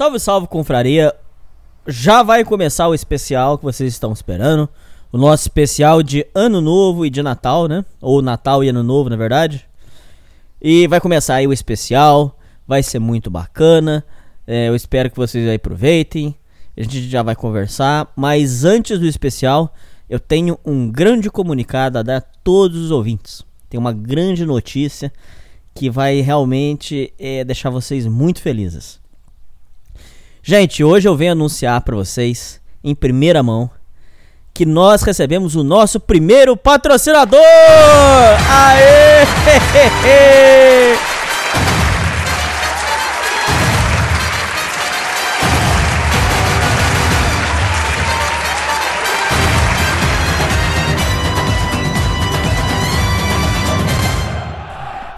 Salve, salve, confraria. Já vai começar o especial que vocês estão esperando. O nosso especial de Ano Novo e de Natal, né? Ou Natal e Ano Novo, na verdade. E vai começar aí o especial. Vai ser muito bacana. É, eu espero que vocês aproveitem. A gente já vai conversar. Mas antes do especial, eu tenho um grande comunicado a dar a todos os ouvintes. Tem uma grande notícia que vai realmente é, deixar vocês muito felizes. Gente, hoje eu venho anunciar para vocês, em primeira mão, que nós recebemos o nosso primeiro patrocinador! Aê!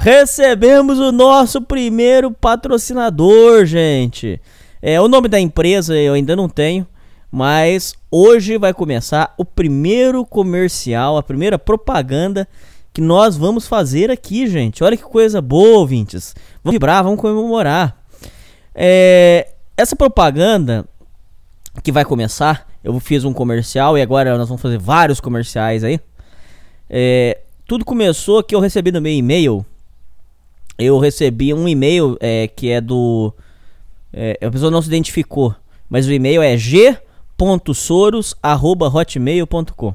Recebemos o nosso primeiro patrocinador, gente. É, o nome da empresa eu ainda não tenho, mas hoje vai começar o primeiro comercial, a primeira propaganda que nós vamos fazer aqui, gente. Olha que coisa boa, ouvintes. Vamos vibrar, vamos comemorar. É, essa propaganda que vai começar, eu fiz um comercial e agora nós vamos fazer vários comerciais aí. É, tudo começou que eu recebi no meu e-mail. Eu recebi um e-mail é, que é do é, a pessoa não se identificou, mas o e-mail é g.soros@hotmail.com.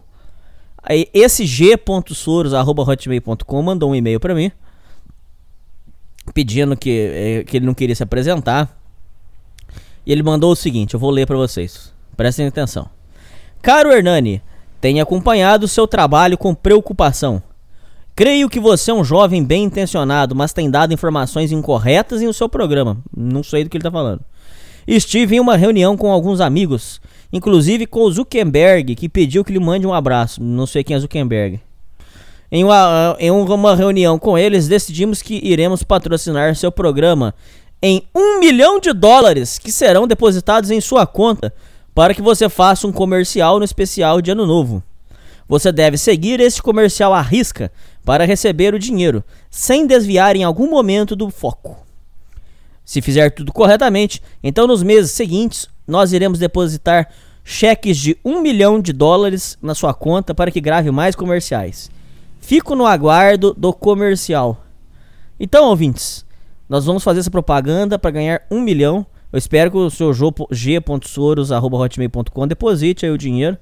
Aí esse g.soros@hotmail.com mandou um e-mail para mim pedindo que, é, que ele não queria se apresentar. E ele mandou o seguinte, eu vou ler para vocês. Prestem atenção. Caro Hernani, tenho acompanhado seu trabalho com preocupação. Creio que você é um jovem bem intencionado, mas tem dado informações incorretas em o seu programa. Não sei do que ele está falando. Estive em uma reunião com alguns amigos, inclusive com o Zuckerberg, que pediu que lhe mande um abraço. Não sei quem é Zuckerberg. Em uma, em uma reunião com eles, decidimos que iremos patrocinar seu programa em um milhão de dólares que serão depositados em sua conta para que você faça um comercial no especial de Ano Novo. Você deve seguir este comercial à risca para receber o dinheiro, sem desviar em algum momento do foco. Se fizer tudo corretamente, então nos meses seguintes nós iremos depositar cheques de um milhão de dólares na sua conta para que grave mais comerciais. Fico no aguardo do comercial. Então, ouvintes, nós vamos fazer essa propaganda para ganhar um milhão. Eu espero que o seu g.soros.hotmail.com deposite aí o dinheiro.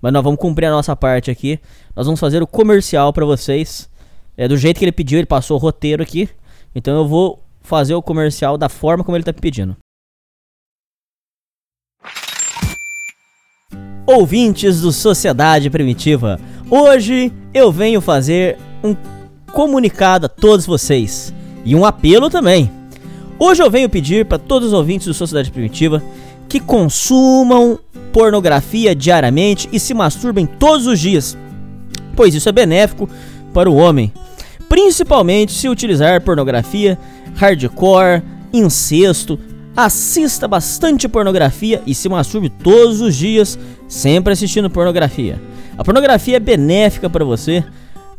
Mas nós vamos cumprir a nossa parte aqui. Nós vamos fazer o comercial para vocês. É do jeito que ele pediu, ele passou o roteiro aqui. Então eu vou fazer o comercial da forma como ele tá pedindo. Ouvintes do Sociedade Primitiva, hoje eu venho fazer um comunicado a todos vocês e um apelo também. Hoje eu venho pedir para todos os ouvintes do Sociedade Primitiva que consumam pornografia diariamente e se masturbem todos os dias, pois isso é benéfico para o homem, principalmente se utilizar pornografia hardcore, incesto. Assista bastante pornografia e se masturbe todos os dias, sempre assistindo pornografia. A pornografia é benéfica para você,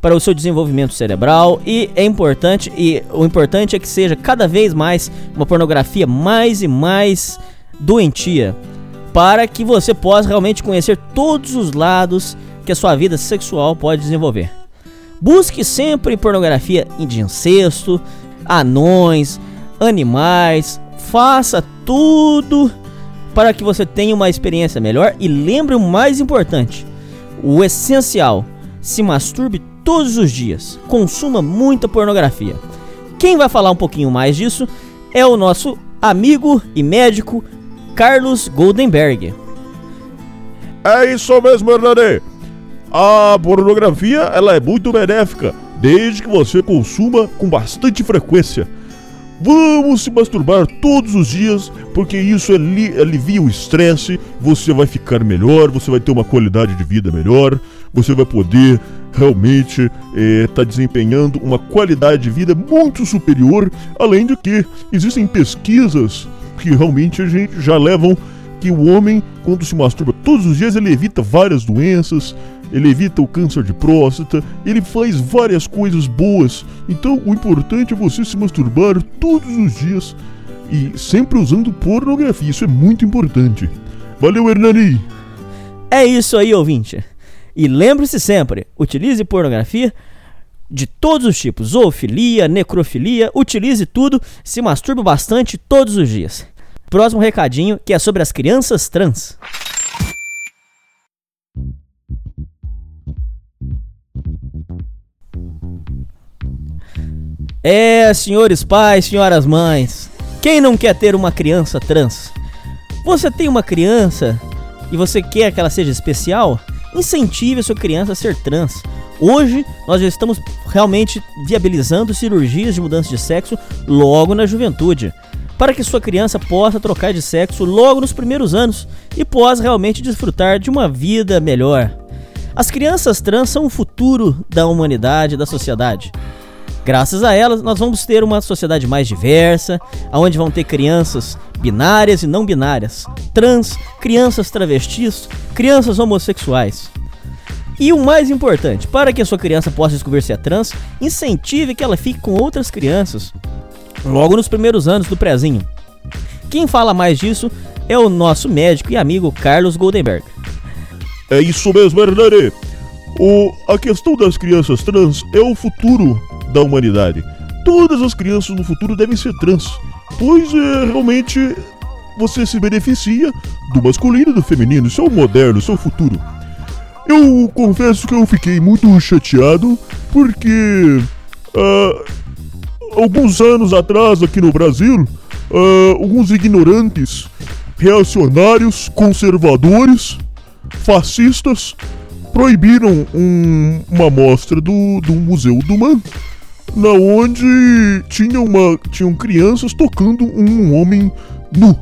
para o seu desenvolvimento cerebral e é importante e o importante é que seja cada vez mais uma pornografia mais e mais doentia, para que você possa realmente conhecer todos os lados que a sua vida sexual pode desenvolver. Busque sempre pornografia de incesto, anões, animais, faça tudo para que você tenha uma experiência melhor e lembre o mais importante, o essencial, se masturbe todos os dias, consuma muita pornografia. Quem vai falar um pouquinho mais disso é o nosso amigo e médico Carlos Goldenberg. É isso mesmo, Hernani. A pornografia ela é muito benéfica, desde que você consuma com bastante frequência. Vamos se masturbar todos os dias, porque isso alivia o estresse, você vai ficar melhor, você vai ter uma qualidade de vida melhor, você vai poder realmente estar é, tá desempenhando uma qualidade de vida muito superior, além de que existem pesquisas que realmente a gente já levam que o homem, quando se masturba todos os dias, ele evita várias doenças, ele evita o câncer de próstata, ele faz várias coisas boas. Então, o importante é você se masturbar todos os dias e sempre usando pornografia. Isso é muito importante. Valeu, Hernani! É isso aí, ouvinte. E lembre-se sempre: utilize pornografia de todos os tipos, zoofilia, necrofilia, utilize tudo, se masturbe bastante todos os dias. Próximo recadinho que é sobre as crianças trans. É, senhores pais, senhoras mães, quem não quer ter uma criança trans? Você tem uma criança e você quer que ela seja especial? Incentive a sua criança a ser trans. Hoje nós já estamos realmente viabilizando cirurgias de mudança de sexo logo na juventude, para que sua criança possa trocar de sexo logo nos primeiros anos e possa realmente desfrutar de uma vida melhor. As crianças trans são o futuro da humanidade, da sociedade. Graças a elas, nós vamos ter uma sociedade mais diversa, onde vão ter crianças binárias e não binárias, trans, crianças travestis, crianças homossexuais. E o mais importante, para que a sua criança possa descobrir se é trans, incentive que ela fique com outras crianças, logo nos primeiros anos do prezinho. Quem fala mais disso é o nosso médico e amigo Carlos Goldenberg. É isso mesmo, Hernani. O, a questão das crianças trans é o futuro da humanidade. Todas as crianças no futuro devem ser trans, pois é, realmente você se beneficia do masculino e do feminino. Isso é o moderno, isso é o futuro. Eu confesso que eu fiquei muito chateado porque uh, alguns anos atrás aqui no Brasil, uh, alguns ignorantes, reacionários, conservadores, fascistas proibiram um, uma mostra do, do Museu do Man na onde tinha uma, tinham crianças tocando um homem nu.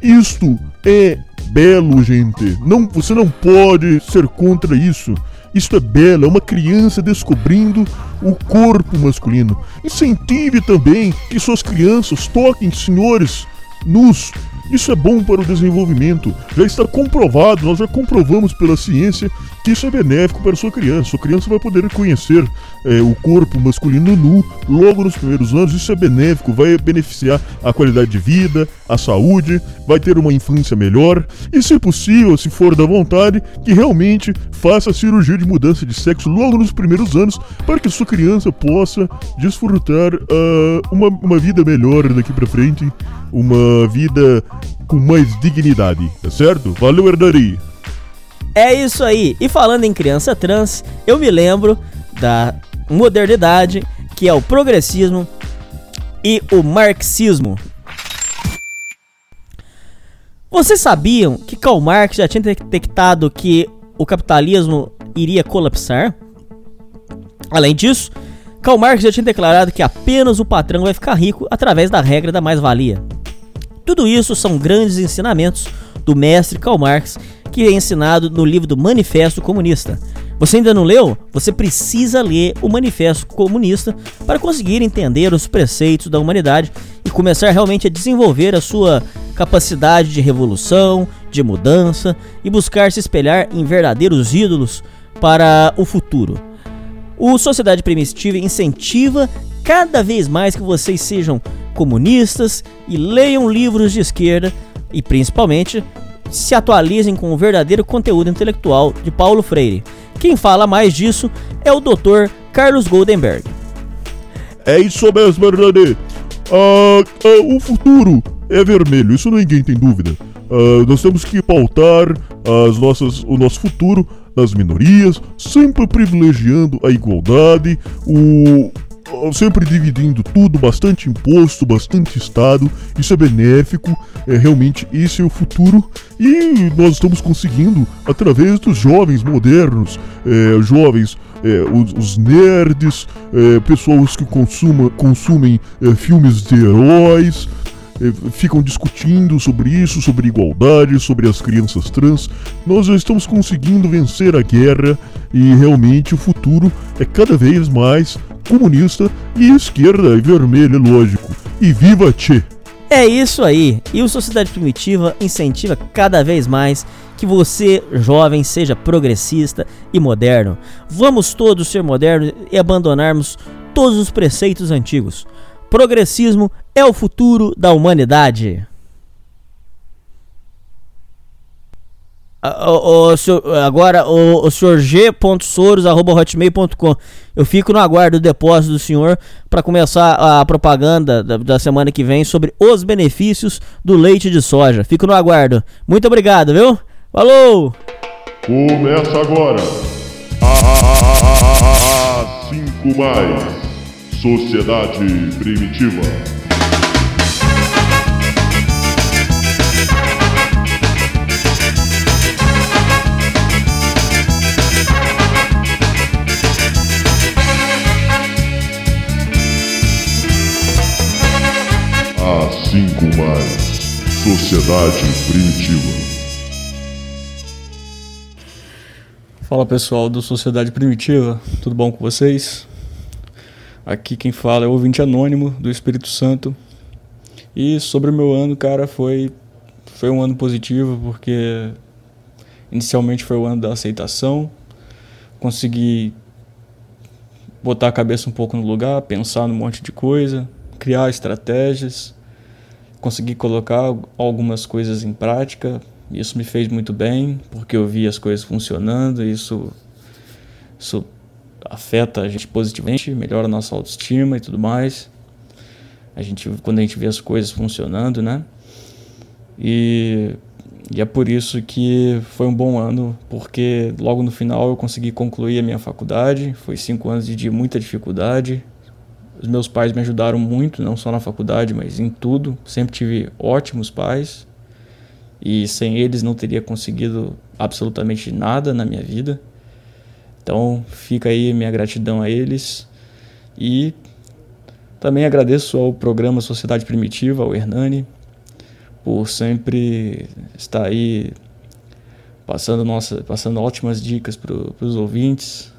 Isto é belo, gente. Não, você não pode ser contra isso. Isto é belo, é uma criança descobrindo o corpo masculino. Incentive também que suas crianças toquem senhores nus isso é bom para o desenvolvimento. Já está comprovado, nós já comprovamos pela ciência que isso é benéfico para sua criança. Sua criança vai poder conhecer é, o corpo masculino nu logo nos primeiros anos. Isso é benéfico, vai beneficiar a qualidade de vida, a saúde, vai ter uma infância melhor. E, se possível, se for da vontade, que realmente faça a cirurgia de mudança de sexo logo nos primeiros anos para que sua criança possa desfrutar uh, uma, uma vida melhor daqui para frente, uma vida com mais dignidade, tá certo? Valeu, Herdari! É isso aí. E falando em criança trans, eu me lembro da modernidade, que é o progressismo e o marxismo. Vocês sabiam que Karl Marx já tinha detectado que o capitalismo iria colapsar? Além disso, Karl Marx já tinha declarado que apenas o patrão vai ficar rico através da regra da mais-valia. Tudo isso são grandes ensinamentos do mestre Karl Marx que é ensinado no livro do Manifesto Comunista. Você ainda não leu? Você precisa ler o Manifesto Comunista para conseguir entender os preceitos da humanidade e começar realmente a desenvolver a sua capacidade de revolução, de mudança e buscar se espelhar em verdadeiros ídolos para o futuro. O Sociedade Primitiva incentiva cada vez mais que vocês sejam comunistas e leiam livros de esquerda e principalmente se atualizem com o verdadeiro conteúdo intelectual de Paulo Freire. Quem fala mais disso é o Dr. Carlos Goldenberg. É isso mesmo, Hernani. Ah, ah, o futuro é vermelho, isso ninguém tem dúvida. Ah, nós temos que pautar as nossas, o nosso futuro nas minorias, sempre privilegiando a igualdade, o, sempre dividindo tudo, bastante imposto, bastante Estado, isso é benéfico, é realmente esse é o futuro. E nós estamos conseguindo através dos jovens modernos, é, jovens, é, os, os, nerds, é, pessoas que consuma, consumem é, filmes de heróis, ficam discutindo sobre isso, sobre igualdade, sobre as crianças trans. Nós já estamos conseguindo vencer a guerra e realmente o futuro é cada vez mais comunista e esquerda e vermelha, lógico. E viva Che! É isso aí. E o Sociedade Primitiva incentiva cada vez mais que você, jovem, seja progressista e moderno. Vamos todos ser modernos e abandonarmos todos os preceitos antigos. Progressismo é o futuro da humanidade. O, o, o, agora, o, o senhor g.soros.hotmail.com. Eu fico no aguardo do depósito do senhor para começar a propaganda da, da, semana que vem sobre os benefícios do leite de soja. Fico no aguardo. Muito obrigado, viu? Falou! Começa agora a 5 mais Sociedade Primitiva. cinco mais Sociedade Primitiva. Fala pessoal do Sociedade Primitiva, tudo bom com vocês? Aqui quem fala é o ouvinte anônimo do Espírito Santo. E sobre o meu ano, cara, foi foi um ano positivo porque inicialmente foi o ano da aceitação. Consegui botar a cabeça um pouco no lugar, pensar num monte de coisa, criar estratégias consegui colocar algumas coisas em prática. Isso me fez muito bem, porque eu vi as coisas funcionando, isso, isso afeta a gente positivamente, melhora a nossa autoestima e tudo mais. A gente, quando a gente vê as coisas funcionando, né? E, e é por isso que foi um bom ano, porque logo no final eu consegui concluir a minha faculdade. Foi cinco anos de muita dificuldade, os meus pais me ajudaram muito, não só na faculdade, mas em tudo. Sempre tive ótimos pais. E sem eles não teria conseguido absolutamente nada na minha vida. Então fica aí minha gratidão a eles. E também agradeço ao programa Sociedade Primitiva, ao Hernani, por sempre estar aí passando, nossa, passando ótimas dicas para os ouvintes,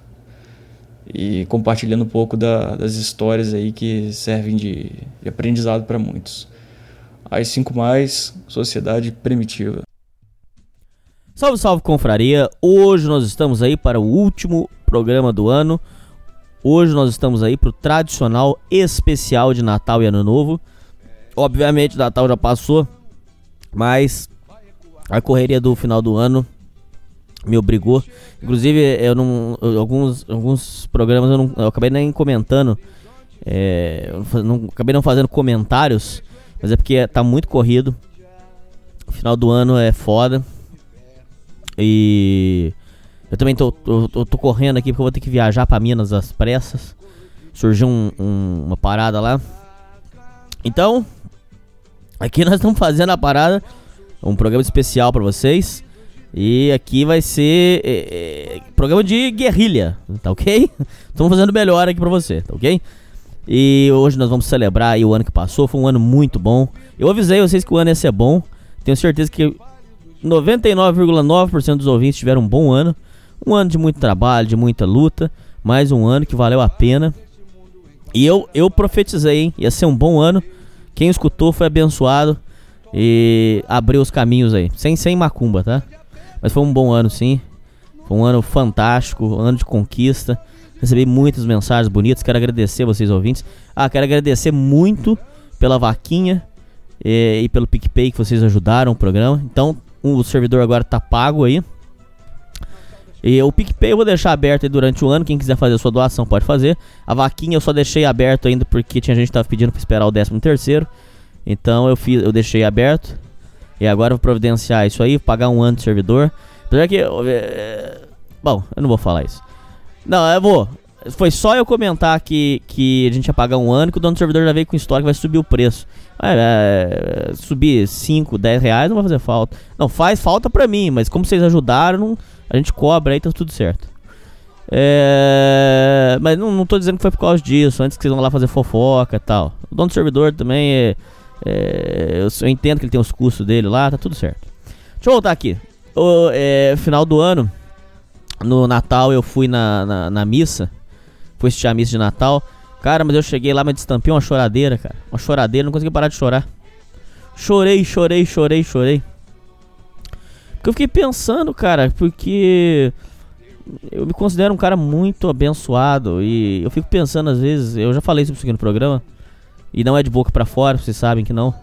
e compartilhando um pouco da, das histórias aí que servem de, de aprendizado para muitos. As 5 mais, Sociedade Primitiva. Salve, salve confraria! Hoje nós estamos aí para o último programa do ano. Hoje nós estamos aí para o tradicional especial de Natal e Ano Novo. Obviamente, Natal já passou, mas a correria do final do ano me obrigou. Inclusive, eu não. Alguns, alguns programas eu, não, eu acabei nem comentando. É, não, acabei não fazendo comentários. Mas é porque tá muito corrido. O final do ano é foda. E. Eu também tô, tô, tô, tô correndo aqui porque eu vou ter que viajar para Minas às pressas. Surgiu um, um, uma parada lá. Então, aqui nós estamos fazendo a parada. Um programa especial para vocês. E aqui vai ser é, é, programa de guerrilha, tá ok? Estamos fazendo melhor aqui pra você, tá ok? E hoje nós vamos celebrar o ano que passou, foi um ano muito bom. Eu avisei vocês que o ano ia ser bom. Tenho certeza que 99,9% dos ouvintes tiveram um bom ano. Um ano de muito trabalho, de muita luta, mais um ano que valeu a pena. E eu, eu profetizei, hein? Ia ser um bom ano. Quem escutou foi abençoado e abriu os caminhos aí. Sem, sem macumba, tá? Mas foi um bom ano, sim. Foi um ano fantástico, um ano de conquista. Recebi muitas mensagens bonitas. Quero agradecer vocês ouvintes. Ah, quero agradecer muito pela vaquinha e, e pelo PicPay que vocês ajudaram o programa. Então, o servidor agora tá pago aí. E o PicPay eu vou deixar aberto durante o ano. Quem quiser fazer a sua doação pode fazer. A vaquinha eu só deixei aberto ainda porque tinha gente que tava pedindo para esperar o 13 terceiro. Então eu fiz, eu deixei aberto. E agora eu vou providenciar isso aí, pagar um ano de servidor. Apesar que. É... Bom, eu não vou falar isso. Não, eu vou. Foi só eu comentar que, que a gente ia pagar um ano que o dono do servidor já veio com história que vai subir o preço. É, é, subir 5, 10 reais não vai fazer falta. Não, faz falta pra mim, mas como vocês ajudaram, a gente cobra aí, tá tudo certo. É, mas não, não tô dizendo que foi por causa disso, antes que vocês vão lá fazer fofoca e tal. O dono do servidor também é é, eu, eu, entendo que ele tem os custos dele lá, tá tudo certo. Deixa eu voltar aqui. O, é, final do ano, no Natal, eu fui na, na, na, missa. Fui assistir a missa de Natal. Cara, mas eu cheguei lá, mas destampei uma choradeira, cara. Uma choradeira, não consegui parar de chorar. Chorei, chorei, chorei, chorei. Porque eu fiquei pensando, cara, porque eu me considero um cara muito abençoado. E eu fico pensando às vezes, eu já falei isso no programa E não é de boca para fora, vocês sabem que não.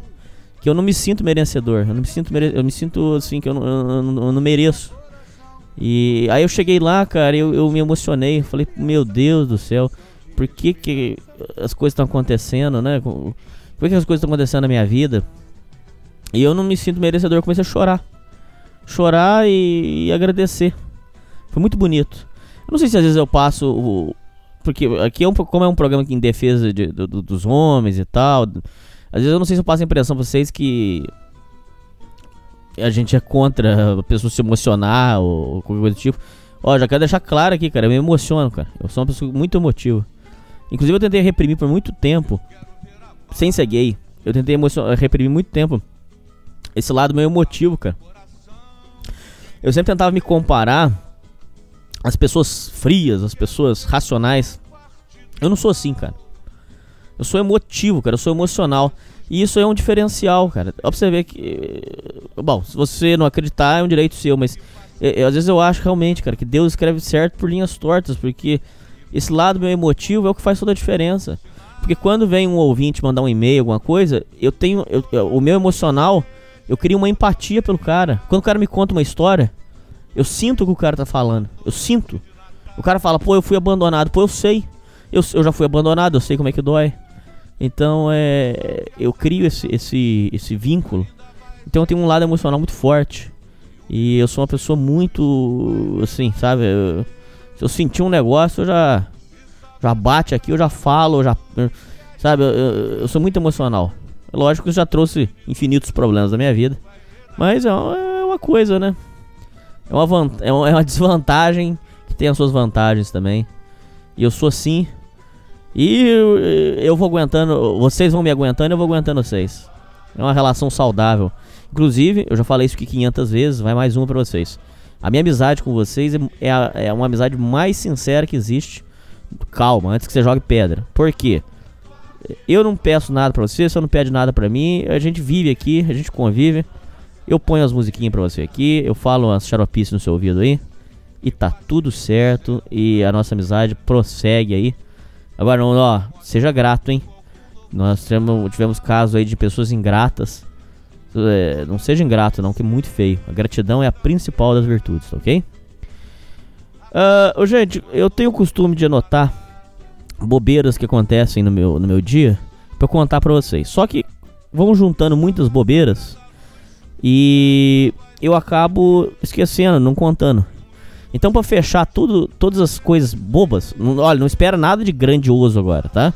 Que eu não me sinto merecedor. Eu não me sinto mere... eu me sinto assim que eu não, eu não, eu não mereço. E aí eu cheguei lá, cara, eu, eu me emocionei. Falei, meu Deus do céu, por que, que as coisas estão acontecendo, né? Por que, que as coisas estão acontecendo na minha vida? E eu não me sinto merecedor. Eu comecei a chorar. Chorar e, e agradecer. Foi muito bonito. Eu não sei se às vezes eu passo o, porque aqui é um, como é um programa em defesa de, do, dos homens e tal. Às vezes eu não sei se eu passo a impressão pra vocês que a gente é contra a pessoa se emocionar ou qualquer coisa do tipo. Ó, já quero deixar claro aqui, cara, eu me emociono, cara. Eu sou uma pessoa muito emotiva. Inclusive eu tentei reprimir por muito tempo, sem ser gay. Eu tentei reprimir muito tempo esse lado meio emotivo, cara. Eu sempre tentava me comparar às pessoas frias, às pessoas racionais. Eu não sou assim, cara. Eu sou emotivo, cara. Eu sou emocional. E isso é um diferencial, cara. Ó pra você ver que. Bom, se você não acreditar, é um direito seu, mas. Eu, às vezes eu acho realmente, cara, que Deus escreve certo por linhas tortas, porque esse lado meu emotivo é o que faz toda a diferença. Porque quando vem um ouvinte mandar um e-mail, alguma coisa, eu tenho. Eu, eu, o meu emocional, eu crio uma empatia pelo cara. Quando o cara me conta uma história, eu sinto o que o cara tá falando. Eu sinto. O cara fala, pô, eu fui abandonado. Pô, eu sei. Eu, eu já fui abandonado, eu sei como é que dói. Então é, eu crio esse, esse, esse vínculo. Então eu tenho um lado emocional muito forte. E eu sou uma pessoa muito assim, sabe? Eu, se eu sentir um negócio, eu já já bate aqui, eu já falo, eu já sabe? Eu, eu, eu sou muito emocional. Lógico que eu já trouxe infinitos problemas da minha vida, mas é uma, é uma coisa, né? É é uma, é uma desvantagem que tem as suas vantagens também. E eu sou assim e eu vou aguentando, vocês vão me aguentando, eu vou aguentando vocês. É uma relação saudável. Inclusive, eu já falei isso aqui 500 vezes, vai mais uma para vocês. A minha amizade com vocês é, é, a, é uma amizade mais sincera que existe. Calma, antes que você jogue pedra. Por quê? Eu não peço nada pra você, você não pede nada pra mim. A gente vive aqui, a gente convive. Eu ponho as musiquinhas pra você aqui, eu falo as xaropices no seu ouvido aí. E tá tudo certo. E a nossa amizade prossegue aí. Agora, ó, seja grato, hein? Nós tivemos, tivemos casos aí de pessoas ingratas. É, não seja ingrato, não, que é muito feio. A gratidão é a principal das virtudes, ok? Uh, gente, eu tenho o costume de anotar bobeiras que acontecem no meu, no meu dia pra contar pra vocês. Só que vão juntando muitas bobeiras e eu acabo esquecendo, não contando. Então, para fechar tudo, todas as coisas bobas, não, olha, não espera nada de grandioso agora, tá?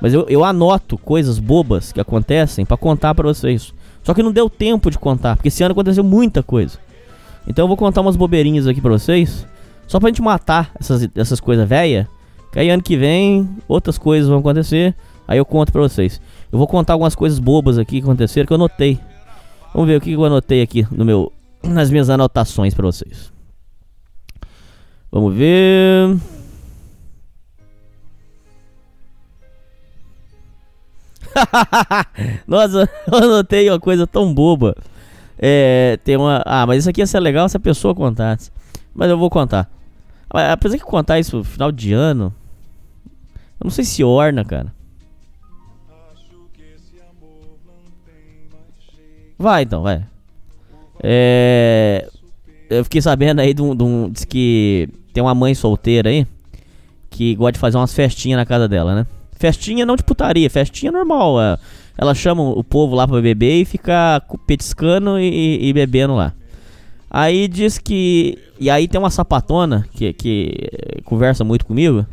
Mas eu, eu anoto coisas bobas que acontecem para contar para vocês. Só que não deu tempo de contar, porque esse ano aconteceu muita coisa. Então eu vou contar umas bobeirinhas aqui pra vocês, só pra gente matar essas, essas coisas velhas. Que aí ano que vem outras coisas vão acontecer, aí eu conto pra vocês. Eu vou contar algumas coisas bobas aqui que aconteceram que eu anotei. Vamos ver o que eu anotei aqui no meu, nas minhas anotações pra vocês. Vamos ver. Nossa, eu anotei uma coisa tão boba. É, tem uma. Ah, mas isso aqui ia ser legal se a pessoa contasse. Mas eu vou contar. Apesar que contar isso no final de ano. Eu não sei se orna, cara. Vai então, vai. É eu fiquei sabendo aí de um, de um. Diz que tem uma mãe solteira aí que gosta de fazer umas festinhas na casa dela, né? Festinha não de putaria, festinha normal. É, ela chama o povo lá pra beber e fica petiscando e, e bebendo lá. Aí diz que. E aí tem uma sapatona que, que conversa muito comigo.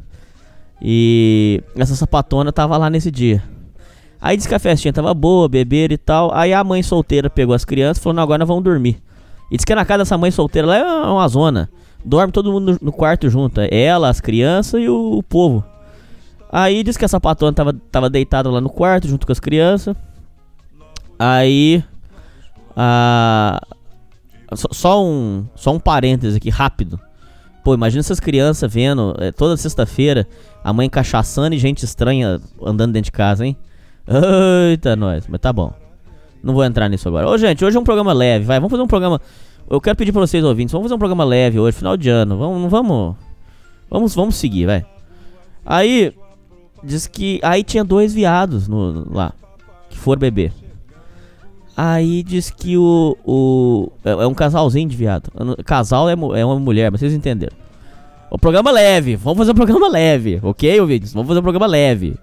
E essa sapatona tava lá nesse dia. Aí diz que a festinha tava boa, beber e tal. Aí a mãe solteira pegou as crianças e falou: Não, agora nós vamos dormir. E diz que na casa dessa mãe solteira lá é uma zona. Dorme todo mundo no quarto junto. É ela, as crianças e o, o povo. Aí diz que a sapatona tava, tava deitada lá no quarto junto com as crianças. Aí. A. Só, só, um. Só um parêntese aqui, rápido. Pô, imagina essas crianças vendo é, toda sexta-feira a mãe cachaçando e gente estranha andando dentro de casa, hein? Eita, nós. Mas tá bom. Não vou entrar nisso agora. Ô, gente, hoje é um programa leve, vai. Vamos fazer um programa. Eu quero pedir pra vocês ouvintes, vamos fazer um programa leve hoje, final de ano. Vamos, vamos. Vamos, vamos seguir, vai. Aí, diz que. Aí tinha dois viados no, lá. Que foram beber. Aí diz que o. o é, é um casalzinho de viado. Casal é, é uma mulher, mas vocês entenderam. O programa leve. Vamos fazer um programa leve, ok, ouvintes? Vamos fazer um programa leve.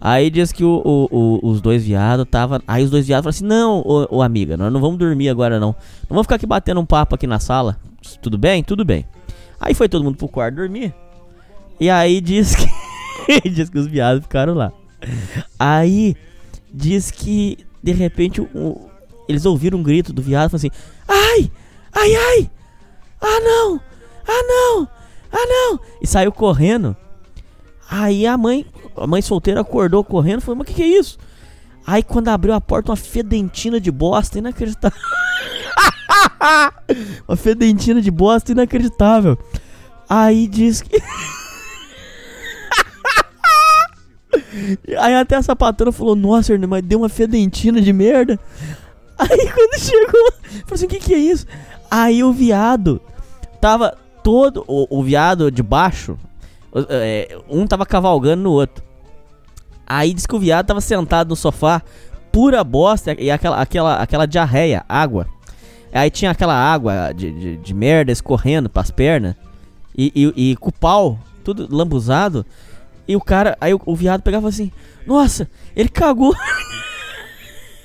Aí diz que o, o, o, os dois viados tava. Aí os dois viados falaram assim: Não, ô, ô, amiga, nós não vamos dormir agora não. Não vamos ficar aqui batendo um papo aqui na sala. Tudo bem? Tudo bem. Aí foi todo mundo pro quarto dormir. E aí diz que. diz que os viados ficaram lá. Aí diz que de repente o, eles ouviram um grito do viado falaram assim: Ai! Ai, ai! Ah não! Ah não! Ah não! E saiu correndo. Aí a mãe, a mãe solteira acordou correndo falou: Mas o que, que é isso? Aí quando abriu a porta, uma fedentina de bosta inacreditável. uma fedentina de bosta inacreditável. Aí diz que. Aí até essa patrona falou, nossa, Hernani, mas deu uma fedentina de merda. Aí quando chegou, falou assim, o que que é isso? Aí o viado tava todo, o, o viado de baixo, um tava cavalgando no outro. Aí diz que o viado tava sentado no sofá, pura bosta e aquela, aquela, aquela diarreia, água. Aí tinha aquela água de, de, de merda escorrendo pras pernas. E, e, e com o pau, tudo lambuzado. E o cara, aí o, o viado pegava assim: Nossa, ele cagou.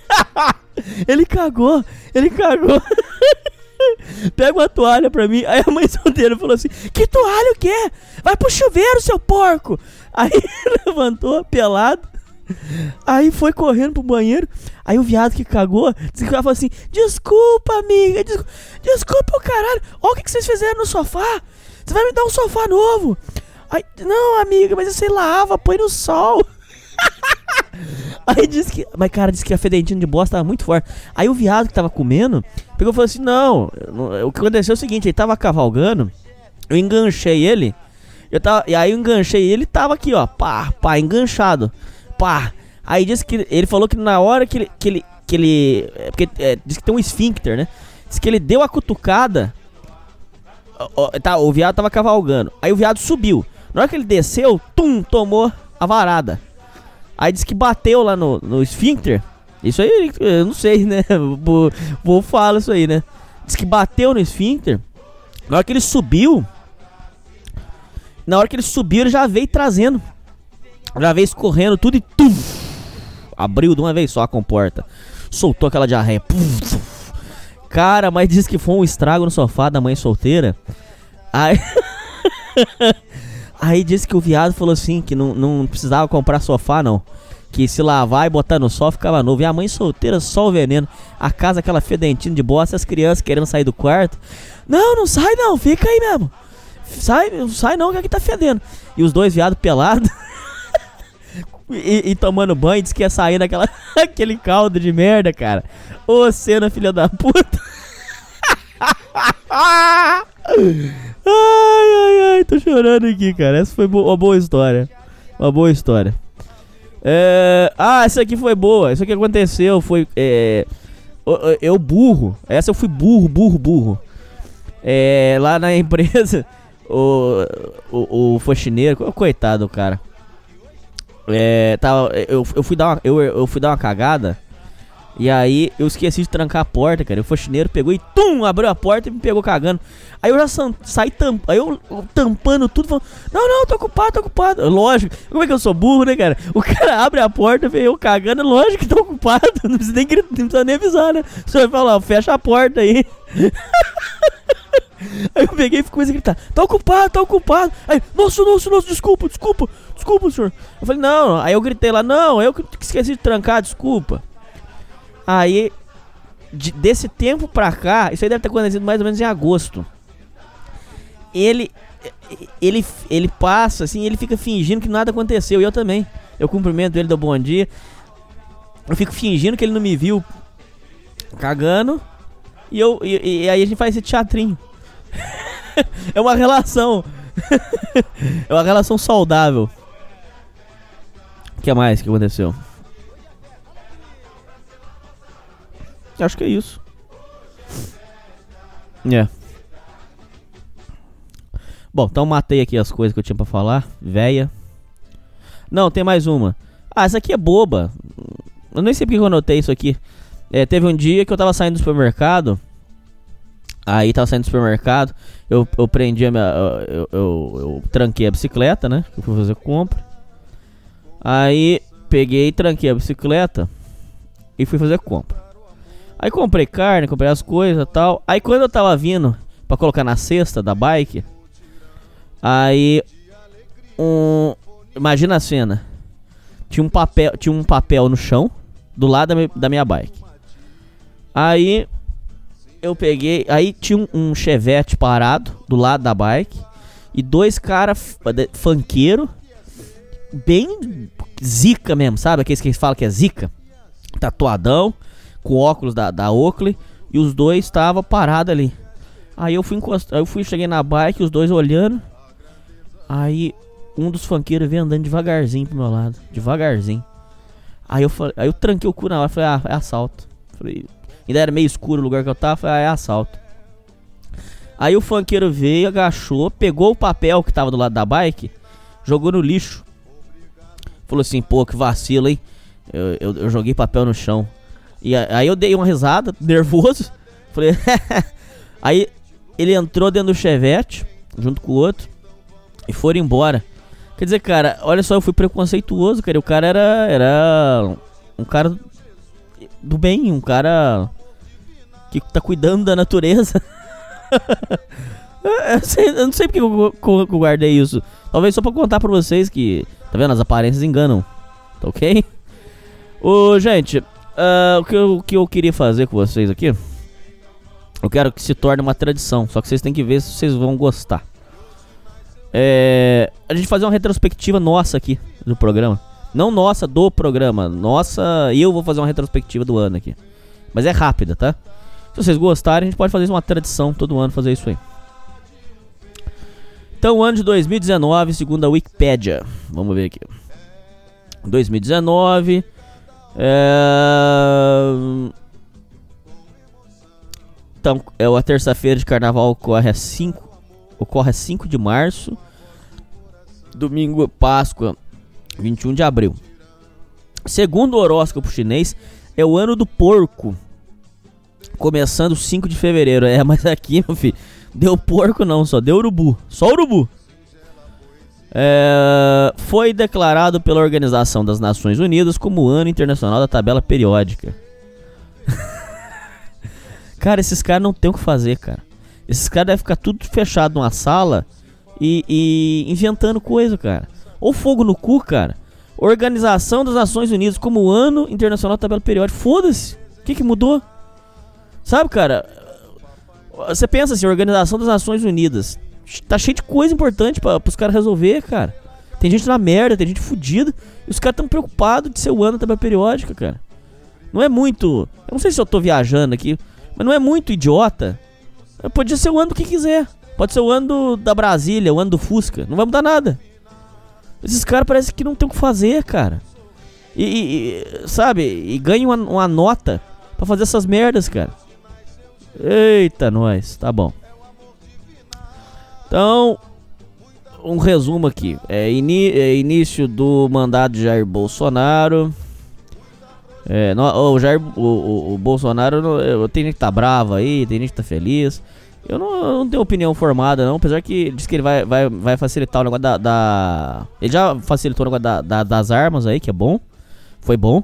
ele cagou, ele cagou. Pega uma toalha pra mim. Aí a mãe solteira falou assim: Que toalha o quê? Vai pro chuveiro, seu porco. Aí levantou, pelado. Aí foi correndo pro banheiro. Aí o viado que cagou, falou assim: Desculpa, amiga, desculpa, desculpa o caralho. Olha o que, que vocês fizeram no sofá. Você vai me dar um sofá novo. Aí, não, amiga, mas você lava, põe no sol. Aí disse que. Mas, cara, disse que a fedentina de bosta tava muito forte. Aí o viado que tava comendo pegou e falou assim: não, o que aconteceu é o seguinte: ele tava cavalgando, eu enganchei ele. Eu tava, e aí eu enganchei ele tava aqui, ó, pá, pá, enganchado. Pá. Aí disse que ele falou que na hora que ele. Que ele, que ele é, porque é, disse que tem um esfíncter, né? Diz que ele deu a cutucada. Ó, tá, o viado tava cavalgando. Aí o viado subiu. Na hora que ele desceu, tum, tomou a varada. Aí disse que bateu lá no, no esfíncter. Isso aí, eu não sei, né? Vou, vou falar isso aí, né? Diz que bateu no esfíncter. Na hora que ele subiu. Na hora que ele subiu, ele já veio trazendo. Já veio escorrendo tudo e tum! Abriu de uma vez só a comporta. Soltou aquela diarreia. Cara, mas diz que foi um estrago no sofá da mãe solteira. Aí. Aí disse que o viado falou assim que não, não precisava comprar sofá, não. Que se lavar e botar no sol ficava novo. E a mãe solteira, só o veneno. A casa aquela fedentina de bosta, as crianças querendo sair do quarto. Não, não sai não, fica aí mesmo. Sai, sai não, que aqui tá fedendo. E os dois viados pelados. e, e, tomando banho, disse que ia sair naquela aquele caldo de merda, cara. Ô cena, filha da puta. Ai, ai, ai, tô chorando aqui, cara. Essa foi uma boa história. Uma boa história. É... Ah, essa aqui foi boa. Isso aqui aconteceu. Foi. É... Eu burro. Essa eu fui burro, burro, burro. É... Lá na empresa, o, o, o faxineiro, coitado do cara. É, tava, eu, eu, fui dar uma, eu, eu fui dar uma cagada. E aí eu esqueci de trancar a porta, cara. O faxineiro pegou e tum, abriu a porta e me pegou cagando. Aí eu já saí tampando, aí eu, tampando tudo, falando, não, não, tô ocupado, tô ocupado. Lógico, como é que eu sou burro, né, cara? O cara abre a porta, vê eu cagando, lógico que tô ocupado. Não precisa nem, gritar, não precisa nem avisar, né? Você vai falar, fecha a porta aí. Aí eu peguei e comecei a gritar, tá ocupado, tá ocupado. Aí, nossa, nossa, nossa, desculpa, desculpa, desculpa, senhor. Eu falei, não, aí eu gritei lá, não, eu que esqueci de trancar, desculpa. Aí, de, desse tempo pra cá, isso aí deve ter acontecido mais ou menos em agosto. Ele, ele, ele passa assim, ele fica fingindo que nada aconteceu. E eu também. Eu cumprimento ele, dou bom dia. Eu fico fingindo que ele não me viu cagando. E, eu, e, e aí a gente faz esse teatrinho. é uma relação. é uma relação saudável. O que mais que aconteceu? Acho que é isso. É. Bom, então matei aqui as coisas que eu tinha pra falar. Véia. Não, tem mais uma. Ah, essa aqui é boba. Eu nem sei porque eu anotei isso aqui. É, teve um dia que eu tava saindo do supermercado. Aí tava saindo do supermercado. Eu, eu prendi a minha. Eu, eu, eu, eu tranquei a bicicleta, né? Eu fui fazer compra. Aí peguei, tranquei a bicicleta e fui fazer compra. Aí comprei carne, comprei as coisas tal. Aí quando eu tava vindo pra colocar na cesta da bike, aí um. Imagina a cena. Tinha um papel, tinha um papel no chão, do lado da, mi- da minha bike. Aí eu peguei. Aí tinha um, chevette parado do lado da bike. E dois caras funkeiro. Bem zica mesmo, sabe? Aqueles que eles falam que é zica. Tatuadão. Com óculos da, da Oakley. E os dois estavam parados ali. Aí eu fui encostar. Eu fui, cheguei na bike, os dois olhando. Aí um dos funkeiros veio andando devagarzinho pro meu lado. Devagarzinho. Aí eu falei, aí eu tranquei o cu na hora, falei, ah, é assalto. Falei, ainda era meio escuro o lugar que eu tava, falei, ah, é assalto. Aí o funkeiro veio, agachou, pegou o papel que tava do lado da bike, jogou no lixo. Falou assim, pô, que vacilo, hein? Eu, eu, eu joguei papel no chão. E aí eu dei uma risada, nervoso. Falei, aí ele entrou dentro do chevette, junto com o outro, e foram embora. Quer dizer, cara, olha só, eu fui preconceituoso, cara. O cara era. Era. Um cara do bem, um cara que tá cuidando da natureza. eu, sei- eu não sei porque eu- eu guardei isso. Talvez só pra contar pra vocês que. Tá vendo? As aparências enganam. Tá ok? Ô, gente, ah, o, que eu, o que eu queria fazer com vocês aqui. Eu quero que se torne uma tradição. Só que vocês têm que ver se vocês vão gostar. É, a gente fazer uma retrospectiva nossa aqui do programa. Não nossa do programa, nossa, eu vou fazer uma retrospectiva do ano aqui. Mas é rápida, tá? Se vocês gostarem, a gente pode fazer isso uma tradição todo ano fazer isso aí. Então, ano de 2019, segundo a Wikipedia. Vamos ver aqui. 2019. É... Então, é a terça-feira de carnaval ocorre a 5 ocorre a 5 de março. Domingo, Páscoa, 21 de abril. Segundo o horóscopo chinês, é o ano do porco. Começando 5 de fevereiro. É, mas aqui, meu filho, deu porco não, só deu urubu. Só urubu. É, foi declarado pela Organização das Nações Unidas como o Ano Internacional da Tabela Periódica. cara, esses caras não tem o que fazer, cara. Esses caras devem ficar tudo fechado numa sala e, e inventando coisa, cara. Ou fogo no cu, cara. Organização das Nações Unidas como Ano Internacional da Tabela Periódica. Foda-se. O que, que mudou? Sabe, cara? Você pensa assim, Organização das Nações Unidas. Tá cheio de coisa importante para os caras resolver, cara. Tem gente na merda, tem gente fudida. E os caras tão preocupados de ser o ano da tabela periódica, cara. Não é muito. Eu não sei se eu tô viajando aqui, mas não é muito idiota. Podia ser o ano do que quiser. Pode ser o ano do- da Brasília, o ano do Fusca. Não vai mudar nada. Esses caras parecem que não tem o que fazer, cara. E, e- sabe, e ganham uma, uma nota pra fazer essas merdas, cara. Eita, nós, tá bom. Então, um resumo aqui. É, é início do mandato de Jair Bolsonaro. É, no- o, Jair, o, o- o Bolsonaro, tem gente que tá bravo aí, tem gente que tá feliz. Eu não, eu não tenho opinião formada, não. Apesar que diz que ele vai, vai, vai facilitar o negócio da, da- Ele já facilitou o negócio da- da- das armas aí, que é bom. Foi bom.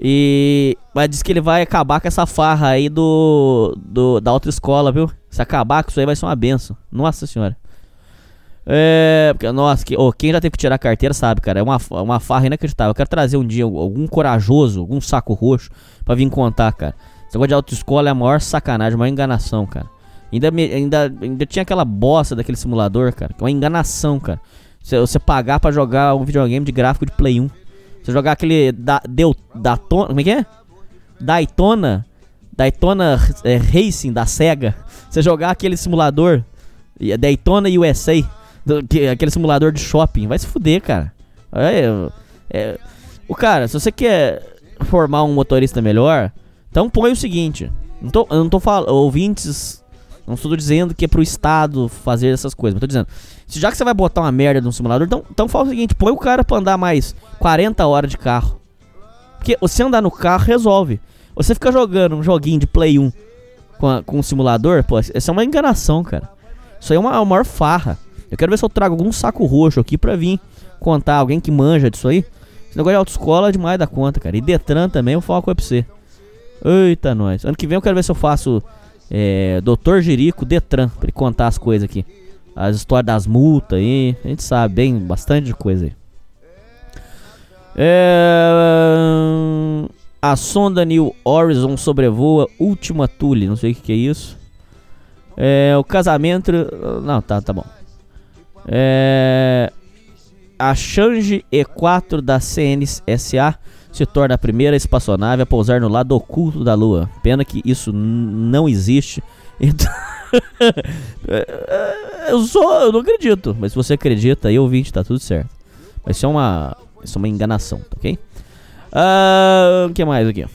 E. Mas diz que ele vai acabar com essa farra aí do. do da autoescola, viu? Se acabar com isso aí vai ser uma benção. Nossa senhora. É. Porque, nossa, que, ô, quem já teve que tirar a carteira sabe, cara. É uma, fa- uma farra inacreditável. Eu quero trazer um dia algum corajoso, algum saco roxo pra vir contar, cara. Esse negócio de autoescola é a maior sacanagem, a maior enganação, cara. Ainda, me- ainda, ainda tinha aquela bosta daquele simulador, cara. Que é uma enganação, cara. Você, você pagar pra jogar um videogame de gráfico de Play 1. Você jogar aquele da, deu, Daytona, como é que é? Daytona, Daytona é, Racing da Sega. Você jogar aquele simulador e- Daytona USA, do- que- aquele simulador de shopping, vai se fuder, cara. É, é, o cara, se você quer formar um motorista melhor, então põe o seguinte. Não tô, eu não tô falando, ouvintes Não estou dizendo que é pro Estado fazer essas coisas, mas tô dizendo, já que você vai botar uma merda num simulador, então, então fala o seguinte, põe o cara pra andar mais 40 horas de carro. Porque você andar no carro resolve. Você fica jogando um joguinho de Play 1 com, a, com um simulador, pô, essa é uma enganação, cara. Isso aí é uma, é uma maior farra. Eu quero ver se eu trago algum saco roxo aqui pra vir contar alguém que manja disso aí. Esse negócio de autoescola é demais da conta, cara. E Detran também, eu falo com você. Eita, nós. Ano que vem eu quero ver se eu faço é, Doutor Jerico Detran, pra ele contar as coisas aqui. As histórias das multas aí. A gente sabe bem, bastante coisa aí. É, a sonda New Horizon sobrevoa Última Thule. Não sei o que, que é isso. É, o casamento. Não, tá, tá bom. É, a Change E4 da CNSA se torna a primeira espaçonave a pousar no lado oculto da Lua. Pena que isso não existe. Então, eu sou, eu não acredito. Mas se você acredita, aí ouvinte, tá tudo certo. Mas isso é uma, isso é uma enganação, tá ok? Ah, o uh, que mais aqui?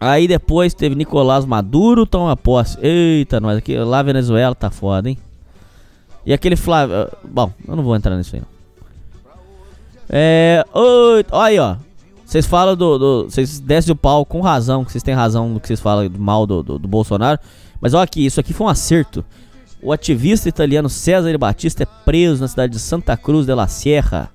Aí depois teve Nicolás Maduro toma posse. Eita, nós aqui lá Venezuela tá foda, hein? E aquele Flávio, uh, bom, eu não vou entrar nisso aí não. É, oi, aí ó, vocês falam do. Vocês descem o pau com razão, que vocês têm razão no que vocês falam mal do, do, do, Bolsonaro. Mas olha aqui, isso aqui foi um acerto. O ativista italiano César Batista é preso na cidade de Santa Cruz de la Sierra.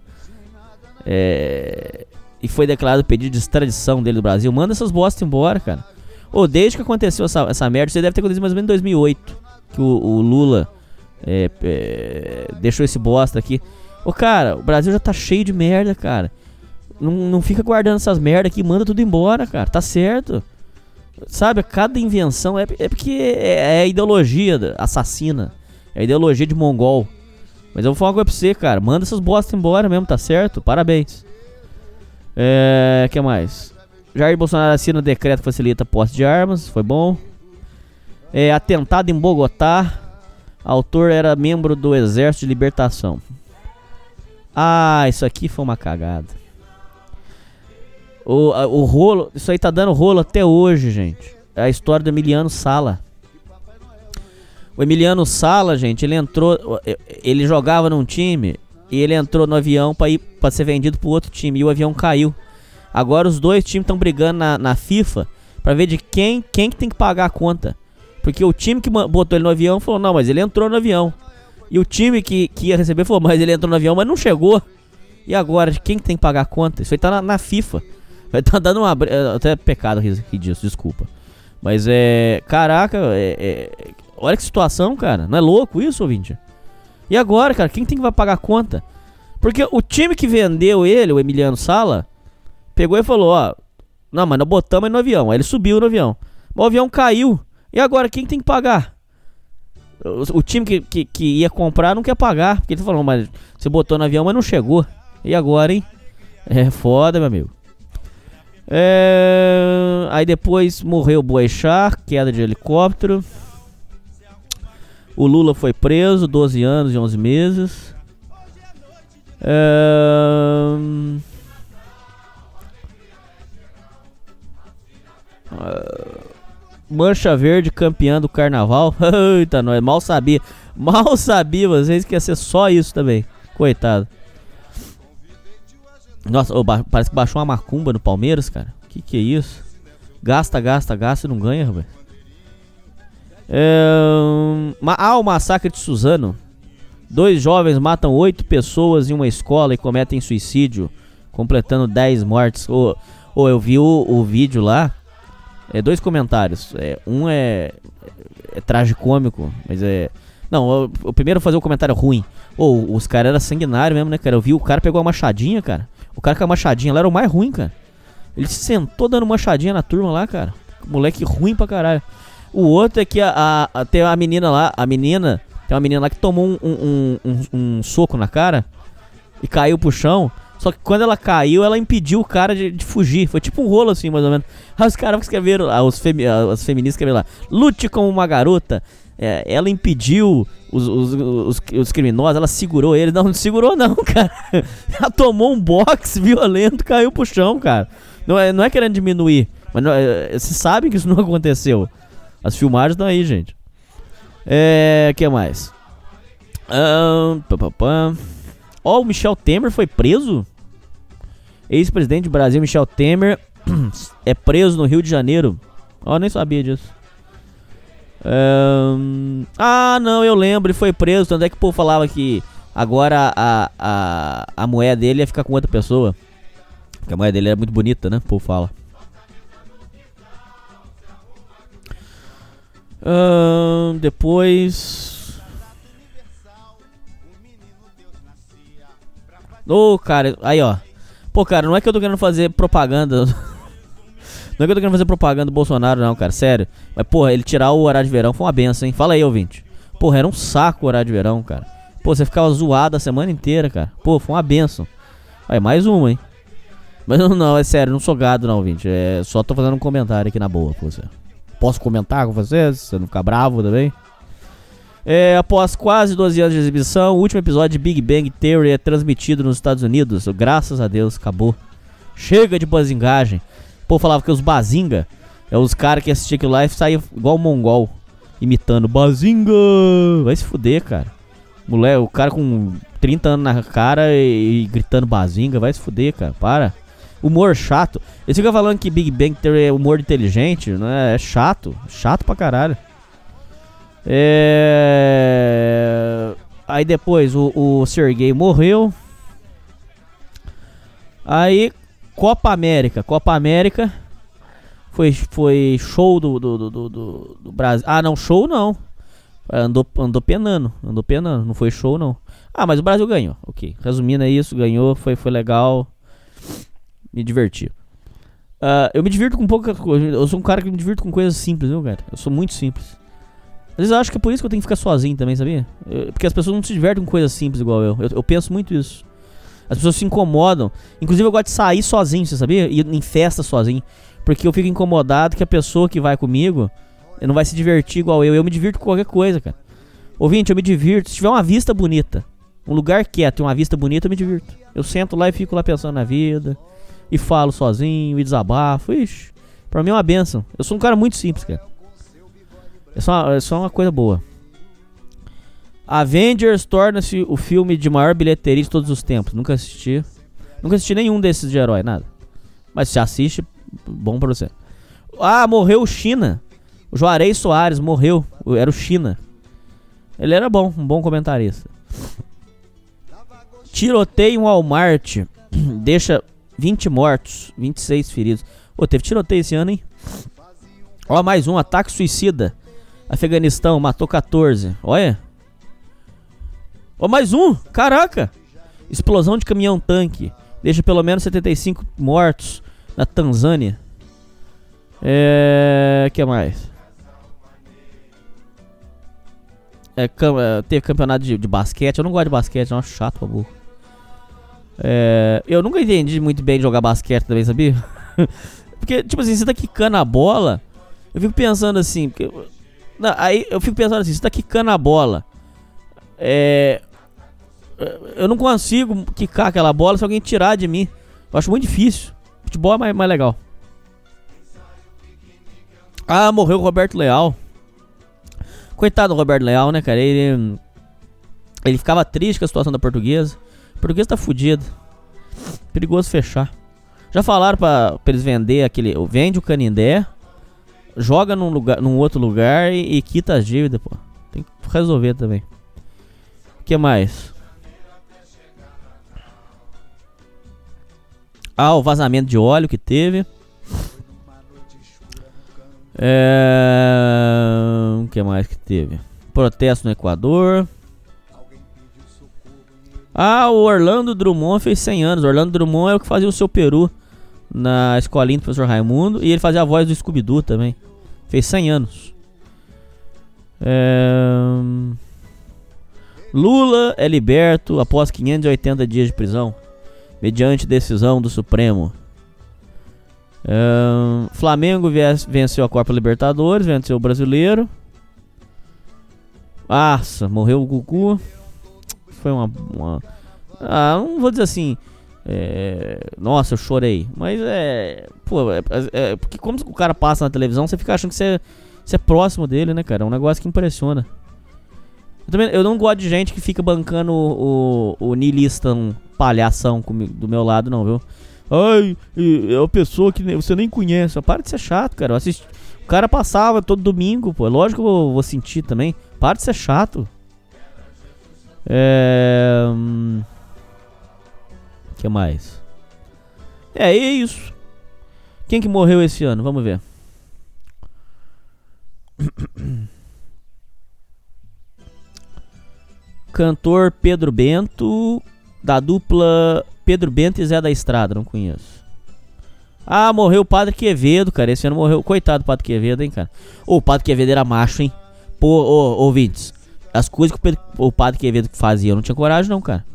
É, e foi declarado pedido de extradição dele do Brasil. Manda essas bostas embora, cara. Ô, desde que aconteceu essa, essa merda, isso deve ter acontecido mais ou menos em 2008. Que o, o Lula é, é, deixou esse bosta aqui. Ô, cara, o Brasil já tá cheio de merda, cara. Não, não fica guardando essas merda aqui, manda tudo embora, cara. Tá certo. Sabe, cada invenção é, é porque é, é a ideologia assassina. É a ideologia de mongol. Mas eu vou falar uma coisa pra você, cara. Manda essas bostas embora mesmo, tá certo? Parabéns. É. que mais? Jair Bolsonaro assina decreto que facilita a posse de armas. Foi bom. É, atentado em Bogotá. Autor era membro do Exército de Libertação. Ah, isso aqui foi uma cagada. O, a, o rolo, isso aí tá dando rolo até hoje, gente. É a história do Emiliano Sala. O Emiliano Sala, gente, ele entrou, ele jogava num time e ele entrou no avião para ir para ser vendido pro outro time e o avião caiu. Agora os dois times estão brigando na, na FIFA para ver de quem quem que tem que pagar a conta. Porque o time que botou ele no avião falou: "Não, mas ele entrou no avião". E o time que, que ia receber falou: "Mas ele entrou no avião, mas não chegou". E agora, de quem que tem que pagar a conta? Isso aí tá na, na FIFA. Tá dando uma. É, até pecado rir disso, desculpa. Mas é. Caraca, é, é, olha que situação, cara. Não é louco isso, ouvinte? E agora, cara, quem tem que vai pagar a conta? Porque o time que vendeu ele, o Emiliano Sala, pegou e falou: Ó, não, mas nós botamos ele no avião. Aí ele subiu no avião. Mas o avião caiu. E agora, quem tem que pagar? O, o time que, que, que, ia comprar não quer pagar. Porque ele falou: Mas você botou no avião, mas não chegou. E agora, hein? É foda, meu amigo. É... Aí depois morreu o Boechat, queda de helicóptero. O Lula foi preso, 12 anos e 11 meses. É... Mancha Verde campeã do carnaval. Eita, nós mal sabia. Mal sabia vocês que ia ser só isso também. Coitado. Nossa, oh, parece que baixou uma macumba no Palmeiras, cara. Que que é isso? Gasta, gasta, gasta e não ganha, rapaz. É, ah, o massacre de Suzano. Dois jovens matam oito pessoas em uma escola e cometem suicídio, completando dez mortes. Ô, oh, oh, eu vi o, o, vídeo lá. É, dois comentários. É, um é, é, é tragicômico, mas é. Não, o, primeiro fazer o um comentário ruim. Ou oh, os caras eram sanguinários mesmo, né, cara? Eu vi o cara pegou a machadinha, cara. O cara com a machadinha lá era o mais ruim, cara. Ele se sentou dando machadinha na turma lá, cara. Moleque ruim pra caralho. O outro é que a, a, tem a menina lá, a menina, tem uma menina lá que tomou um, um, um, um, soco na cara e caiu pro chão. Só que quando ela caiu, ela impediu o cara de, de fugir. Foi tipo um rolo assim, mais ou menos. Aí os caras escreveram, ah, os, femi, ah, os feministas escreveram lá: lute como uma garota. É, ela impediu os, os, os, os, criminosos, ela segurou ele. Não, não segurou, não, cara. Ela tomou um box violento, caiu pro chão, cara. Não é, não é querendo diminuir, mas não, é, vocês sabem que isso não aconteceu. As filmagens estão aí, gente. É. que mais? Pá. Ó, o Michel Temer foi preso? Ex-presidente do Brasil, Michel Temer, é preso no Rio de Janeiro. Ó, nem sabia disso. Ahn, ah, não, eu lembro, ele foi preso. Tanto é que o povo falava que agora a, a, a moeda dele ia ficar com outra pessoa. Porque a moeda dele é muito bonita, né? O povo fala. Ahn, depois. Ô, cara, aí ó. Pô, cara, não é que eu tô querendo fazer propaganda. não é que eu tô querendo fazer propaganda do Bolsonaro, não, cara, sério. Mas, porra, ele tirar o horário de verão foi uma benção, hein? Fala aí, ouvinte. Porra, era um saco o horário de verão, cara. Pô, você ficava zoado a semana inteira, cara. Pô, foi uma benção. Aí, mais uma, hein? Mas não, não, é sério, não sou gado, não, ouvinte. É, só tô fazendo um comentário aqui na boa com você. Posso comentar com vocês? Se você não ficar bravo também? É, após quase 12 anos de exibição, o último episódio de Big Bang Theory é transmitido nos Estados Unidos. Graças a Deus, acabou. Chega de bazingagem. Pô, falava que os bazinga é os caras que assistiam aquilo lá e saíam igual mongol, imitando bazinga. Vai se fuder, cara. Mulher, o cara com 30 anos na cara e, e gritando bazinga, vai se fuder, cara. Para. Humor chato. Eles ficam falando que Big Bang Theory é humor inteligente, não é? É chato. Chato pra caralho. É... Aí depois o, o Sergei morreu. Aí Copa América. Copa América. Foi, foi show do, do, do, do, do- Brasil. Ah, não, show não. Andou, andou penando. Andou penando. Não foi show, não. Ah, mas o Brasil ganhou. Ok. Resumindo é isso, ganhou. Foi, foi legal. Me diverti. Ah, eu me divirto com pouca coisa. Eu sou um cara que me divirto com coisas simples, viu, cara? Eu sou muito simples. Às vezes eu acho que é por isso que eu tenho que ficar sozinho também, sabia? Eu- porque as pessoas não se divertem com coisas simples igual eu. eu. Eu penso muito isso. As pessoas se incomodam. Inclusive eu gosto de sair sozinho, você sabia? Ir em festa sozinho. Porque eu fico incomodado que a pessoa que vai comigo não vai se divertir igual eu. Eu me divirto com qualquer coisa, cara. Ouvinte, eu me divirto. Se tiver uma vista bonita, um lugar quieto e uma vista bonita, eu me divirto. Eu sento lá e fico lá pensando na vida. E falo sozinho, e desabafo. Ixi, pra mim é uma benção. Eu sou um cara muito simples, cara. É só, é só uma coisa boa. Avengers torna-se o filme de maior bilheteria de todos os tempos. Nunca assisti. Nunca assisti nenhum desses de herói, nada. Mas se assiste, bom pra você. Ah, morreu o China. O Juarez Soares morreu. Era o China. Ele era bom, um bom comentarista. Tiroteio em Walmart deixa 20 mortos, 26 feridos. Ô, teve tiroteio esse ano, hein? Ó, mais um ataque suicida. Afeganistão matou 14. Olha. Ó, mais um. Caraca. Explosão de caminhão tanque deixa pelo menos 75 mortos na Tanzânia. É, que mais? É, cam- é, teve campeonato de, de basquete. Eu não gosto de basquete, não. Acho chato pra burro. É, eu nunca entendi muito bem jogar basquete também, sabia? porque, tipo assim, você tá quicando a bola. Eu fico pensando assim. Porque, não, aí eu fico pensando assim: você tá quicando a bola. É. Eu não consigo quicar aquela bola se alguém tirar de mim. Eu acho muito difícil. Futebol é mais, mais legal. Ah, morreu o Roberto Leal. Coitado do Roberto Leal, né, cara? Ele. Ele ficava triste com a situação da portuguesa. O português tá fudido. Perigoso fechar. Já falaram pra, pra eles vender aquele. Vende o Canindé, joga num, lugar, num outro lugar e, e quita as dívidas, pô. Tem que resolver também. Que mais? Ah, o vazamento de óleo que teve. É... O que mais que teve? Protesto no Equador. Ah, o Orlando Drummond fez 100 anos. O Orlando Drummond é o que fazia o seu peru na escolinha do professor Raimundo. E ele fazia a voz do Scooby-Doo também. Fez 100 anos. É... Lula é liberto após 580 dias de prisão, mediante decisão do Supremo. É... Flamengo venceu a Copa Libertadores, venceu o Brasileiro. Nossa, morreu o Gugu. Foi uma, uma- Ah, não vou dizer assim. é, Nossa, eu chorei. Mas é. Pô, é, é- Porque como o cara passa na televisão, você fica achando que você, você é próximo dele, né, cara? É um negócio que impressiona. Eu, também, eu não gosto de gente que fica bancando o, o, o um palhação comigo, do meu lado, não, viu? Ai, é uma pessoa que você nem conhece. Para de ser chato, cara. Assisti, o cara passava todo domingo, pô. Lógico que eu vou, vou sentir também. Para de ser chato. É. Hum, que mais? É, é isso. Quem que morreu esse ano? Vamos ver. Cantor Pedro Bento, da dupla Pedro Bento e Zé da Estrada, não conheço. Ah, morreu o Padre Quevedo, cara. Esse ano morreu. Coitado do Padre Quevedo, hein, cara. Ô, o Padre Quevedo era macho, hein. Pô, ô, ouvintes. As coisas que o, Pedro, o Padre Quevedo fazia, eu não tinha coragem, não, cara.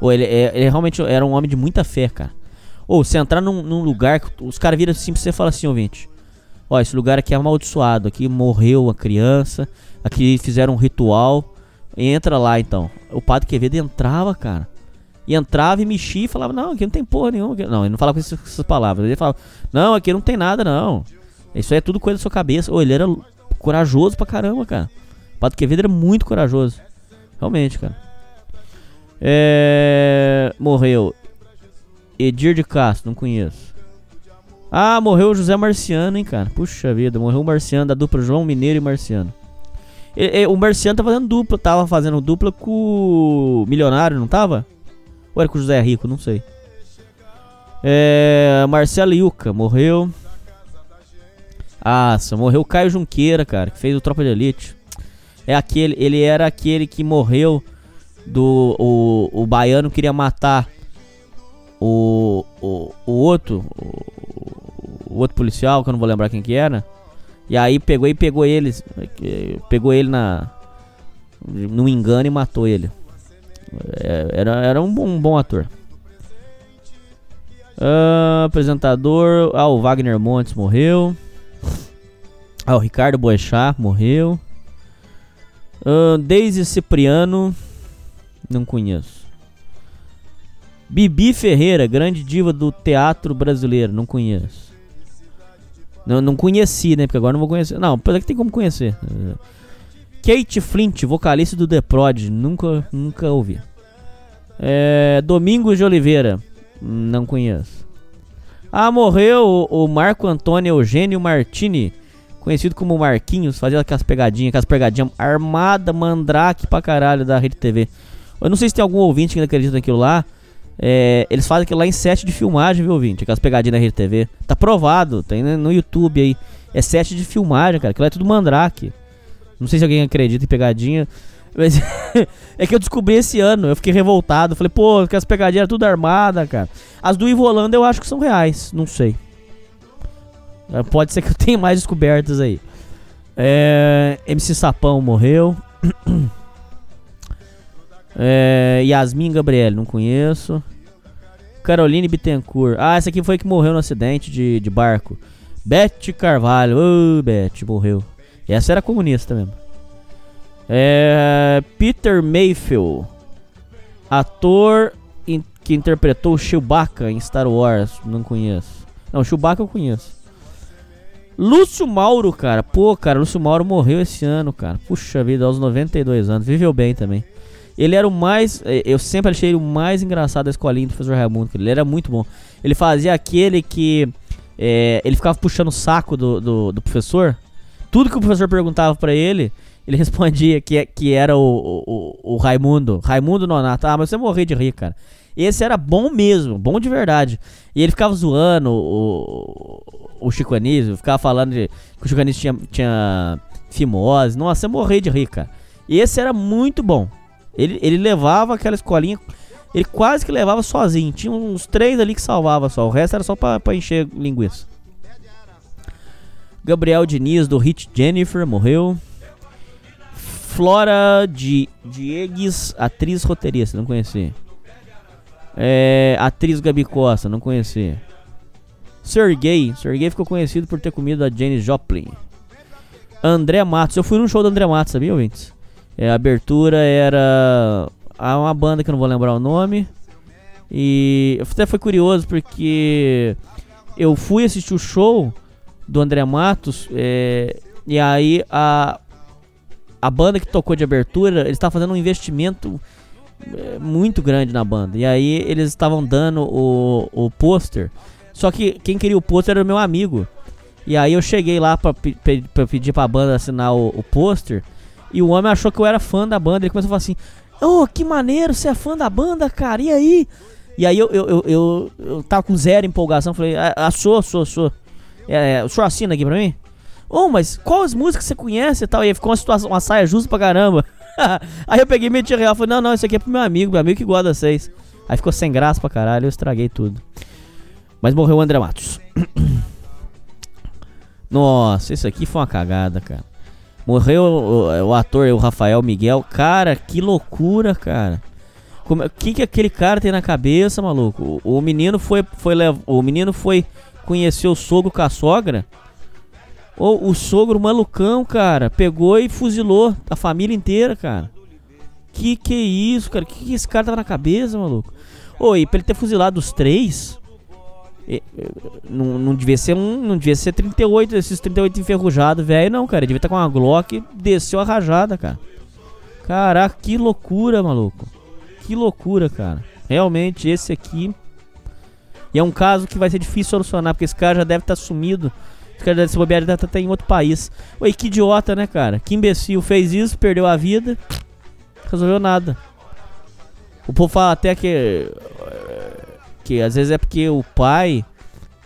Ou ele, é, ele, realmente era um homem de muita fé, cara. Ou você entrar num, num lugar, os caras viram assim pra você falam assim, ouvinte. Ó, esse lugar aqui é amaldiçoado. Aqui morreu uma criança. Aqui fizeram um ritual. Entra lá então. O padre Quevedo entrava, cara. E entrava e mexia e falava: Não, aqui não tem porra nenhuma. Não, ele não falava com essas, palavras. Ele falava: Não, aqui não tem nada, não. Isso aí é tudo coisa da sua cabeça. Ou ele era corajoso pra caramba, cara. O padre Quevedo era muito corajoso. Realmente, cara. É... Morreu. Edir de Castro, não conheço. Ah, morreu o José Marciano, hein, cara. Puxa vida, morreu o Marciano da dupla João Mineiro e Marciano. E, e, o Marciano tá fazendo dupla, tava fazendo dupla com o Milionário, não tava? Ou era com o José Rico, não sei. É, Marcelo Yuca morreu. Ah, morreu o Caio Junqueira, cara, que fez o Tropa de Elite. É aquele, ele era aquele que morreu do o, o baiano queria matar o, o, o outro, o, o, outro policial, que eu não vou lembrar quem que era. E aí pegou e pegou ele, pegou ele na no engano e matou ele. É, era, era um bom, um bom ator. Uh, apresentador, ah, o Wagner Montes morreu. Ah, o Ricardo Boechat morreu. Uh, Daisy Cipriano, não conheço. Bibi Ferreira, grande diva do teatro brasileiro, não conheço. Não, não conheci, né? Porque agora não vou conhecer. Não, apesar que tem como conhecer. Kate Flint, vocalista do The Prod, nunca, nunca ouvi. É, Domingos de Oliveira, não conheço. Ah, morreu o, o Marco Antônio Eugênio Martini, conhecido como Marquinhos, fazia aquelas pegadinhas, aquelas pegadinhas armada, mandrake pra caralho da Rede TV. Eu não sei se tem algum ouvinte que ainda acredita naquilo lá. É, eles fazem aquilo lá em set de filmagem, viu, ouvinte? Aquelas pegadinhas na Rede TV. Tá provado, tem no YouTube aí. É set de filmagem, cara. Aquilo é tudo mandrake. Não sei se alguém acredita em pegadinha. Mas é que eu descobri esse ano. Eu fiquei revoltado. Falei, pô, aquelas pegadinhas eram tudo armada, cara. As do Ivo Holanda eu acho que são reais. Não sei. É, pode ser que eu tenha mais descobertas aí. É, MC Sapão morreu. É, Yasmin Gabriel, não conheço. Caroline Bittencourt. Ah, essa aqui foi que morreu no acidente de, de barco. Beth Carvalho. Ô, oh, Beth, morreu. Essa era comunista mesmo. É, Peter Mayfield. Ator in, que interpretou Chewbacca em Star Wars. Não conheço. Não, Chewbacca eu conheço. Lúcio Mauro, cara. Pô, cara, Lúcio Mauro morreu esse ano, cara. Puxa vida, aos 92 anos. Viveu bem também. Ele era o mais. Eh, eu sempre achei o mais engraçado da escolinha do professor Raimundo. Ele era muito bom. Ele fazia aquele que. É, ele ficava puxando o saco do, do, do, professor. Tudo que o professor perguntava para ele, ele respondia que, que era o, o, o Raimundo. Raimundo Nonato. Ah, mas você morreu de rir, cara. Esse era bom mesmo, bom de verdade. E ele ficava zoando o, o Chico Anísio, ficava falando de, que o Chico Anísio tinha, tinha fimose. Nossa, você morreu de rir, cara. Esse era muito bom. Ele, ele levava aquela escolinha, ele quase que levava sozinho. Tinha uns três ali que salvava só, o resto era só pra, encher linguiça. Gabriel Diniz do Hit Jennifer morreu. Flora de Diegues, atriz roteirista, não conheci. É, atriz Gabi Costa, não conheci. Sergei, Sergei ficou conhecido por ter comido a Jane Joplin. André Matos, eu fui num show do André Matos, sabia, ouvintes? É, a abertura era uma banda que eu não vou lembrar o nome. E até foi curioso porque eu fui assistir o show do André Matos é, e aí a a banda que tocou de abertura, eles estavam fazendo um investimento é, muito grande na banda. E aí eles estavam dando o, o pôster. Só que quem queria o pôster era o meu amigo. E aí eu cheguei lá pra, pe pra pedir pra banda assinar o, o pôster. E o homem achou que eu era fã da banda. Ele começou a falar assim: oh, que maneiro, você é fã da banda, cara, e aí? E aí eu, eu, eu, eu, eu tava com zero empolgação. Falei: Ah, ah sou, sou, sou. É, é, o senhor assina aqui pra mim? Oh, mas quais músicas você conhece e tal? E aí ficou uma situação, uma saia justa pra caramba. aí eu peguei e meti real. Falei: Não, não, isso aqui é pro meu amigo, meu amigo que guarda vocês. Aí ficou sem graça pra caralho, eu estraguei tudo. Mas morreu o André Matos. Nossa, isso aqui foi uma cagada, cara. Morreu o, o, ator, o Rafael Miguel. Cara, que loucura, cara. O que, que aquele cara tem na cabeça, maluco? O, o, menino foi, foi o menino foi conhecer o sogro com a sogra. Ou o sogro malucão, cara, pegou e fuzilou a família inteira, cara. Que que é isso, cara? Que que esse cara tava na cabeça, maluco? Oi, pra ele ter fuzilado os três, não, não devia ser um. Não devia ser 38, esses 38 enferrujados, velho, não, cara. Devia estar tá com uma Glock desceu a rajada, cara. Caraca, que loucura, maluco. Que loucura, cara. Realmente, esse aqui. E é um caso que vai ser difícil solucionar, porque esse cara já deve estar tá sumido. Esse cara deve se deve estar tá em outro país. Oi, que idiota, né, cara? Que imbecil. Fez isso, perdeu a vida. Resolveu nada. O povo fala até que que às vezes é porque o pai,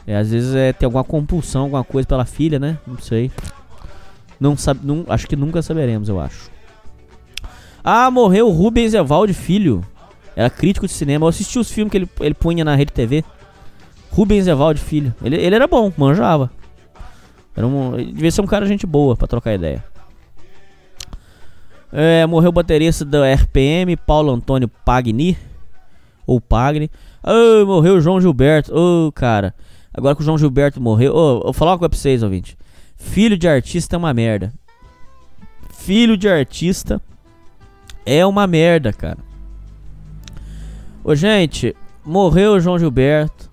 é, às vezes é tem alguma compulsão, alguma coisa pela filha, né? Não sei. Não sabe, não, acho que nunca saberemos, eu acho. Ah, morreu Rubens Evaldo Filho. Era crítico de cinema. Eu assisti os filmes que ele, ele punha na Rede TV. Rubens Evaldo Filho. Ele, ele era bom, manjava. Era um, devia ser um cara gente boa pra trocar ideia. É, morreu o baterista da RPM, Paulo Antônio Pagni. Ou Pagni. Oh, morreu o João Gilberto. Ô, oh, cara. Agora que o João Gilberto morreu. Ô, oh, vou falar uma coisa pra vocês, ouvinte. Filho de artista é uma merda. Filho de artista é uma merda, cara. Ô, gente, morreu o João Gilberto.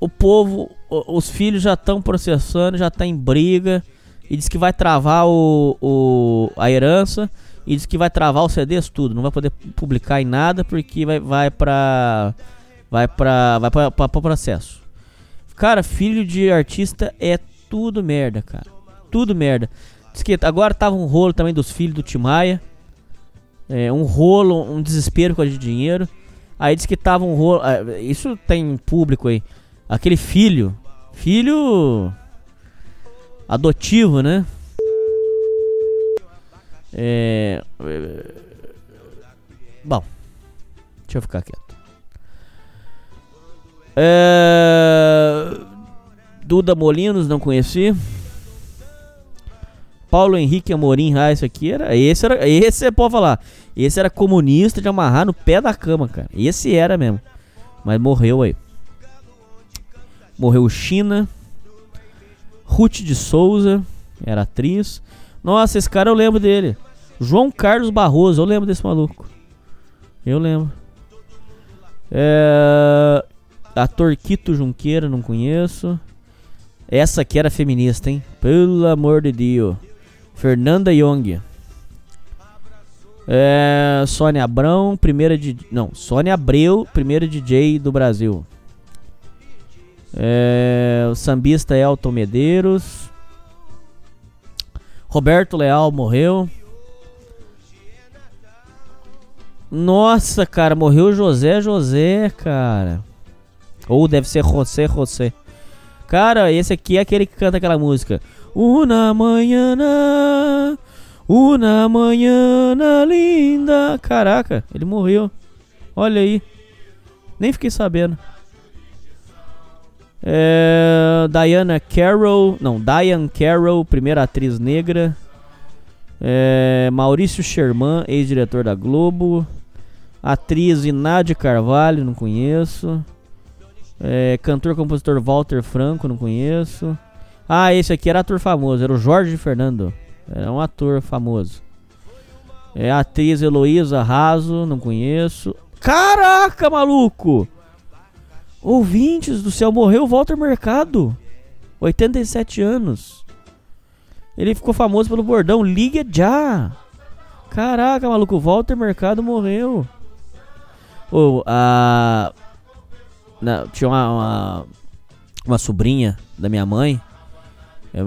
O povo, os filhos já estão processando, já tá em briga. E diz que vai travar o, o, a herança e diz que vai travar os CDs tudo, não vai poder publicar em nada porque vai vai para vai para vai para processo. Cara, filho de artista é tudo merda, cara. Tudo merda. Diz que agora tava um rolo também dos filhos do Timaya. É, um rolo, um desespero com a de dinheiro. Aí diz que tava um rolo. É, isso tem público aí. Aquele filho. Filho. Adotivo, né? É, é... Bom, deixa eu ficar quieto. É... Duda Molinos, não conheci. Paulo Henrique Amorim, ah, isso aqui era. Esse era. Esse você pode falar. Esse era comunista de amarrar no pé da cama, cara. Esse era mesmo. Mas morreu aí. Morreu China. Ruth de Souza, era atriz. Nossa, esse cara eu lembro dele. João Carlos Barroso, eu lembro desse maluco. Eu lembro. É... Ator Quito Junqueira, não conheço. Essa aqui era feminista, hein? Pelo amor de Deus. Fernanda Young. É... Sônia Abrão, primeira de. Não, Sônia Abreu, primeira DJ do Brasil. É... O sambista Elton Medeiros. Roberto Leal morreu. Nossa, cara, morreu José José, cara. Ou deve ser José José. Cara, esse aqui é aquele que canta aquela música. Una manhã, una manhã linda. Caraca, ele morreu. Olha aí. Nem fiquei sabendo. É, Diana Carroll, não, Diane Carroll, primeira atriz negra. É, Maurício Sherman, ex-diretor da Globo. Atriz Inádia Carvalho, não conheço. É, cantor compositor Walter Franco, não conheço. Ah, esse aqui era ator famoso, era o Jorge Fernando. Era um ator famoso. É atriz Heloísa Raso, não conheço. Caraca, maluco! Ouvintes do céu, morreu Walter Mercado. 87 anos. Ele ficou famoso pelo bordão Liga já. Caraca, maluco, o Walter Mercado morreu. Ô, a. Na, tinha uma, uma, uma sobrinha da minha mãe.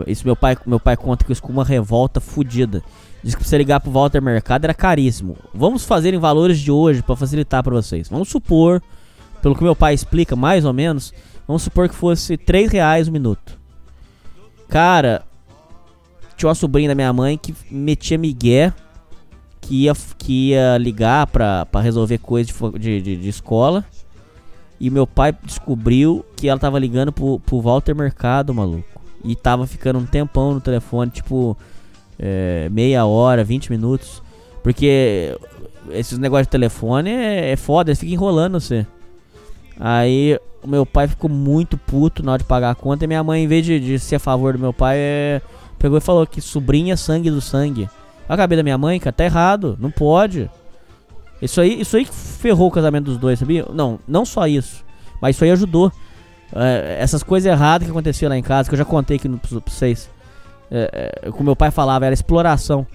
Isso meu pai, meu pai conta que isso com uma revolta fodida. Diz que pra você ligar pro Walter Mercado era caríssimo. Vamos fazer em valores de hoje pra facilitar pra vocês. Vamos supor, pelo que meu pai explica, mais ou menos, vamos supor que fosse 3 reais o minuto. Cara, tinha uma sobrinha da minha mãe que metia migué que ia, que ia ligar pra, pra resolver coisa de, de, de, de escola. E meu pai descobriu que ela tava ligando pro, pro Walter Mercado, maluco. E tava ficando um tempão no telefone, tipo, é, meia hora, 20 minutos. Porque esses negócios de telefone é, é foda, eles ficam enrolando você. Aí o meu pai ficou muito puto na hora de pagar a conta. E minha mãe, em vez de, de ser a favor do meu pai, é, pegou e falou que sobrinha é sangue do sangue. A cabeça da minha mãe, cara, tá errado, não pode. Isso aí, isso aí ferrou o casamento dos dois, sabia? Não, não só isso, mas isso aí ajudou. É, essas coisas erradas que aconteciam lá em casa, que eu já contei aqui no, pra vocês. É, é, meu pai falava, era exploração.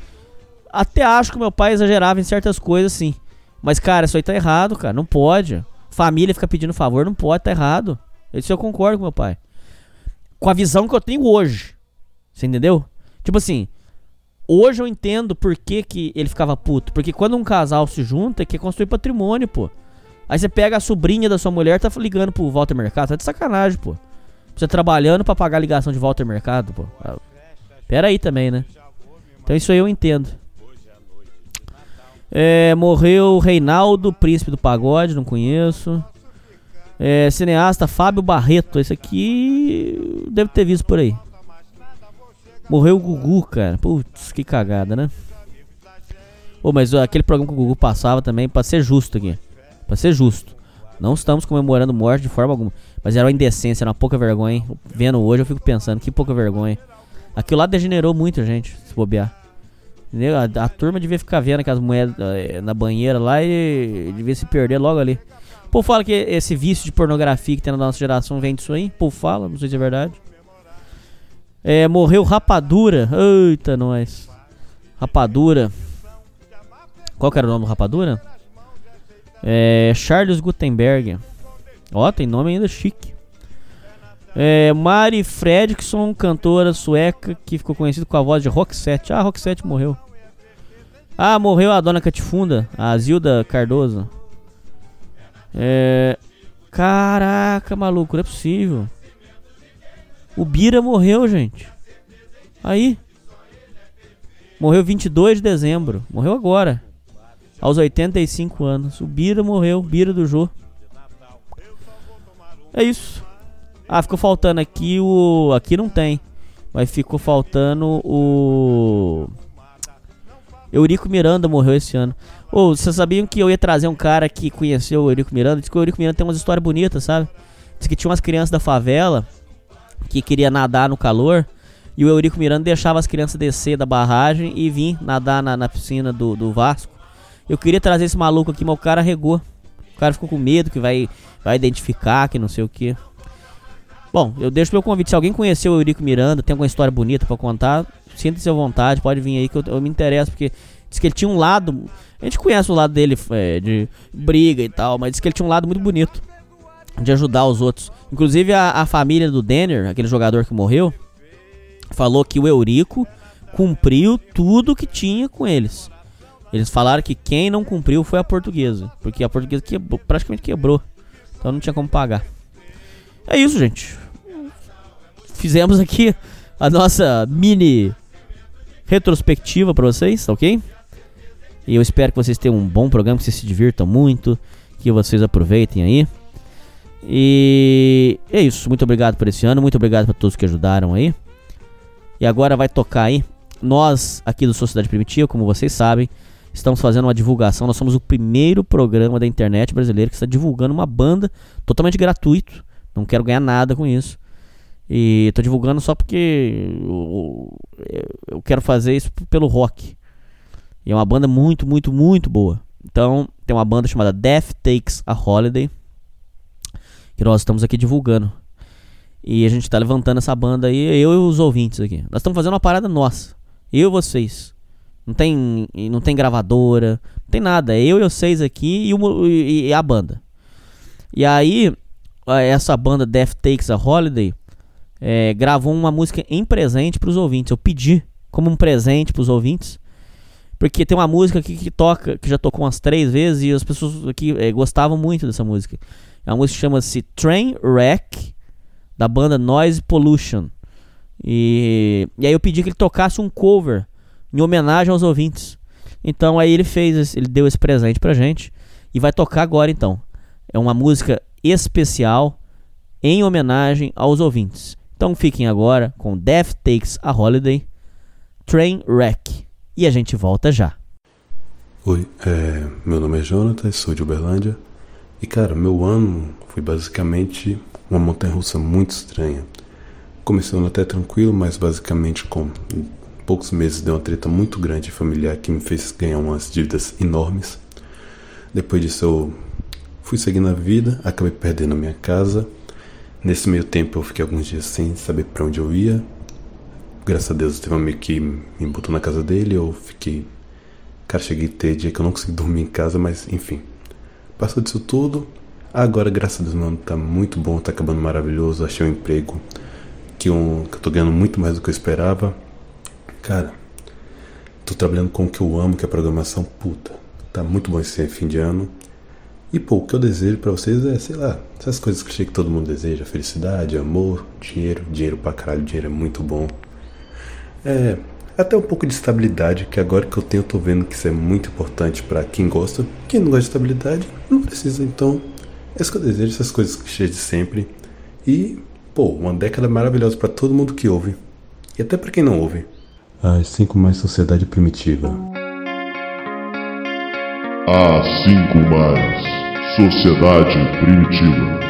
Até acho que meu pai exagerava em certas coisas, sim. Mas, cara, isso aí tá errado, cara. Não pode. Família fica pedindo favor, não pode, tá errado. Isso eu concordo com meu pai. Com a visão que eu tenho hoje. Você entendeu? Tipo assim, hoje eu entendo por que, que ele ficava puto. Porque quando um casal se junta, quer construir patrimônio, pô. Aí você pega a sobrinha da sua mulher, tá ligando pro Walter Mercado. Tá de sacanagem, pô. Você trabalhando pra pagar a ligação de Walter Mercado, pô. Ah, Pera aí também, né? Então isso aí eu entendo. É, morreu Reinaldo, príncipe do pagode, não conheço. É, cineasta Fábio Barreto, esse aqui deve ter visto por aí. Morreu o Gugu, cara. Putz, que cagada, né? Ô, mas aquele programa que o Gugu passava também, pra ser justo aqui. Pra ser justo. Não estamos comemorando morte de forma alguma. Mas era uma indecência, era uma pouca vergonha. Vendo hoje, eu fico pensando, que pouca vergonha. Aquilo lá degenerou muito, gente, se bobear. Entendeu? A, a turma devia ficar vendo aquelas mulheres eh, na banheira lá e devia se perder logo ali. Pô, fala que esse vício de pornografia que tem na nossa geração vem disso aí. Pô, fala, não sei se é verdade. É, morreu Rapadura. Eita, nós. Rapadura. Qual que era o nome do Rapadura? É, Charles Gutenberg. Ó, tem nome ainda chique. É, Mari Fredriksson, cantora sueca que ficou conhecida com a voz de Roxette. Ah, Roxette morreu. Ah, morreu a dona Catifunda, a Zilda Cardoso. É. Caraca, maluco, não é possível. O Bira morreu, gente. Aí. Morreu 22 de dezembro. Morreu agora. Aos 85 anos. O Bira morreu. Bira do Jô. É isso. Ah, ficou faltando aqui o. Aqui não tem. Mas ficou faltando o. Eurico Miranda morreu esse ano. Ô, vocês sabiam que eu ia trazer um cara que conheceu o Eurico Miranda? Diz que o Eurico Miranda tem umas histórias bonitas, sabe? Diz que tinha umas crianças da favela que queria nadar no calor. E o Eurico Miranda deixava as crianças descer da barragem e vir nadar na, na piscina do, do Vasco. Eu queria trazer esse maluco aqui, mas o cara regou. O cara ficou com medo que vai, vai identificar, que não sei o que. Bom, eu deixo meu convite. Se alguém conheceu o Eurico Miranda, tem alguma história bonita pra contar, sinta-se à vontade, pode vir aí que eu, eu me interesso, porque diz que ele tinha um lado. A gente conhece o lado dele é, de briga e tal, mas diz que ele tinha um lado muito bonito de ajudar os outros. Inclusive a, a família do Denner, aquele jogador que morreu, falou que o Eurico cumpriu tudo que tinha com eles. Eles falaram que quem não cumpriu foi a portuguesa, porque a portuguesa quebrou, praticamente quebrou, então não tinha como pagar. É isso, gente. Fizemos aqui a nossa mini retrospectiva pra vocês, tá ok? E eu espero que vocês tenham um bom programa, que vocês se divirtam muito, que vocês aproveitem aí. E é isso. Muito obrigado por esse ano, muito obrigado para todos que ajudaram aí. E agora vai tocar aí. Nós aqui do Sociedade Primitiva, como vocês sabem, estamos fazendo uma divulgação. Nós somos o primeiro programa da internet brasileira que está divulgando uma banda totalmente gratuito. Não quero ganhar nada com isso. E tô divulgando só porque eu, eu quero fazer isso pelo rock. E é uma banda muito, muito, muito boa. Então, tem uma banda chamada Death Takes a Holiday. Que nós estamos aqui divulgando. E a gente tá levantando essa banda aí, eu e os ouvintes aqui. Nós estamos fazendo uma parada nossa. Eu e vocês. Não tem, não tem gravadora, não tem nada. É eu e vocês aqui e, e, e a banda. E aí, essa banda Death Takes a Holiday é, gravou uma música em presente para os ouvintes. Eu pedi como um presente para os ouvintes. Porque tem uma música aqui que toca, que já tocou umas três vezes e as pessoas aqui é, gostavam muito dessa música. É uma música que chama-se Train Wreck, da banda Noise Pollution. E, e aí eu pedi que ele tocasse um cover em homenagem aos ouvintes. Então aí ele fez, ele deu esse presente pra gente e vai tocar agora então. É uma música especial em homenagem aos ouvintes. Então fiquem agora com Death Takes a Holiday, Train Wreck. E a gente volta já. Oi, é, meu nome é Jonathan, sou de Uberlândia. E cara, meu ano foi basicamente uma montanha russa muito estranha. Começando até tranquilo, mas basicamente com poucos meses deu uma treta muito grande familiar que me fez ganhar umas dívidas enormes. Depois disso eu fui seguindo a vida, acabei perdendo a minha casa. Nesse meio tempo eu fiquei alguns dias sem saber para onde eu ia. Graças a Deus teve um amigo que me botou na casa dele, eu fiquei. Cara, cheguei a ter dia que eu não consegui dormir em casa, mas enfim. Passou disso tudo. Agora, graças a Deus, mano, tá muito bom, tá acabando maravilhoso. Achei um emprego que, um, que eu tô ganhando muito mais do que eu esperava. Cara, tô trabalhando com o que eu amo, que é programação puta. Tá muito bom esse fim de ano. E pô, o que eu desejo para vocês é, sei lá, essas coisas que que todo mundo deseja: felicidade, amor, dinheiro, dinheiro pra caralho, dinheiro é muito bom. É, até um pouco de estabilidade, que agora que eu tenho, eu tô vendo que isso é muito importante para quem gosta. Quem não gosta de estabilidade, não precisa. Então, é isso que eu desejo, essas coisas clichês de sempre. E, pô, uma década maravilhosa para todo mundo que ouve. E até para quem não ouve. As cinco mais sociedade primitiva. As cinco mais sociedade primitiva.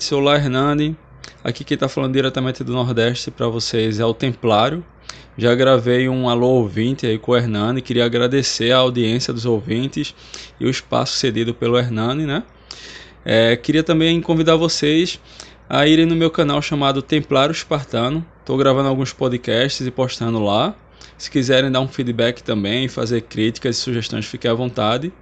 Olá, ouvintes. Olá, Hernani. Aqui quem está falando diretamente do Nordeste para vocês é o Templário. Já gravei um alô ouvinte aí com o Hernani. Queria agradecer a audiência dos ouvintes e o espaço cedido pelo Hernani, né? É, queria também convidar vocês a irem no meu canal chamado Templário Espartano. Estou gravando alguns podcasts e postando lá. Se quiserem dar um feedback também, fazer críticas e sugestões, fiquem à vontade.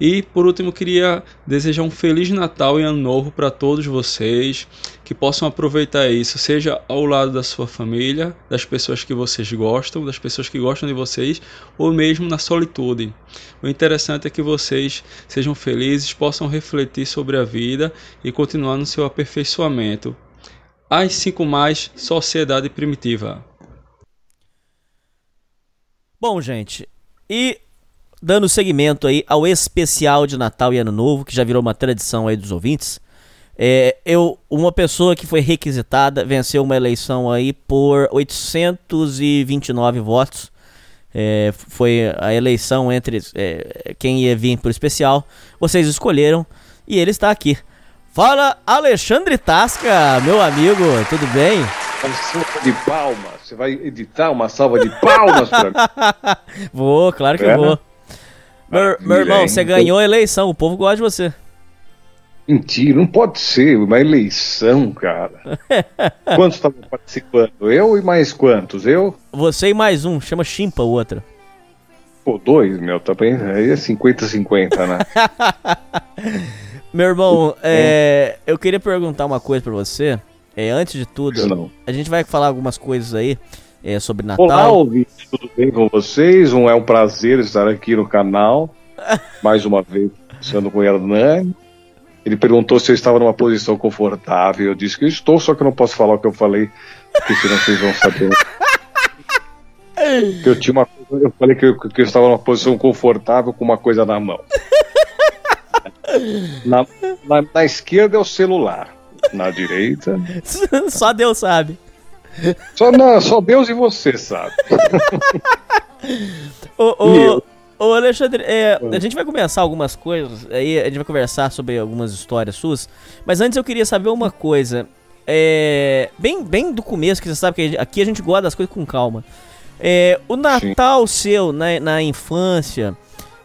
E por último, queria desejar um feliz Natal e Ano Novo para todos vocês, que possam aproveitar isso, seja ao lado da sua família, das pessoas que vocês gostam, das pessoas que gostam de vocês, ou mesmo na solitude. O interessante é que vocês sejam felizes, possam refletir sobre a vida e continuar no seu aperfeiçoamento. As 5 mais Sociedade Primitiva. Bom, gente, e dando seguimento aí ao especial de Natal e Ano Novo, que já virou uma tradição aí dos ouvintes. É, eu, uma pessoa que foi requisitada venceu uma eleição aí por 829 votos. É, foi a eleição entre é, quem ia vir por especial. Vocês escolheram e ele está aqui. Fala Alexandre Tasca, meu amigo, tudo bem? Uma salva de palmas. Você vai editar uma salva de palmas pra mim? vou, claro que É? vou. Meu, meu irmão, você ganhou a eleição, o povo gosta de você. Mentira, não pode ser. Uma eleição, cara. Quantos estavam participando? Eu e mais quantos? Eu? Você e mais um, chama Chimpa o outro. Pô, dois, meu, também. Aí é 50-50, né? Meu irmão, é, eu queria perguntar uma coisa pra você. É, antes de tudo, Não. a gente vai falar algumas coisas aí é, sobre Natal. Olá, ouvintes, tudo bem com vocês? Um, é um prazer estar aqui no canal. Mais uma vez, conversando com o Hernani. Ele perguntou se eu estava numa posição confortável. Eu disse que eu estou, só que eu não posso falar o que eu falei, porque senão vocês vão saber. Que eu tinha uma coisa, eu falei que eu, que eu estava numa posição confortável com uma coisa na mão. Na, na, na esquerda é o celular, na direita. Só Deus sabe. Só, não, só Deus e você sabe. Ô, ô, Meu. ô, Alexandre, é, a gente vai começar algumas coisas, aí a gente vai conversar sobre algumas histórias suas, mas antes eu queria saber uma coisa. É, bem, bem do começo, que você sabe que aqui a gente gosta das coisas com calma. É, o Natal seu na, na infância,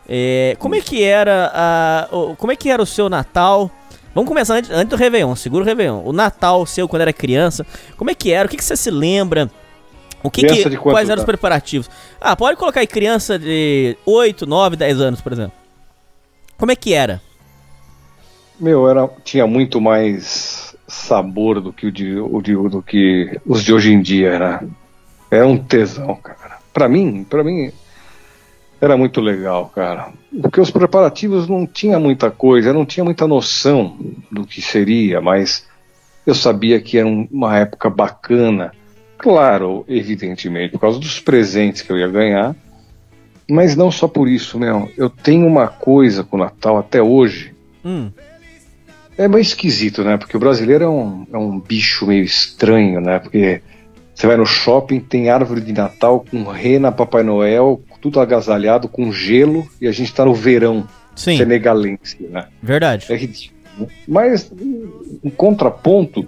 é, como é que era a, o- como é que era o seu Natal? Vamos começar antes, antes do Réveillon, segura o Réveillon. O Natal seu quando era criança, como é que era? O que, que você se lembra? O que que, de quantos quais eram os anos? preparativos? Ah, pode colocar aí criança de 8, 9, 10 anos, por exemplo. Como é que era? Meu, era, tinha muito mais sabor do que, o de, o de- do que os de hoje em dia, né? Era um tesão, cara. Pra mim, para mim, era muito legal, cara. Porque os preparativos não tinha muita coisa, eu não tinha muita noção do que seria, mas eu sabia que era um- uma época bacana. Claro, evidentemente, por causa dos presentes que eu ia ganhar, mas não só por isso, meu. Eu tenho uma coisa com o Natal até hoje. Hum, É meio esquisito, né? Porque o brasileiro é um, é um bicho meio estranho, né? Porque você vai no shopping, tem árvore de Natal com rena, Papai Noel, tudo agasalhado, com gelo, e a gente tá no verão sim, senegalense, né? verdade. É ridículo. né? Mas, em contraponto,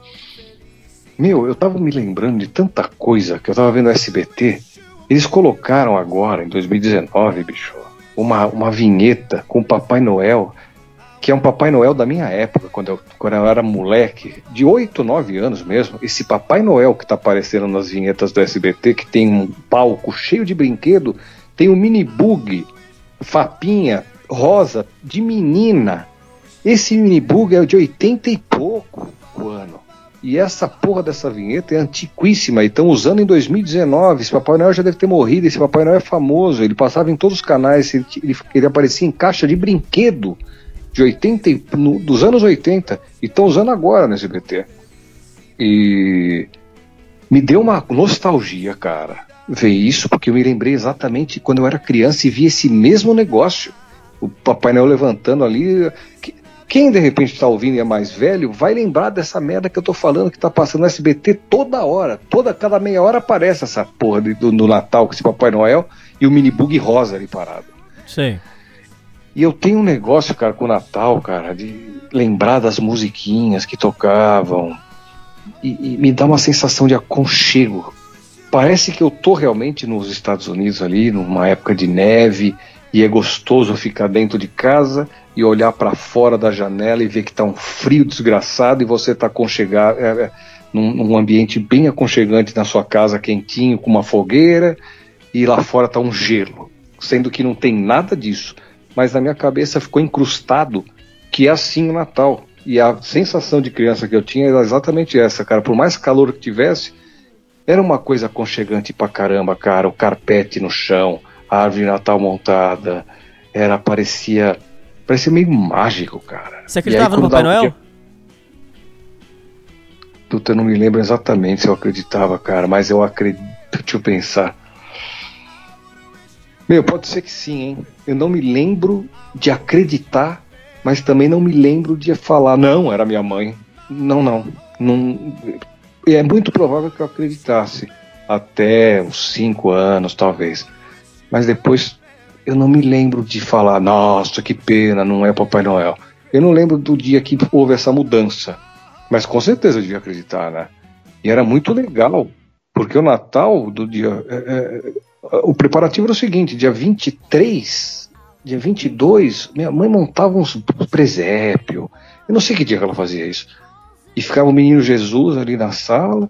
meu, eu tava me lembrando de tanta coisa que eu tava vendo SBT. Eles colocaram agora, em 2019, bicho, uma, uma vinheta com o Papai Noel, que é um Papai Noel da minha época, quando eu, quando eu era moleque, de 8, 9 anos mesmo. Esse Papai Noel que tá aparecendo nas vinhetas do SBT, que tem um palco cheio de brinquedo, tem um mini bug, fapinha, rosa, de menina. Esse mini bug é de 80 e pouco o ano. E essa porra dessa vinheta é antiquíssima e estão usando em 2019. Esse Papai Noel já deve ter morrido. Esse Papai Noel é famoso. Ele passava em todos os canais. Ele, ele, ele aparecia em caixa de brinquedo de 80, e- no- dos anos 80. E estão usando agora no SBT. E me deu uma nostalgia, cara, ver isso, porque eu me lembrei exatamente quando eu era criança e vi esse mesmo negócio. O Papai Noel levantando ali. Que- Quem de repente está ouvindo e é mais velho, vai lembrar dessa merda que eu tô falando que tá passando no SBT toda hora. Toda, cada meia hora aparece essa porra de- do, do Natal com esse Papai Noel e o mini bug rosa ali parado. Sim. E eu tenho um negócio, cara, com o Natal, cara, de. lembrar das musiquinhas que tocavam e, e me dá uma sensação de aconchego. Parece que eu tô realmente nos Estados Unidos ali, numa época de neve, e é gostoso ficar dentro de casa e olhar para fora da janela e ver que tá um frio desgraçado e você tá aconchegado, é, é, num, num ambiente bem aconchegante na sua casa, quentinho, com uma fogueira, e lá fora tá um gelo, sendo que não tem nada disso. Mas na minha cabeça ficou incrustado que é assim o Natal. E a sensação de criança que eu tinha era exatamente essa, cara. Por mais calor que tivesse, era uma coisa aconchegante pra caramba, cara. O carpete no chão, a árvore Natal montada. Era, parecia. Parecia meio mágico, cara. Você acreditava no Papai Noel? Puta, eu não me lembro exatamente se eu acreditava, cara, mas eu acredito. Deixa eu pensar. Meu, pode ser que sim, hein? Eu não me lembro de acreditar mas também não me lembro de falar, não, era minha mãe. Não, não. não é muito provável que eu acreditasse. Até uns cinco anos, talvez. Mas depois eu não me lembro de falar, nossa, que pena, não é Papai Noel. Eu não lembro do dia que houve essa mudança. Mas com certeza eu devia acreditar, né? E era muito legal, porque o Natal do dia. É, é, o preparativo era o seguinte: dia 23 dia 22, minha mãe montava uns presépio. Eu não sei que dia que ela fazia isso. E ficava o menino Jesus ali na sala,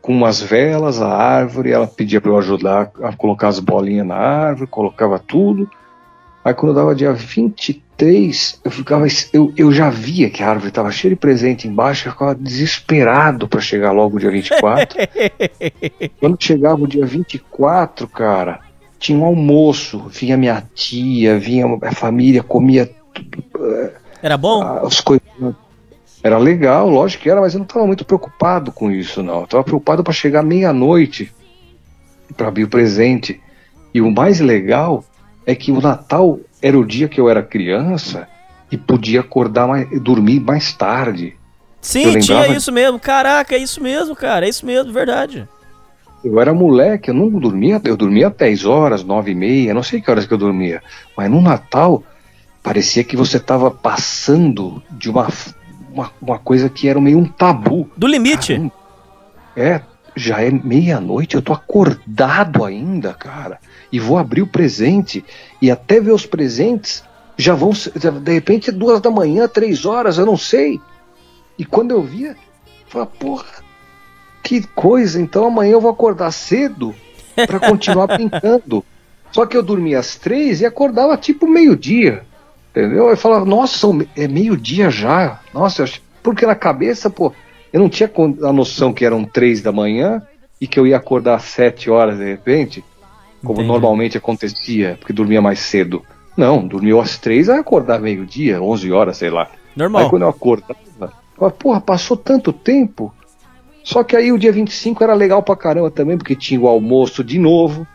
com umas velas, a árvore. Ela pedia para eu ajudar a colocar as bolinhas na árvore, colocava tudo. Aí quando dava dia 23, eu ficava. Eu, eu já via que a árvore estava cheia de presente embaixo, eu ficava desesperado para chegar logo o dia 24. quando chegava o dia 24, cara, tinha um almoço, vinha minha tia, vinha a família, comia tudo. Era bom? As coisas. Era legal, lógico que era, mas eu não estava muito preocupado com isso, não. Eu estava preocupado para chegar meia-noite para abrir o presente. E o mais legal é que o Natal era o dia que eu era criança e podia acordar mais, dormir mais tarde. Sim, tinha isso mesmo. Caraca, é isso mesmo, cara. É isso mesmo, verdade. Eu era moleque, eu não dormia, eu dormia 10 horas, 9 e meia, não sei que horas que eu dormia. Mas no Natal, parecia que você estava passando de uma, uma, uma, coisa que era meio um tabu. Do limite. Caramba. É, já é meia-noite, eu tô acordado ainda, cara. E vou abrir o presente. E até ver os presentes, já vão. De repente, duas da manhã, três horas, eu não sei. E quando eu via, eu falei, porra, que coisa, então amanhã eu vou acordar cedo para continuar brincando. Só que eu dormia às três e acordava tipo meio-dia. Entendeu? Eu falava, nossa, é meio-dia já. Nossa, porque na cabeça, pô, eu não tinha a noção que eram três da manhã e que eu ia acordar às sete horas de repente, como Entendi. normalmente acontecia, porque dormia mais cedo. Não, dormiu às três, aí acordar meio-dia, onze horas, sei lá. Normal. Aí quando eu acordava, eu falava, porra, passou tanto tempo. Só que aí o dia 25 era legal pra caramba também, porque tinha o almoço de novo.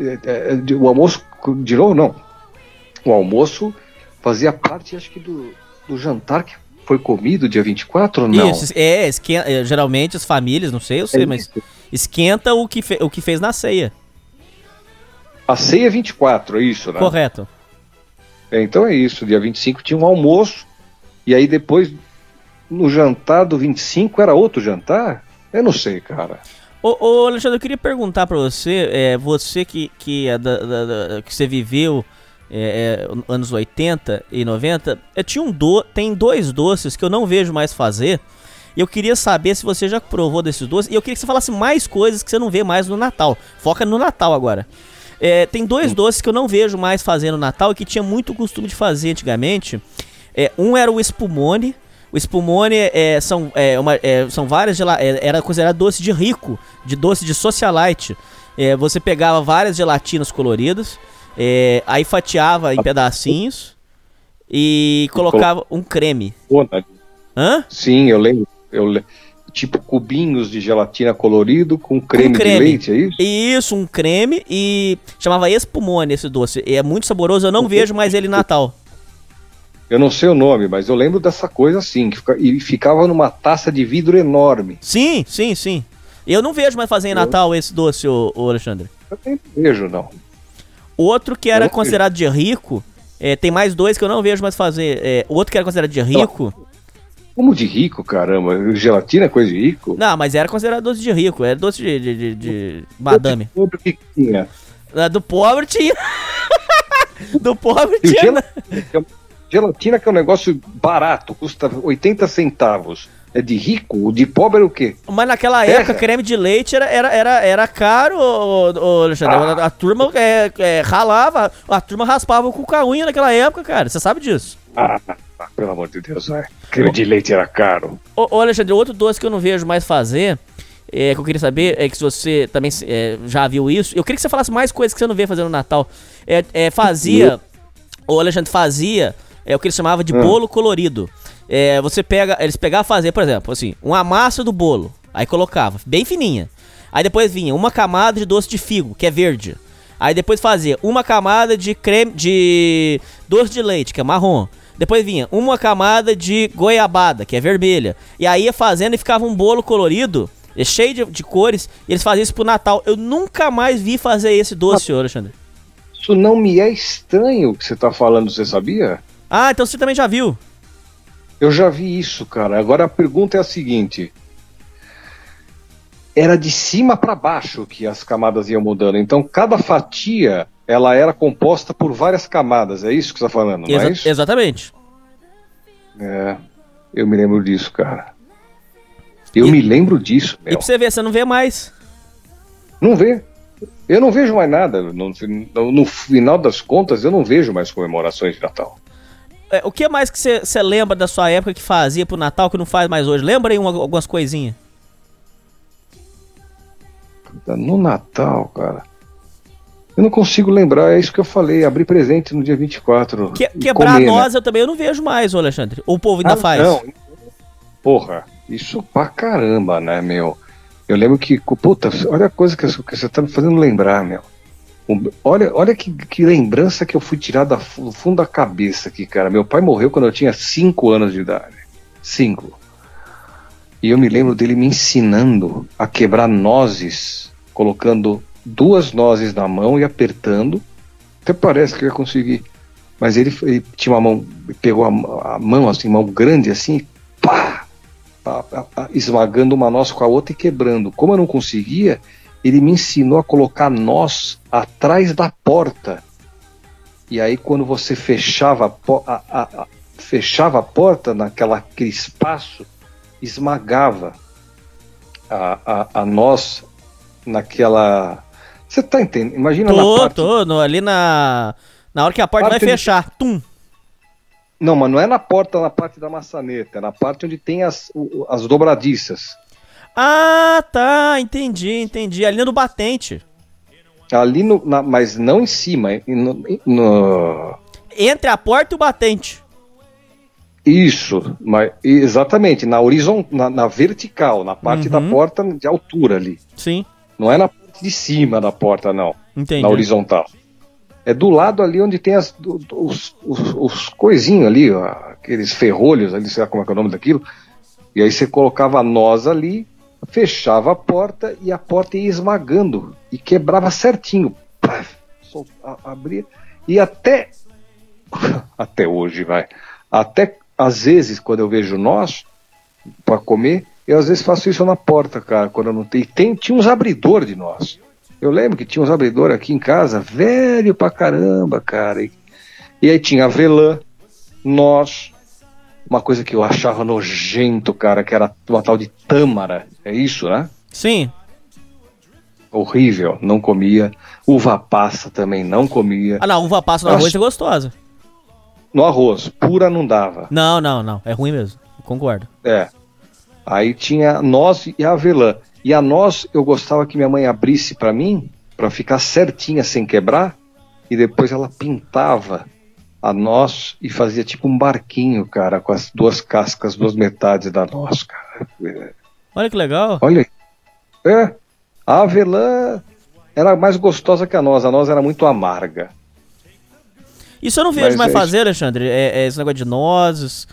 É, é, o almoço de novo, não. O almoço fazia parte, acho que, do, do jantar que foi comido dia 24 ou não? Isso, é, esquenta, é, geralmente as famílias, não sei, eu sei, é mas esquenta o que, fe, o que fez na ceia. A ceia é 24, é isso, né? Correto. É, então é isso, dia 25 tinha um almoço, e aí depois, no jantar do 25, era outro jantar? Eu não sei, cara. Ô, ô Alexandre, eu queria perguntar para você, é, você que, que, é da, da, da, que você viveu é, é, anos 80 e 90, eu tinha um do, tem dois doces que eu não vejo mais fazer. E eu queria saber se você já provou desses doces. E eu queria que você falasse mais coisas que você não vê mais no Natal. Foca no Natal agora. É, tem dois doces que eu não vejo mais fazer no Natal e que tinha muito costume de fazer antigamente. É, um era o espumone, o espumone é, são, é, uma, é, são várias é, era considerado doce de rico, de doce de socialite. Você pegava várias gelatinas coloridas, é, aí fatiava em pedacinhos e colocava um creme. Hã? Sim, eu lembro. Eu lembro tipo cubinhos de gelatina colorido com creme, com creme, de leite, é isso? Isso, um creme e chamava espumone esse doce. E é muito saboroso, eu não vejo mais ele em Natal. Eu não sei o nome, mas eu lembro dessa coisa assim, que fica, e ficava numa taça de vidro enorme. Sim, sim, sim. Eu não vejo mais fazer em Natal esse doce, ô, ô Alexandre. Eu nem vejo, não. Outro que era considerado de rico É, tem mais dois que eu não vejo mais fazer. É, o outro que era considerado de rico. Como de rico, caramba? Gelatina é coisa de rico? Não, mas era considerado doce de rico, era doce de, de, de, de madame. O que que tinha? Ah, Do pobre tinha. Do pobre tinha. gela- Gelatina que é um negócio barato, custa 80 centavos. É de rico? O de pobre é o quê? Mas naquela É. época, creme de leite era, era, era, era caro, ô, ô, Alexandre. Ah. A, a turma é, é, ralava, a turma raspava com a unha naquela época, cara. Você sabe disso. Ah, ah, pelo amor de Deus, vai. Creme de leite era caro. Ô, ô, Alexandre, outro doce que eu não vejo mais fazer, é, que eu queria saber, é que se você também é, já viu isso, eu queria que você falasse mais coisas que você não vê fazer no Natal. É, é, fazia, o Alexandre fazia, é o que eles chamavam de Hum. bolo colorido. É, você pega, eles pegavam fazer, por exemplo, assim, uma massa do bolo, aí colocava, bem fininha. Aí depois vinha uma camada de doce de figo, que é verde. Aí depois fazia uma camada de creme de doce de leite, que é marrom. Depois vinha uma camada de goiabada, que é vermelha. E aí ia fazendo e ficava um bolo colorido, cheio de, de cores. E eles faziam isso pro Natal. Eu nunca mais vi fazer esse doce, senhor Alexandre. Isso não me é estranho o que você tá falando, você sabia? Ah, então você também já viu. Eu já vi isso, cara. Agora a pergunta é a seguinte: era de cima para baixo que as camadas iam mudando. Então cada fatia ela era composta por várias camadas. É isso que você está falando, não Exa- é isso? exatamente. É, eu me lembro disso, cara. Eu E- me lembro disso, E pra você ver, você não vê mais. Não vê. Eu não vejo mais nada. No, no- no final das contas, eu não vejo mais comemorações de Natal. É, o que mais que você lembra da sua época que fazia pro Natal que não faz mais hoje? Lembra aí uma- algumas coisinhas. No Natal, cara. Eu não consigo lembrar, é isso que eu falei. Abrir presente no dia 24. Que, quebrar comer, né? nós eu também eu não vejo mais, ô Alexandre. O povo ainda Ah, faz. Não. Porra, isso pra caramba, né, meu? Eu lembro que, puta, olha a coisa que, que você tá me fazendo lembrar, meu. Olha, olha que, que lembrança que eu fui tirar do fundo da cabeça aqui, cara. Meu pai morreu quando eu tinha 5 anos de idade. 5. E eu me lembro dele me ensinando a quebrar nozes, colocando duas nozes na mão e apertando. Até parece que eu ia conseguir. Mas ele, ele tinha uma mão, pegou a, a mão assim, mão grande assim, pá! Pá, pá, esmagando uma noz com a outra e quebrando. Como eu não conseguia, ele me ensinou a colocar nós atrás da porta. E aí quando você fechava a, a- a- fechava a porta naquela aquele espaço, esmagava a, a, a noz naquela. Você tá entendendo? Imagina na Tô, parte tô, no- ali na. Na hora que a porta Parte vai de- fechar. Tum. Não, mas não é na porta, na parte da maçaneta, é na parte onde tem as, as dobradiças. Ah, tá. Entendi, entendi. Ali no batente. Ali no, na- mas não em cima, no- no- Entre a porta e o batente. isso, mas exatamente, na horizontal, na, na vertical, na parte da Uhum. porta de altura ali. Sim, Não é na parte de cima da porta, não, entendi. na horizontal. É do lado ali onde tem as, os, os, os coisinhos ali, ó, aqueles ferrolhos ali, sei lá como é que é o nome daquilo. E aí você colocava a noz ali, fechava a porta e a porta ia esmagando e quebrava certinho. Abria. E até. Até hoje, vai. Até às vezes, quando eu vejo nós para comer, eu às vezes faço isso na porta, cara, quando eu não tenho. Tem, tinha uns abridor de nós. Eu lembro que tinha uns abridor aqui em casa, velho pra caramba, cara. E, e aí tinha avelã, nós, uma coisa que eu achava nojento, cara, que era uma tal de tâmara. É isso, né? Sim. Horrível, não comia. Uva passa também não comia. Ah, não, uva passa no Nossa. arroz é gostosa. No arroz, pura não dava. Não, não, não. É ruim mesmo. Concordo. É. Aí tinha noz e avelã. E a noz eu gostava que minha mãe abrisse pra mim, pra ficar certinha sem quebrar, e depois ela pintava a noz e fazia tipo um barquinho, cara, com as duas cascas, duas metades da noz, cara. Olha que legal. Olha aí. É. A avelã era mais gostosa que a noz. A noz era muito amarga. Isso eu não vejo Mas mais é fazer, Alexandre. É, é esse negócio de nozes.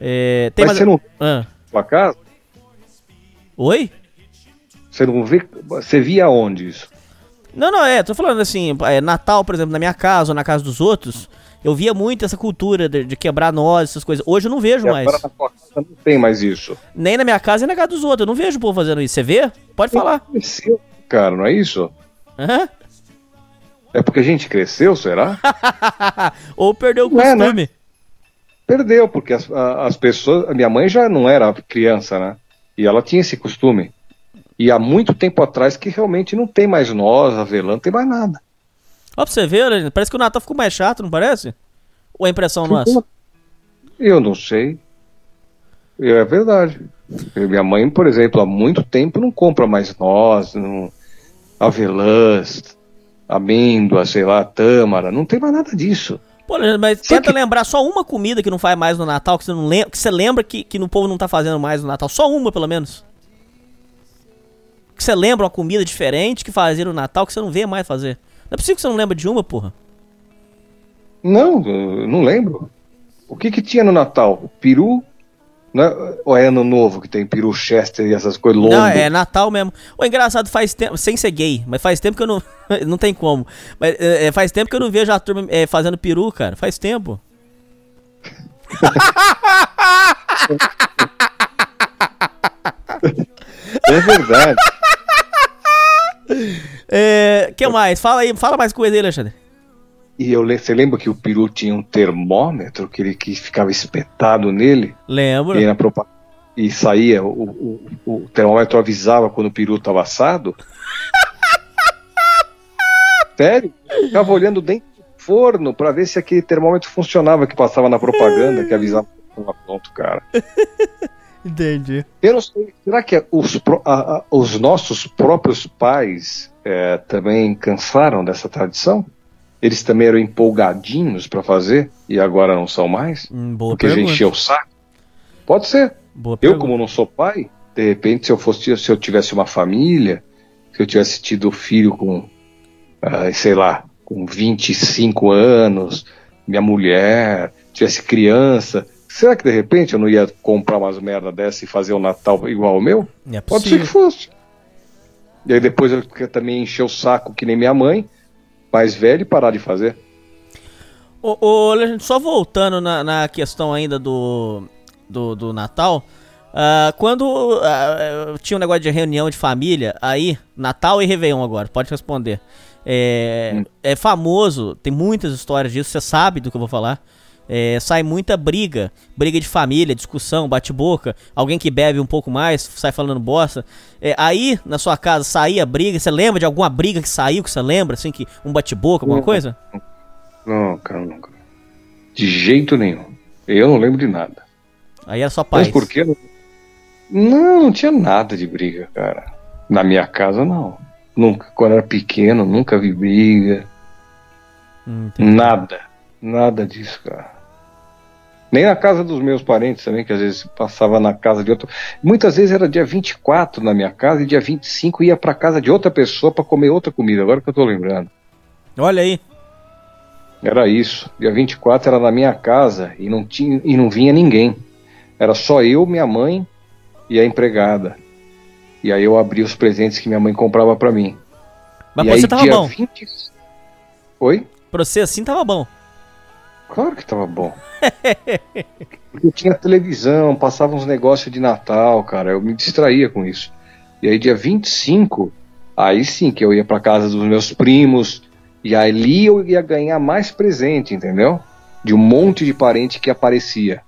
É, tem Mas mais... você não Ah. sua casa? Oi? Você não vê. Você via onde isso? Não, não, é, tô falando assim, é, Natal, por exemplo, na minha casa ou na casa dos outros, Eu via muito essa cultura de, de quebrar nós, essas coisas. Hoje eu não vejo mais. agora na tua casa não tem mais isso. Nem na minha casa, nem na casa dos outros. Eu não vejo o povo fazendo isso. Você vê? Pode falar. Cresceu, cara, não é isso? Hã? É porque a gente cresceu, será? Ou perdeu o Não é, né? costume. Perdeu, porque as, as pessoas. A minha mãe já não era criança, né? E ela tinha esse costume. E há muito tempo atrás que realmente não tem mais nós, avelã, não tem mais nada. Ó, pra você ver, parece que o Natal ficou mais chato, não parece? Ou é impressão nossa? Eu não sei. É verdade. Minha mãe, por exemplo, há muito tempo não compra mais noz, não, avelãs, amêndoa, sei lá, tâmara, não tem mais nada disso. Pô, mas tenta que- lembrar só uma comida que não faz mais no Natal, que você não lembra, que você lembra que, que no povo não tá fazendo mais no Natal. Só uma, pelo menos. Que você lembra uma comida diferente que fazia no Natal que você não vê mais fazer. Não é possível que você não lembra de uma, porra. Não, não lembro. O que que tinha no Natal? Peru? Né? Ou é ano novo que tem peru Chester e essas coisas longas? Não, é Natal mesmo. O engraçado faz tempo, sem ser gay, mas faz tempo que eu não. não tem como. Mas é, é, faz tempo que eu não vejo a turma é, fazendo peru, cara. Faz tempo. É verdade. É. que mais? Fala aí, fala mais coisa aí, Alexandre. E eu, você lembra que o peru tinha um termômetro que ele que ficava espetado nele? Lembro. E, e saía, o, o, o termômetro avisava quando o peru estava assado. Sério? Eu Ficava olhando dentro do forno para ver se aquele termômetro funcionava que passava na propaganda que avisava que estava pronto, cara. Entendi. Eu não sei, será que os, a- a- os nossos próprios pais é, também cansaram dessa tradição? Eles também eram empolgadinhos para fazer e agora não são mais? Hum, boa Porque já pergunta. encheu o saco? Pode ser. Boa Eu, pergunta. como não sou pai, de repente, se eu fosse, se eu tivesse uma família, se eu tivesse tido filho com, ah, sei lá, com 25 anos, minha mulher, tivesse criança, será que de repente eu não ia comprar umas merda dessa e fazer o Natal igual ao meu? É Pode ser que fosse. E aí depois eu também encher o saco que nem minha mãe, mais velho, e parar de fazer. Ô, ô, Alexandre, só voltando na, na questão ainda do, do, do Natal, ah, quando ah, tinha um negócio de reunião de família, aí, Natal e Réveillon agora, pode responder. É, Hum. é famoso, tem muitas histórias disso, você sabe do que eu vou falar. É, sai muita briga, briga de família, discussão, bate-boca. Alguém que bebe um pouco mais sai falando bosta. É, aí, na sua casa, saía briga. Você lembra de alguma briga que saiu que você lembra? Assim, que um bate-boca, alguma Não. coisa? Não, cara, nunca. De jeito nenhum. Eu não lembro de nada. Aí era só paz. Mas por quê? Não, não tinha nada de briga, cara. Na minha casa, não. Nunca. Quando eu era pequeno, nunca vi briga. Hum, entendi. Nada. Nada disso, cara. Nem na casa dos meus parentes também, que às vezes passava na casa de outro. Muitas vezes era dia 24 na minha casa e dia 25 ia pra casa de outra pessoa pra comer outra comida. Agora que eu tô lembrando. Olha aí. Era isso. Dia 24 era na minha casa e não, tinha, e não vinha ninguém. Era só eu, minha mãe e a empregada. E aí eu abri os presentes que minha mãe comprava pra mim. Mas e aí você tava dia bom. 20... Oi? Pra você assim tava bom. Claro que tava bom. Porque tinha televisão, passava uns negócios de Natal, cara. Eu me distraía com isso. E aí, dia 25, aí sim que eu ia pra casa dos meus primos. E ali eu ia ganhar mais presente, entendeu? De um monte de parente que aparecia.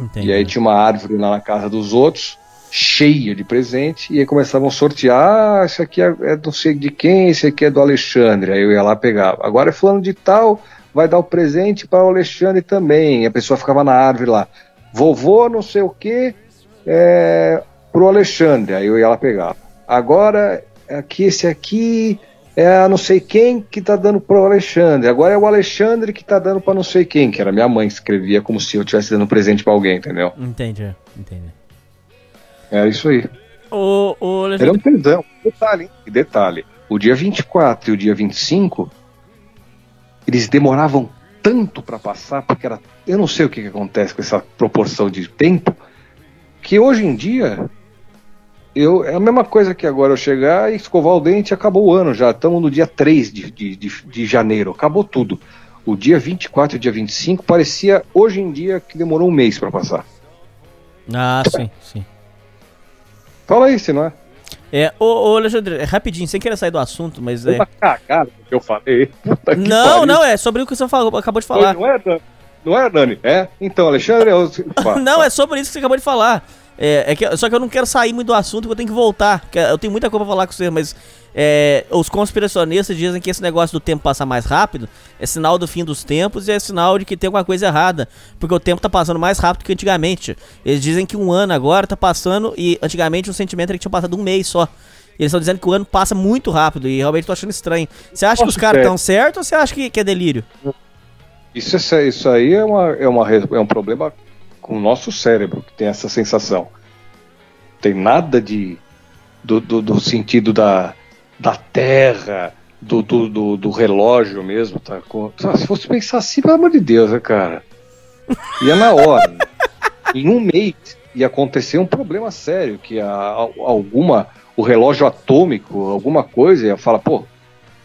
Entendi. E aí tinha uma árvore lá na casa dos outros, cheia de presente, e aí começavam a sortear, ah, esse aqui é, é não sei de quem, esse aqui é do Alexandre. Aí eu ia lá pegava. Agora é fulano de tal, vai dar o presente para o Alexandre também. E a pessoa ficava na árvore lá. Vovô não sei o que, é, pro Alexandre. Aí eu ia lá pegava. Agora, aqui esse aqui é não sei quem que tá dando pro Alexandre. Agora é o Alexandre que tá dando para não sei quem, que era minha mãe, escrevia como se eu estivesse dando presente para alguém, entendeu? Entendi, entendi. É isso aí. Ô, ô, Era um perdão. Detalhe, hein? E detalhe. O dia 24 e o dia 25, eles demoravam tanto para passar, porque era. Eu não sei o que, que acontece com essa proporção de tempo, que hoje em dia eu, é a mesma coisa que agora eu chegar e escovar o dente acabou o ano já. Estamos no dia 3 de, de, de, de janeiro, acabou tudo. O dia 24 e o dia 25 parecia hoje em dia que demorou um mês para passar. Ah, sim, sim. Fala aí, se não é? É, ô, ô Alexandre, é rapidinho, sem querer sair do assunto, mas é. Uma cagada que eu falei. Puta que Não, pariu. não, é sobre o que você falou, acabou de falar. Não é, Dani? Não é, Dani? É? Então, Alexandre. Eu... Não, é sobre isso que você acabou de falar. É, é que, só que eu não quero sair muito do assunto, porque eu tenho que voltar. Eu tenho muita coisa pra falar com você, mas é, os conspiracionistas dizem que esse negócio do tempo passar mais rápido é sinal do fim dos tempos e é sinal de que tem alguma coisa errada. Porque o tempo tá passando mais rápido que antigamente. Eles dizem que um ano agora tá passando e antigamente o sentimento era que tinha passado um mês só. E Eles estão dizendo que o ano passa muito rápido e realmente tô achando estranho. Você acha que os caras é. estão certos ou você acha que, que é delírio? Isso, é- isso aí é, uma, é, uma, é um problema com o nosso cérebro, que tem essa sensação. Tem nada de do, do, do sentido da, da terra, do, do, do, do relógio mesmo. Tá? Se fosse pensar assim, pelo amor de Deus, né, cara? Ia na hora. né? em um mês ia acontecer um problema sério, que a, a- alguma, o relógio atômico, alguma coisa, ia falar, pô,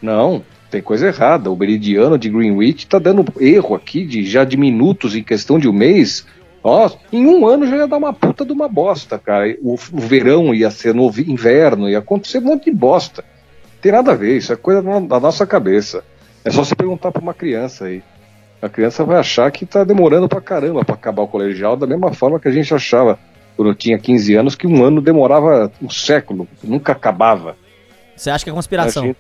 não, tem coisa errada. O meridiano de Greenwich está dando erro aqui de já de minutos em questão de um mês. Nossa, em um ano já ia dar uma puta de uma bosta, cara. O, o verão ia ser no inverno, ia acontecer um monte de bosta. Tem nada a ver, isso é coisa da nossa cabeça. É só você perguntar para uma criança aí. A criança vai achar que tá demorando pra caramba pra acabar o colegial, da mesma forma que a gente achava quando eu tinha 15 anos que um ano demorava um século, nunca acabava. Você acha que é conspiração? Gente-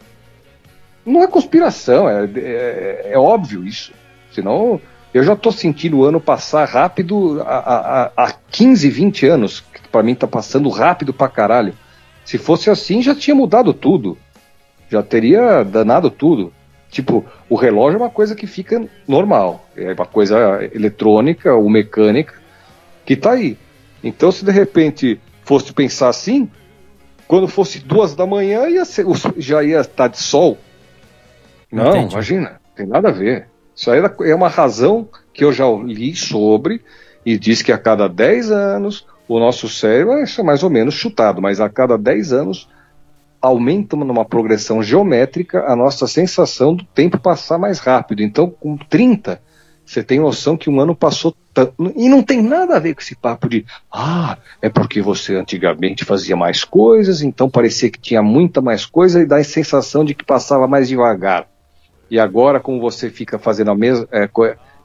Não é conspiração, é, é, é óbvio isso. Senão, eu já tô sentindo o ano passar rápido há, há, há 15, 20 anos. Que pra mim tá passando rápido pra caralho. Se fosse assim, já tinha mudado tudo. Já teria danado tudo. Tipo, o relógio é uma coisa que fica normal. É uma coisa eletrônica ou mecânica que tá aí. Então, se de repente fosse pensar assim, quando fosse duas da manhã ia ser, já ia estar de sol. Não, Entendi. imagina, tem nada a ver. Isso aí é uma razão que eu já li sobre e diz que a cada 10 anos o nosso cérebro é mais ou menos chutado, mas a cada 10 anos aumenta numa progressão geométrica a nossa sensação do tempo passar mais rápido. Então, com 30, você tem noção que um ano passou tanto. E não tem nada a ver com esse papo de, ah, é porque você antigamente fazia mais coisas, então parecia que tinha muita mais coisa e dá a sensação de que passava mais devagar. E agora, como você fica fazendo a mesma. é,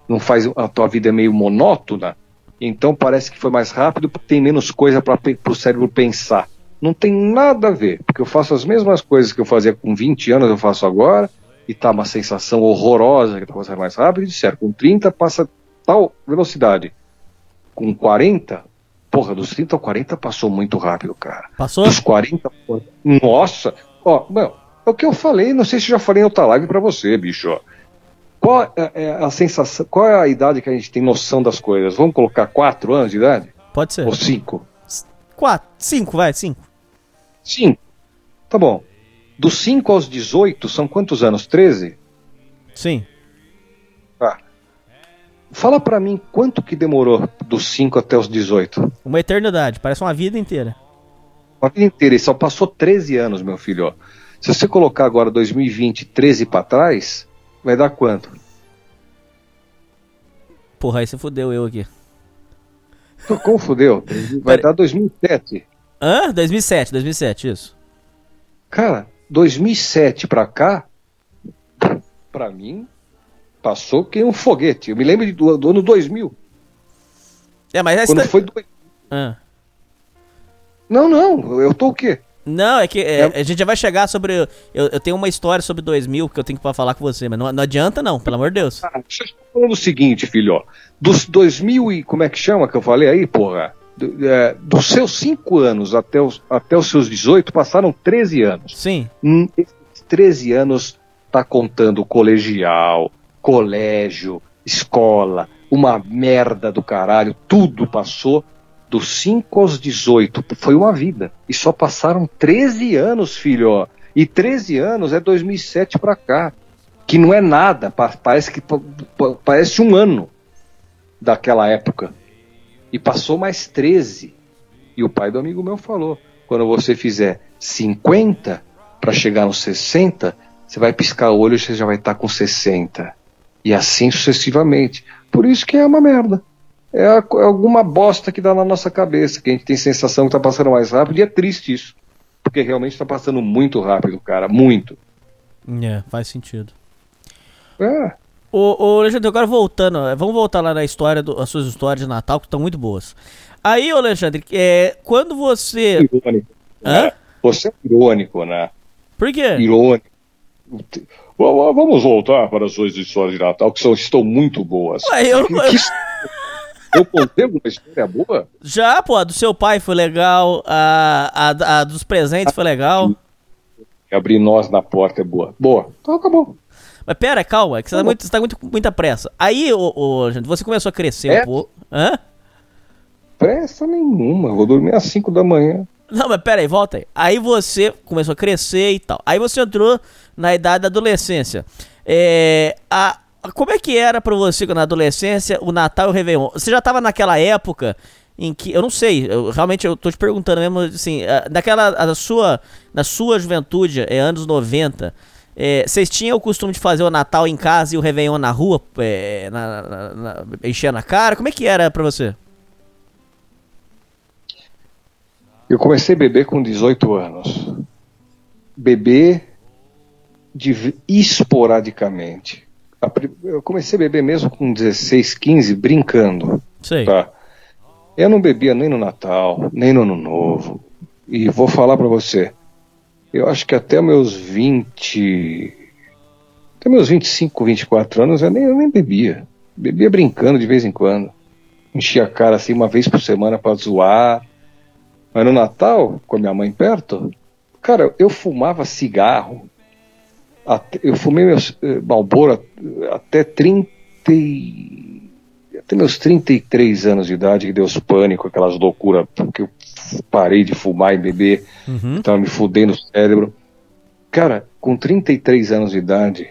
não faz. A tua vida é meio monótona, então parece que foi mais rápido porque tem menos coisa para o cérebro pensar. Não tem nada a ver, porque eu faço as mesmas coisas que eu fazia com 20 anos, eu faço agora, e tá uma sensação horrorosa que tá passando mais rápido, e disseram, com 30 passa tal velocidade. Com 40, porra, dos 30 ao 40 passou muito rápido, cara. Passou? Dos 40, pô, nossa, ó, meu, é o que eu falei, não sei se já falei em outra live pra você, bicho. Qual é, é a sensação, qual é a idade que a gente tem noção das coisas? Vamos colocar 4 anos de idade? Pode ser. Ou 5? Quatro, cinco, vai, cinco. 5. Tá bom. Dos 5 aos 18 são quantos anos? 13? Sim. Tá. Fala pra mim quanto que demorou dos 5 até os 18? Uma eternidade, parece uma vida inteira. Uma vida inteira, e só passou 13 anos, meu filho. Ó. Se você colocar agora 2020, 13 pra trás, vai dar quanto? Porra, aí você fudeu eu aqui. Como fudeu? Vai Pera- dar 2007. Hã? 2007, 2007, isso. Cara, 2007 pra cá, pra mim, passou que um foguete. Eu me lembro do, do ano 2000. É, mas essa... Quando foi. do- Ah. Não, não, eu tô o quê? Não, é que é, a gente já vai chegar sobre... Eu, eu tenho uma história sobre 2000 que eu tenho pra falar com você, mas não, não adianta não, pelo amor de Deus. Ah, Deixa eu falando o seguinte, filho, ó. Dos 2000 e como é que chama que eu falei aí, porra? Do- é, dos seus 5 anos até os, até os seus 18, passaram 13 anos. Sim. Hum, esses 13 anos tá contando colegial, colégio, escola, uma merda do caralho, tudo passou dos 5 aos 18. Foi uma vida. E só passaram 13 anos, filho, ó. E 13 anos é 2007 pra cá. Que não é nada, pa- parece que pa- pa- parece um ano daquela época. E passou mais 13. E o pai do amigo meu falou: quando você fizer 50 para chegar nos 60, você vai piscar o olho e você já vai estar tá com 60. E assim sucessivamente. Por isso que é uma merda. É, é alguma bosta que dá na nossa cabeça, que a gente tem sensação que está passando mais rápido, e é triste isso. Porque realmente está passando muito rápido, cara. Muito. É, faz sentido. É. Ô, ô Alexandre, agora voltando, vamos voltar lá na história, do, as suas histórias de Natal, que estão muito boas. Aí, ô Alexandre, é, quando você. Irônico. Hã? É, você é irônico, né? Por quê? Irônico. Vamos voltar para as suas histórias de Natal, que são, estão muito boas. Ué, eu... Que, eu contei uma história boa? Já, pô, a do seu pai foi legal, a, a, a dos presentes foi legal. Abrir nós na porta é boa. Boa, então acabou. Mas pera, calma, que você tá, muito, você tá muito, com muita pressa. Aí, ô, ô, gente, você começou a crescer é? um pouco. Hã? Pressa nenhuma, eu vou dormir às 5 da manhã. Não, mas pera aí, volta aí. Aí você começou a crescer e tal. Aí você entrou na idade da adolescência. É, a, como é que era para você na adolescência o Natal e o Réveillon? Você já tava naquela época em que eu não sei, eu, realmente eu tô te perguntando mesmo assim, naquela a sua na sua juventude, é anos 90, é, vocês tinham o costume de fazer o Natal em casa e o Réveillon na rua, é, na, na, na, enchendo a cara? Como é que era para você? Eu comecei a beber com 18 anos. Beber de, esporadicamente. Eu comecei a beber mesmo com 16, 15, brincando. Sei. Tá? Eu não bebia nem no Natal, nem no Ano Novo. E vou falar para você, eu acho que até meus 20. Até meus 25, 24 anos eu nem, eu nem bebia. Bebia brincando de vez em quando. Enchia a cara assim uma vez por semana para zoar. Mas no Natal, com a minha mãe perto, cara, eu fumava cigarro eu fumei meus eh, Malboro até 30 até meus 33 anos de idade, que deu pânico, aquelas loucuras, porque eu parei de fumar e beber, uhum. tava me fudendo o cérebro. Cara, com 33 anos de idade,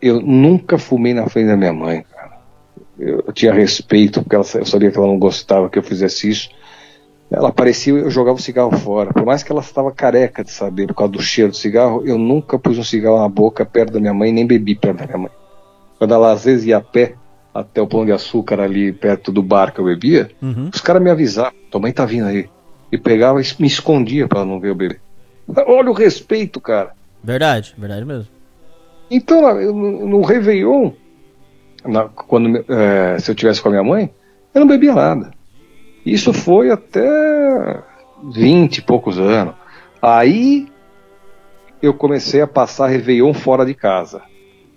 eu nunca fumei na frente da minha mãe, cara. Eu, eu tinha respeito, porque ela, eu sabia que ela não gostava que eu fizesse isso. Ela aparecia eu jogava o cigarro fora. Por mais que ela estava careca de saber por causa do cheiro do cigarro, eu nunca pus um cigarro na boca perto da minha mãe, nem bebi perto da minha mãe. Quando ela às vezes ia a pé até o pão de açúcar ali perto do bar que eu bebia, uhum. os caras me avisavam, tua mãe tá vindo aí. E pegava e me escondia para não ver eu beber. Olha o respeito, cara. Verdade, verdade mesmo. Então, no Réveillon, na, quando, é, se eu tivesse com a minha mãe, eu não bebia nada. Isso foi até vinte e poucos anos. Aí eu comecei a passar Réveillon fora de casa.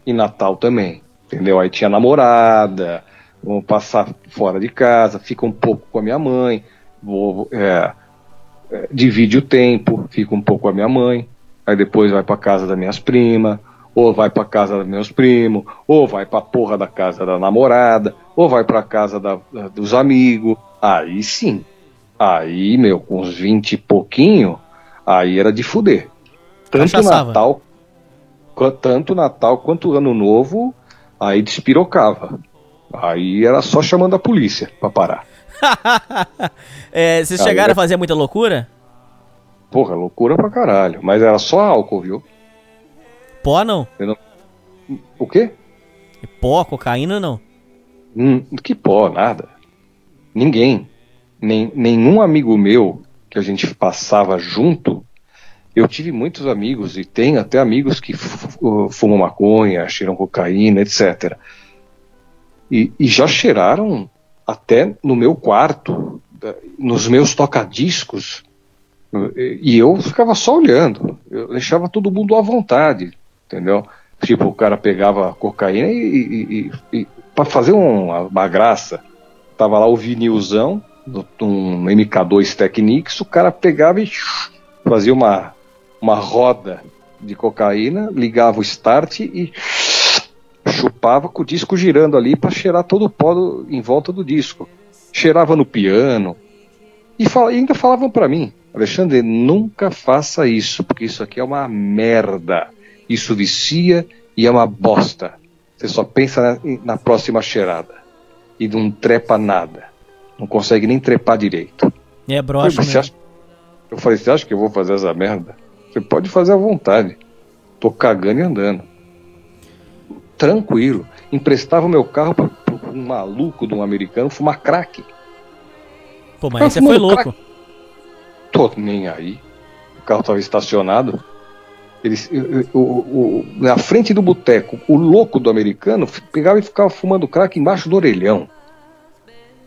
E Natal também. Entendeu? Aí tinha namorada, vou passar fora de casa, fica um pouco com a minha mãe, vou, é, é, divide o tempo, fica um pouco com a minha mãe, aí depois vai para casa das minhas primas, ou vai para casa dos meus primos, ou vai para porra da casa da namorada, ou vai para casa da, dos amigos. Aí sim. Aí, meu, com uns 20 e pouquinho, aí era de fuder. Tanto Natal, tanto Natal quanto Ano Novo, aí despirocava. Aí era só chamando a polícia pra parar. é, vocês chegaram a fazer muita loucura? Porra, loucura pra caralho. Mas era só álcool, viu? Pó não? não... O quê? Pó, cocaína não? Hum, que pó, nada. Ninguém. Nem, nenhum amigo meu que a gente passava junto. Eu tive muitos amigos e tenho até amigos que fumam maconha, cheiram cocaína, etc. E, e já cheiraram até no meu quarto, nos meus tocadiscos. E eu ficava só olhando. Eu deixava todo mundo à vontade entendeu? Tipo, o cara pegava cocaína e, e, e, para fazer uma, uma, graça, tava lá o vinilzão, um MK2 Technics, o cara pegava e fazia uma, uma roda de cocaína, ligava o start e chupava com o disco girando ali para cheirar todo o pó do, em volta do disco. Cheirava no piano e, fala, e ainda falavam para mim, Alexandre, nunca faça isso, porque isso aqui é uma merda. Isso vicia e é uma bosta. Você só pensa na, na próxima cheirada. E não trepa nada. Não consegue nem trepar direito. É broxa você acha, Eu falei, você acha que eu vou fazer essa merda? Você pode fazer à vontade. Tô cagando e andando. Tranquilo. Emprestava o meu carro pra, pra um maluco de um americano fumar crack. Pô, mas você foi louco. Tô nem aí. O carro tava estacionado. Eles, o, o, o, na frente do boteco, o louco do americano pegava e ficava fumando crack embaixo do orelhão.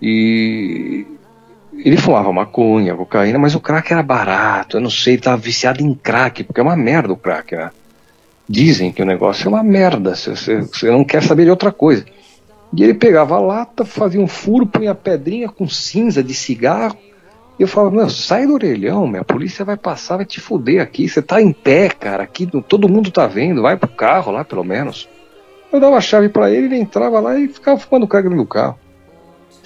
E ele fumava maconha, cocaína, mas o crack era barato. Eu não sei, ele tava viciado em crack, porque é uma merda o crack, né? Dizem que o negócio é uma merda, você, você não quer saber de outra coisa. E ele pegava a lata, fazia um furo, punha pedrinha com cinza de cigarro. E eu falava, meu, sai do orelhão, minha polícia vai passar, vai te fuder aqui. Você tá em pé, cara, aqui todo mundo tá vendo, vai pro carro lá pelo menos. Eu dava a chave para ele, ele entrava lá e ficava fumando crack no carro.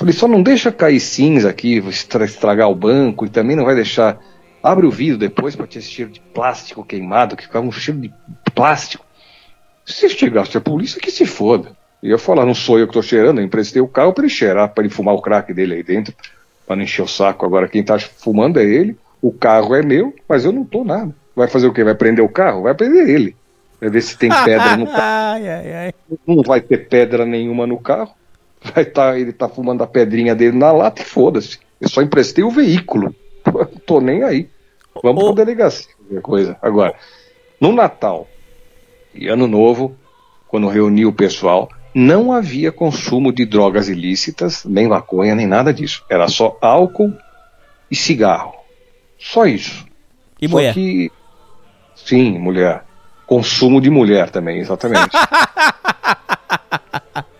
Falei, só não deixa cair cinza aqui, estragar o banco e também não vai deixar. Abre o vidro depois para ter esse cheiro de plástico queimado, que ficava um cheiro de plástico. Se chegasse a polícia, que se foda. E eu falar, não sou eu que tô cheirando, eu emprestei o carro para ele cheirar, para ele fumar o crack dele aí dentro, para não encher o saco. Agora quem tá fumando é ele, o carro é meu, mas eu não tô nada. Vai fazer o quê? Vai prender o carro? Vai prender ele. Vai ver se tem pedra no carro. Não vai ter pedra nenhuma no carro. Vai tá, ele tá fumando a pedrinha dele na lata e foda-se. Eu só emprestei o veículo. tô nem aí. Vamos pra delegacia. Coisa. Agora, no Natal e Ano Novo, quando reuni o pessoal, não havia consumo de drogas ilícitas, nem maconha, nem nada disso. Era só álcool e cigarro. Só isso. E só mulher? Que... Sim, mulher. Consumo de mulher também, exatamente.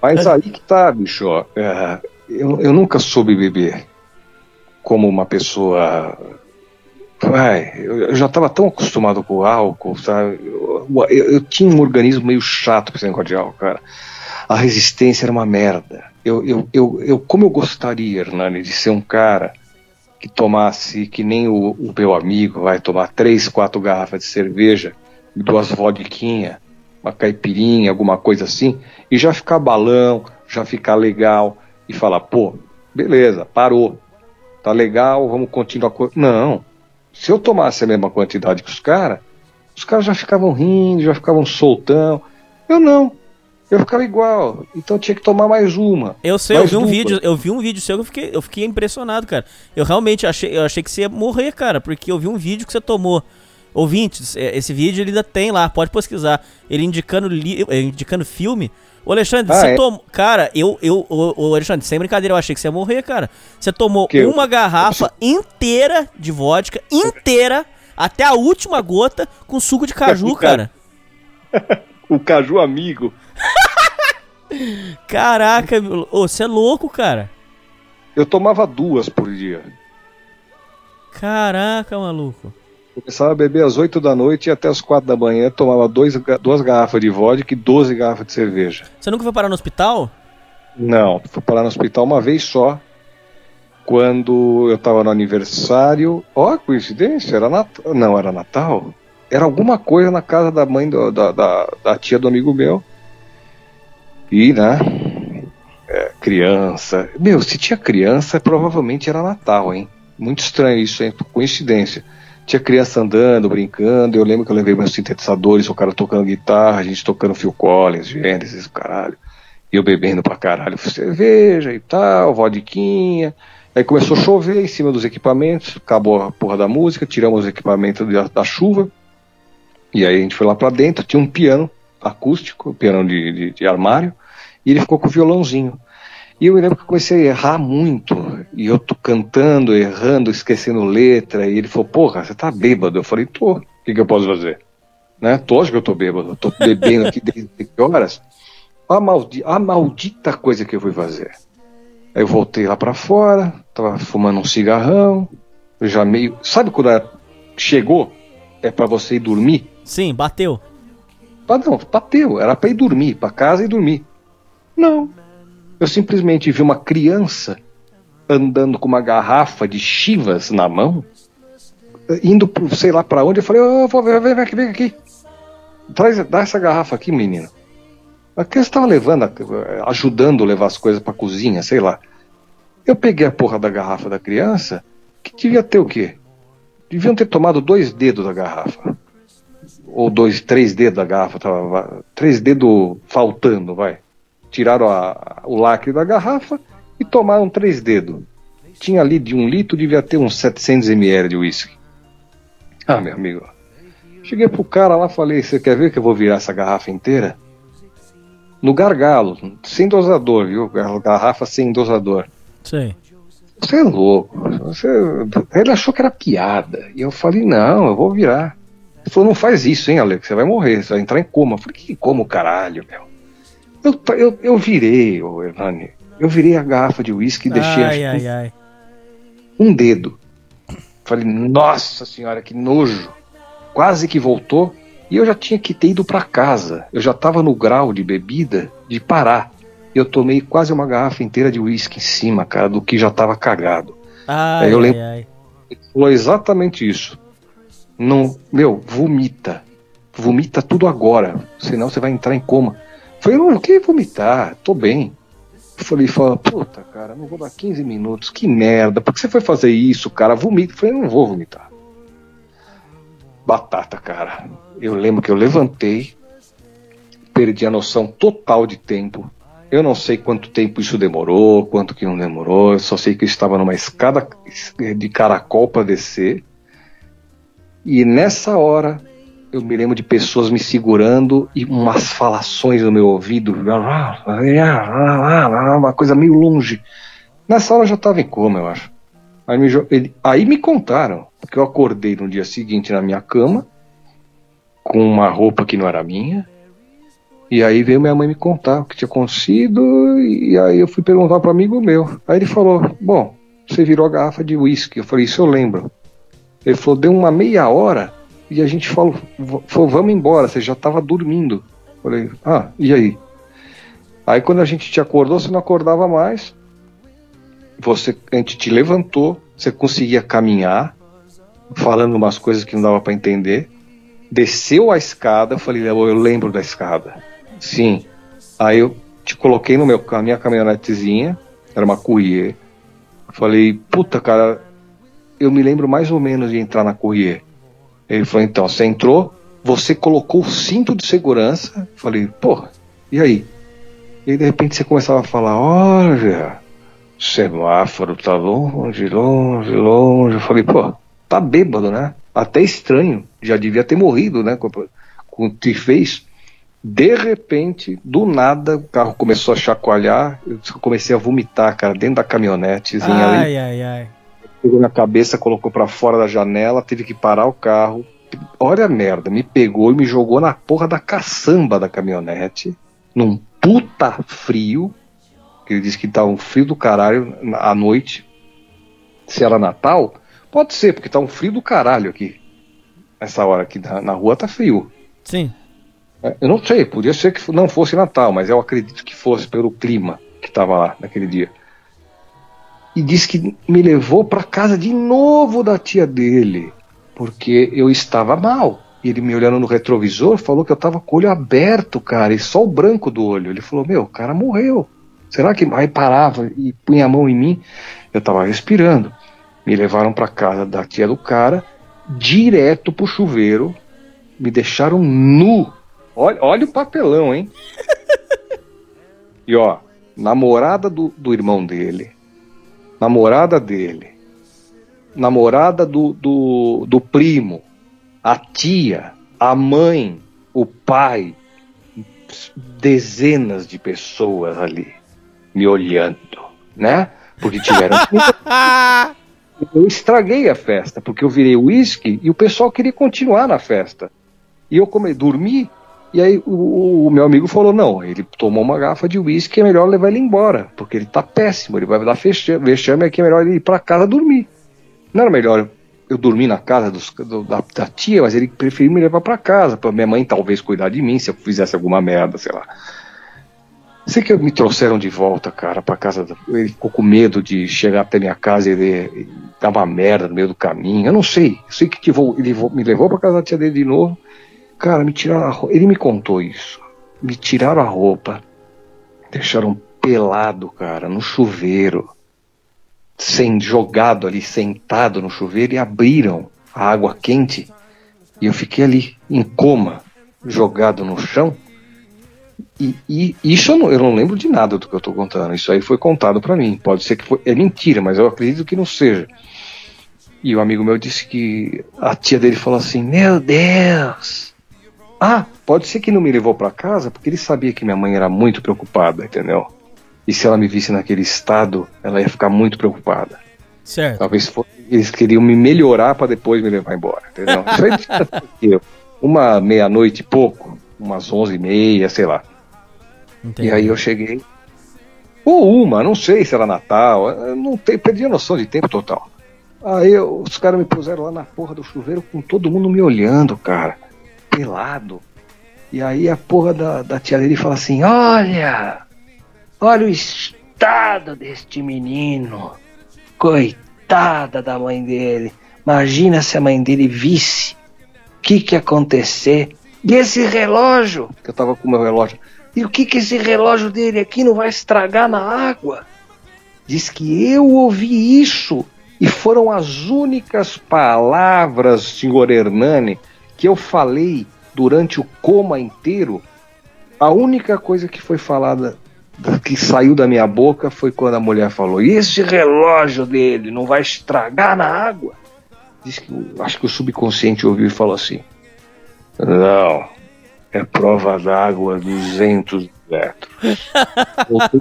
Mas aí que tá, bicho. É, eu, eu nunca soube beber como uma pessoa. Ai, eu, já estava tão acostumado com o álcool, sabe? Eu, eu, eu, tinha um organismo meio chato com esse negócio de álcool, cara. A resistência era uma merda. Eu, eu, eu, eu, como eu gostaria, Hernani, de ser um cara que tomasse, que nem o, o meu amigo, vai tomar três, quatro garrafas de cerveja e duas vodquinha, uma caipirinha, alguma coisa assim, e já ficar balão, já ficar legal e falar, pô, beleza, parou, tá legal, vamos continuar. Não, se eu tomasse a mesma quantidade que os caras, os caras já ficavam rindo, já ficavam soltão. Eu não. Eu ficava igual, então tinha que tomar mais uma. Eu sei, eu vi um vídeo, eu vi um vídeo seu que eu fiquei, eu fiquei impressionado, cara. Eu realmente achei, eu achei que você ia morrer, cara, porque eu vi um vídeo que você tomou. Ouvintes, esse vídeo ele ainda tem lá, pode pesquisar. Ele indicando, li, indicando filme. Ô Alexandre, ah, você é? tomou. Cara, eu, eu, ô, Alexandre, sem brincadeira, eu achei que você ia morrer, cara. Você tomou que uma eu... garrafa inteira de vodka, inteira, até a última gota, com suco de caju, cara. o caju amigo. Caraca, ô, você é louco, cara. Eu tomava duas por dia. Caraca, maluco. Começava a beber às 8 da noite e até às 4 da manhã tomava dois, duas garrafas de vodka e 12 garrafas de cerveja. Você nunca foi parar no hospital? Não, fui parar no hospital uma vez só. Quando eu estava no aniversário. Ó, oh, coincidência, era Natal. Não, era Natal? Era alguma coisa na casa da mãe do, da, da, da, tia do amigo meu. E, né? É, criança. Meu, se tinha criança, provavelmente era Natal, hein? Muito estranho isso, hein? Coincidência tinha criança andando, brincando. Eu lembro que eu levei meus sintetizadores, o cara tocando guitarra, a gente tocando Phil Collins, Genesis, caralho. E eu bebendo pra caralho cerveja e tal, vodquinha. Aí começou a chover em cima dos equipamentos, acabou a porra da música, tiramos os equipamentos da, da chuva. E aí a gente foi lá pra dentro, tinha um piano acústico, piano de, de, de armário, e ele ficou com o violãozinho. E eu me lembro que eu comecei a errar muito. E eu tô cantando, errando, esquecendo letra. E ele falou, porra, você tá bêbado. Eu falei, tô. O que, que eu posso fazer? Né? Tô, acho que eu tô bêbado. tô bebendo aqui desde que horas. A, maldi a maldita coisa que eu fui fazer. Aí eu voltei lá para fora, tava fumando um cigarrão, já meio. Sabe quando chegou? É para você ir dormir? Sim, bateu. Ah, não, bateu. Era para ir dormir, para casa e dormir. Não. Eu simplesmente vi uma criança andando com uma garrafa de chivas na mão, indo pro sei lá para onde. Eu falei: oh, vem, vem, aqui, vem aqui. Traz, dá essa garrafa aqui, menino. A criança estava levando, ajudando a levar as coisas para cozinha, sei lá. Eu peguei a porra da garrafa da criança, que devia ter o quê? deviam ter tomado dois dedos da garrafa. Ou dois, três dedos da garrafa, tava, três dedos faltando, vai. Tiraram a, o lacre da garrafa e tomaram três dedos. Tinha ali de um litro, devia ter uns 700 ml de uísque. Ah, meu amigo. Cheguei pro cara lá falei: Você quer ver que eu vou virar essa garrafa inteira? No gargalo, sem dosador, viu? Garrafa sem dosador. Sim. Você é louco. Você... Ele achou que era piada. E eu falei: Não, eu vou virar. Ele falou: Não faz isso, hein, Alex? Você vai morrer, você vai entrar em coma. Eu falei: Que como, caralho, meu? Eu, eu, eu virei, ô Hernani. Eu virei a garrafa de uísque e deixei Ai, ai, ai. um dedo. Falei, nossa senhora, que nojo. Quase que voltou e eu já tinha que ter ido para casa. Eu já estava no grau de bebida de parar. Eu tomei quase uma garrafa inteira de uísque em cima, cara, do que já estava cagado. Ai, Aí eu ai, lembro- ai. Ele falou exatamente isso. Não, meu, vomita. Vomita tudo agora, senão você vai entrar em coma. Falei, não, o que vomitar? Tô bem. Eu falei, fala, puta, cara, não vou dar 15 minutos, que merda, por que você foi fazer isso, cara? Vomita. Eu falei, não vou vomitar. Batata, cara. Eu lembro que eu levantei, perdi a noção total de tempo. Eu não sei quanto tempo isso demorou, quanto que não demorou. Eu só sei que eu estava numa escada de caracol para descer. E nessa hora eu me lembro de pessoas me segurando e umas falações no meu ouvido, uma coisa meio longe. Nessa hora eu já estava em coma, eu acho. Aí me, ele- aí me contaram que eu acordei no dia seguinte na minha cama com uma roupa que não era minha. E aí veio minha mãe me contar o que tinha acontecido, e aí eu fui perguntar para um amigo meu. Aí ele falou: Bom, você virou a garrafa de uísque. Eu falei: Isso eu lembro. Ele falou: Deu uma meia hora e a gente falou: falou Vamos embora, você já estava dormindo. Falei: Ah, e aí? Aí quando a gente te acordou, você não acordava mais. Você, a gente te levantou, você conseguia caminhar, falando umas coisas que não dava para entender. Desceu a escada, eu falei, "Léo, eu lembro da escada. Sim. Aí eu te coloquei no meu, na minha caminhonetezinha, era uma Courier. Falei, puta, cara, eu me lembro mais ou menos de entrar na Courier. Ele falou, então, você entrou, você colocou o cinto de segurança. Falei, porra, e aí? E aí, de repente, você começava a falar, olha, semáforo tá longe, longe, longe. Eu falei, pô, tá bêbado, né? Até estranho, já devia ter morrido, né? Com, o que fez. De repente, do nada, o carro começou a chacoalhar, eu comecei a vomitar, cara, dentro da caminhonetezinha ali Ai, ai, ai. Pegou na cabeça, colocou pra fora da janela, teve que parar o carro. Olha a merda, me pegou e me jogou na porra da caçamba da caminhonete, num puta frio, que ele disse que tá um frio do caralho à noite. Se era Natal, pode ser, porque tá um frio do caralho aqui. Essa hora aqui na, na rua tá frio. Sim. É, Eu não sei, podia ser que não fosse Natal, mas eu acredito que fosse pelo clima que estava lá naquele dia. E disse que me levou para casa de novo da tia dele, porque eu estava mal. E ele me olhando no retrovisor falou que eu estava com o olho aberto, cara, e só o branco do olho. Ele falou: Meu, o cara morreu. Será que. Aí parava e punha a mão em mim. Eu estava respirando. Me levaram para casa da tia do cara, direto pro chuveiro. Me deixaram nu Olha, olha o papelão, hein? e ó, namorada do, do irmão dele, namorada dele, namorada do, do, do primo, a tia, a mãe, o pai, dezenas de pessoas ali me olhando, né? Porque tiveram. eu estraguei a festa, porque eu virei uísque e o pessoal queria continuar na festa. E eu come, dormi, e aí o, o meu amigo falou: não, ele tomou uma garrafa de uísque, é melhor levar ele embora, porque ele tá péssimo, ele vai dar vexame, aqui, é melhor ele ir pra casa dormir. Não era melhor eu dormir na casa dos, do, da, da tia, mas ele preferiu me levar pra casa, pra minha mãe talvez cuidar de mim se eu fizesse alguma merda, sei lá. Sei que me trouxeram de volta, cara, pra casa. Ele ficou com medo de chegar até minha casa e ele, dar uma merda no meio do caminho. Eu não sei. Sei que ele vo- me levou pra casa da tia dele de novo. Cara, me tiraram a roupa. Ele me contou isso. Me tiraram a roupa. Deixaram pelado, cara, no chuveiro. Sem, jogado ali, sentado no chuveiro e abriram a água quente e eu fiquei ali em coma, jogado no chão. E, e isso eu não, eu não, lembro de nada do que eu estou contando. Isso aí foi contado para mim. Pode ser que foi, é mentira, mas eu acredito que não seja. E o amigo meu disse que a tia dele falou assim: Meu Deus! Ah, pode ser que não me levou para casa porque ele sabia que minha mãe era muito preocupada, entendeu? E se ela me visse naquele estado, ela ia ficar muito preocupada. Certo. Talvez for, eles queriam me melhorar para depois me levar embora, entendeu? Uma meia-noite e pouco, umas onze e meia, sei lá. Entendi. E aí eu cheguei. Ou uma, não sei se era Natal, não tem, perdi a noção de tempo total. Aí eu, os caras me puseram lá na porra do chuveiro com todo mundo me olhando, cara, pelado. E aí a porra da, da tia dele fala assim: Olha, olha o estado deste menino. Coitada da mãe dele. Imagina se a mãe dele visse o que que ia acontecer. E esse relógio, que eu tava com o meu relógio, e o que que esse relógio dele aqui não vai estragar na água? Diz que eu ouvi isso e foram as únicas palavras, senhor Hernani, que eu falei durante o coma inteiro. A única coisa que foi falada que saiu da minha boca foi quando a mulher falou: e esse relógio dele não vai estragar na água? Diz que acho que o subconsciente ouviu e falou assim: não, é prova d'água 200 metros. voltei,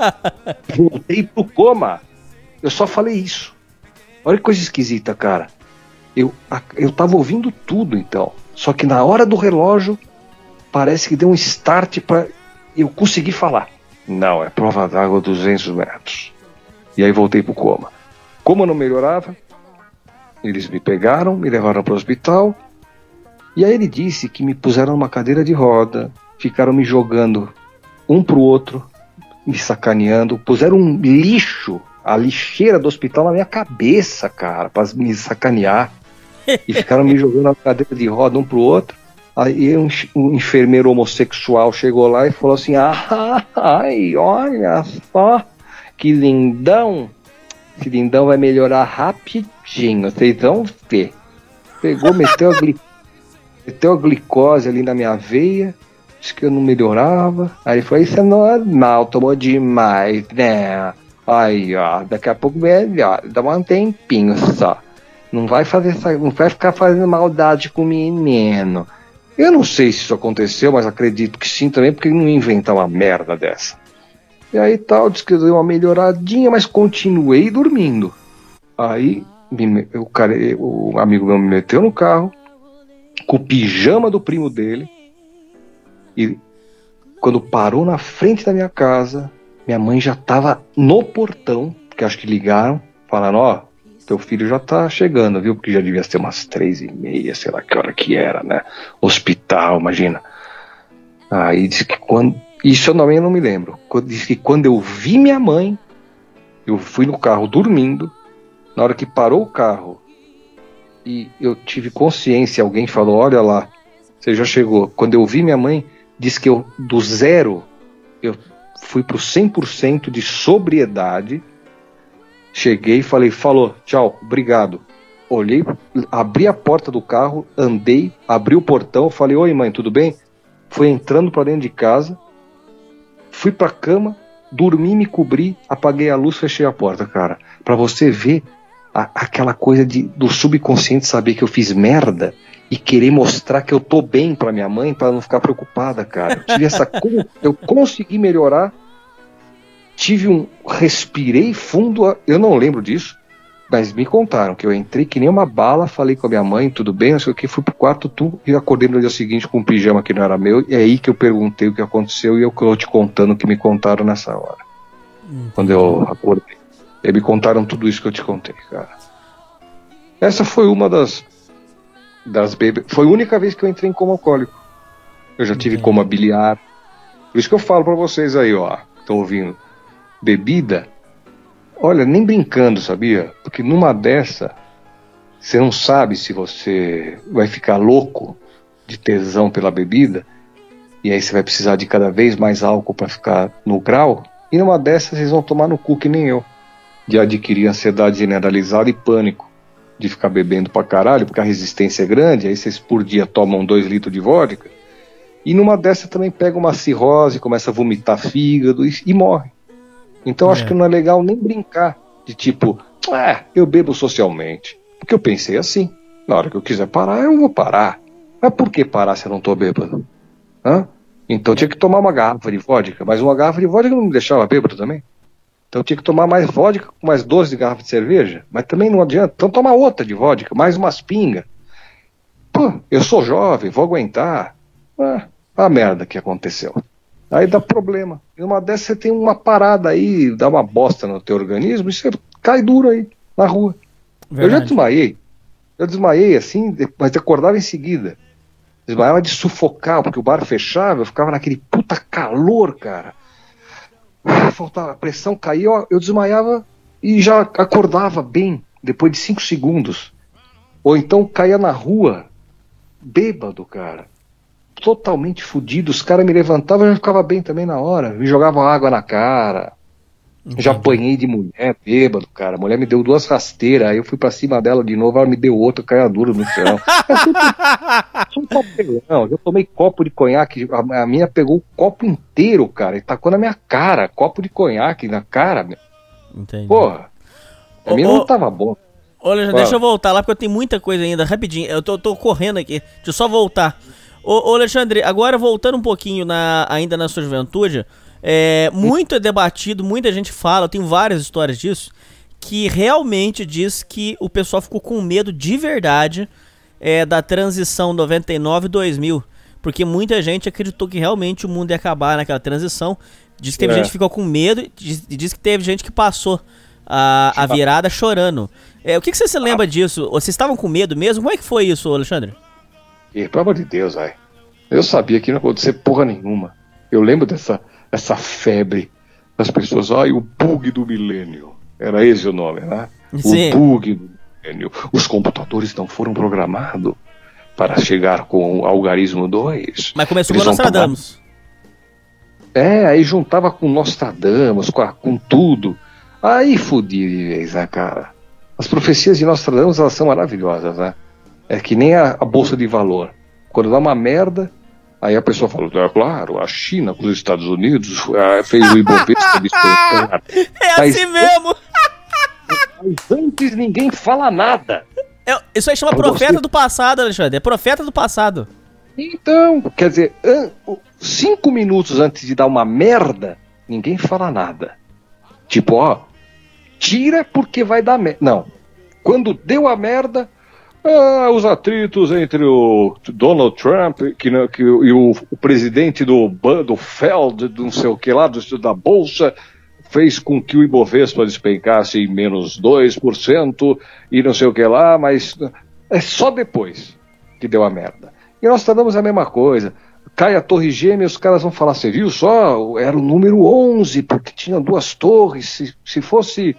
voltei pro coma. Eu só falei isso. Olha que coisa esquisita, cara. Eu, eu tava ouvindo tudo então. Só que na hora do relógio, parece que deu um start para eu conseguir falar. Não, é prova d'água 200 metros. E aí voltei pro coma. Como eu não melhorava, eles me pegaram, me levaram para o hospital. E aí ele disse que me puseram numa cadeira de roda, ficaram me jogando um pro outro, me sacaneando, puseram um lixo, a lixeira do hospital na minha cabeça, cara, para me sacanear. E ficaram me jogando na cadeira de roda um pro outro. Aí um, um, enfermeiro homossexual chegou lá e falou assim: ah, ai, olha só, que lindão. Esse lindão vai melhorar rapidinho, vocês vão ver. Pegou, meteu a, gli meteu a glicose ali na minha veia, disse que eu não melhorava. Aí foi: Isso é normal, tomou demais, né? Aí, ó, daqui a pouco melhor, dá um tempinho só. Não vai fazer não vai ficar fazendo maldade com o menino. Eu não sei se isso aconteceu, mas acredito que sim também, porque ele não inventa uma merda dessa. E aí tal, disse que deu uma melhoradinha, mas continuei dormindo. Aí me, o, cara, o amigo meu me meteu no carro, com o pijama do primo dele, e quando parou na frente da minha casa, minha mãe já estava no portão, que acho que ligaram, falando, ó, teu filho já tá chegando, viu? Porque já devia ser umas três e meia, sei lá que hora que era, né? Hospital, imagina. Aí disse que quando. Isso eu também não me lembro. Disse que quando eu vi minha mãe, eu fui no carro dormindo. Na hora que parou o carro e eu tive consciência, alguém falou: Olha lá, você já chegou. Quando eu vi minha mãe, disse que eu, do zero, eu fui pro 100% de sobriedade Cheguei e falei, falou, tchau, obrigado. Olhei, abri a porta do carro, andei, abri o portão, falei, oi mãe, tudo bem? Fui entrando para dentro de casa, fui pra cama, dormi, me cobri, apaguei a luz, fechei a porta, cara. Para você ver a, aquela coisa de, do subconsciente saber que eu fiz merda e querer mostrar que eu tô bem para minha mãe para não ficar preocupada, cara. Eu tive essa eu consegui melhorar tive um. Respirei fundo, eu não lembro disso, mas me contaram que eu entrei que nem uma bala, falei com a minha mãe, tudo bem, não sei o que, fui pro quarto tu, e acordei no dia seguinte com um pijama que não era meu, e é aí que eu perguntei o que aconteceu e eu tô te contando o que me contaram nessa hora. Hum. Quando eu acordei. E me contaram tudo isso que eu te contei, cara. Essa foi uma das. das bebês. Foi a única vez que eu entrei em coma alcoólico. Eu já tive coma biliar. Por isso que eu falo para vocês aí, ó. Estão ouvindo bebida, olha, nem brincando, sabia? Porque numa dessa, você não sabe se você vai ficar louco de tesão pela bebida, e aí você vai precisar de cada vez mais álcool para ficar no grau, e numa dessas vocês vão tomar no cu que nem eu, de adquirir ansiedade generalizada e pânico. de ficar bebendo pra caralho, porque a resistência é grande, aí vocês por dia tomam dois litros de vodka, e numa dessa também pega uma cirrose, começa a vomitar fígado e, e morre. Então É. acho que não é legal nem brincar de tipo, ah, eu bebo socialmente. Porque eu pensei assim, na hora que eu quiser parar, eu vou parar. Mas por que parar se eu não tô bêbado? Hã? Então tinha que tomar uma garrafa de vodka, mas uma garrafa de vodka não me deixava bêbado também. Então tinha que tomar mais vodka com mais 12 garrafas de cerveja, mas também não adianta. Então toma outra de vodka, mais umas pingas. Pô, eu sou jovem, vou aguentar. Ah, a merda que aconteceu. Aí dá problema. E uma dessas você tem uma parada aí, dá uma bosta no teu organismo e você cai duro aí, na rua. Eu já Verdade. desmaiei. Eu desmaiei assim, mas acordava em seguida. Desmaiava de sufocar, porque o bar fechava, eu ficava naquele puta calor, cara. Ah, Faltava, a pressão caía, eu- eu desmaiava e já acordava bem, depois de cinco segundos. Ou então caía na rua, bêbado, cara. Totalmente fudido. Os caras me levantavam e eu já ficava bem também na hora. Me jogavam água na cara. Já apanhei de mulher, bêbado, cara. A mulher me deu duas rasteiras, aí eu fui pra cima dela de novo, ela me deu outra, caia duro no chão. É tudo papelão. Eu tomei copo de conhaque, a, minha pegou o copo inteiro, cara, e tacou na minha cara. Copo de conhaque na cara, meu. Entendi. Porra. A minha ô, não tava bom. Olha, deixa eu voltar lá porque eu tenho muita coisa ainda, rapidinho. Eu tô, tô correndo aqui. Deixa eu só voltar. Ô, ô, Alexandre, agora voltando um pouquinho na, ainda na sua juventude, é, muito é debatido, muita gente fala, eu tenho várias histórias disso, que realmente diz que o pessoal ficou com medo de verdade é, da transição 99-2000. Porque muita gente acreditou que realmente o mundo ia acabar naquela transição. Diz que teve É. gente que ficou com medo e diz, diz que teve gente que passou a, a virada chorando. É, o que, que você se lembra disso? Vocês estavam com medo mesmo? Como é que foi isso, Alexandre? E, pelo amor de Deus, ai. Eu sabia que não ia acontecer porra nenhuma. Eu lembro dessa essa febre das pessoas. Ai, o bug do milênio. Era esse o nome, né? Sim. O bug do milênio. Os computadores não foram programados para chegar com o algarismo 2. Mas começou com o Nostradamus. É, aí juntava com Nostradamus, com, a- com tudo. Aí fodia de vez, né, cara? As profecias de Nostradamus, elas são maravilhosas, né? É que nem a, a Bolsa de Valor. Quando dá uma merda, aí a pessoa fala, é claro, a China com os Estados Unidos fez o Ibovespa despencar. É Mas- assim mesmo! Mas antes ninguém fala nada. É- isso aí chama profeta você- do passado, Alexandre. É profeta do passado. Então, quer dizer, cinco minutos antes de dar uma merda, ninguém fala nada. Tipo, ó, tira porque vai dar merda. Não. Quando deu a merda, ah, os atritos entre o Donald Trump que, que e o, o presidente do, do Feld, do não sei o que lá, do, da Bolsa, fez com que o Ibovespa despencasse em menos 2% e não sei o que lá, mas é só depois que deu a merda. E nós estamos a mesma coisa. Cai a torre gêmea, os caras vão falar, você viu só? Era o número 11, porque tinha duas torres. Se, se fosse.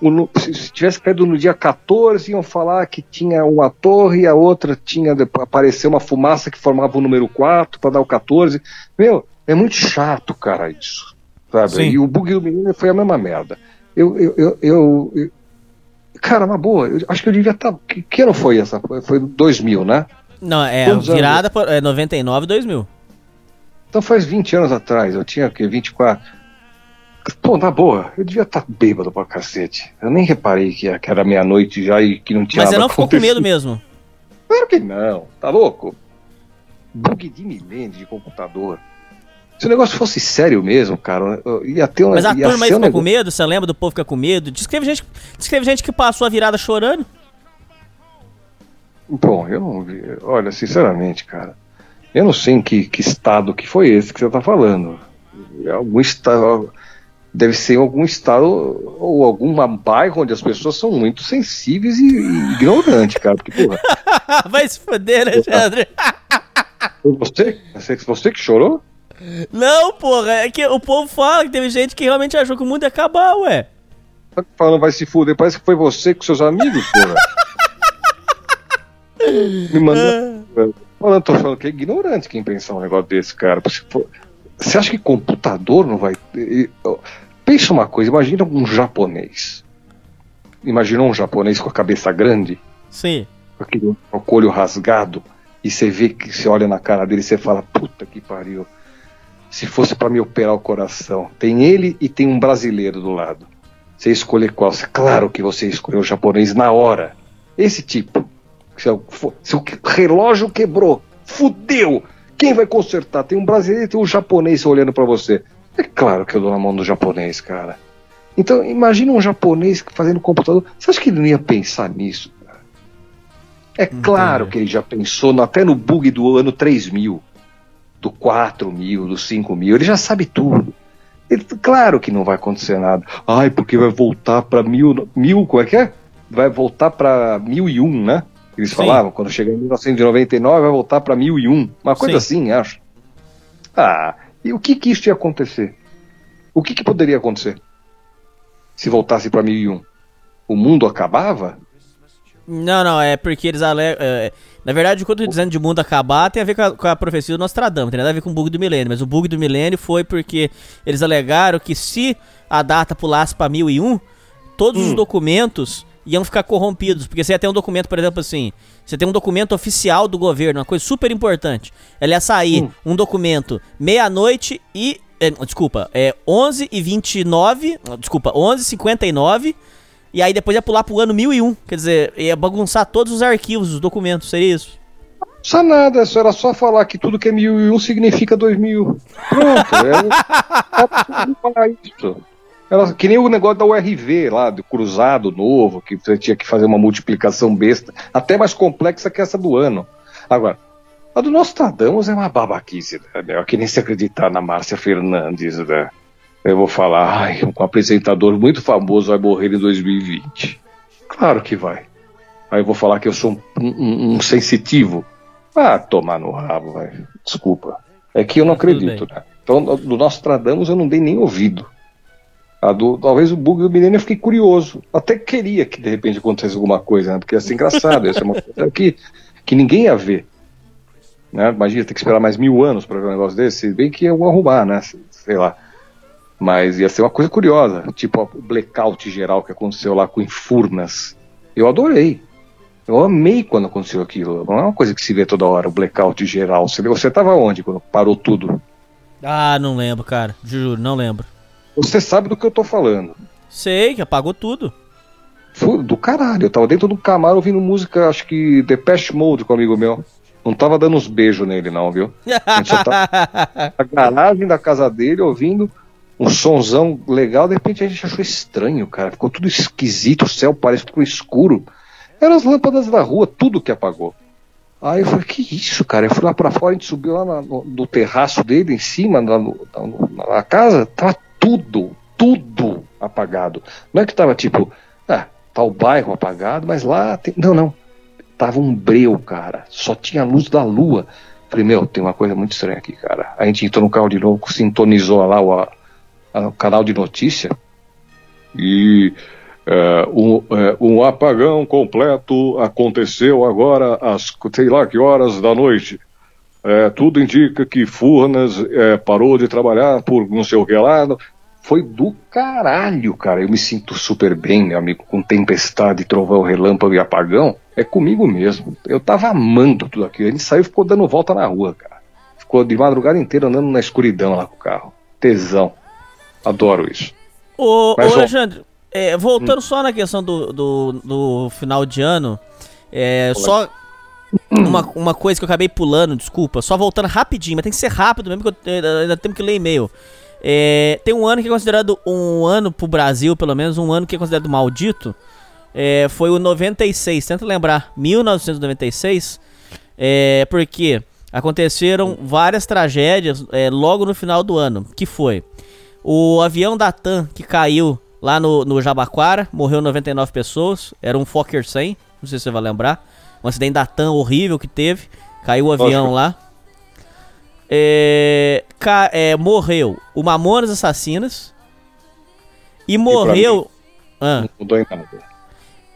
O se, se tivesse caído no dia 14, iam falar que tinha uma torre e a outra tinha. Apareceu uma fumaça que formava o número 4 para dar o 14. Meu, é muito chato, cara, isso. Sabe? Sim. E o bug do menino foi a mesma merda. Eu. eu, eu, eu- eu- cara, na boa, eu acho que eu devia estar. que, que ano foi essa? Foi- Foi 2000, né? Não, é Quantos anos? virada por- é 99 2000. Então faz 20 anos atrás, eu tinha o quê? 24. Pô, na boa, eu devia estar bêbado pra cacete. Eu nem reparei que, era meia-noite já e que não tinha Mas você nada não ficou com medo mesmo. Claro que não, tá louco? Bug de milênio de computador. Se o negócio fosse sério mesmo, cara, ia ter um. Mas a turma aí ficou com negócio- medo? Você lembra do povo ficar com medo? Diz que gente, diz que gente que passou a virada chorando. Bom, eu não vi. Olha, sinceramente, cara, eu não sei em que, que estado que foi esse que você tá falando. Algum estado. Deve ser em algum estado ou algum bairro onde as pessoas são muito sensíveis e, e ignorantes, cara. Porque, porra, Vai se foder, Alexandre. foi você, você, que chorou? Não, porra, é que o povo fala que teve gente que realmente achou que o mundo ia acabar, ué. Tá falando, vai se fuder, parece que foi você com seus amigos, porra. Me mandou. Falando, tô falando que é ignorante quem pensar um negócio desse, cara. Você acha que computador não vai. Pensa uma coisa, imagina um japonês. Imagina um japonês com a cabeça grande, Sim. Com aquele olho rasgado. E você vê que você olha na cara dele e você fala, puta que pariu. Se fosse pra me operar o coração. Tem ele e tem um brasileiro do lado. Você escolher qual? Claro que você escolheu o japonês na hora. Esse tipo. Se o, se o relógio quebrou, fudeu. Quem vai consertar? Tem um brasileiro e tem um japonês olhando pra você. É claro que eu dou na mão do japonês, cara. Então, imagina um japonês fazendo computador. Você acha que ele não ia pensar nisso? cara? É claro que ele já pensou no- até no bug do ano 3000, do 4000, do 5000. Ele já sabe tudo. Ele- claro que não vai acontecer nada. Ai, porque vai voltar pra mil, mil. Como é que é? Vai voltar pra 1001, né? Eles Sim. falavam, quando chegar em 1999 vai voltar pra 1001. Uma coisa assim, acho. Ah, e o que que isso ia acontecer? O que que poderia acontecer? Se voltasse pra 1001? O mundo acabava? Não, não, é porque eles alegam. é, na verdade, quando eu dizendo de mundo acabar, tem a ver com a, com a profecia do Nostradamus, tem nada a ver com o bug do milênio. Mas o bug do milênio foi porque eles alegaram que se a data pulasse pra 1001, todos os documentos iam ficar corrompidos. Porque você ia ter um documento, por exemplo, assim. Você tem um documento oficial do governo, uma coisa super importante. Ela ia sair Hum. um documento meia-noite e. é, desculpa, é 11 e 29. Desculpa, 11 e 59. E aí depois ia pular pro ano 1001. Quer dizer, ia bagunçar todos os arquivos, os documentos, seria isso? Só nada, só era só falar que tudo que é 1001 significa 2000. Pronto, é, é falar isso. Era que nem o negócio da URV lá, do cruzado novo, que você tinha que fazer uma multiplicação besta, até mais complexa que essa do ano. Agora, a do Nostradamus é uma babaquice, né? É que nem se acreditar na Márcia Fernandes, né? Eu vou falar, ai, um apresentador muito famoso vai morrer em 2020. Claro que vai. Aí eu vou falar que eu sou um, um- um sensitivo. Ah, tomar no rabo, vai. Desculpa. É que eu não acredito, né? Então, do Nostradamus eu não dei nem ouvido. A do, talvez o bug do milênio eu fiquei curioso. Até queria que de repente acontecesse alguma coisa, né? Porque ia ser engraçado. Ia ser uma coisa que, que ninguém ia ver. Né? Imagina ter que esperar mais mil anos para ver um negócio desse. Se bem que iam arrumar, né? Sei lá. Mas ia ser uma coisa curiosa. Tipo o blackout geral que aconteceu lá com Infurnas. Eu adorei. Eu amei quando aconteceu aquilo. Não é uma coisa que se vê toda hora, o blackout geral. Você, você tava onde quando parou tudo? Ah, não lembro, cara. Juro, não lembro. Você sabe do que eu tô falando. Sei que apagou tudo. Foi do caralho. Eu tava dentro do Camaro ouvindo música, acho que Depeche Mode com um amigo meu. Não tava dando uns beijos nele, não, viu? A gente só tá na garagem da casa dele ouvindo um sonzão legal. De repente a gente achou estranho, cara. Ficou tudo esquisito, o céu parece que ficou escuro. Eram as lâmpadas da rua, tudo que apagou. Aí eu falei, que isso, cara? Eu fui lá pra fora, a gente subiu lá na- no, no terraço dele, em cima, na, no- na- na casa, tava tudo, tudo apagado. Não é que tava tipo, ah, tá o bairro apagado, mas lá tem. Não, não. Tava um breu, cara. Só tinha a luz da lua. Falei, meu, tem uma coisa muito estranha aqui, cara. A gente entrou no carro de novo, sintonizou lá o, a- o canal de notícia. E é, um, é, um apagão completo aconteceu agora às sei lá que horas da noite. É, tudo indica que Furnas é, parou de trabalhar por não sei o que lá. Foi do caralho, cara. Eu me sinto super bem, meu amigo, com tempestade, trovão, relâmpago e apagão. É comigo mesmo. Eu tava amando tudo aquilo. A gente saiu e ficou dando volta na rua, cara. Ficou de madrugada inteira andando na escuridão lá com o carro. Tesão. Adoro isso. Ô, Mas, ô Alexandre, é, voltando só na questão do, do, do final de ano, é, só uma, uma coisa que eu acabei pulando, desculpa, só voltando rapidinho, mas tem que ser rápido mesmo, porque eu, ainda temos que ler e-mail. É, tem um ano que é considerado um ano pro Brasil, pelo menos, um ano que é considerado maldito. É, foi o 96, tenta lembrar, 1996. É, porque aconteceram várias tragédias é, logo no final do ano. Que foi o avião da TAM que caiu lá no, no Jabaquara, morreu 99 pessoas. Era um Fokker 100, não sei se você vai lembrar. Um acidente da TAM horrível que teve. Caiu o avião Lógico. lá. É, é, morreu o Mamonas Assassinas. E morreu. Ah. Não mudou em nada.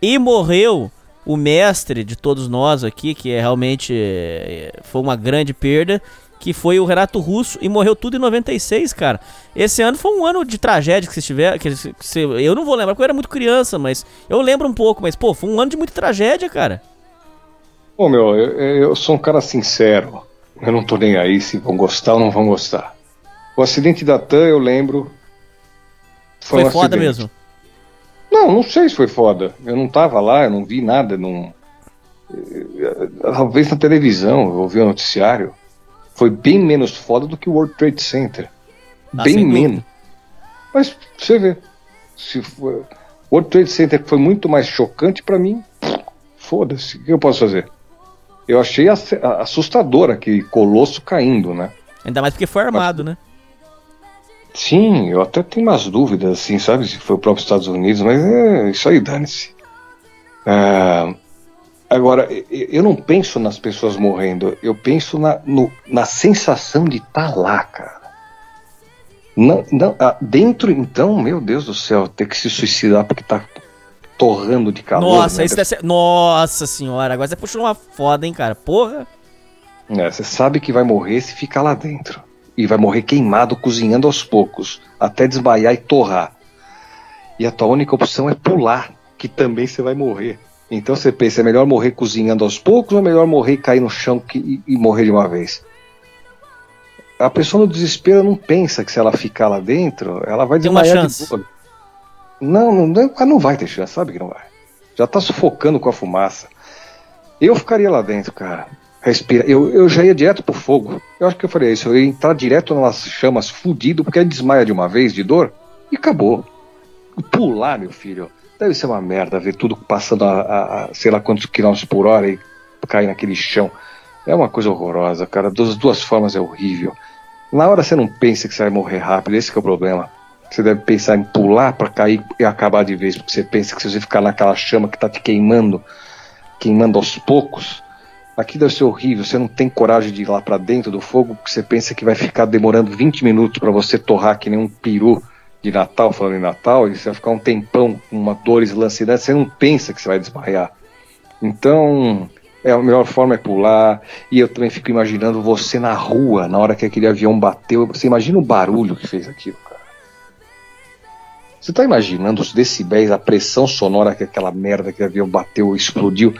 E morreu o mestre de todos nós aqui, que é realmente é, foi uma grande perda, que foi o Renato Russo e morreu tudo em 96, cara. Esse ano foi um ano de tragédia que vocês tiveram. Que, que, eu não vou lembrar porque eu era muito criança, mas eu lembro um pouco. Mas, pô, foi um ano de muita tragédia, cara. Pô, meu, eu, eu sou um cara sincero. Eu não tô nem aí se vão gostar ou não vão gostar. O acidente da TAM, eu lembro. Foi, foi um foda acidente. mesmo. Não, não sei se foi foda. Eu não tava lá, eu não vi nada. Não... Talvez na televisão, eu ouvi o noticiário. Foi bem menos foda do que o World Trade Center. Ah, bem menos. Mas você vê. Se for... O World Trade Center foi muito mais chocante para mim. Foda-se. O que eu posso fazer? Eu achei assustador aquele colosso caindo, né? Ainda mais porque foi armado, mas... né? Sim, eu até tenho umas dúvidas, assim, sabe, se foi o próprio Estados Unidos, mas é isso aí, dane-se. É, agora, eu não penso nas pessoas morrendo, eu penso na, no, na sensação de estar tá lá, cara. Não, não, ah, dentro, então, meu Deus do céu, ter que se suicidar porque tá torrando de calor. Nossa, né? isso deve ser... Nossa senhora, agora você puxou uma foda, hein, cara, porra. É, você sabe que vai morrer se ficar lá dentro e vai morrer queimado cozinhando aos poucos, até desmaiar e torrar. E a tua única opção é pular, que também você vai morrer. Então você pensa, é melhor morrer cozinhando aos poucos ou é melhor morrer e cair no chão que, e, e morrer de uma vez? A pessoa no desespero não pensa que se ela ficar lá dentro, ela vai desmaiar Tem uma chance. de boa. Não, não, não vai ter chance, sabe que não vai. Já tá sufocando com a fumaça. Eu ficaria lá dentro, cara respira. Eu, eu já ia direto pro fogo. Eu acho que eu faria isso. Eu ia entrar direto nas chamas, fudido, porque ele desmaia de uma vez de dor e acabou. Pular, meu filho, deve ser uma merda ver tudo passando a, a, a sei lá quantos quilômetros por hora e cair naquele chão. É uma coisa horrorosa, cara. Das duas formas é horrível. Na hora você não pensa que você vai morrer rápido, esse é o problema. Você deve pensar em pular para cair e acabar de vez, porque você pensa que se você ficar naquela chama que tá te queimando, queimando aos poucos, Aqui deve ser horrível, você não tem coragem de ir lá para dentro do fogo, porque você pensa que vai ficar demorando 20 minutos para você torrar que nem um peru de Natal, falando em Natal, e você vai ficar um tempão com uma dor eslancinante, você não pensa que você vai desmaiar. Então, é, a melhor forma é pular, e eu também fico imaginando você na rua, na hora que aquele avião bateu, você imagina o barulho que fez aquilo. Você tá imaginando os decibéis, a pressão sonora que aquela merda que o avião bateu, explodiu?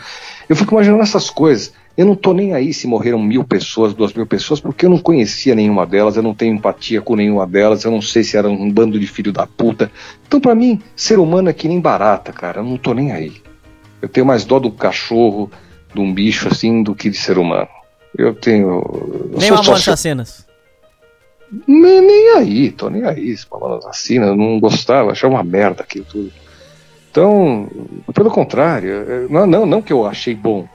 Eu fico imaginando essas coisas. Eu não tô nem aí se morreram mil pessoas, duas mil pessoas, porque eu não conhecia nenhuma delas, eu não tenho empatia com nenhuma delas, eu não sei se era um bando de filho da puta. Então, para mim, ser humano é que nem barata, cara, eu não tô nem aí. Eu tenho mais dó do cachorro, de um bicho assim, do que de ser humano. Eu tenho. Eu nem uma morte cenas. Nem, nem aí, tô nem aí, se assassina, eu não gostava, achava uma merda aquilo tudo. Então, pelo contrário, não, não, não que eu achei bom,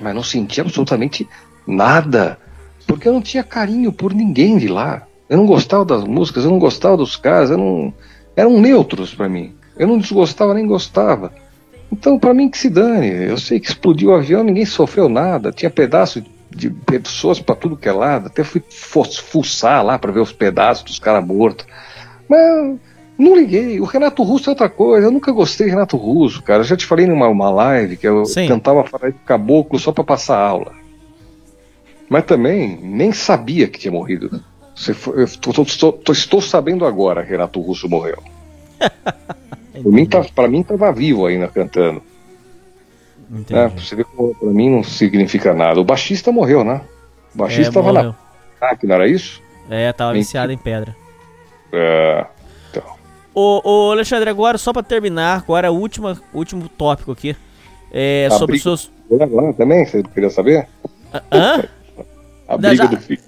mas não senti absolutamente nada, porque eu não tinha carinho por ninguém de lá. Eu não gostava das músicas, eu não gostava dos caras, não... eram neutros para mim. Eu não desgostava nem gostava. Então, para mim que se dane. Eu sei que explodiu o avião, ninguém sofreu nada, tinha pedaço de pessoas para tudo que é lado. Até fui fuçar lá para ver os pedaços dos caras mortos. Mas não liguei. O Renato Russo é outra coisa. Eu nunca gostei de Renato Russo, cara. Eu já te falei numa uma live que eu Sim. cantava Faraó Caboclo só para passar aula. Mas também nem sabia que tinha morrido. Foi, tô, tô, tô, estou sabendo agora que Renato Russo morreu. pra, mim, tá, mim tava vivo ainda cantando. É, você vê como pra mim não significa nada. O baixista morreu, né? O baixista é, tava morreu. na. Ah, que não era isso? É, tava viciado em pedra. É. Ô, ô, Alexandre, agora só para terminar, agora o último, último tópico aqui. É a sobre os seus. Agora também, você queria saber? Hã? a briga já, do filho.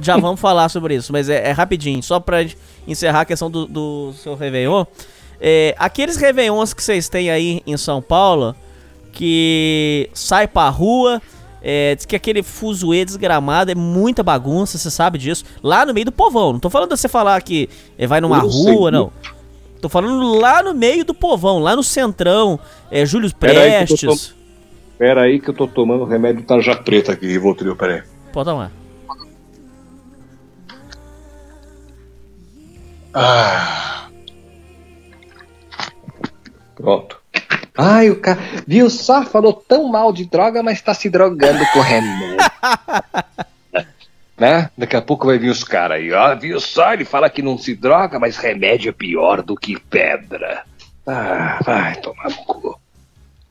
Já vamos falar sobre isso, mas é, é rapidinho, só pra encerrar a questão do, do seu Réveillon. É, aqueles Réveillons que vocês têm aí em São Paulo, que sai pra rua, é, diz que aquele fuzuê desgramado é muita bagunça, você sabe disso. Lá no meio do povão. Não tô falando de você falar que é, vai numa rua, não. Tô falando lá no meio do povão, lá no centrão. É Júlio Prestes. Pera aí que eu tô tomando remédio tarja preta aqui, Rivotril, pera aí. Pode tomar. Ah. Pronto. Ai, o cara. Viu só? Falou tão mal de droga, mas tá se drogando com remédio. né? Daqui a pouco vai vir os caras aí, ó, viu só? Ele fala que não se droga, mas remédio é pior do que pedra. Ah, vai tomar no cu.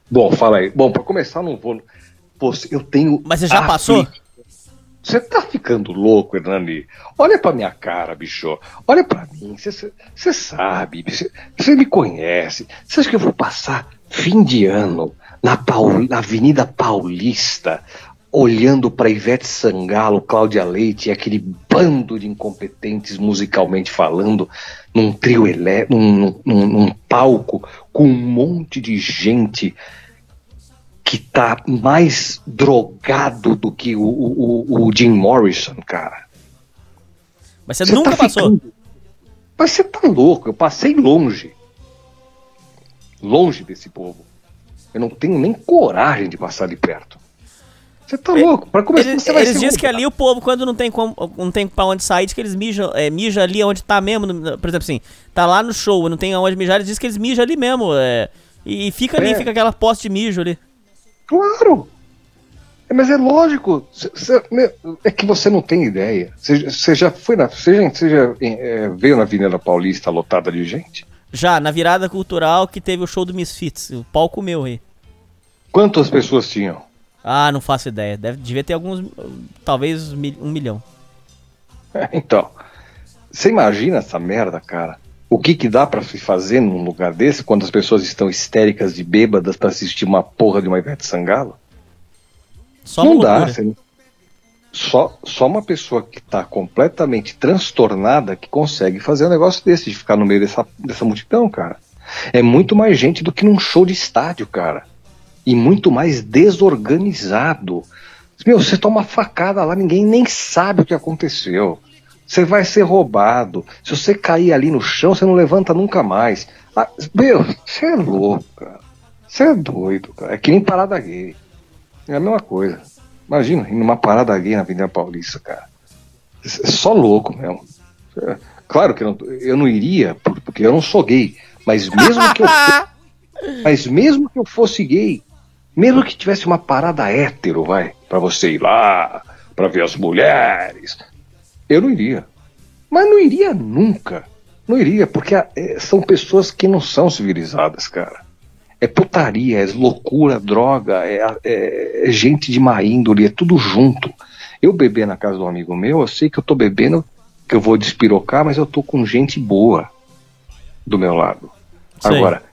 Bom, fala aí. Bom, pra começar, não vou. Pô, eu tenho. Mas você já afli- passou? Você tá ficando louco, Hernani? Olha pra minha cara, bicho. Olha pra mim. Você sabe. Você me conhece. Você acha que eu vou passar fim de ano na, Paul- na Avenida Paulista olhando pra Ivete Sangalo, Cláudia Leite e aquele bando de incompetentes musicalmente falando num trio elé, num, num, num palco com um monte de gente que tá mais drogado do que o, o, o- o Jim Morrison, cara. Mas você, Você nunca tá passou. ficando- Mas você tá louco, eu passei longe. Longe desse povo. Eu não tenho nem coragem de passar de perto. Você tá louco? Pra começar, Eles, você vai eles dizem que ali o povo, quando não tem, como, não tem pra onde sair, diz que eles mijam, é, mijam ali onde tá mesmo. no- Por exemplo, assim, tá lá no show, não tem aonde mijar, eles dizem que eles mijam ali mesmo. É, e, e fica ali, É. fica aquela poste de mijo ali. Claro! É, mas é lógico. Cê- cê- meu, é que você não tem ideia. Você já foi na. Você já, já, é, veio na Avenida Paulista lotada de gente? Já, na virada cultural que teve o show do Misfits, o palco meu aí. Quantas pessoas tinham? Ah, não faço ideia. Deve, devia ter alguns, talvez um milhão. Então, você imagina essa merda, cara? O que que dá pra se fazer num lugar desse quando as pessoas estão histéricas de bêbadas pra assistir uma porra de uma Ivete Sangalo? Só não dá. você- Só, só uma pessoa que tá completamente transtornada que consegue fazer um negócio desse, de ficar no meio dessa, dessa multidão, cara. É muito mais gente do que num show de estádio, cara. E muito mais desorganizado. Meu, você toma facada lá, ninguém nem sabe o que aconteceu. Você vai ser roubado. Se você cair ali no chão, você não levanta nunca mais. Ah, meu, você é louco, cara. Você é doido, cara. É que nem parada gay. É a mesma coisa. Imagina, ir numa parada gay na Avenida Paulista, cara. É só louco mesmo. É, Claro que eu não, eu não iria, por- porque eu não sou gay. Mas mesmo que eu mas mesmo que eu fosse gay, mesmo que tivesse uma parada hétero, vai, pra você ir lá, pra ver as mulheres, eu não iria. Mas não iria nunca. Não iria, porque é, são pessoas que não são civilizadas, cara. É putaria, é loucura, droga, é, é- é gente de má índole, é tudo junto. Eu beber na casa de um amigo meu, eu sei que eu tô bebendo, que eu vou despirocar, mas eu tô com gente boa do meu lado. Sei. Agora,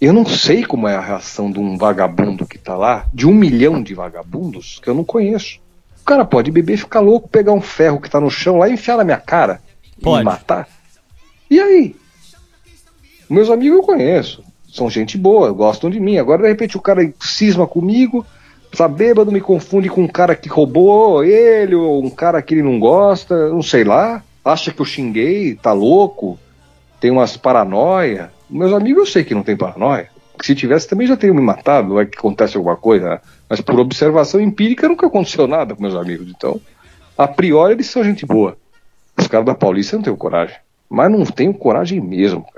eu não sei como é a reação de um vagabundo que tá lá, de um milhão de vagabundos que eu não conheço. O cara pode beber, ficar louco, pegar um ferro que tá no chão lá e enfiar na minha cara e Pode. me matar. E aí? Meus amigos eu conheço. São gente boa, gostam de mim. Agora, de repente, o cara cisma comigo, tá bêbado, me confunde com um cara que roubou ele, ou um cara que ele não gosta, não sei lá. Acha que eu xinguei, tá louco, tem umas paranoia. Meus amigos eu sei que não tem paranoia. Se tivesse, também já teriam me matado, vai que acontece alguma coisa. Mas por observação empírica nunca aconteceu nada com meus amigos. Então, a priori eles são gente boa. Os caras da Paulista não têm coragem. Mas não tenho coragem mesmo, cara.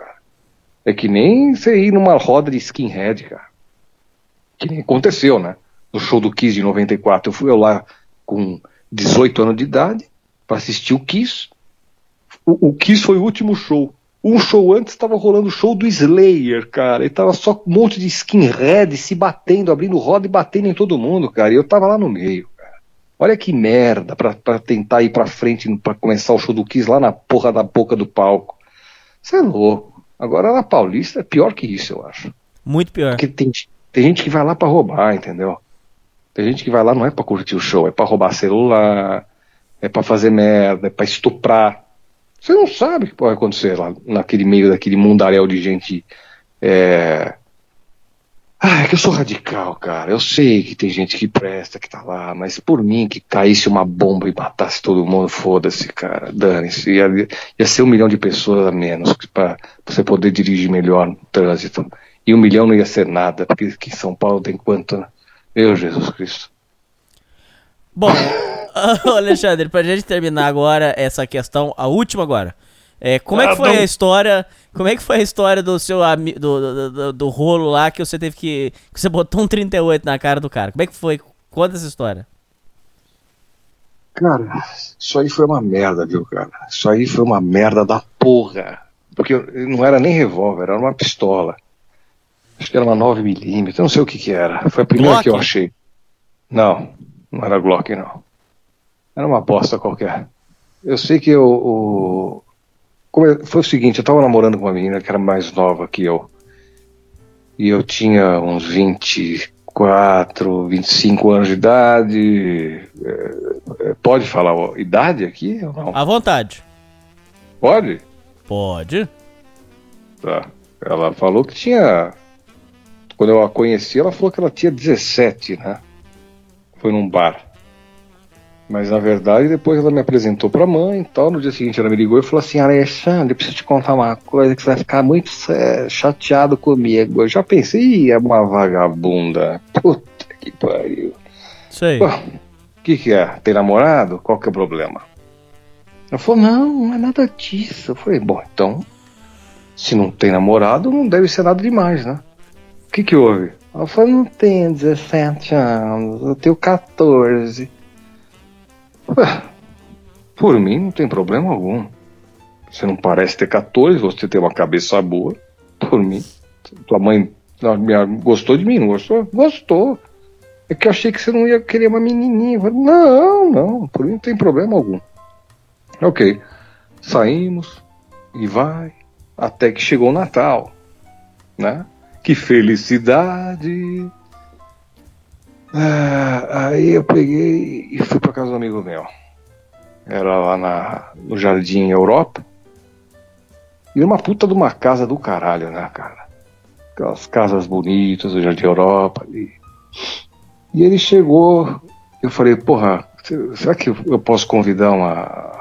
É que nem você ir numa roda de skinhead, cara. Que nem aconteceu, né? No show do Kiss de 94, eu fui lá com 18 anos de idade para assistir o Kiss. O, o Kiss foi o último show. Um show antes estava rolando o show do Slayer, cara. E tava só um monte de skinhead se batendo, abrindo roda e batendo em todo mundo, cara. E eu tava lá no meio, cara. Olha que merda pra tentar ir pra frente pra começar o show do Kiss lá na porra da boca do palco. Você é louco. Agora na Paulista é pior que isso, eu acho. Muito pior. Porque tem, tem gente que vai lá pra roubar, entendeu? Tem gente que vai lá não é pra curtir o show, é pra roubar celular, é pra fazer merda, é pra estuprar. Você não sabe o que pode acontecer lá naquele meio daquele mundaréu de gente. É... Ah, é que eu sou radical, cara. Eu sei que tem gente que presta, que tá lá, mas por mim que caísse uma bomba e matasse todo mundo, foda-se, cara. Dane-se. Ia, ia ser um milhão de pessoas a menos pra você poder dirigir melhor no trânsito. E um milhão não ia ser nada, porque aqui em São Paulo tem quanto, né? Meu Jesus Cristo. Bom, Alexandre, pra gente terminar agora essa questão, a última agora. É, como é que Ah, foi não. a história? Como é que foi a história do seu do, do, do, do rolo lá que você teve que. que você botou um 38 na cara do cara? Como é que foi? Conta essa história. Cara, isso aí foi uma merda, viu, cara? Isso aí foi uma merda da porra. Porque não era nem revólver, era uma pistola. Acho que era uma 9mm, não sei o que que era. Foi a primeira Glock? que eu achei. Não, não era Glock, não. Era uma bosta qualquer. Eu sei que eu. O... Foi o seguinte, eu tava namorando com uma menina que era mais nova que eu. E eu tinha uns 24, 25 anos de idade. É, é, Pode falar ó, idade aqui ou não? À vontade. Pode? Pode. Tá. Ela falou que tinha. Quando eu a conheci, ela falou que ela tinha 17, né? Foi num bar. Mas na verdade, depois ela me apresentou pra mãe e tal. No dia seguinte, ela me ligou e falou assim: Alexandre, eu preciso te contar uma coisa que você vai ficar muito é, chateado comigo. Eu já pensei, "Ih, é uma vagabunda. Puta que pariu. Sei. O que, que é? Tem namorado? Qual que é o problema? Ela falou, não, não é nada disso. Eu falei, bom, então, se não tem namorado, não deve ser nada demais, né? O que que houve? Ela falou, não tenho 17 anos, eu tenho 14. Ué, por mim não tem problema algum. Você não parece ter 14, você tem uma cabeça boa. Por mim. Tua mãe gostou de mim, não gostou? Gostou. É que eu achei que você não ia querer uma menininha. Falei, não, não, por mim não tem problema algum. Ok. Saímos e vai até que chegou o Natal, né? Que felicidade! Ah, aí eu peguei e fui para casa do amigo meu. Era lá na, no Jardim Europa. E uma puta de uma casa do caralho, né, cara? Aquelas casas bonitas do Jardim Europa. E, e ele chegou, eu falei, porra, se- será que eu posso convidar uma,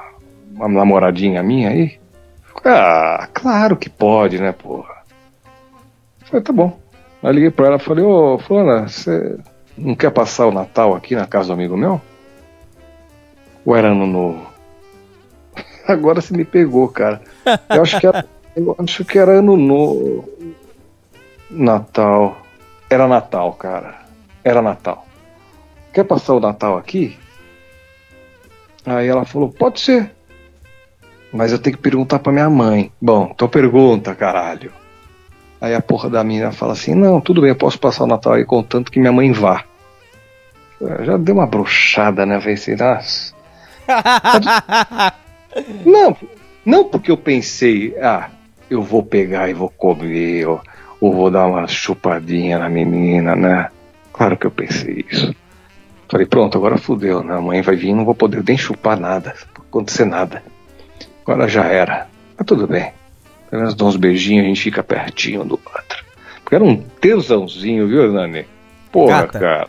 uma namoradinha minha aí? Ah, claro que pode, né, porra? Eu falei, tá bom. Aí liguei pra ela e falei, ô, fulana, você não quer passar o Natal aqui na casa do amigo meu? Ou era ano novo? Agora você me pegou, cara. Eu acho que era, eu acho que era ano novo. Natal. Era Natal, cara. Era Natal. Quer passar o Natal aqui? Aí ela falou, pode ser. Mas eu tenho que perguntar pra minha mãe. Bom, então pergunta, caralho. Aí a porra da menina fala assim, não, tudo bem, eu posso passar o Natal aí contanto que minha mãe vá. Já deu uma brochada, né? Assim, nossa. Não, não porque eu pensei, ah, eu vou pegar e vou comer, ou, ou vou dar uma chupadinha na menina, né? Claro que eu pensei isso. Falei, pronto, agora fudeu, né? A mãe vai vir, não vou poder nem chupar nada, não acontecer nada. Agora já era. Mas tudo bem. Pelo menos dá uns beijinhos, a gente fica pertinho do outro. Porque era um tesãozinho, viu, Nani? Porra, Gata. cara.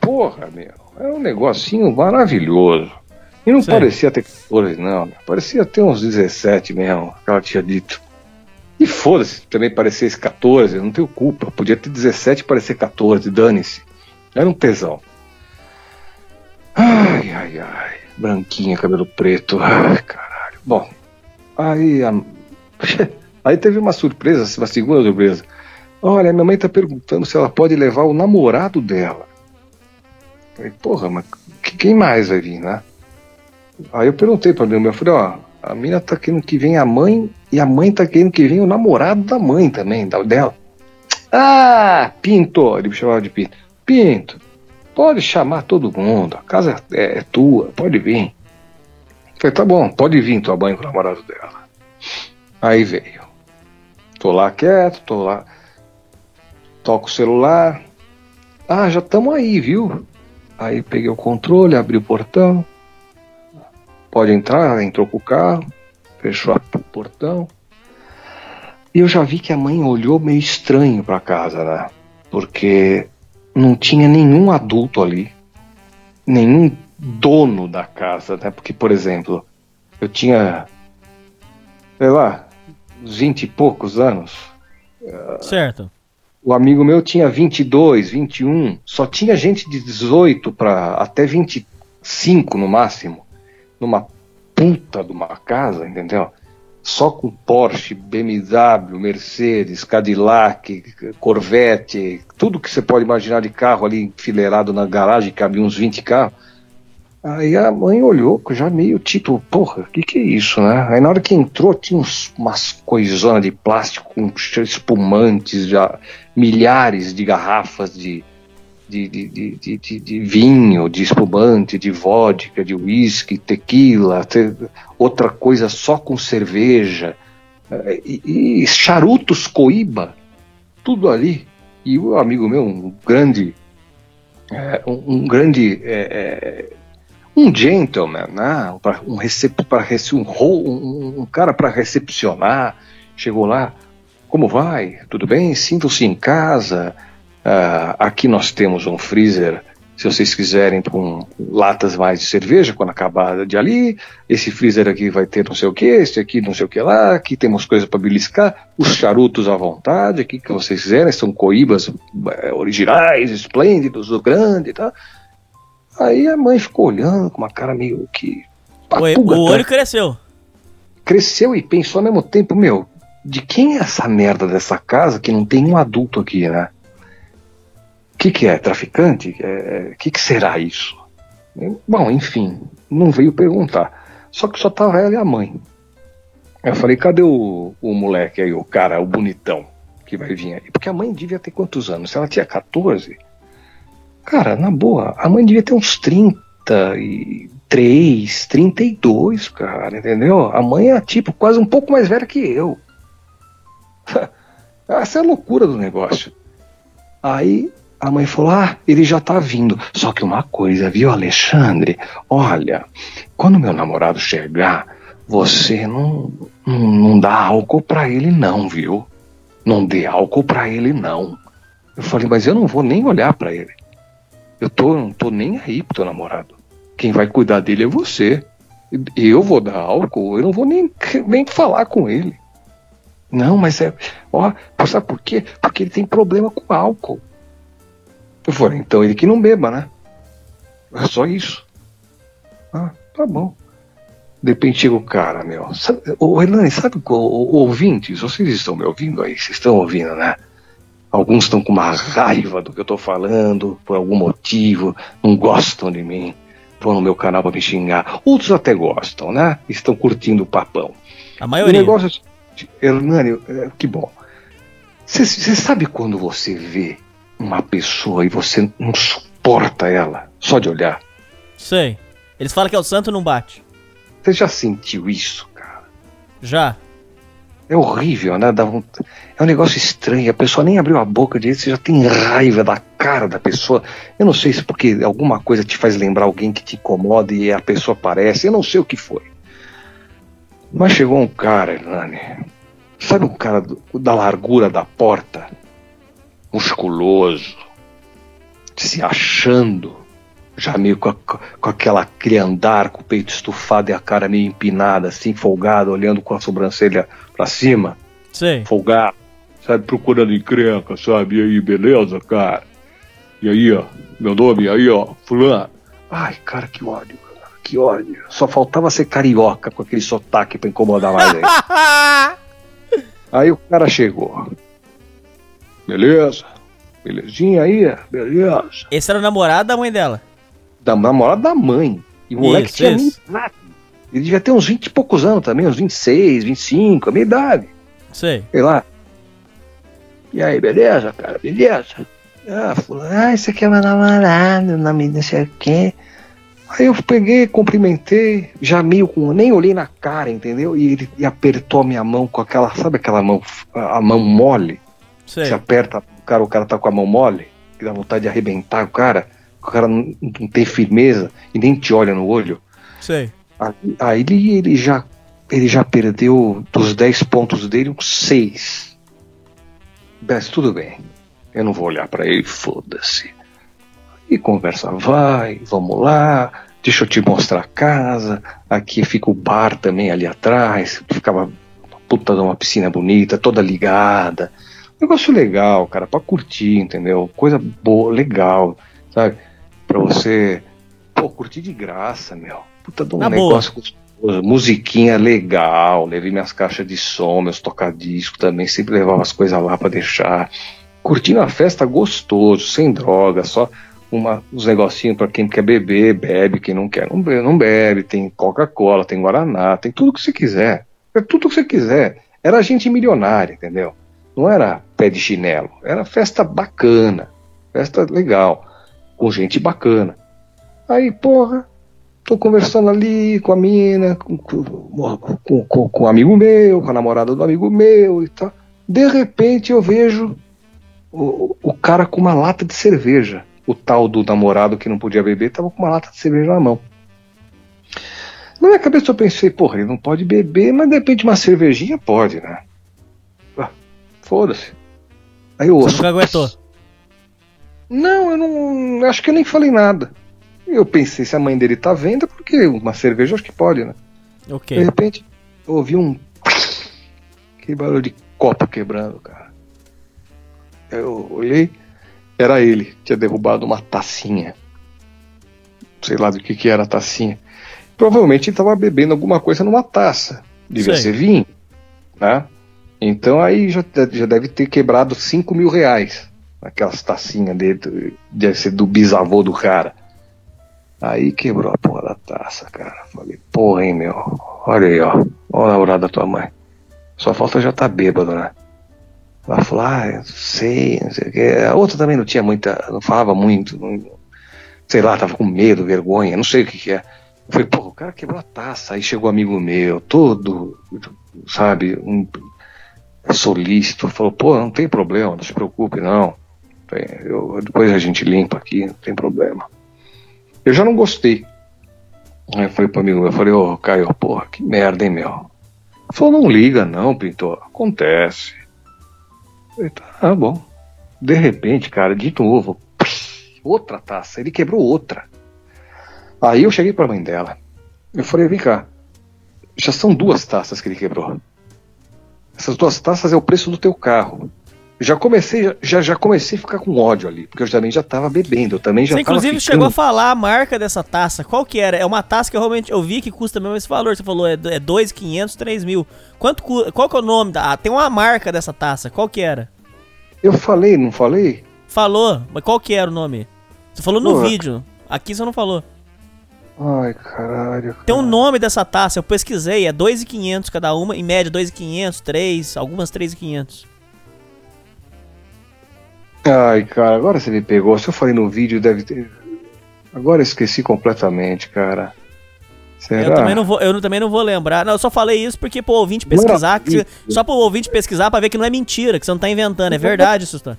Porra, meu. Era um negocinho maravilhoso. E não Sei. parecia ter 14, não. Parecia ter uns 17 mesmo, que ela tinha dito. E foda-se, também parecesse 14, não tenho culpa. Podia ter 17 e parecer 14, dane-se. Era um tesão. Ai, ai, ai. Branquinha, cabelo preto. Ai, caralho. Bom, aí a... aí teve uma surpresa, uma segunda surpresa. Olha, minha mãe tá perguntando se ela pode levar o namorado dela. Falei, porra, mas que- quem mais vai vir, né? Aí eu perguntei pra minha mãe, eu falei, ó, a mina tá querendo que venha a mãe e a mãe tá querendo que venha o namorado da mãe também, da- dela. Ah, Pinto, ele me chamava de Pinto. Pinto, pode chamar todo mundo, a casa é, é tua, pode vir. Eu Falei, tá bom, pode vir tua mãe com o namorado dela. Aí veio. Tô lá quieto, tô lá. Toco o celular. Ah, já estamos aí, viu? Aí peguei o controle, abri o portão. Pode entrar, entrou com o carro, fechou o portão. E eu já vi que a mãe olhou meio estranho pra casa, né? Porque não tinha nenhum adulto ali, nenhum dono da casa, né? Porque, por exemplo, eu tinha, sei lá, 20 e poucos anos. certo. O amigo meu tinha 22, 21, só tinha gente de 18 para até 25 no máximo, numa puta de uma casa, entendeu? Só com Porsche, BMW, Mercedes, Cadillac, Corvette, tudo que você pode imaginar de carro ali enfileirado na garagem, cabia uns 20 carros. Aí a mãe olhou, já meio tipo, porra, o que, que é isso, né? Aí na hora que entrou, tinha uns, umas coisonas de plástico com espumantes, já milhares de garrafas de, de, de, de, de, vinho, de espumante, de vodka, de uísque, tequila, te, outra coisa só com cerveja, e, e charutos coíba, tudo ali. E o amigo meu, um grande, é, um, um, grande é, é um gentleman, né? um, recep um, um, cara para recepcionar, chegou lá, como vai? Tudo bem? Sintam-se em casa. Uh, aqui nós temos um freezer, se vocês quiserem, com latas mais de cerveja quando acabar de ali. Esse freezer aqui vai ter não sei o que, esse aqui não sei o que lá. Aqui temos coisa para beliscar, os charutos à vontade, aqui que vocês quiserem, são coíbas é, originais, esplêndidos, do grande e tá? tal. Aí a mãe ficou olhando com uma cara meio que. Papuga, o, o olho tá? cresceu. Cresceu e pensou ao mesmo tempo, meu, de quem é essa merda dessa casa que não tem um adulto aqui, né? O que, que é? Traficante? O é, que, que será isso? Bom, enfim, não veio perguntar. Só que só tava ela e a mãe. Eu falei, cadê o, o moleque aí, o cara, o bonitão, que vai vir aí? Porque a mãe devia ter quantos anos? Se ela tinha 14, Cara, na boa, a mãe devia ter uns 33, 32, cara, entendeu? A mãe é tipo quase um pouco mais velha que eu. Essa é a loucura do negócio. Aí a mãe falou: Ah, ele já tá vindo. Só que uma coisa, viu, Alexandre? Olha, quando meu namorado chegar, você não, não, não dá álcool pra ele, não, viu? Não dê álcool pra ele, não. Eu falei: Mas eu não vou nem olhar para ele. Eu tô, não tô nem aí pro teu namorado. Quem vai cuidar dele é você. Eu vou dar álcool, eu não vou nem, nem falar com ele. Não, mas é. Ó, sabe por quê? Porque ele tem problema com álcool. Eu falei, então ele que não beba, né? É só isso. Ah, tá bom. De repente chega o cara, meu. Sabe, ô, Hernani, sabe, o, o, ouvintes, vocês estão me ouvindo aí? Vocês estão ouvindo, né? Alguns estão com uma raiva do que eu estou falando, por algum motivo, não gostam de mim, vão no meu canal para me xingar. Outros até gostam, né? Estão curtindo o papão. A maioria. O negócio, é Hernani, é, que bom. Você sabe quando você vê uma pessoa e você não suporta ela, só de olhar? Sei. Eles falam que é o santo não bate. Você já sentiu isso, cara? Já. É horrível, né? Dá um... É um negócio estranho. A pessoa nem abriu a boca direito, você já tem raiva da cara da pessoa. Eu não sei se porque alguma coisa te faz lembrar alguém que te incomoda e a pessoa aparece. Eu não sei o que foi. Mas chegou um cara, Hernani. Sabe um cara do, da largura da porta? Musculoso. Se achando já meio com, a, com aquela, aquele andar, com o peito estufado e a cara meio empinada, assim, folgado, olhando com a sobrancelha pra cima. Sim. Folgado, sabe, procurando encrenca, sabe? E aí, beleza, cara? E aí, ó, meu nome, aí, ó, fulano. Ai, cara, que ódio, cara, que ódio. Só faltava ser carioca com aquele sotaque pra incomodar mais aí. aí o cara chegou. Beleza? Belezinha aí? Beleza. Esse era o namorado da mãe dela? da namorada da mãe. E o moleque isso, tinha isso. Minha Ele devia ter uns 20 e poucos anos também, uns 26, 25, a minha idade. Sei. Sei lá. E aí, beleza, cara? Beleza? Ah, fulano, ah, esse aqui é meu namorado, nome não sei o quê. Aí eu peguei, cumprimentei, já meio com. Nem olhei na cara, entendeu? E ele e apertou a minha mão com aquela. Sabe aquela mão. A mão mole? Sei. Você aperta o cara, o cara tá com a mão mole, que dá vontade de arrebentar o cara o cara não, não tem firmeza e nem te olha no olho. Sei. Aí, ele, ele, já, ele já perdeu dos 10 pontos dele uns 6. Mas tudo bem. Eu não vou olhar para ele, foda-se. E conversa vai, vamos lá, deixa eu te mostrar a casa. Aqui fica o bar também ali atrás. Ficava puta de uma piscina bonita, toda ligada. Negócio legal, cara, pra curtir, entendeu? Coisa boa, legal, sabe? Pra você, pô, curtir de graça, meu. Puta de um Na negócio gostoso. Musiquinha legal. Levei minhas caixas de som, meus tocadiscos também. Sempre levava as coisas lá pra deixar. Curtindo a festa gostoso, sem droga, só uma, uns negocinhos para quem quer beber, bebe, quem não quer não bebe, não bebe. Tem Coca-Cola, tem Guaraná, tem tudo que você quiser. É tudo que você quiser. Era gente milionária, entendeu? Não era pé de chinelo. Era festa bacana, festa legal, com gente bacana. Aí, porra, tô conversando ali com a mina, com, com, com, com um amigo meu, com a namorada do amigo meu e tal. De repente eu vejo o, o cara com uma lata de cerveja. O tal do namorado que não podia beber tava com uma lata de cerveja na mão. Na minha cabeça eu pensei, porra, ele não pode beber, mas de repente uma cervejinha pode, né? Ah, Foda-se. Aí eu Você ouço. nunca aguentou. Não, eu não. Acho que eu nem falei nada. Eu pensei, se a mãe dele tá vendo, porque uma cerveja acho que pode, né? De Ok. repente, eu ouvi um. Que barulho de copo quebrando, cara. Eu olhei, era ele, tinha derrubado uma tacinha. Sei lá do que que era a tacinha. Provavelmente ele tava bebendo alguma coisa numa taça. Devia Sei. ser vinho, né? Então aí já, já deve ter quebrado 5 mil reais. Aquelas tacinhas dele, deve ser do bisavô do cara. Aí quebrou a porra da taça, cara. Falei, porra, hein, meu. Olha aí, ó. Olha o namorado da tua mãe. Só falta já tá bêbado, né? Ela falou, ah, sei, não sei o quê. A outra também não tinha muita, não falava muito. não- sei lá, tava com medo, vergonha, não sei o que que é. Eu falei, pô, o cara quebrou a taça. Aí chegou um amigo meu, todo, sabe, um solícito. Falou, pô, não tem problema, não se preocupe, não. Eu- depois a gente limpa aqui, não tem problema. Eu já não gostei. Aí eu falei pro amigo, eu falei, ô Caio, porra, que merda, hein, meu? Ele falou, não liga não, pintor, acontece. Eu falei, tá bom. De repente, cara, de novo, outra taça, ele quebrou outra. Aí eu cheguei pra mãe dela, eu falei, vem cá, já são duas taças que ele quebrou. Essas duas taças é o preço do teu carro. Já comecei, já, já comecei a ficar com ódio ali, porque eu também já tava bebendo, eu também já Você tava inclusive ficando... chegou a falar a marca dessa taça. Qual que era? É uma taça que eu realmente eu vi que custa mesmo esse valor. Você falou é é 2.500, 3 mil. Quanto, qual que é o nome da... Ah, tem uma marca dessa taça. Qual que era? Eu falei, não falei? Falou, mas qual que era o nome? Você falou no vídeo. Aqui você não falou. Ai, caralho. Tem um cara. nome dessa taça, eu pesquisei, é 2.500 cada uma, em média 2.500, 3, algumas 3.500. Ai, cara, agora você me pegou. Se eu falei no vídeo, deve ter. Agora eu esqueci completamente, cara. Será? Eu também não vou, eu também não vou lembrar. Não, eu só falei isso porque pro ouvinte pesquisar, que só pro ouvinte pesquisar pra ver que não é mentira, que você não tá inventando, é verdade, Sustan.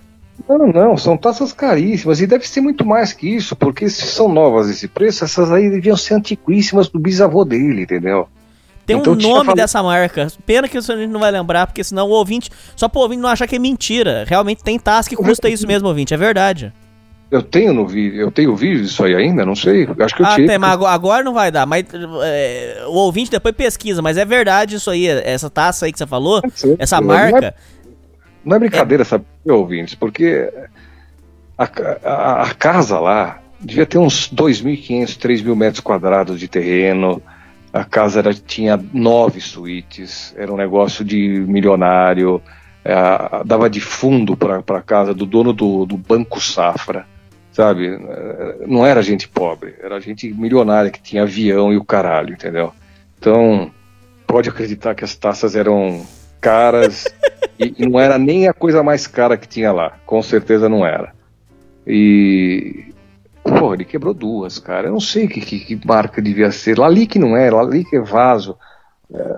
Não, não, são taças caríssimas e deve ser muito mais que isso, porque se são novas esse preço, essas aí deviam ser antiquíssimas do bisavô dele, entendeu? Tem Então um nome falado- dessa marca. Pena que a gente não vai lembrar, porque senão o ouvinte. Só pro ouvinte não achar que é mentira. Realmente tem taça que custa isso mesmo, ouvinte. É verdade. Eu tenho no vídeo, eu tenho vídeo disso aí ainda, não sei. Acho que eu Ah, tinha. tem, mas agora- não vai dar. Mas é, o ouvinte depois pesquisa. Mas é verdade isso aí. Essa taça aí que você falou, essa Não é- marca. Não é brincadeira, sabe, ouvintes? Porque a, a- a casa lá devia ter uns 2.500, 3.000 metros quadrados de terreno. A casa era, tinha nove suítes, era um negócio de milionário. é, dava de fundo para a casa do dono do, do Banco Safra, sabe? É, Não era gente pobre, era gente milionária que tinha avião e o caralho, entendeu? Então, pode acreditar que as taças eram caras e, e não era nem a coisa mais cara que tinha lá, com certeza não era. E pô, ele quebrou duas, cara. Eu não sei que, que, que marca devia ser. Lalique não é, Lalique é vaso.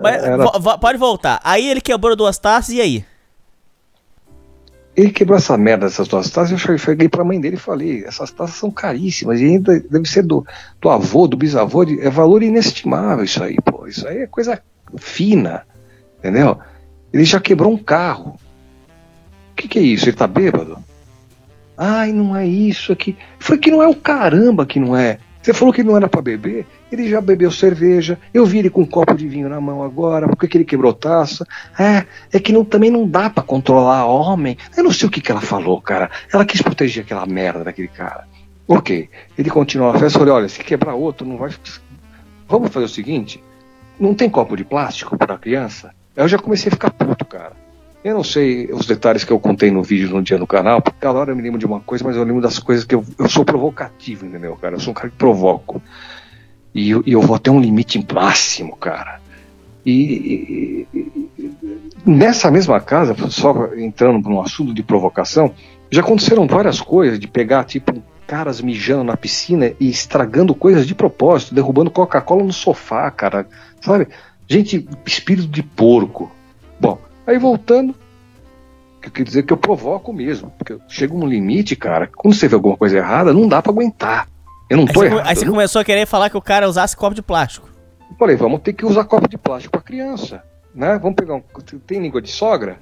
Mas, era- pode voltar. Aí ele quebrou duas taças e aí? Ele quebrou essa merda dessas duas taças. Eu cheguei- cheguei pra mãe dele e falei: essas taças são caríssimas e ainda deve ser do, do avô, do bisavô. de- é valor inestimável isso aí, pô. Isso aí é coisa fina, entendeu? Ele já quebrou um carro. O que, que é isso? Ele tá bêbado? Ai, não é isso aqui. Foi que não é o caramba que não é. Você falou que não era pra beber, ele já bebeu cerveja. Eu vi ele com um copo de vinho na mão agora. Por que, ele quebrou taça? É, é que não, também não dá pra controlar homem. Eu não sei o que, que ela falou, cara. Ela quis proteger aquela merda daquele cara. Ok, ele continuou a festa. Falei: olha, se quebrar outro, não vai. Vamos fazer o seguinte: não tem copo de plástico pra criança? Eu já comecei a ficar puto, cara. Eu não sei os detalhes que eu contei no vídeo no dia no canal, porque cada hora eu me lembro de uma coisa, mas eu lembro das coisas que eu, eu sou provocativo, entendeu, cara? Eu sou um cara que provoco. E, eu- eu vou até um limite máximo, cara. E, e- e- nessa mesma casa, só entrando num assunto de provocação, já aconteceram várias coisas de pegar, tipo, caras mijando na piscina e estragando coisas de propósito, derrubando Coca-Cola no sofá, cara. Sabe? Gente, espírito de porco. Bom, aí voltando, que eu quero dizer que eu provoco mesmo. Porque chega um limite, cara, quando você vê alguma coisa errada, não dá pra aguentar. Eu não Aí tô você, errado. aí você eu não- começou a querer falar que o cara usasse copo de plástico. Falei, vamos ter que usar copo de plástico pra criança. Né? Vamos pegar um. Tem língua de sogra?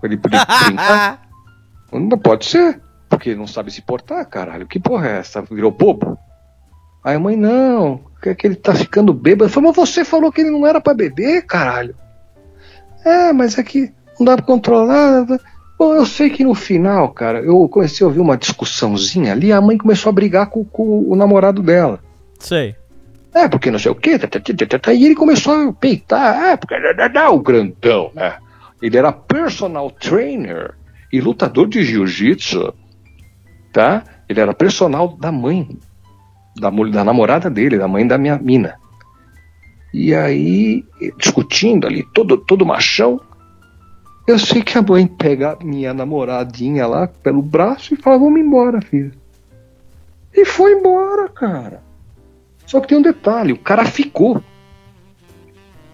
Pra ele poder brincar? Não pode ser. Porque não sabe se portar, caralho. Que porra é essa? Virou bobo? Aí a mãe, não, que, que ele tá ficando bêbado. Eu falei, mas você falou que ele não era pra beber, caralho. É, mas é que não dá pra controlar. Bom, eu sei que no final, cara, eu comecei a ouvir uma discussãozinha ali, a mãe começou a brigar com, com o namorado dela. Sei. É, porque não sei o quê. tá, tá, tá, E ele começou a peitar. É, porque o grandão, né? Ele era personal trainer e lutador de jiu-jitsu. Tá? Ele era personal da mãe. Da, da namorada dele, da mãe da minha mina. E aí, discutindo ali, todo, todo machão. Eu sei que a mãe pega minha namoradinha lá pelo braço e fala: Vamos embora, filho. E foi embora, cara. Só que tem um detalhe, o cara ficou.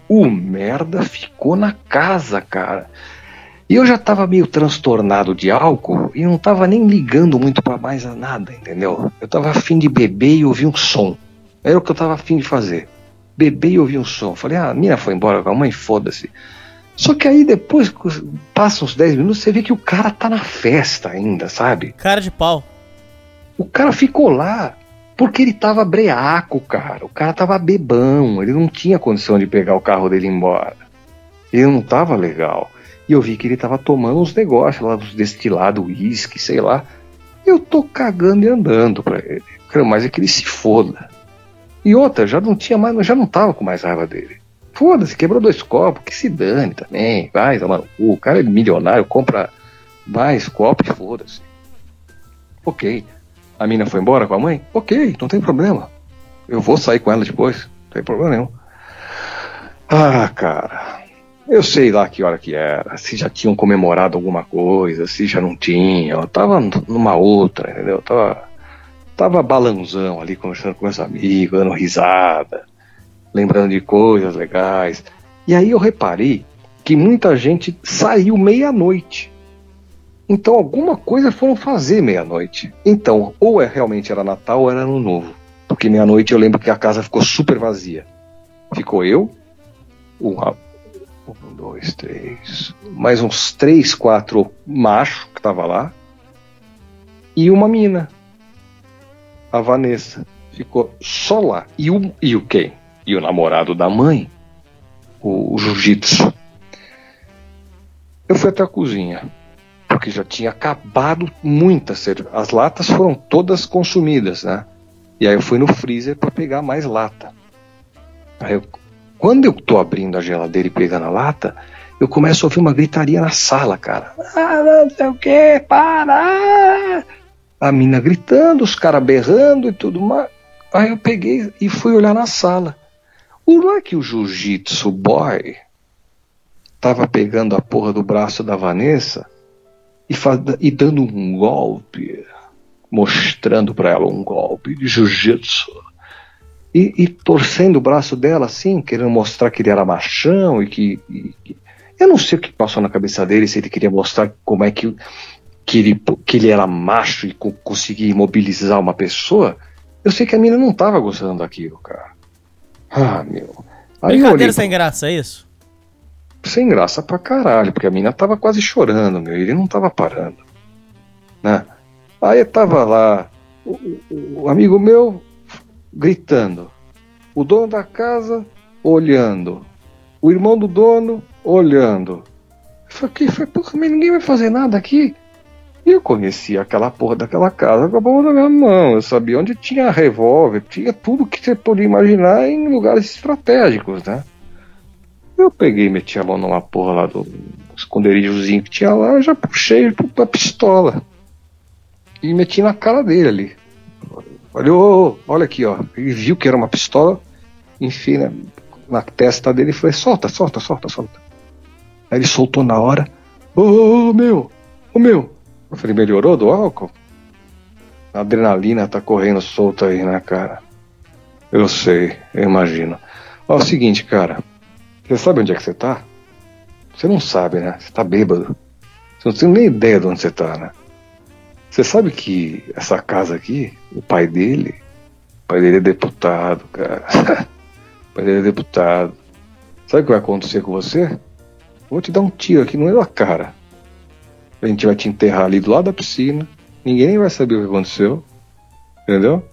O merda ficou na casa, cara. E eu já tava meio transtornado de álcool e não tava nem ligando muito pra mais nada, entendeu? Eu tava afim de beber e ouvir um som. Era o que eu tava afim de fazer. Beber e ouvir um som. Falei, ah, a mina foi embora com a mãe, foda-se. Só que aí depois, passa uns 10 minutos, você vê que o cara tá na festa ainda, sabe? Cara de pau. O cara ficou lá porque ele tava breaco, cara. O cara tava bebão. Ele não tinha condição de pegar o carro dele embora. Ele não tava legal. E eu vi que ele tava tomando uns negócios lá, dos destilados, uísque, sei lá. Eu tô cagando e andando pra ele. Quero mais é que ele se foda. E outra, já não tinha mais, já não tava com mais raiva dele. Foda-se, quebrou dois copos, que se dane também. Vai. O cara é milionário, compra mais copos foda-se. Ok. A mina foi embora com a mãe? Ok, não tem problema. Eu vou sair com ela depois, não tem problema nenhum. Ah, cara. Eu sei lá que hora que era, se já tinham comemorado alguma coisa, se já não tinham. Eu tava numa outra, entendeu? Eu tava, tava balanzão ali, conversando com meus amigos, dando risada, lembrando de coisas legais. E aí eu reparei que muita gente saiu meia-noite. Então alguma coisa foram fazer meia-noite. Então, ou é realmente era Natal ou era Ano Novo. Porque meia-noite eu lembro que a casa ficou super vazia. Ficou eu, um, um, dois, três, mais uns três, quatro machos que tava lá e uma mina, a Vanessa, ficou só lá. E o, e o quem? E o namorado da mãe, o, o Jiu-Jitsu. Eu fui até a cozinha porque já tinha acabado muitas. As latas foram todas consumidas, né? E aí eu fui no freezer para pegar mais lata. Aí eu- quando eu tô abrindo a geladeira e pegando a lata, eu começo a ouvir uma gritaria na sala, cara. Ah, não sei o que, para! A mina gritando, os caras berrando e tudo mais. Aí eu peguei e fui olhar na sala. O é que o jiu-jitsu boy tava pegando a porra do braço da Vanessa e, e dando um golpe, mostrando pra ela um golpe de jiu-jitsu. E, e torcendo o braço dela assim, querendo mostrar que ele era machão e que. e- que- eu não sei o que passou na cabeça dele, se ele queria mostrar como é que, que, ele, que ele era macho e co- conseguia imobilizar uma pessoa. Eu sei que a mina não tava gostando daquilo, cara. Ah, meu. Aí eu olhei Brincadeira sem graça, é isso? sem graça pra caralho, porque a mina tava quase chorando, meu, ele não tava parando. Né? Aí eu tava lá, o, o- o amigo meu gritando, o dono da casa olhando, o irmão do dono olhando. Eu falei, porra, mas ninguém vai fazer nada aqui. E eu conhecia aquela porra daquela casa com a porra da minha mão. Eu sabia onde tinha revólver, tinha tudo que você podia imaginar em lugares estratégicos, né? Eu peguei, meti a mão numa porra lá do esconderijozinho que tinha lá, já puxei a pistola. E meti na cara dele ali. Olhou, olha aqui, ó. Ele viu que era uma pistola, enfim, na, na testa dele e falei, solta, solta, solta, solta. Aí ele soltou na hora. Ô, oh, oh, meu, ô meu. Eu falei, melhorou do álcool? A adrenalina tá correndo solta aí, né, cara? Eu sei, eu imagino. Ó, é o seguinte, cara. Você sabe onde é que você tá? Você não sabe, né? Você tá bêbado. Você não tem nem ideia de onde você tá, né? Você sabe que essa casa aqui, o pai dele, o pai dele é deputado, cara. o pai dele é deputado. Sabe o que vai acontecer com você? Vou te dar um tiro aqui no meio da cara. A gente vai te enterrar ali do lado da piscina. Ninguém vai saber o que aconteceu. Entendeu?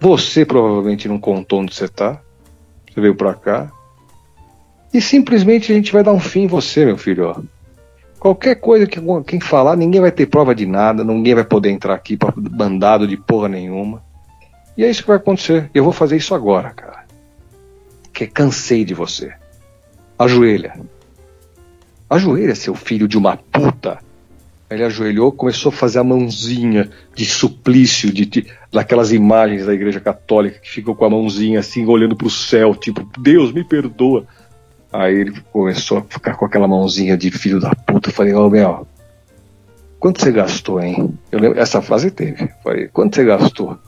Você provavelmente não contou onde você tá. Você veio pra cá. E simplesmente a gente vai dar um fim em você, meu filho. Ó. Qualquer coisa que quem falar, ninguém vai ter prova de nada, ninguém vai poder entrar aqui para bandado de porra nenhuma. E é isso que vai acontecer. Eu vou fazer isso agora, cara. Que cansei de você. Ajoelha. Ajoelha, seu filho de uma puta. Ele ajoelhou, começou a fazer a mãozinha de suplício, de, de daquelas imagens da Igreja Católica que ficam com a mãozinha assim, olhando para o céu, tipo, Deus me perdoa. Aí ele começou a ficar com aquela mãozinha de filho da puta. Eu falei, ô oh, meu, quanto você gastou, hein? Eu lembro, essa frase teve. Eu falei, quanto você gastou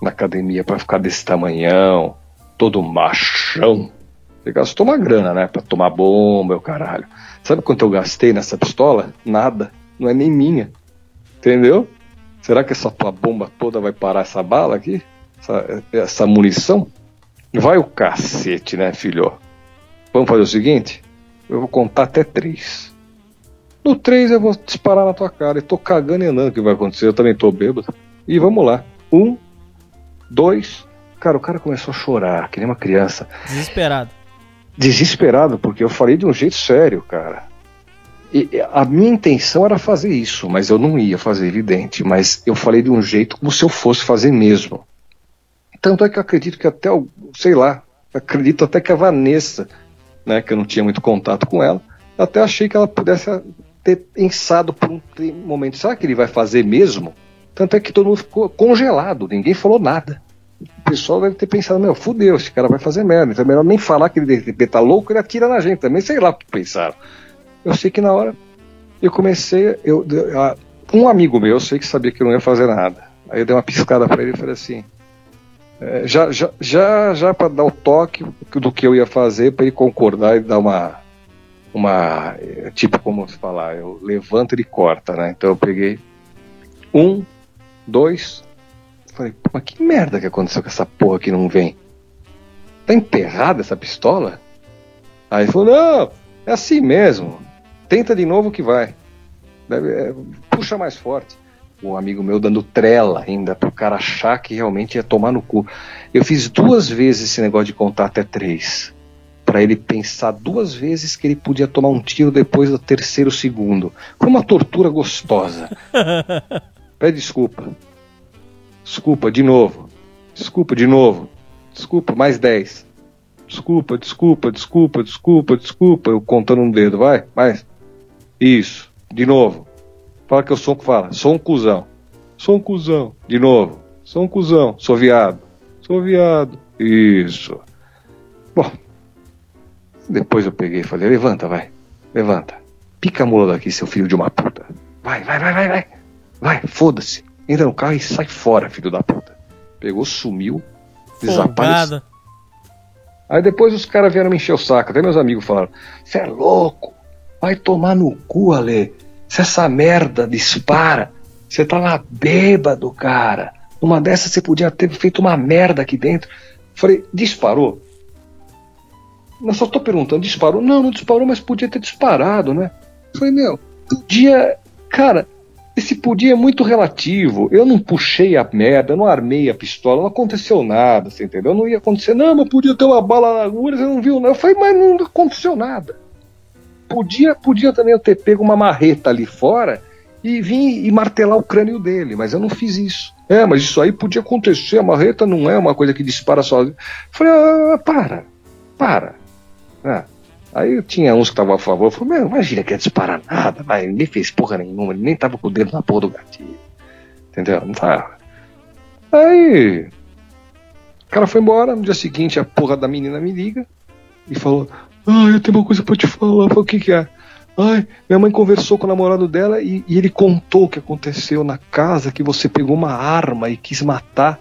na academia para ficar desse tamanhão, todo machão? Você gastou uma grana, né? Pra tomar bomba, o caralho. Sabe quanto eu gastei nessa pistola? Nada. Não é nem minha. Entendeu? Será que essa tua bomba toda vai parar essa bala aqui? Essa, essa munição? Vai o cacete, né, filho? Vamos fazer o seguinte? Eu vou contar até três. No três eu vou disparar na tua cara. E tô cagando e andando o que vai acontecer. Eu também tô bêbado. E vamos lá. Um, dois. Cara, o cara começou a chorar, que nem uma criança. Desesperado. Desesperado, porque eu falei de um jeito sério, cara. E a minha intenção era fazer isso, mas eu não ia fazer, evidente. Mas eu falei de um jeito como se eu fosse fazer mesmo. Tanto é que eu acredito que até, sei lá, acredito até que a Vanessa né, que eu não tinha muito contato com ela, até achei que ela pudesse ter pensado por um momento, será que ele vai fazer mesmo? Tanto é que todo mundo ficou congelado, ninguém falou nada. O pessoal deve ter pensado, meu, fudeu, esse cara vai fazer merda, então é melhor nem falar que ele de repente tá louco, ele atira na gente também, sei lá o que pensaram. Eu sei que na hora eu comecei, eu, um amigo meu, eu sei que sabia que não ia fazer nada. Aí eu dei uma piscada para ele e falei assim: é, já já, já, já para dar o toque do que eu ia fazer para ele concordar e dar uma uma tipo como se falar eu levanto e corta né então eu peguei um dois falei mas que merda que aconteceu com essa porra que não vem tá emperrada essa pistola aí ele falou não é assim mesmo tenta de novo que vai é, puxa mais forte o amigo meu dando trela ainda pro cara achar que realmente ia tomar no cu. Eu fiz duas vezes esse negócio de contar até três. para ele pensar duas vezes que ele podia tomar um tiro depois do terceiro segundo. Foi uma tortura gostosa. Pede desculpa. Desculpa, de novo. Desculpa, de novo. Desculpa, mais dez. Desculpa, desculpa, desculpa, desculpa, desculpa. Eu contando um dedo, vai, mais. Isso, de novo. Fala que eu sou, fala, sou um cuzão. Sou um cuzão. De novo. Sou um cuzão. Sou viado. Sou viado. Isso. Bom. Depois eu peguei e falei, levanta, vai. Levanta. Pica a mula daqui, seu filho de uma puta. Vai, vai, vai, vai, vai. Vai, foda-se. Entra no carro e sai fora, filho da puta. Pegou, sumiu, desapareceu. Aí depois os caras vieram me encher o saco. Até meus amigos falaram: Você é louco? Vai tomar no cu, Ale. Se essa merda dispara, você tá lá bêbado, cara. Numa dessas você podia ter feito uma merda aqui dentro. Falei, disparou? Eu só tô perguntando, disparou? Não, não disparou, mas podia ter disparado, né? Falei, meu, podia. Cara, esse podia é muito relativo. Eu não puxei a merda, não armei a pistola, não aconteceu nada, você entendeu? Não ia acontecer, não, mas podia ter uma bala na agulha, você não viu, não. Eu falei, mas não aconteceu nada. Podia, podia também eu ter pego uma marreta ali fora e vim e martelar o crânio dele, mas eu não fiz isso. É, mas isso aí podia acontecer, a marreta não é uma coisa que dispara sozinha. Falei, ah, para, para. Ah, Aí tinha uns que estavam a favor, falou, meu, imagina que ia disparar nada, mas ninguém fez porra nenhuma, ele nem tava com o dedo na porra do gatilho. Entendeu? Não tá. Aí. O cara foi embora, no dia seguinte a porra da menina me liga e falou: Ah, eu tenho uma coisa pra te falar. Eu falei, o que que é? Ai, minha mãe conversou com o namorado dela e, e ele contou o que aconteceu na casa, que você pegou uma arma e quis matar.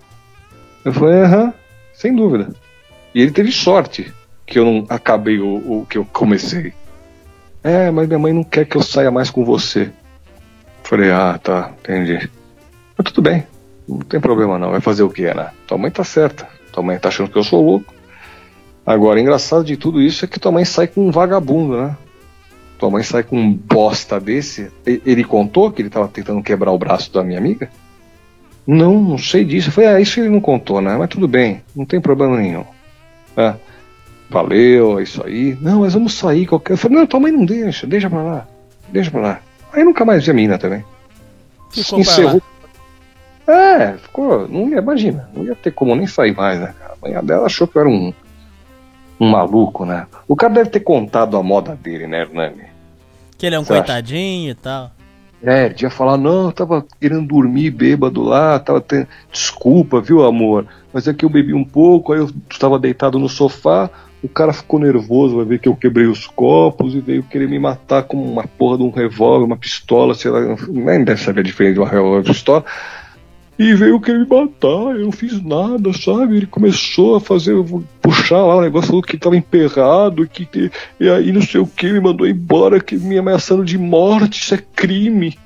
Eu falei, aham, sem dúvida. E ele teve sorte que eu não acabei o, o que eu comecei. É, mas minha mãe não quer que eu saia mais com você. Falei, ah, tá, entendi. Mas tudo bem, não tem problema não. Vai fazer o que, né? Tua mãe tá certa. Tua mãe tá achando que eu sou louco. Agora, engraçado de tudo isso é que tua mãe sai com um vagabundo, né? Tua mãe sai com um bosta desse. Ele contou que ele tava tentando quebrar o braço da minha amiga? Não, não sei disso. Eu falei, ah, isso ele não contou, né? Mas tudo bem, não tem problema nenhum. É, valeu, é isso aí. Não, mas vamos sair qualquer. Eu falei, não, tua mãe não deixa, deixa pra lá. Deixa pra lá. Aí nunca mais vi a mina também. Ficou Encerrou. É, ficou. Não ia, imagina, não ia ter como nem sair mais, né, cara? A mãe dela achou que eu era um, um maluco, né? O cara deve ter contado a moda dele, né, Hernani? Que ele é um Você acha? coitadinho e tal. É, ele ia falar, não, eu tava querendo dormir bêbado lá, tava tendo. Desculpa, viu, amor? Mas é que eu bebi um pouco, aí eu estava deitado no sofá, o cara ficou nervoso, vai ver que eu quebrei os copos e veio querer me matar com uma porra de um revólver, uma pistola, sei lá, nem deve saber a diferença de uma revólver e pistola. E veio querer me matar, eu não fiz nada, sabe? Ele começou a fazer, puxar lá o negócio, falou que tava emperrado, que e aí não sei o que, me mandou embora, que me ameaçando de morte, isso é crime.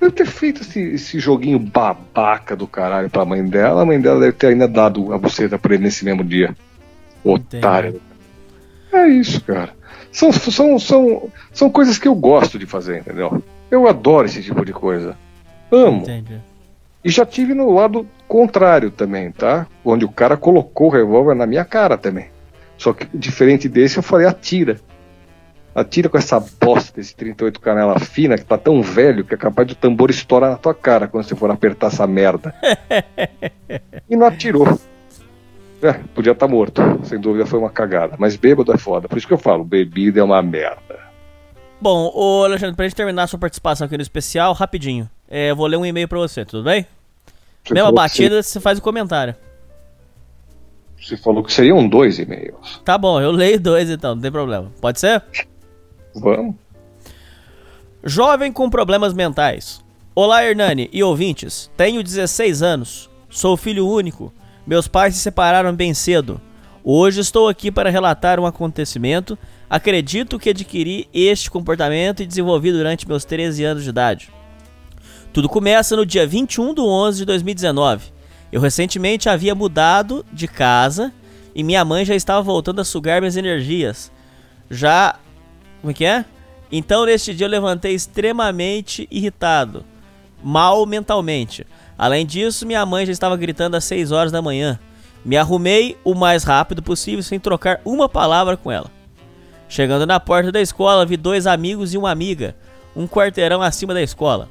Eu ter feito esse, esse joguinho babaca do caralho pra mãe dela, a mãe dela deve ter ainda dado a buceta pra ele nesse mesmo dia. Otário. É isso, cara. São, são, são, são coisas que eu gosto de fazer, entendeu? Eu adoro esse tipo de coisa. Amo. Entendi. E já tive no lado contrário também, tá? Onde o cara colocou o revólver na minha cara também. Só que diferente desse, eu falei, atira. Atira com essa bosta desse 38 canela fina que tá tão velho que é capaz do tambor estourar na tua cara quando você for apertar essa merda. e não atirou. É, podia estar morto. Sem dúvida foi uma cagada. Mas bêbado é foda. Por isso que eu falo, bebida é uma merda. Bom, ô Alexandre, pra gente terminar a sua participação aqui no especial, rapidinho. É, eu vou ler um e-mail pra você, tudo bem? Você Mesma batida, você faz o comentário. Você, você falou que seriam dois e-mails. Tá bom, eu leio dois então, não tem problema. Pode ser? Vamos? Jovem com problemas mentais. Olá, Hernani e ouvintes. Tenho 16 anos. Sou filho único. Meus pais se separaram bem cedo. Hoje estou aqui para relatar um acontecimento. Acredito que adquiri este comportamento e desenvolvi durante meus 13 anos de idade. Tudo começa no dia 21 de 11 de 2019. Eu recentemente havia mudado de casa e minha mãe já estava voltando a sugar minhas energias. Já. Como é que é? Então, neste dia, eu levantei extremamente irritado, mal mentalmente. Além disso, minha mãe já estava gritando às 6 horas da manhã. Me arrumei o mais rápido possível sem trocar uma palavra com ela. Chegando na porta da escola, vi dois amigos e uma amiga, um quarteirão acima da escola.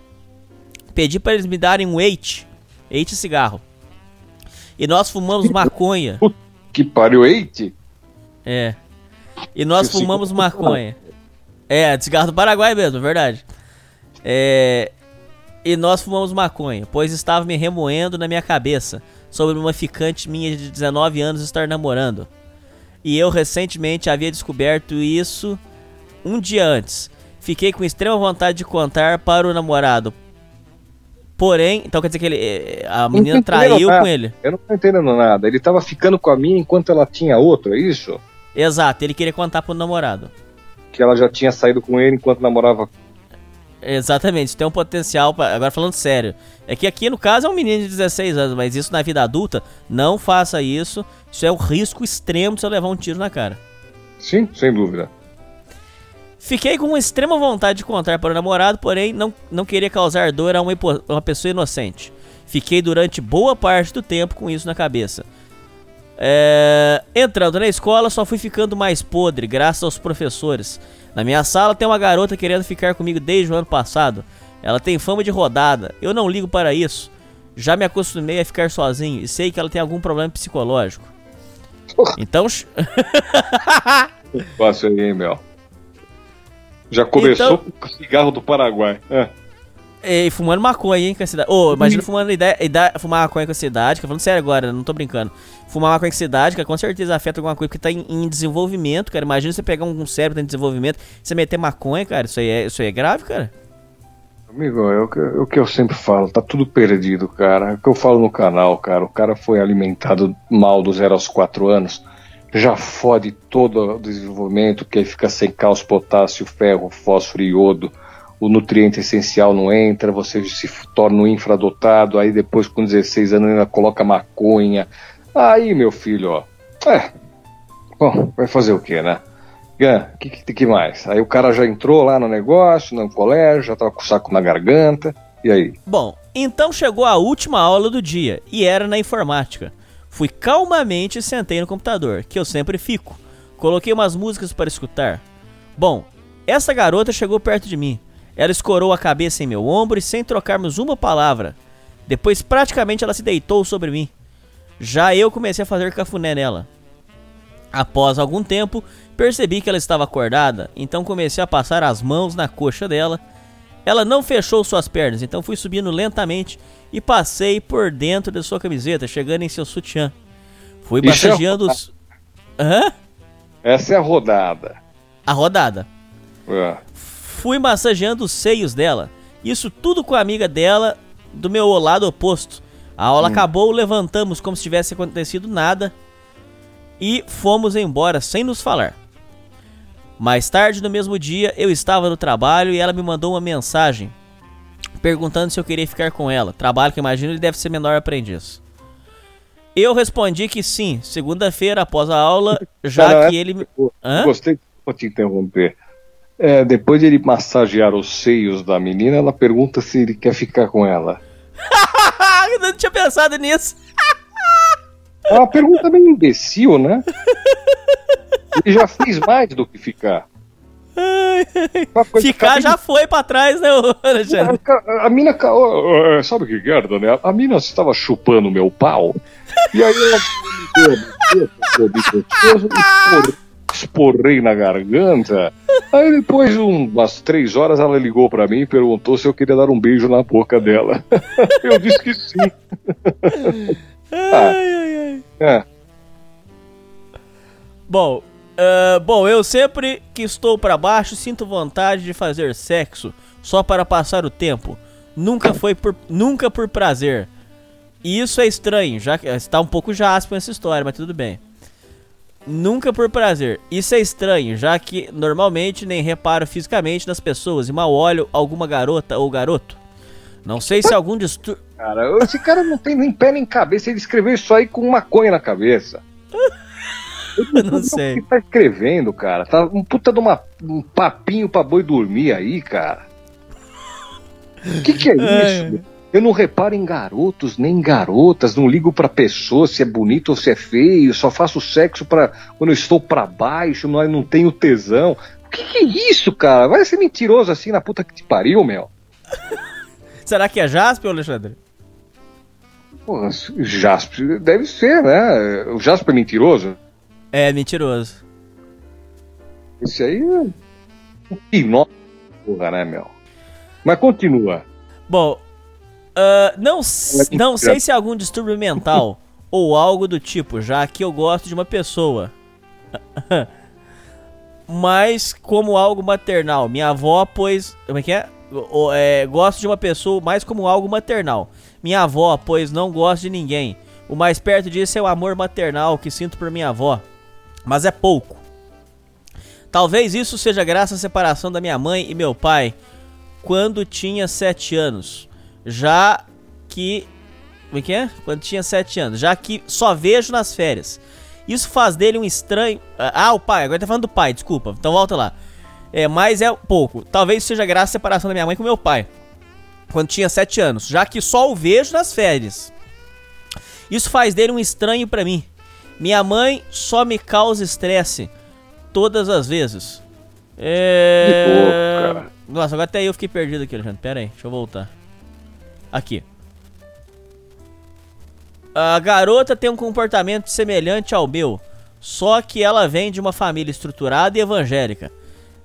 Pedi para eles me darem um eight, eight cigarro. E nós fumamos maconha. Que pariu, eite? É. E nós fumamos maconha. É, cigarro do Paraguai mesmo, verdade. É. E nós fumamos maconha, pois estava me remoendo na minha cabeça sobre uma ficante minha de 19 anos estar namorando. E eu recentemente havia descoberto isso um dia antes. Fiquei com extrema vontade de contar para o namorado. Porém, então quer dizer que ele, eh, a menina traiu nada. com ele. Eu não tô entendendo nada. Ele tava ficando com a minha enquanto ela tinha outro, é isso? Exato, ele queria contar pro namorado. Que ela já tinha saído com ele enquanto namorava. Exatamente, tem um potencial. Pra... Agora falando sério. É que aqui no caso é um menino de 16 anos, mas isso na vida adulta, não faça isso. Isso é o risco extremo de você levar um tiro na cara. Sim, sem dúvida. Fiquei com uma extrema vontade de contar para o namorado, porém não, não queria causar dor a uma, uma pessoa inocente. Fiquei durante boa parte do tempo com isso na cabeça. É, Entrando na escola, só fui ficando mais podre, graças aos professores. Na minha sala tem uma garota querendo ficar comigo desde o ano passado. Ela tem fama de rodada, eu não ligo para isso. Já me acostumei a ficar sozinho e sei que ela tem algum problema psicológico. Então. negócio aí, hein, Mel? Já começou Então- com o cigarro do Paraguai. É. E fumando maconha, hein, com a cidade. Ô, imagina fumando ideia, ideia, fumar maconha com a cidade, que eu falando sério agora, não tô brincando. Fumar maconha com a cidade, que com certeza afeta alguma coisa, porque tá em, em desenvolvimento, cara. Imagina você pegar um cérebro em desenvolvimento, você meter maconha, cara, isso aí é, isso aí é grave, cara. Amigo, é o, que, é o que eu sempre falo, tá tudo perdido, cara. É o que eu falo no canal, cara. O cara foi alimentado mal do zero aos quatro anos, já fode todo o desenvolvimento, que aí fica sem cálcio, potássio, ferro, fósforo e iodo. O nutriente essencial não entra, você se torna um infradotado, aí depois com 16 anos ainda coloca maconha. Aí, meu filho, ó. É. Bom, vai fazer o quê, né? Gan, o que, que, que mais? Aí o cara já entrou lá no negócio, no colégio, já tava com o saco na garganta. E aí? Bom, então chegou a última aula do dia, e era na informática. Fui calmamente e sentei no computador, que eu sempre fico. Coloquei umas músicas para escutar. Bom, essa garota chegou perto de mim. Ela escorou a cabeça em meu ombro e sem trocarmos uma palavra. Depois praticamente ela se deitou sobre mim. Já eu comecei a fazer cafuné nela. Após algum tempo, percebi que ela estava acordada, então comecei a passar as mãos na coxa dela. Ela não fechou suas pernas, então fui subindo lentamente e passei por dentro de sua camiseta, chegando em seu sutiã. Fui Isso é massageando os. Hã? Essa é a rodada. A rodada. É. Fui massageando os seios dela. Isso tudo com a amiga dela do meu lado oposto. A aula acabou, levantamos como se tivesse acontecido nada e fomos embora sem nos falar. Mais tarde no mesmo dia, eu estava no trabalho e ela me mandou uma mensagem perguntando se eu queria ficar com ela. Trabalho que imagino ele deve ser menor aprendiz. Eu respondi que sim, segunda-feira após a aula, já não, que ele Hã? Gostei, vou te interromper. É, depois de ele massagear os seios da menina, ela pergunta se ele quer ficar com ela. eu não tinha pensado nisso. É uma pergunta meio imbecil, né? Ele já fez mais do que ficar. Ficar já foi pra trás, né, Alexandre? A, a mina. Sabe o que guarda, né? A mina estava chupando meu pau. E aí ela bem esporrei na garganta. Aí depois, um- umas três horas, ela ligou pra mim e perguntou se eu queria dar um beijo na boca dela. Eu disse que sim. Ai, ai, ai. É. Bom, ah, bom, eu sempre que estou pra baixo sinto vontade de fazer sexo só para passar o tempo. Nunca foi por, nunca por prazer. E isso é estranho, já que está um pouco jaspo essa história, mas tudo bem. Nunca por prazer. Isso é estranho, já que normalmente nem reparo fisicamente nas pessoas e mal olho alguma garota ou garoto. Não sei se algum distúrbio. Cara, esse cara não tem nem pé nem cabeça. Ele escreveu isso aí com maconha na cabeça. Eu não O que sei. tá escrevendo, cara? Tá um puta de uma, um papinho pra boi dormir aí, cara. O que, que é isso? Eu não reparo em garotos nem em garotas, não ligo pra pessoa se é bonito ou se é feio, só faço sexo para quando eu estou pra baixo, não, não tenho tesão. O que, que é isso, cara? Vai ser mentiroso assim na puta que te pariu, meu. Será que é Jasper, Alexandre? Porra, Jasper, deve ser, né? O Jasper é mentiroso? É, mentiroso. Esse aí é um pinó, porra, né, meu? Mas continua. Bom, ah, não, é não sei se é algum distúrbio mental ou algo do tipo, já que eu gosto de uma pessoa. Mas como algo maternal. Minha avó, pois. Como é que é? O- é, Gosto de uma pessoa mais como algo maternal. Minha avó, pois não gosto de ninguém. O mais perto disso é o amor maternal que sinto por minha avó. Mas é pouco. Talvez isso seja graças à separação da minha mãe e meu pai quando tinha 7 anos. Já que. Como é que é? Quando tinha 7 anos. Já que só vejo nas férias. Isso faz dele um estranho. Ah, o pai, agora tá falando do pai, desculpa. Então volta lá. É, mas é pouco. Talvez seja graças à separação da minha mãe com meu pai. Quando tinha 7 anos. Já que só o vejo nas férias. Isso faz dele um estranho pra mim. Minha mãe só me causa estresse todas as vezes. É. Que louco, cara. Nossa, agora até eu fiquei perdido aqui, Alexandre. Pera aí, deixa eu voltar. Aqui. A garota tem um comportamento semelhante ao meu, Só que ela vem de uma família estruturada e evangélica.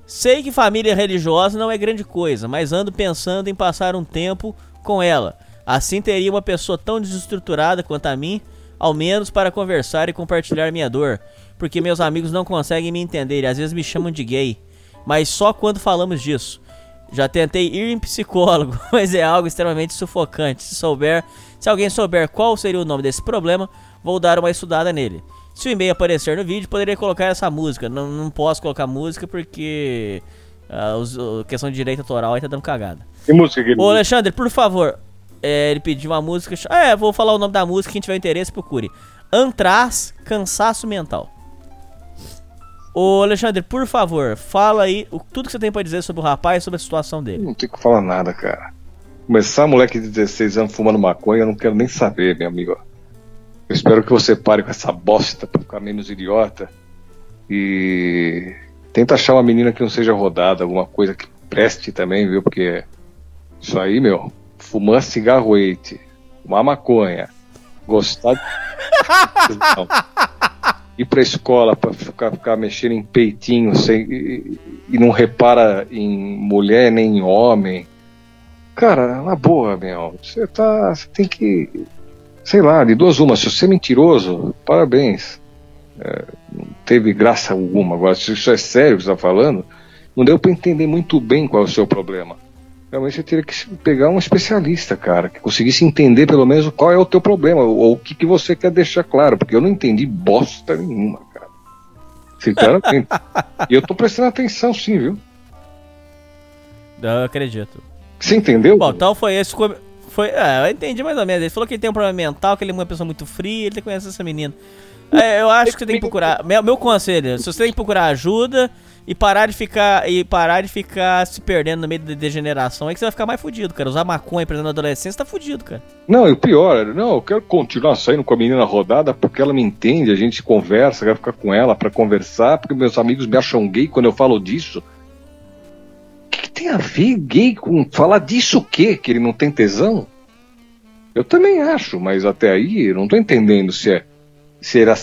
Sei que família religiosa não é grande coisa, mas ando pensando em passar um tempo com ela. Assim teria uma pessoa tão desestruturada quanto a mim, ao menos para conversar e compartilhar minha dor, porque meus amigos não conseguem me entender e às vezes me chamam de gay, mas só quando falamos disso. Já tentei ir em psicólogo, mas é algo extremamente sufocante. Se souber, se alguém souber qual seria o nome desse problema, vou dar uma estudada nele. Se o e-mail aparecer no vídeo, poderia colocar essa música. Não, não posso colocar música porque a uh, questão de direito autoral aí tá dando cagada. Que música que ele Ô Alexandre, por favor, é, ele pediu uma música. É, vou falar o nome da música. Quem tiver interesse, procure. Antraz Cansaço Mental. Ô Alexandre, por favor, fala aí o, tudo que você tem pra dizer sobre o rapaz e sobre a situação dele. Não tem que falar nada, cara. Começar moleque de 16 anos fumando maconha, eu não quero nem saber, meu amigo. Eu espero que você pare com essa bosta pra ficar menos idiota. E tenta achar uma menina que não seja rodada, alguma coisa que preste também, viu? Porque isso aí, meu, fumar cigarro eite, fumar maconha, gostar de. não. Ir pra escola pra ficar, ficar mexendo em peitinho sem, e, e não repara em mulher nem em homem. Cara, na boa, meu, você tá. Tem que sei lá, de duas uma, se você é mentiroso, parabéns. É, não teve graça alguma. Agora, se isso é sério que você está falando, não deu para entender muito bem qual é o seu problema. Realmente você teria que pegar um especialista, cara, que conseguisse entender pelo menos qual é o teu problema, ou, ou o que, que você quer deixar claro, porque eu não entendi bosta nenhuma, cara. Sinceramente. e eu tô prestando atenção sim, viu? Eu acredito. Você entendeu? Bom, tal foi esse. Foi, é, eu entendi mais ou menos. Ele falou que ele tem um problema mental, que ele é uma pessoa muito fria, ele conhece essa menina. É, eu acho que você tem que procurar. Meu, meu conselho, se você tem que procurar ajuda e parar de ficar e parar de ficar se perdendo no meio da degeneração, é que você vai ficar mais fudido, cara. Usar maconha pra na adolescência tá fudido, cara. Não, e o pior, não, eu quero continuar saindo com a menina rodada porque ela me entende, a gente conversa, quero ficar com ela para conversar, porque meus amigos me acham gay quando eu falo disso tem a ver gay com falar disso o quê? Que ele não tem tesão? Eu também acho, mas até aí eu não tô entendendo se é. Se era.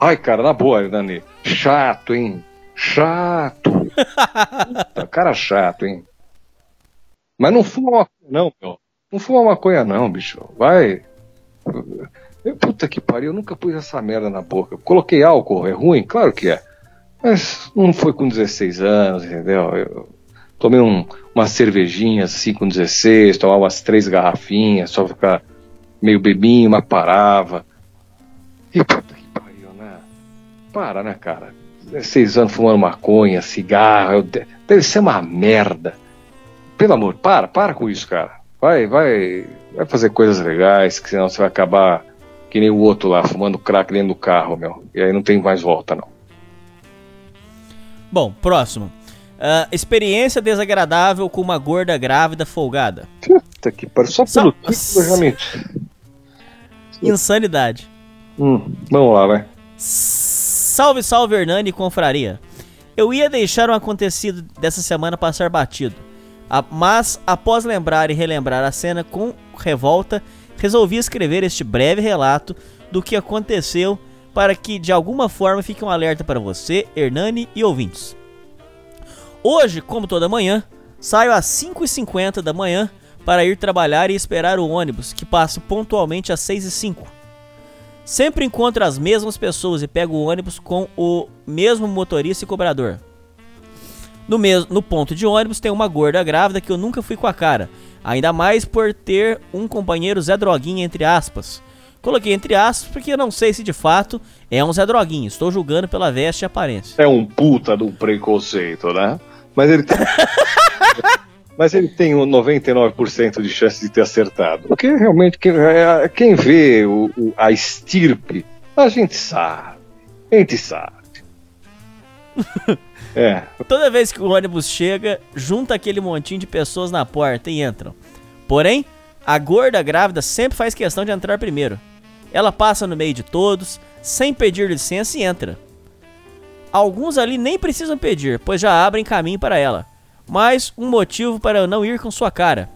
Ai, cara, na boa, Dani. Chato, hein? Chato. Puta, cara chato, hein? Mas não fuma maconha, não, meu. Não fuma maconha, não, bicho. Vai. Puta que pariu, eu nunca pus essa merda na boca. Coloquei álcool, é ruim? Claro que é. Mas não foi com 16 anos, entendeu? Eu, tomei um, uma cervejinha assim com 16, tomava umas três garrafinhas, só ficar meio bebinho, mas parava. E puta que pariu, né? Para, né, cara? 16 anos fumando maconha, cigarro, deve ser uma merda. Pelo amor, para, para com isso, cara. Vai, vai, vai fazer coisas legais, que senão você vai acabar que nem o outro lá, fumando crack dentro do carro, meu. E aí não tem mais volta, não. Bom, próximo. Uh, experiência desagradável com uma gorda grávida folgada. Puta que pariu. Só pelo título já me... Insanidade. Hum, vamos lá, vai. Salve, salve, Hernani e confraria. Eu ia deixar o acontecido dessa semana passar batido. Mas, após lembrar e relembrar a cena com revolta, resolvi escrever este breve relato do que aconteceu para que de alguma forma fique um alerta para você, Hernani e ouvintes. Hoje, como toda manhã, saio às 5h50 da manhã para ir trabalhar e esperar o ônibus, que passa pontualmente às 6h05. Sempre encontro as mesmas pessoas e pego o ônibus com o mesmo motorista e cobrador. No, mesmo, no ponto de ônibus tem uma gorda grávida que eu nunca fui com a cara, ainda mais por ter um companheiro Zé Droguinha entre aspas. Coloquei entre aspas porque eu não sei se de fato é um Zé Droguinha, estou julgando pela veste e aparência. É um puta do preconceito, né? Mas ele tem. Mas ele tem um 99% de chance de ter acertado. Porque realmente quem, é, quem vê o, o, a estirpe, a gente sabe. A gente sabe. é. Toda vez que o ônibus chega, junta aquele montinho de pessoas na porta e entram. Porém, a gorda grávida sempre faz questão de entrar primeiro. Ela passa no meio de todos, sem pedir licença e entra. Alguns ali nem precisam pedir, pois já abrem caminho para ela. Mas um motivo para eu não ir com sua cara.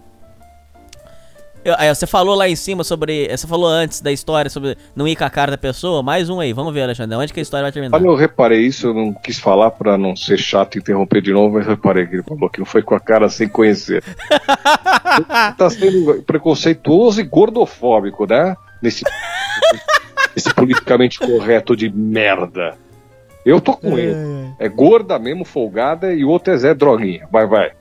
Eu- aí, você falou lá em cima sobre. Você falou antes da história sobre não ir com a cara da pessoa. Mais um aí, vamos ver, Alexandre. Onde que a história vai terminar? Olha, eu reparei isso, eu não quis falar pra não ser chato e interromper de novo, mas reparei que ele falou que não foi com a cara sem conhecer. tá sendo preconceituoso e gordofóbico, né? Nesse, esse politicamente correto de merda. Eu tô com ele. É gorda mesmo, folgada, e o outro é Zé Droguinha. Vai, vai.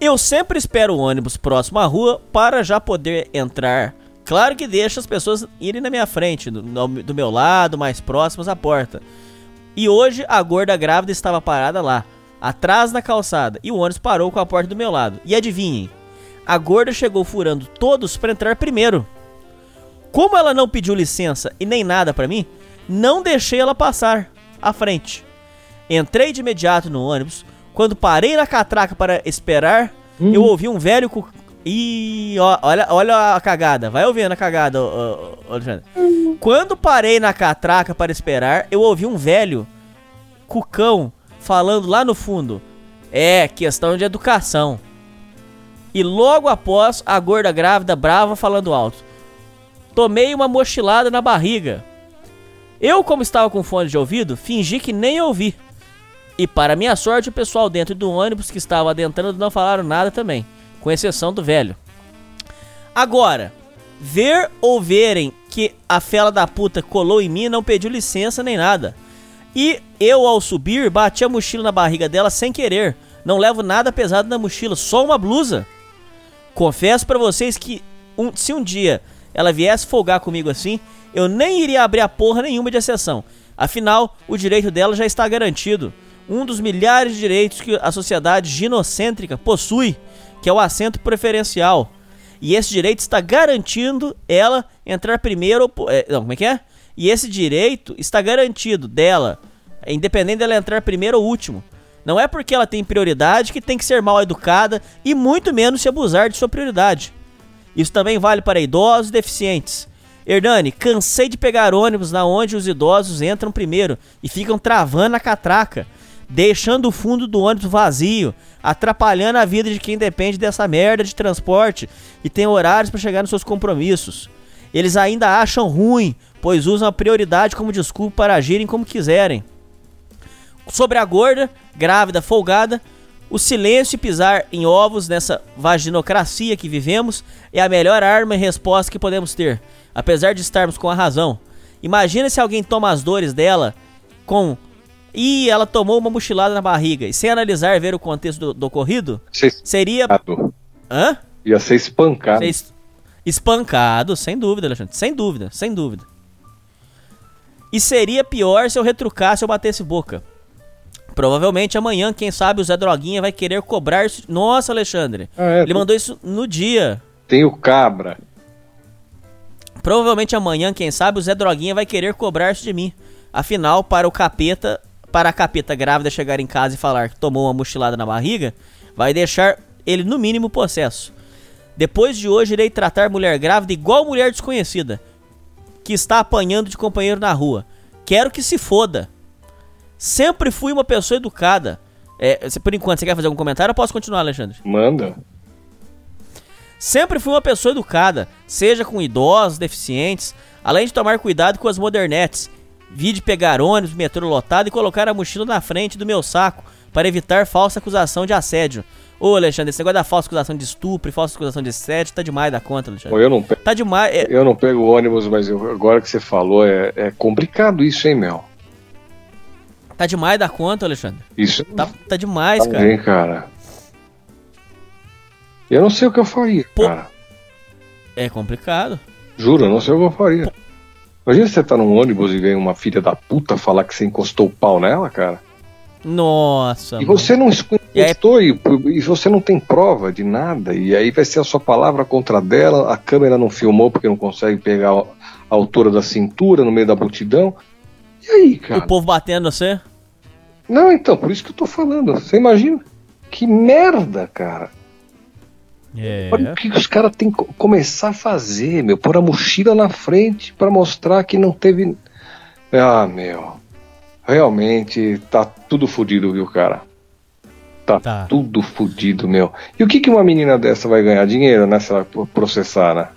Eu sempre espero o ônibus próximo à rua para já poder entrar. Claro que deixa as pessoas irem na minha frente, do, do meu lado, mais próximas à porta. E hoje a gorda grávida estava parada lá, atrás na calçada, e o ônibus parou com a porta do meu lado. E adivinhem, a gorda chegou furando todos para entrar primeiro. Como ela não pediu licença e nem nada pra mim, não deixei ela passar à frente. Entrei de imediato no ônibus. Quando parei na catraca para esperar, eu ouvi um velho cu... Ih, ó, olha, olha a cagada. Vai ouvindo a cagada, ô, Alexandre. Quando parei na catraca para esperar, eu ouvi um velho cucão falando lá no fundo. É, questão de educação. E logo após, a gorda grávida brava falando alto. Tomei uma mochilada na barriga. Eu, como estava com fone de ouvido, fingi que nem ouvi. E para minha sorte, o pessoal dentro do ônibus que estava adentrando não falaram nada também, com exceção do velho. Agora, ver ou verem que a fela da puta colou em mim não pediu licença nem nada. E eu, ao subir, bati a mochila na barriga dela sem querer. Não levo nada pesado na mochila, só uma blusa. Confesso pra vocês que um- se um dia ela viesse folgar comigo assim, eu nem iria abrir a porra nenhuma de exceção. Afinal, o direito dela já está garantido. Um dos milhares de direitos que a sociedade ginocêntrica possui, que é o assento preferencial. E esse direito está garantindo ela entrar primeiro. é, não, como é que é? E esse direito está garantido dela, independente dela entrar primeiro ou último. Não é porque ela tem prioridade que tem que ser mal educada e muito menos se abusar de sua prioridade. Isso também vale para idosos e deficientes. Hernani, cansei de pegar ônibus na onde os idosos entram primeiro e ficam travando a catraca, deixando o fundo do ônibus vazio, atrapalhando a vida de quem depende dessa merda de transporte e tem horários para chegar nos seus compromissos. Eles ainda acham ruim, pois usam a prioridade como desculpa para agirem como quiserem. Sobre a gorda, grávida, folgada, o silêncio e pisar em ovos nessa vaginocracia que vivemos é a melhor arma e resposta que podemos ter, apesar de estarmos com a razão. Imagina se alguém toma as dores dela com. Ih, ela tomou uma mochilada na barriga, e sem analisar e ver o contexto do, do ocorrido, Ser seria. Hã? Ia ser espancado. Ser es- espancado, sem dúvida, Alexandre. Sem dúvida, sem dúvida. E seria pior se eu retrucasse ou batesse boca. Provavelmente amanhã, quem sabe, o Zé Droguinha vai querer cobrar. Nossa, Alexandre. Ah, é, Ele mandou isso no dia. Tem o cabra. Provavelmente amanhã, quem sabe, o Zé Droguinha vai querer cobrar isso de mim. Afinal, para o capeta, para a capeta grávida chegar em casa e falar que tomou uma mochilada na barriga, vai deixar ele no mínimo possesso. Depois de hoje, irei tratar mulher grávida igual mulher desconhecida, que está apanhando de companheiro na rua. Quero que se foda. Sempre fui uma pessoa educada. É, por enquanto, você quer fazer algum comentário? Eu posso continuar, Alexandre? Manda. Sempre fui uma pessoa educada, seja com idosos, deficientes, além de tomar cuidado com as modernetes. Vi de pegar ônibus, metrô lotado e colocar a mochila na frente do meu saco para evitar falsa acusação de assédio. Ô Alexandre, esse negócio da falsa acusação de estupro e falsa acusação de assédio tá demais da conta, Alexandre. eu não pego, Tá demais. é- eu não pego ônibus, mas eu- agora que você falou, é, é complicado isso, hein, Mel? Tá demais da conta, Alexandre. Isso Tá, tá demais, cara. Hein, cara. Eu não sei o que eu faria, Pô. cara. É complicado. Juro, eu não sei o que eu faria. Imagina você tá num ônibus e vem uma filha da puta falar que você encostou o pau nela, cara. Nossa. E mano. você não E aí- encostou e, e você não tem prova de nada. E aí vai ser a sua palavra contra a dela. A câmera não filmou porque não consegue pegar a altura da cintura no meio da multidão. E aí, O cara? povo batendo você. Não, então, por isso que eu tô falando. Você imagina? Que merda, cara. É. Olha o que os caras têm que co- começar a fazer, meu. Pôr a mochila na frente pra mostrar que não teve. Ah, meu. Realmente tá tudo fodido, viu, cara? Tá, Tá. tudo fodido, meu. E o que, que uma menina dessa vai ganhar? Dinheiro, né? Se ela processar, né?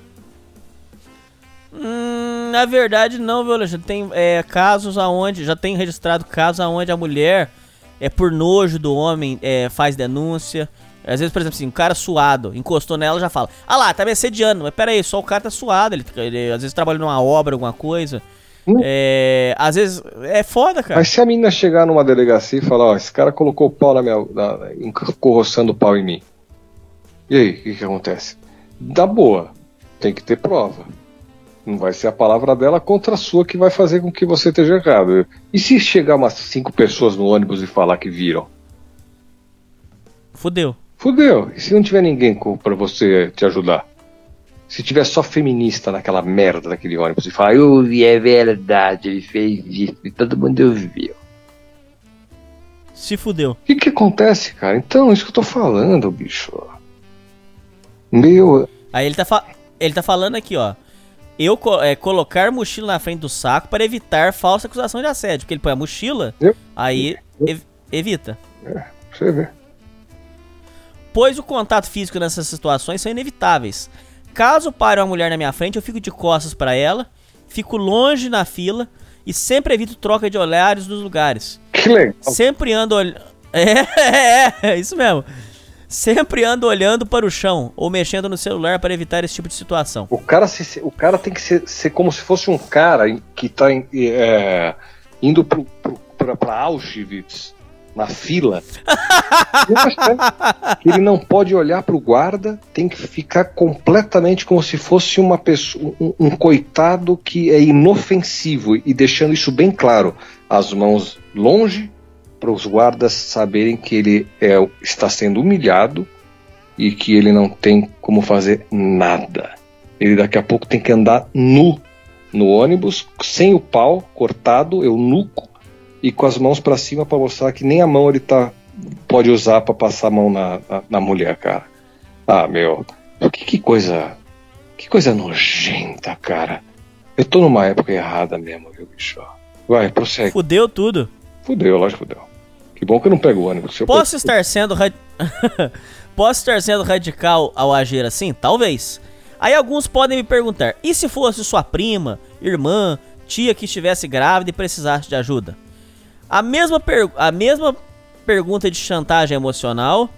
Hum, na verdade, não, viu, Alexandre? Tem é, casos aonde. Já tem registrado casos aonde a mulher, é por nojo do homem, é, faz denúncia. Às vezes, por exemplo, assim, um cara suado, encostou nela já fala: Ah lá, tá me assediando. Mas pera aí, só o cara tá suado. Ele, ele às vezes trabalha numa obra, alguma coisa. Hum. É, às vezes é foda, cara. Mas se a menina chegar numa delegacia e falar, ó, esse cara colocou o pau na minha. Na, encorroçando o pau em mim. E aí, o que, que acontece? Da boa, tem que ter prova. Não vai ser a palavra dela contra a sua que vai fazer com que você esteja errado. E se chegar umas cinco pessoas no ônibus e falar que viram? Fudeu. Fudeu. E se não tiver ninguém pra você te ajudar? Se tiver só feminista naquela merda daquele ônibus e falar, eu vi, é verdade, ele fez isso, e todo mundo viu. Se fudeu. O que que acontece, cara? Então, isso que eu tô falando, bicho. Meu, Aí ele tá, fa- ele tá falando aqui, ó. Eu é, colocar mochila na frente do saco para evitar falsa acusação de assédio. Porque ele põe a mochila, Eu- aí ev- evita. pra você ver. Pois o contato físico nessas situações são inevitáveis. Caso pare uma mulher na minha frente, eu fico de costas para ela, fico longe na fila e sempre evito troca de olhares nos lugares. Que legal. Sempre ando olhando. É, é, é, isso mesmo. Sempre ando olhando para o chão ou mexendo no celular para evitar esse tipo de situação. O cara, se- o cara tem que ser, ser como se fosse um cara que tá em- é, indo pra Auschwitz, na fila. ele não pode olhar pro guarda, tem que ficar completamente como se fosse uma pessoa, um, um coitado que é inofensivo e deixando isso bem claro. As mãos longe para os guardas saberem que ele é, está sendo humilhado e que ele não tem como fazer nada. Ele daqui a pouco tem que andar nu no ônibus, sem o pau cortado, eunuco, e com as mãos para cima para mostrar que nem a mão ele tá pode usar para passar a mão na, na, na mulher, cara. Ah, meu, que, que coisa, que coisa nojenta, cara. Eu tô numa época errada mesmo, viu, bicho? Vai, prossegue. Fudeu tudo. Fudeu, lógico que fudeu. Que bom que eu não pego o ônibus. Eu Posso estar sendo ra- Posso estar sendo radical ao agir assim? Talvez. Aí alguns podem me perguntar: e se fosse sua prima, irmã, tia que estivesse grávida e precisasse de ajuda? A mesma, per- a mesma pergunta de chantagem emocional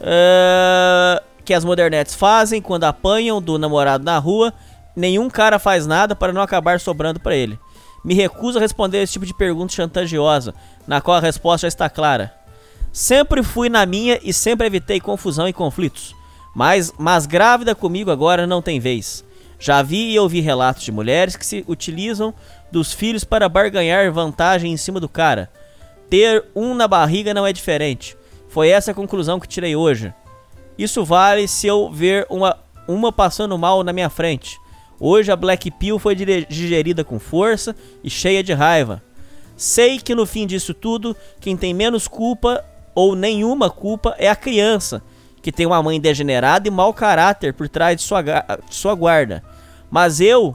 eh, que as modernetes fazem quando apanham do namorado na rua, nenhum cara faz nada para não acabar sobrando para ele. Me recuso a responder esse tipo de pergunta chantagiosa, na qual a resposta já está clara. Sempre fui na minha e sempre evitei confusão e conflitos. Mas, mas grávida comigo agora não tem vez. Já vi e ouvi relatos de mulheres que se utilizam dos filhos para barganhar vantagem em cima do cara. Ter um na barriga não é diferente. Foi essa a conclusão que tirei hoje. Isso vale se eu ver uma, uma passando mal na minha frente. Hoje a Black Pill foi digerida com força e cheia de raiva. Sei que no fim disso tudo, quem tem menos culpa ou nenhuma culpa é a criança, que tem uma mãe degenerada e mau caráter por trás de sua, de sua guarda. Mas eu,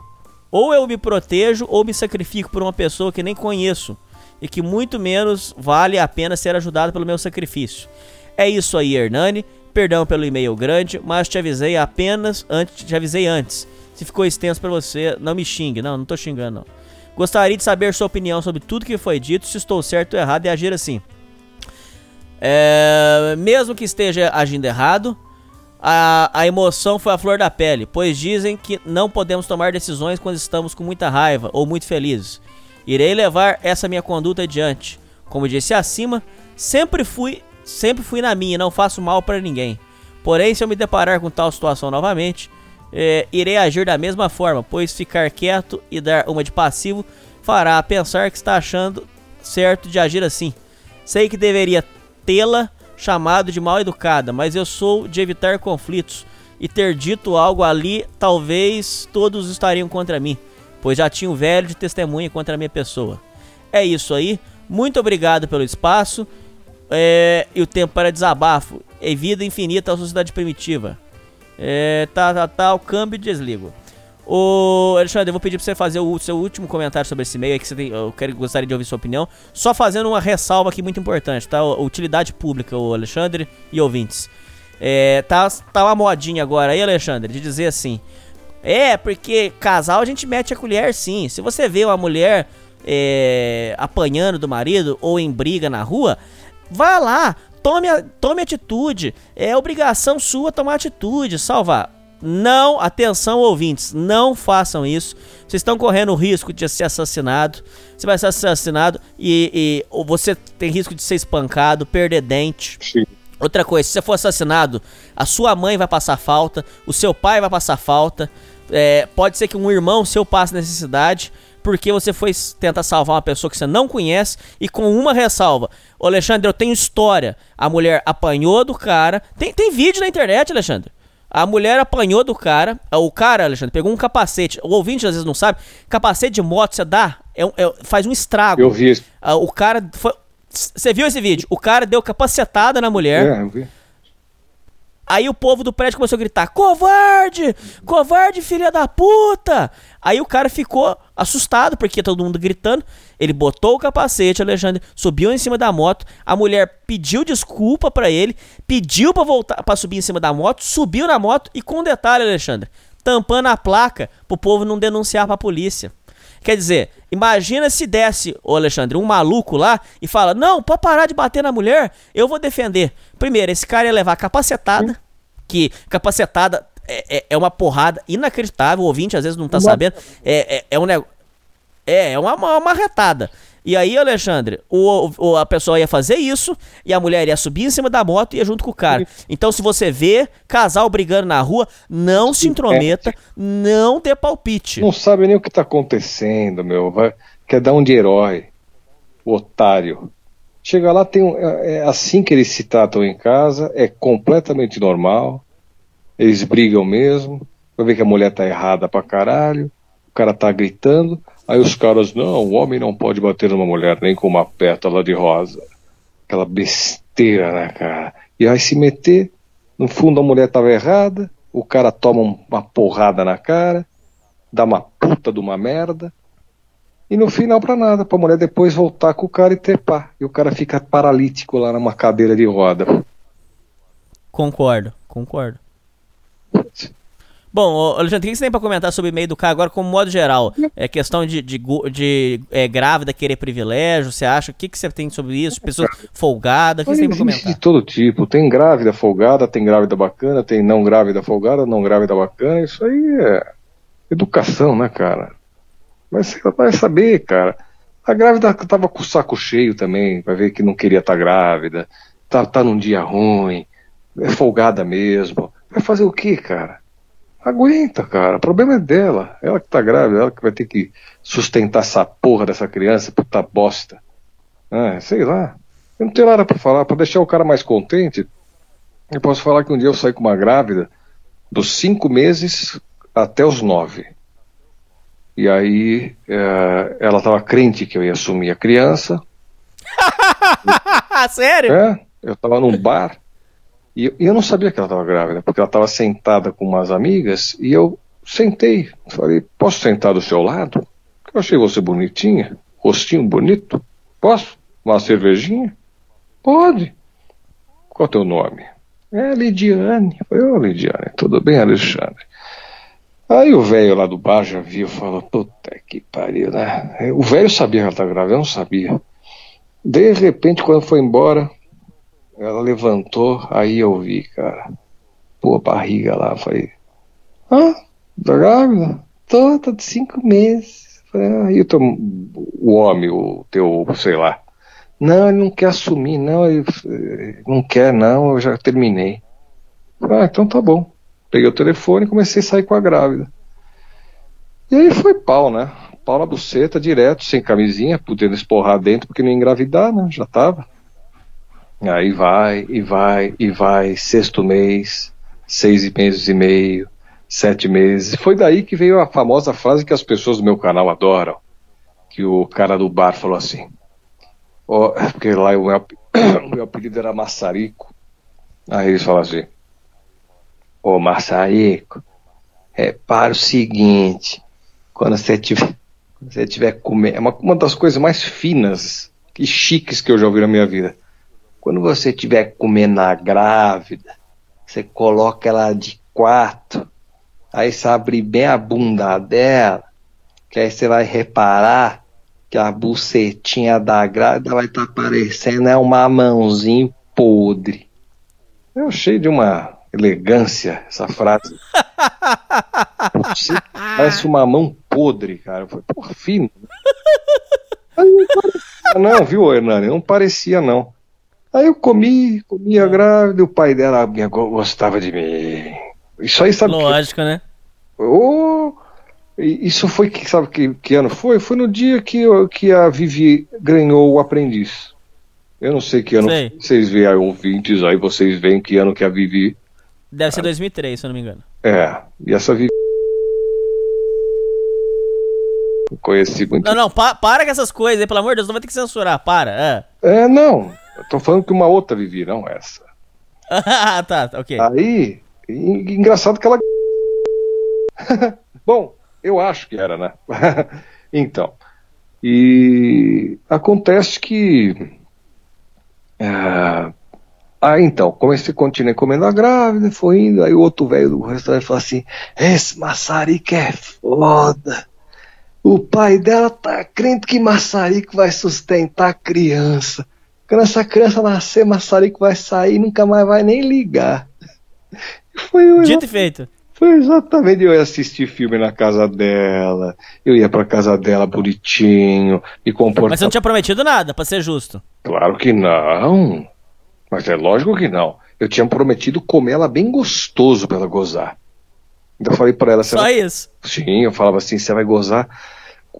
ou eu me protejo ou me sacrifico por uma pessoa que nem conheço e que muito menos vale a pena ser ajudado pelo meu sacrifício. É isso aí, Hernani. Perdão pelo e-mail grande, mas te avisei apenas antes, te avisei antes. Se ficou extenso pra você, não me xingue. Não, não tô xingando não. Gostaria de saber sua opinião sobre tudo que foi dito, se estou certo ou errado e agir assim. É, mesmo que esteja agindo errado, a, a emoção foi a flor da pele, pois dizem que não podemos tomar decisões quando estamos com muita raiva ou muito felizes. Irei levar essa minha conduta adiante. Como disse acima, sempre fui, sempre fui na minha, não faço mal para ninguém. Porém, se eu me deparar com tal situação novamente, é, irei agir da mesma forma, pois ficar quieto e dar uma de passivo fará pensar que está achando certo de agir assim. Sei que deveria tê-la chamado de mal educada, mas eu sou de evitar conflitos e ter dito algo ali, talvez todos estariam contra mim, pois já tinha o velho de testemunha contra a minha pessoa. É isso aí, muito obrigado pelo espaço é, e o tempo para desabafo e vida infinita à sociedade primitiva. É, tá, tá, tá, o câmbio e desligo. Ô, Alexandre, eu vou pedir pra você fazer o seu último comentário sobre esse e-mail que você tem, eu quero, gostaria de ouvir sua opinião. Só fazendo uma ressalva aqui muito importante, tá? Utilidade pública, o Alexandre e ouvintes. É, tá, tá uma modinha agora aí, Alexandre, de dizer assim: É, porque casal a gente mete a colher sim. Se você vê uma mulher é, apanhando do marido ou em briga na rua, vá lá, tome, tome atitude. É obrigação sua tomar atitude, salvar. Não, atenção ouvintes, não façam isso. Vocês estão correndo o risco de ser assassinado. Você vai ser assassinado e, e você tem risco de ser espancado, perder dente. Sim. Outra coisa, se você for assassinado, a sua mãe vai passar falta, o seu pai vai passar falta. É, pode ser que um irmão seu passe necessidade porque você foi tentar salvar uma pessoa que você não conhece e com uma ressalva. Ô Alexandre, eu tenho história. A mulher apanhou do cara. Tem, tem vídeo na internet, Alexandre. A mulher apanhou do cara. O cara, Alexandre, pegou um capacete. O ouvinte às vezes não sabe. Capacete de moto você dá, é, é, faz um estrago. Eu vi isso. O cara você viu esse vídeo? O cara deu capacetada na mulher. É, eu vi. Aí o povo do prédio começou a gritar: Covarde! Covarde, filha da puta! Aí o cara ficou assustado, porque todo mundo gritando. Ele botou o capacete, Alexandre, subiu em cima da moto. A mulher pediu desculpa para ele, pediu para voltar para subir em cima da moto, subiu na moto e com um detalhe, Alexandre, tampando a placa pro povo não denunciar pra polícia. Quer dizer, imagina se desse, ô Alexandre, um maluco lá e fala: Não, pode parar de bater na mulher, eu vou defender. Primeiro, esse cara ia levar capacetada, que capacetada é, é, é uma porrada inacreditável, o ouvinte às vezes não tá sabendo. É, é, é um negócio. É, é uma, uma, uma retada. E aí, Alexandre, o, o, a pessoa ia fazer isso e a mulher ia subir em cima da moto e ia junto com o cara. Então, se você vê casal brigando na rua, não se intrometa, não dê palpite. Não sabe nem o que tá acontecendo, meu. Vai, quer dar um de herói. Otário. Chega lá, tem um, é, é assim que eles se tratam em casa, é completamente normal. Eles brigam mesmo. Vai ver que a mulher tá errada pra caralho. O cara tá gritando. Aí os caras, não, o homem não pode bater numa mulher nem com uma pétala de rosa. Aquela besteira, né, cara? E aí se meter, no fundo a mulher tava errada, o cara toma uma porrada na cara, dá uma puta de uma merda, e no final pra nada, pra mulher depois voltar com o cara e trepar. E o cara fica paralítico lá numa cadeira de roda. Concordo, concordo. Bom, Alexandre, o que você tem para comentar sobre o meio do carro agora, como modo geral? É questão de, de, de é, grávida querer privilégio, você acha? O que, que você tem sobre isso? Pessoa folgada, o que você tem para comentar? de todo tipo. Tem grávida folgada, tem grávida bacana, tem não grávida folgada, não grávida bacana. Isso aí é educação, né, cara? Mas você vai saber, cara. A grávida tava com o saco cheio também, vai ver que não queria estar tá grávida, tá, tá num dia ruim, é folgada mesmo. Vai fazer o que, cara? Aguenta, cara. O problema é dela. Ela que tá grávida, ela que vai ter que sustentar essa porra dessa criança, puta bosta. É, sei lá. Eu não tenho nada para falar. para deixar o cara mais contente, eu posso falar que um dia eu saí com uma grávida dos cinco meses até os nove. E aí é, ela estava crente que eu ia assumir a criança. Sério? É, eu estava num bar e eu não sabia que ela estava grávida, porque ela estava sentada com umas amigas e eu sentei. Falei, posso sentar do seu lado? Eu achei você bonitinha, rostinho bonito. Posso? Uma cervejinha? Pode. Qual é o teu nome? É Lidiane. Falei, ô oh, Lidiane, tudo bem, Alexandre? Aí o velho lá do bar já viu e falou, puta que pariu, né? O velho sabia que ela estava grávida, eu não sabia. De repente, quando foi embora, ela levantou, aí eu vi, cara. Pô, a barriga lá, falei. Ah, tá grávida? Tô, tô de cinco meses. Falei, ah, e o, teu, o homem, o teu, sei lá. Não, ele não quer assumir, não, ele não quer, não, eu já terminei. Ah, então tá bom. Peguei o telefone e comecei a sair com a grávida. E aí foi pau, né? Pau na buceta, direto, sem camisinha, podendo esporrar dentro porque não ia engravidar, né? Já tava. Aí vai, e vai, e vai, sexto mês, seis meses e meio, sete meses. Foi daí que veio a famosa frase que as pessoas do meu canal adoram, que o cara do bar falou assim, oh, porque lá o meu, meu apelido era Massarico. Aí eles falam assim, ô oh, Massarico, repara o seguinte, quando você tiver, quando você tiver comendo, é uma, uma das coisas mais finas e chiques que eu já ouvi na minha vida. Quando você estiver comendo a grávida, você coloca ela de quatro, aí você abre bem a bunda dela, que aí você vai reparar que a bucetinha da grávida vai estar tá parecendo é uma mãozinha podre. Eu achei de uma elegância essa frase. Parece uma mão podre, cara. Foi porra, fino. Não, não, viu, Hernani? Não parecia, não. Aí eu comi, comia grávida, o pai dela gostava de mim. Isso aí sabe Lógico, que... né? Oh, isso foi, sabe que, que ano foi? Foi no dia que, que a Vivi ganhou o aprendiz. Eu não sei que ano. Sei. Vocês veem ouvintes, aí vocês veem que ano que a Vivi. Deve ser 2003, se eu não me engano. É, e essa Vivi. Conheci muito. Não, não, pa para com essas coisas aí, pelo amor de Deus, não vai ter que censurar, para. É, é não. Tô falando que uma outra Vivi, não essa. ah, tá, ok. Aí, engraçado que ela. Bom, eu acho que era, né? então. E acontece que. Ah, então, comecei, continuei comendo a grávida, foi indo, aí o outro velho do restaurante falou assim: Esse maçarico é foda. O pai dela tá crente que maçarico vai sustentar a criança. Quando essa criança nascer, maçarico vai sair e nunca mais vai nem ligar. Foi Dito e feito. Foi exatamente, eu ia assistir filme na casa dela, eu ia pra casa dela bonitinho, me comportar... Mas você não tinha prometido nada, pra ser justo. Claro que não, mas é lógico que não. Eu tinha prometido comer ela bem gostoso pra ela gozar. Então eu falei pra ela... Só vai... isso? Sim, eu falava assim, você vai gozar...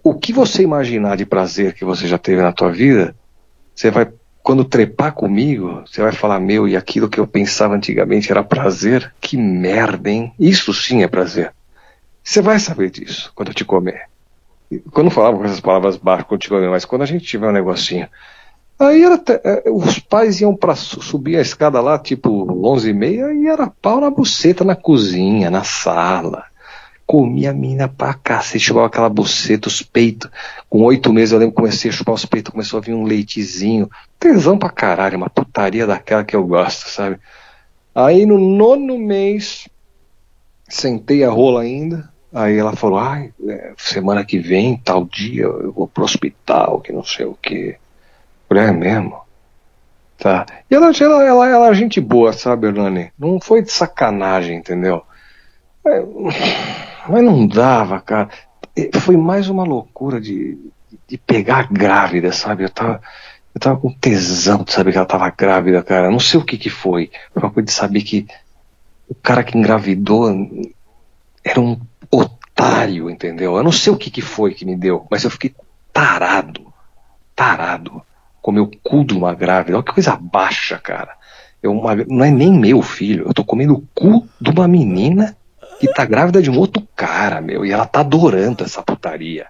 O que você imaginar de prazer que você já teve na tua vida, você vai quando trepar comigo, você vai falar, meu, e aquilo que eu pensava antigamente era prazer? Que merda, hein? Isso sim é prazer. Você vai saber disso quando eu te comer. Quando eu falava com essas palavras baixas quando te comer, mas quando a gente tiver um negocinho. Aí era, é, os pais iam para subir a escada lá, tipo 11 e meia, e era pau na buceta na cozinha, na sala comia a mina pra cacete, chupava aquela buceta, os peitos. Com oito meses eu lembro comecei a chupar os peitos, começou a vir um leitezinho. Tesão pra caralho, uma putaria daquela que eu gosto, sabe? Aí no nono mês, sentei a rola ainda. Aí ela falou, ai, é, semana que vem, tal dia, eu vou pro hospital, que não sei o que. Falei, é mesmo? Tá. E ela, ela, ela, ela é gente boa, sabe, Hernani? Não foi de sacanagem, entendeu? É, mas não dava, cara. Foi mais uma loucura de, de pegar grávida, sabe? Eu tava, eu tava com tesão de saber que ela tava grávida, cara. Não sei o que que foi. Foi uma coisa de saber que o cara que engravidou era um otário, entendeu? Eu não sei o que que foi que me deu, mas eu fiquei tarado. Tarado. Comer o cu de uma grávida. Olha que coisa baixa, cara. Eu, uma, não é nem meu filho. Eu tô comendo o cu de uma menina que tá grávida de um outro cara, meu, e ela tá adorando essa putaria.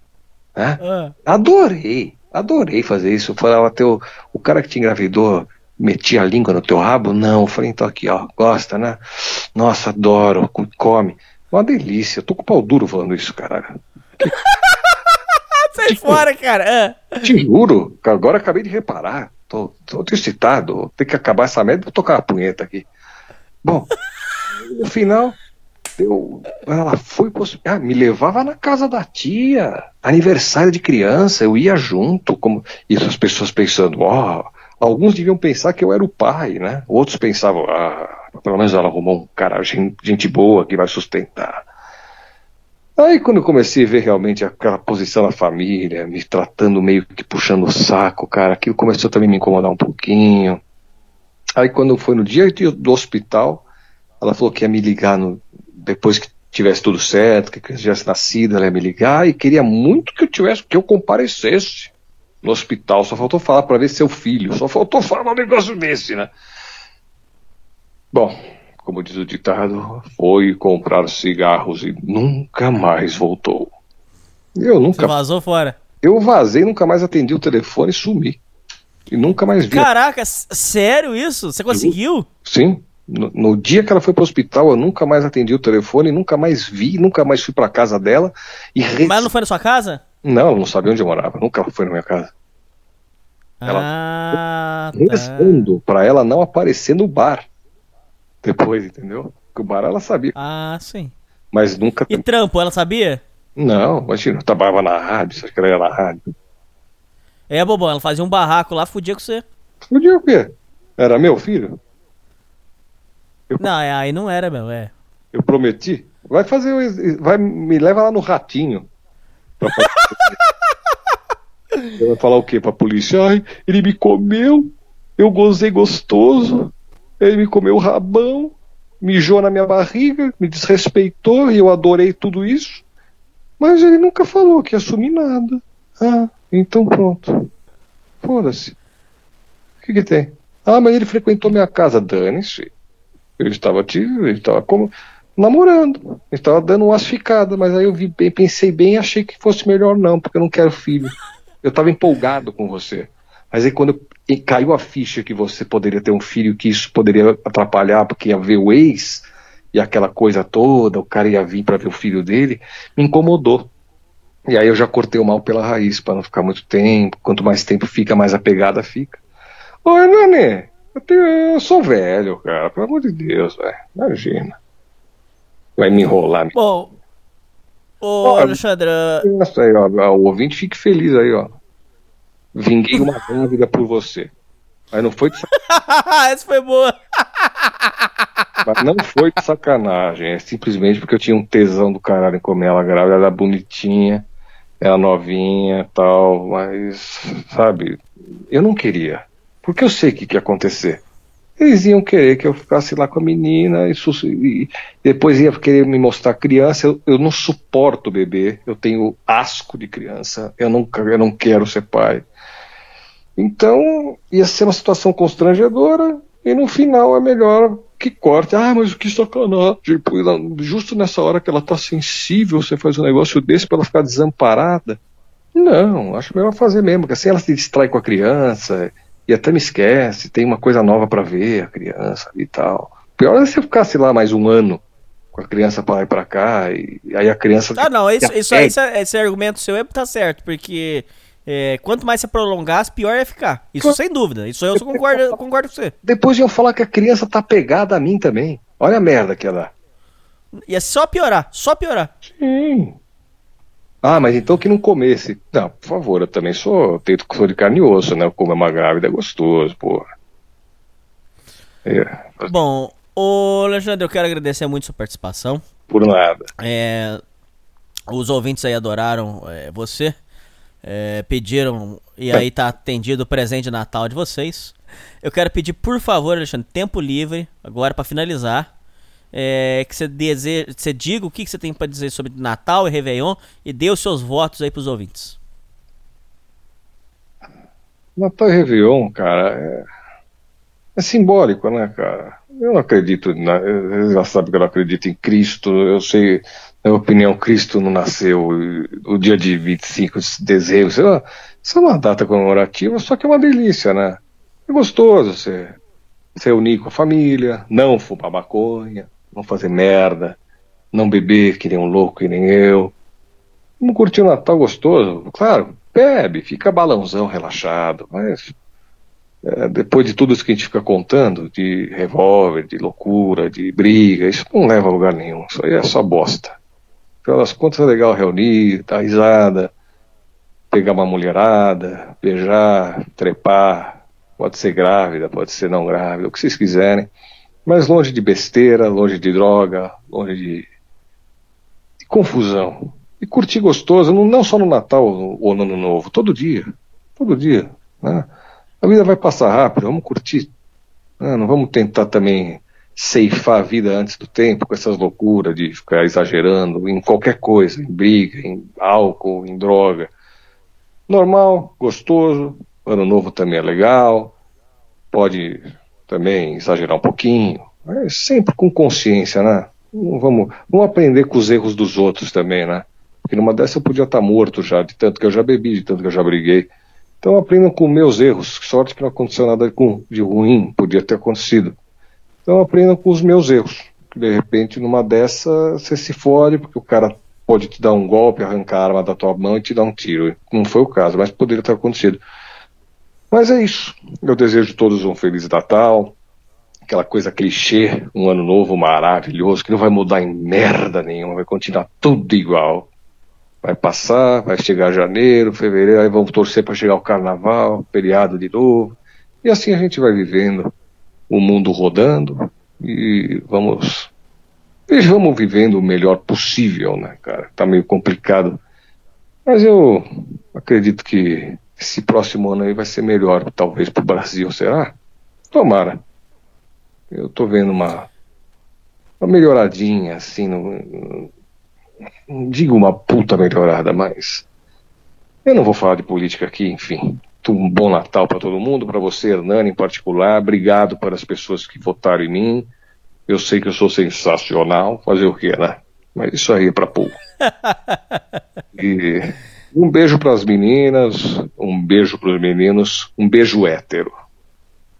Né? Ah. Adorei, adorei fazer isso. Eu falava, teu, o cara que te engravidou metia a língua no teu rabo? Não, eu falei, então aqui, ó, gosta, né? Nossa, adoro, come. Uma delícia, eu tô com o pau duro falando isso, caralho. Sai tipo, fora, cara. Ah. Te juro, agora acabei de reparar. Tô, tô excitado, tem que acabar essa merda, vou tocar a punheta aqui. Bom, no final, ela foi ah, me levava na casa da tia, aniversário de criança, eu ia junto, como e as pessoas pensando, ó, oh, alguns deviam pensar que eu era o pai, né? Outros pensavam, ah, pelo menos ela arrumou um cara gente boa que vai sustentar. Aí quando eu comecei a ver realmente aquela posição da família, me tratando meio que puxando o saco, cara, aquilo começou também a me incomodar um pouquinho. Aí quando foi no dia do hospital, ela falou que ia me ligar no, depois que tivesse tudo certo, que tivesse nascido, ela ia me ligar e queria muito que eu tivesse, que eu comparecesse no hospital. Só faltou falar para ver seu filho, só faltou falar um negócio desse, né? Bom, como diz o ditado, foi comprar cigarros e nunca mais voltou. Eu nunca. Você vazou fora. Eu vazei, nunca mais atendi o telefone e sumi. E nunca mais vi. Caraca, sério isso? Você conseguiu? Sim. No, no dia que ela foi pro hospital, eu nunca mais atendi o telefone, nunca mais vi, nunca mais fui pra casa dela. E re- Mas não foi na sua casa? Não, ela não sabia onde eu morava, nunca foi na minha casa. Ela- Ah, tá. Rezando pra ela não aparecer no bar. Depois, entendeu? Porque o bar ela sabia, Ah, sim. mas nunca. E trampo, ela sabia? Não, imagina, eu trabalhava na rádio, você acha que ela ia na rádio? É, bobão, ela fazia um barraco lá, fudia com você. Podia o quê? Era meu filho? Não, é, aí não era, meu, é. Eu prometi. Vai fazer, o vai me leva lá no ratinho. Pra Ele vai falar o quê pra polícia? Ai, ele me comeu, eu gozei gostoso, ele me comeu o rabão, mijou na minha barriga, me desrespeitou e eu adorei tudo isso. Mas ele nunca falou que ia assumir nada. Ah, então pronto. Foda-se. O que que tem? Ah, mas ele frequentou minha casa. Dane-se. Ele estava te, ele estava como namorando. Estava dando umas ficadas, mas aí eu vi bem, pensei bem achei que fosse melhor não, porque eu não quero filho. Eu estava empolgado com você. Mas aí quando caiu a ficha que você poderia ter um filho, que isso poderia atrapalhar, porque ia ver o ex e aquela coisa toda, o cara ia vir para ver o filho dele, me incomodou. E aí eu já cortei o mal pela raiz, para não ficar muito tempo. Quanto mais tempo fica, mais a pegada fica. Ô, Hernani, eu, tenho- eu sou velho, cara. Pelo amor de Deus, velho. Imagina. Vai me enrolar. Bom, ô, Olha. Alexandre, Nossa, aí, ó, o ouvinte fique feliz aí, ó. Vinguei uma grávida por você. Mas não foi de, sac- essa foi boa. mas não foi de sacanagem. É simplesmente porque eu tinha um tesão do caralho em comer ela grávida. Ela era bonitinha, era novinha tal. Mas, sabe, eu não queria. Porque eu sei o que, que ia acontecer. Eles iam querer que eu ficasse lá com a menina e, e depois ia querer me mostrar criança. Eu, eu não suporto bebê, eu tenho asco de criança, eu, nunca, eu não quero ser pai. Então ia ser uma situação constrangedora e no final é melhor que corte. Ah, mas que sacanagem. Tipo, justo nessa hora que ela tá sensível, você faz um negócio desse pra ela ficar desamparada. Não, acho melhor fazer mesmo, porque assim ela se distrai com a criança e até me esquece, tem uma coisa nova pra ver a criança e tal. Pior é se eu ficasse lá mais um ano com a criança pra lá e pra cá, e aí a criança. Ah, não, isso, isso, esse, esse argumento seu é, tá certo, porque é, quanto mais você prolongasse, pior ia ficar. Isso sem dúvida. Isso eu concordo, concordo com você. Depois iam falar que a criança tá pegada a mim também. Olha a merda que ela. Ia só piorar, só piorar. Sim. Ah, mas então que não comesse. Não, por favor, eu também sou, tenho, sou de carne e osso, né? Eu como uma grávida é gostoso, porra. É, Bom, ô Alexandre, eu quero agradecer muito sua participação. por nada. É, os ouvintes aí adoraram é, você. é, pediram e aí tá atendido o presente de Natal de vocês. Eu quero pedir, por favor, Alexandre, tempo livre, agora pra finalizar. É, que você, deseja, você diga o que, você tem pra dizer sobre Natal e Réveillon e dê os seus votos aí pros ouvintes. Natal e Réveillon, cara, é, é simbólico, né, cara? Eu não acredito, na, eu já sabe que eu não acredito em Cristo, eu sei, na minha opinião, Cristo não nasceu o dia de 25 de dezembro, sei lá, isso é uma data comemorativa, só que é uma delícia, né? É gostoso você se reunir com a família, não fumar maconha, não fazer merda, não beber que nem um louco que nem eu. Não curtir o Natal gostoso? Claro, bebe, fica balãozão, relaxado, mas é, depois de tudo isso que a gente fica contando, de revólver, de loucura, de briga, isso não leva a lugar nenhum, isso aí é só bosta. Afinal das contas é legal reunir, dar risada, pegar uma mulherada, beijar, trepar, pode ser grávida, pode ser não grávida, o que vocês quiserem, mas longe de besteira, longe de droga, longe de, de confusão. E curtir gostoso, não, só no Natal ou no Ano Novo, todo dia. Todo dia. Né? A vida vai passar rápido, vamos curtir. né? Não vamos tentar também ceifar a vida antes do tempo com essas loucuras de ficar exagerando em qualquer coisa, em briga, em álcool, em droga. Normal, gostoso, ano novo também é legal, pode também exagerar um pouquinho, mas sempre com consciência, né? Não vamos, vamos aprender com os erros dos outros também, né? Porque numa dessa eu podia estar morto já, de tanto que eu já bebi, de tanto que eu já briguei. Então aprendam com meus erros. Sorte que não aconteceu nada de ruim, podia ter acontecido. Então aprendam com os meus erros. De repente, numa dessa, você se fode, porque o cara pode te dar um golpe, arrancar a arma da tua mão e te dar um tiro. Não foi o caso, mas poderia ter acontecido. Mas é isso. Eu desejo a todos um Feliz Natal, aquela coisa clichê, um ano novo maravilhoso, que não vai mudar em merda nenhuma, vai continuar tudo igual. Vai passar, vai chegar janeiro, fevereiro, aí vamos torcer para chegar o carnaval, feriado de novo. E assim a gente vai vivendo, o mundo rodando e vamos e vamos vivendo o melhor possível, né, cara? Tá meio complicado. Mas eu acredito que esse próximo ano aí vai ser melhor, talvez para o Brasil, será? Tomara. Eu tô vendo uma, uma melhoradinha, assim, no, não digo uma puta melhorada, mas eu não vou falar de política aqui, enfim. Um bom Natal para todo mundo, para você, Hernani, em particular. Obrigado para as pessoas que votaram em mim. Eu sei que eu sou sensacional, fazer o quê, né? Mas isso aí é para pouco. E um beijo para as meninas, um beijo para os meninos, um beijo hétero.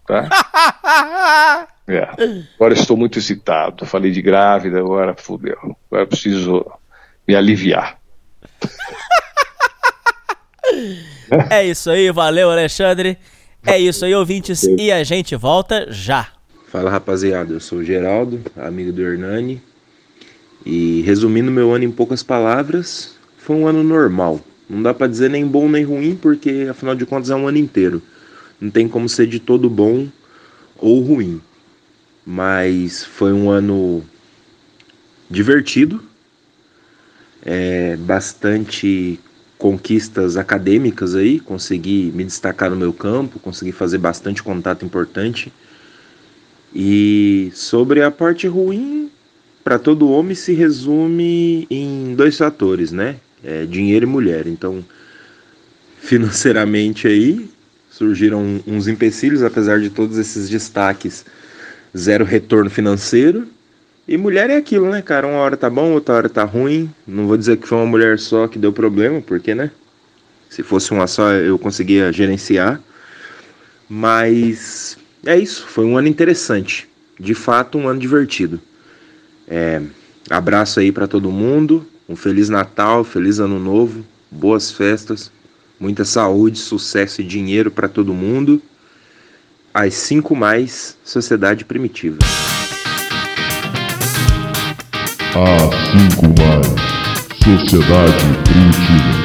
Tá? É. Agora estou muito excitado. Falei de grávida, agora fudeu. Agora preciso me aliviar. É isso aí, valeu Alexandre. É isso aí, ouvintes, e a gente volta já. Fala rapaziada, eu sou o Geraldo, amigo do Hernani. E resumindo meu ano em poucas palavras, foi um ano normal. Não dá para dizer nem bom nem ruim, porque afinal de contas é um ano inteiro. Não tem como ser de todo bom ou ruim. Mas foi um ano divertido, é, bastante conquistas acadêmicas aí, consegui me destacar no meu campo, consegui fazer bastante contato importante. E sobre a parte ruim, para todo homem se resume em dois fatores, né? É, dinheiro e mulher. Então, financeiramente aí surgiram uns empecilhos, apesar de todos esses destaques, zero retorno financeiro. E mulher é aquilo, né, cara? Uma hora tá bom, outra hora tá ruim. Não vou dizer que foi uma mulher só que deu problema, porque, né? Se fosse uma só, eu conseguia gerenciar. Mas é isso, foi um ano interessante. De fato, um ano divertido. É, abraço aí para todo mundo. Um feliz Natal, feliz Ano Novo, boas festas, muita saúde, sucesso e dinheiro para todo mundo. As 5 mais Sociedade Primitiva. A 5 mais Sociedade Primitiva.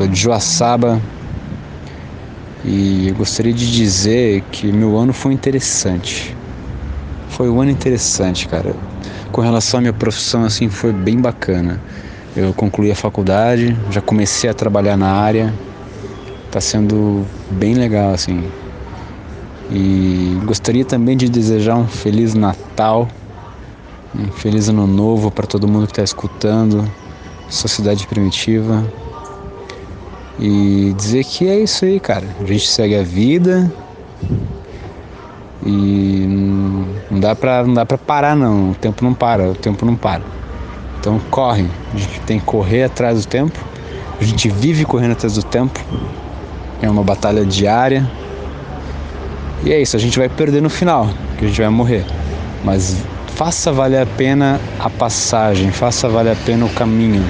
Sou de Joaçaba e gostaria de dizer que meu ano foi interessante. Foi um ano interessante, cara. Com relação à minha profissão, assim, foi bem bacana. Eu concluí a faculdade, já comecei a trabalhar na área. Tá sendo bem legal, assim. E gostaria também de desejar um feliz Natal, um feliz Ano Novo para todo mundo que está escutando, Sociedade Primitiva. E dizer que é isso aí, cara. A gente segue a vida e não dá pra, não dá pra parar não. O tempo não para, o tempo não para. Então corre. A gente tem que correr atrás do tempo. A gente vive correndo atrás do tempo. É uma batalha diária. E é isso, a gente vai perder no final, que a gente vai morrer. Mas faça valer a pena a passagem, faça valer a pena o caminho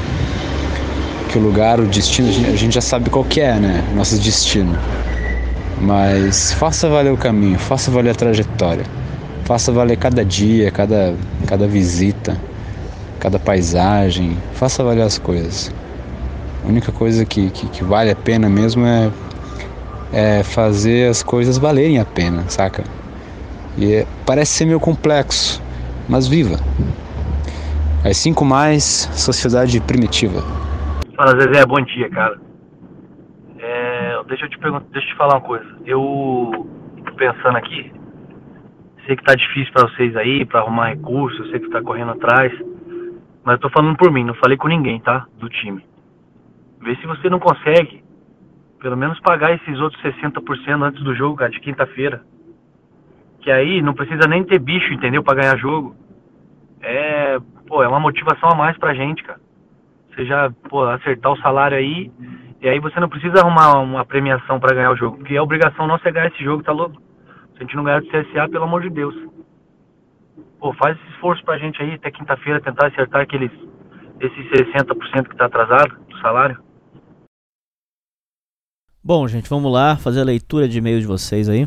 que o lugar, o destino, a gente já sabe qual que é, né? Nosso destino. Mas faça valer o caminho, faça valer a trajetória. Faça valer cada dia, cada, cada visita, cada paisagem. Faça valer as coisas. A única coisa que, que, que vale a pena mesmo é, é fazer as coisas valerem a pena, saca? E é, parece ser meio complexo, mas viva. As cinco mais, sociedade primitiva. Fala, Zezé, bom dia, cara. É, deixa eu te perguntar, deixa eu te falar uma coisa. Eu tô pensando aqui, sei que tá difícil para vocês aí, para arrumar recursos, eu sei que tá correndo atrás, mas eu tô falando por mim, não falei com ninguém, tá? Do time. Vê se você não consegue, pelo menos pagar esses outros 60% antes do jogo, cara, de quinta-feira. Que aí não precisa nem ter bicho, entendeu? Pra ganhar jogo. É, pô, é uma motivação a mais pra gente, cara você já pô, acertar o salário aí, e aí você não precisa arrumar uma premiação para ganhar o jogo, porque a obrigação nossa é ganhar esse jogo, tá louco? Se a gente não ganhar do CSA, pelo amor de Deus. Pô, faz esse esforço pra gente aí, até quinta-feira, tentar acertar aqueles, esses 60% que tá atrasado do salário. Bom, gente, vamos lá fazer a leitura de e-mails de vocês aí.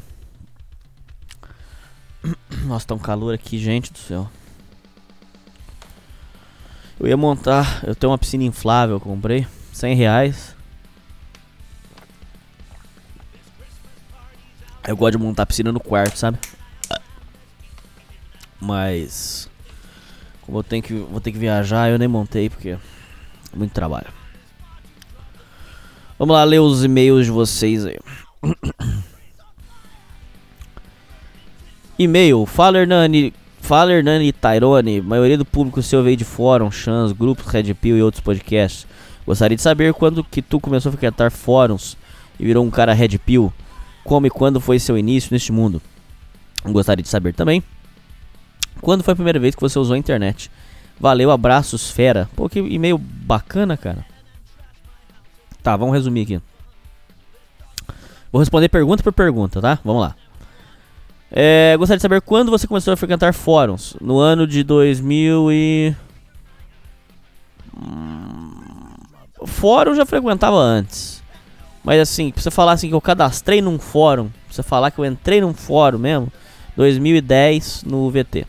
Nossa, tá um calor aqui, gente do céu. Eu ia montar, eu tenho uma piscina inflável, comprei, 100 reais. Eu gosto de montar piscina no quarto, sabe? Mas como eu tenho que vou ter que viajar, eu nem montei porque é muito trabalho. Vamos lá ler os e-mails de vocês aí. E-mail, fala Hernani, Fala Hernani e Tyrone, maioria do público seu veio de fórum, chans, grupos, Red Pill e outros podcasts. Gostaria de saber quando que tu começou a frequentar fóruns e virou um cara Red Pill. Como e quando foi seu início neste mundo? Gostaria de saber também quando foi a primeira vez que você usou a internet. Valeu, abraços, fera. Pô, que e-mail bacana, cara. Tá, vamos resumir aqui. Vou responder pergunta por pergunta, tá? Vamos lá. É, gostaria de saber quando você começou a frequentar fóruns. No ano de 2000 e... Hum, fórum já frequentava antes. Mas assim, pra você falar assim que eu cadastrei num fórum, pra você falar que eu entrei num fórum mesmo, 2010 no VT.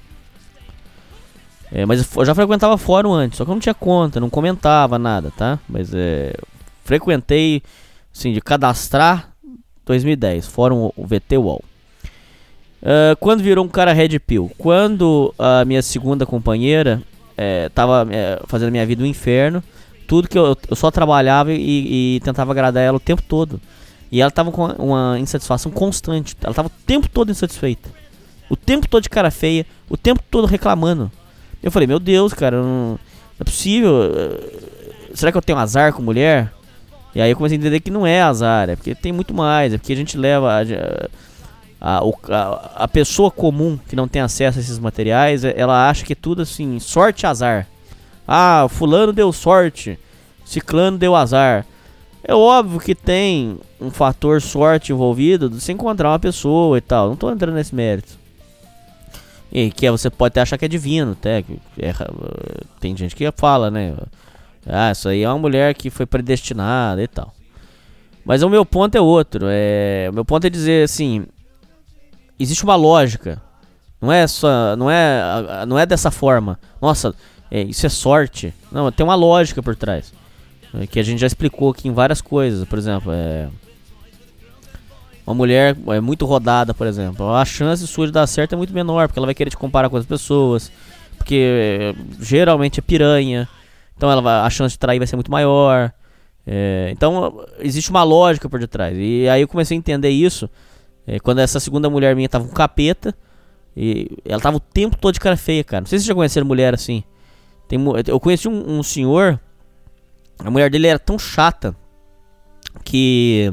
É, mas eu já frequentava fórum antes, só que eu não tinha conta, não comentava nada, tá? Mas é, frequentei, assim, de cadastrar 2010, fórum VT UOL. Uh, quando virou um cara Red Pill? Quando a minha segunda companheira é, tava é, fazendo minha vida um inferno, tudo que eu, eu só trabalhava e, e, tentava agradar ela o tempo todo. E ela tava com uma insatisfação constante. Ela tava o tempo todo insatisfeita. O tempo todo de cara feia, o tempo todo reclamando. Eu falei, meu Deus, cara, não, não é possível. Será que eu tenho azar com mulher? E aí eu comecei a entender que não é azar, é porque tem muito mais, é porque a gente leva. A, a, a, a, a, pessoa comum que não tem acesso a esses materiais, é, ela acha que tudo assim, sorte azar. Ah, fulano deu sorte, ciclano deu azar. É óbvio que tem um fator sorte envolvido de se encontrar uma pessoa e tal. Não tô entrando nesse mérito. E que é, você pode até achar que é divino, até. É, tem gente que fala, né? Ah, isso aí é uma mulher que foi predestinada e tal. Mas o meu ponto é outro. É, o meu ponto é dizer assim: existe uma lógica. Não é só, não é, não é dessa forma. Nossa, é, isso é sorte. Não, tem uma lógica por trás. é, que a gente já explicou aqui em várias coisas. Por exemplo, é, uma mulher é muito rodada, por exemplo, a chance sua de dar certo é muito menor, porque ela vai querer te comparar com outras pessoas, porque é, geralmente é piranha, então ela vai, a chance de trair vai ser muito maior. É, então existe uma lógica por detrás. E aí eu comecei a entender isso é, quando essa segunda mulher minha tava com capeta. E ela tava o tempo todo de cara feia, cara. Não sei se vocês já conheceram mulher assim. Tem, eu conheci um, um senhor. A mulher dele era tão chata que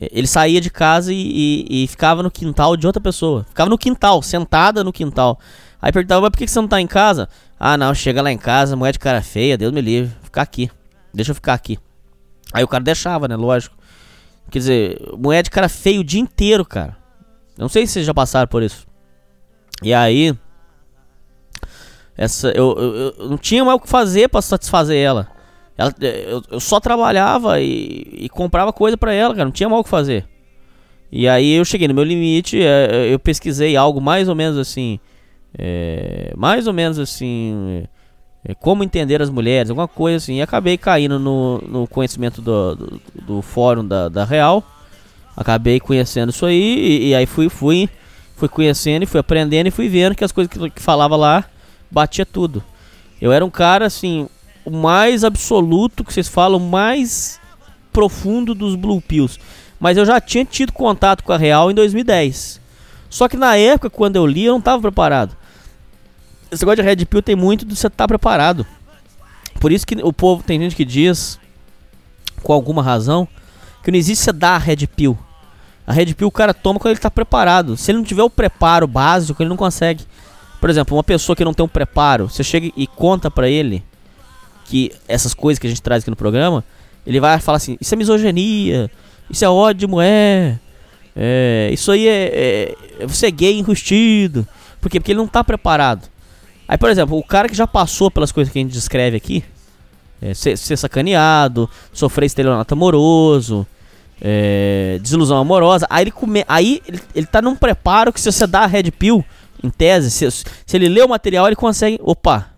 ele saía de casa e, e, e, ficava no quintal de outra pessoa. Ficava no quintal, sentada no quintal. Aí perguntava, mas por que você não tá em casa? Ah, não, chega lá em casa, mulher de cara feia, Deus me livre, ficar aqui. Deixa eu ficar aqui. Aí o cara deixava, né? Lógico. Quer dizer, mulher de cara feio o dia inteiro, cara. Não sei se vocês já passaram por isso. E aí. Essa, eu, eu, eu não tinha mais o que fazer para satisfazer ela. ela eu, eu, só trabalhava e, e comprava coisa para ela, cara. Não tinha mais o que fazer. E aí eu cheguei no meu limite. É, eu pesquisei algo mais ou menos assim. É, mais ou menos assim como entender as mulheres, alguma coisa assim. E acabei caindo no, no conhecimento do, do, do fórum da, da, Real. Acabei conhecendo isso aí e, e, aí fui, fui, fui conhecendo e fui aprendendo e fui vendo que as coisas que, que falava lá batia tudo. Eu era um cara assim, o mais absoluto que vocês falam, mais profundo dos Blue Pills. Mas eu já tinha tido contato com a Real em 2010. Só que na época, quando eu li, eu não estava preparado. Esse negócio de Red Pill tem muito de você estar tá preparado. Por isso que o povo, tem gente que diz, com alguma razão, que não existe você dar a Red Pill. A Red Pill o cara toma quando ele está preparado. Se ele não tiver o preparo básico, ele não consegue. Por exemplo, uma pessoa que não tem um preparo, você chega e conta pra ele que essas coisas que a gente traz aqui no programa, ele vai falar assim: Isso é misoginia, isso é ódio mulher, é, isso aí é, é, Você é gay enrustido. Por quê? Porque ele não está preparado. Aí, por exemplo, o cara que já passou pelas coisas que a gente descreve aqui, é, ser, ser, sacaneado, sofrer estelionato amoroso, é, desilusão amorosa, aí ele come, aí ele, ele tá num preparo que se você dá a red pill, em tese, se, se ele lê o material, ele consegue, opa,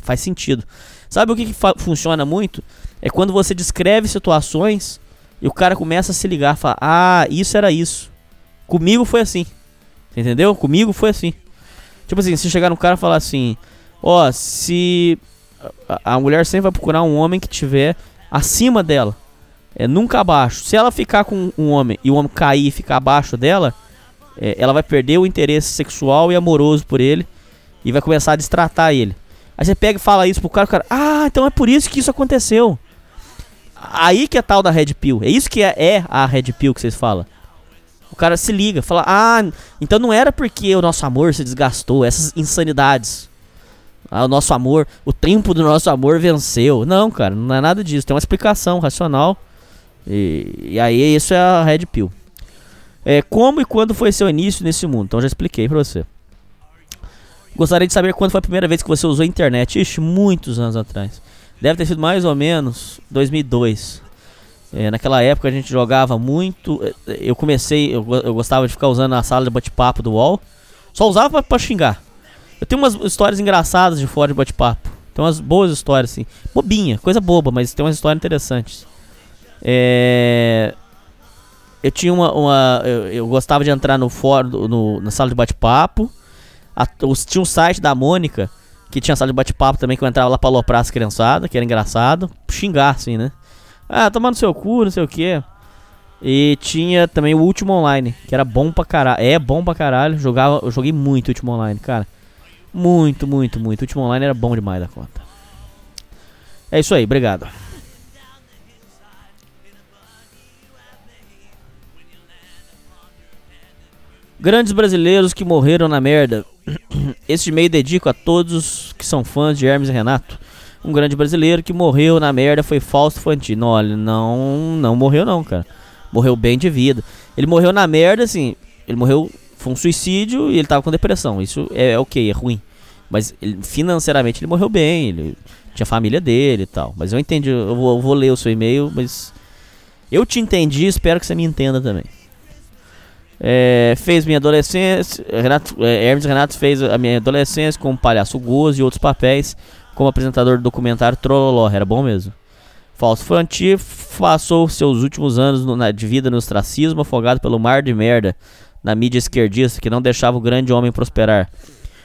faz sentido. Sabe o que, que funciona muito? É quando você descreve situações e o cara começa a se ligar, fala, ah, isso era isso. Comigo foi assim. Entendeu? Comigo foi assim. Tipo assim, se chegar no cara e falar assim: Ó, oh, se. A, mulher sempre vai procurar um homem que tiver acima dela. É nunca abaixo. Se ela ficar com um homem e o homem cair e ficar abaixo dela, é, ela vai perder o interesse sexual e amoroso por ele e vai começar a destratar ele. Aí você pega e fala isso pro cara, o cara, ah, então é por isso que isso aconteceu. Aí que é tal da Red Pill. É isso que é, é a Red Pill que vocês falam. O cara se liga, fala: Ah, então não era porque o nosso amor se desgastou, essas insanidades. Ah, o nosso amor, o tempo do nosso amor venceu. Não, cara, não é nada disso. Tem uma explicação racional. E, e aí, isso é a Red Pill. É, como e quando foi seu início nesse mundo? Então, já expliquei pra você. Gostaria de saber quando foi a primeira vez que você usou a internet. Ixi, muitos anos atrás. Deve ter sido mais ou menos 2002. É, naquela época a gente jogava muito. É, eu comecei, eu, eu gostava de ficar usando a sala de bate-papo do UOL. Só usava pra, xingar. Eu tenho umas histórias engraçadas de fora de bate-papo. Tem umas boas histórias, assim. Bobinha, coisa boba, mas tem umas histórias interessantes. É... Eu tinha uma. uma eu, eu, gostava de entrar no fórum, no, na sala de bate-papo. Tinha um site da Mônica, que tinha sala de bate-papo também, que eu entrava lá pra aloprar as criançadas, que era engraçado. Xingar, assim, né? Ah, tomar no seu cu, não sei o que. E tinha também o último online, que era bom pra caralho. É bom pra caralho. Jogava, eu joguei muito o último online, cara. Muito, muito, muito. O último online era bom demais da conta. É isso aí, obrigado. Grandes brasileiros que morreram na merda. Este meio dedico a todos que são fãs de Hermes e Renato um grande brasileiro que morreu na merda foi Fausto Fantino. Olha, não, não morreu não, cara. Morreu bem de vida. Ele morreu na merda, assim. Ele morreu, foi um suicídio e ele tava com depressão. Isso é, é ok, é ruim. Mas ele, financeiramente ele morreu bem. Ele tinha família dele e tal. Mas eu entendi, eu vou, eu vou ler o seu e-mail, mas eu te entendi, espero que você me entenda também. É, fez minha adolescência. Renato, é, Hermes Renato fez a minha adolescência com Palhaço Gozo e outros papéis como apresentador do documentário Trololó. Era bom mesmo. Fausto Fanti passou seus últimos anos no, na, de vida no ostracismo, afogado pelo mar de merda na mídia esquerdista que não deixava o grande homem prosperar.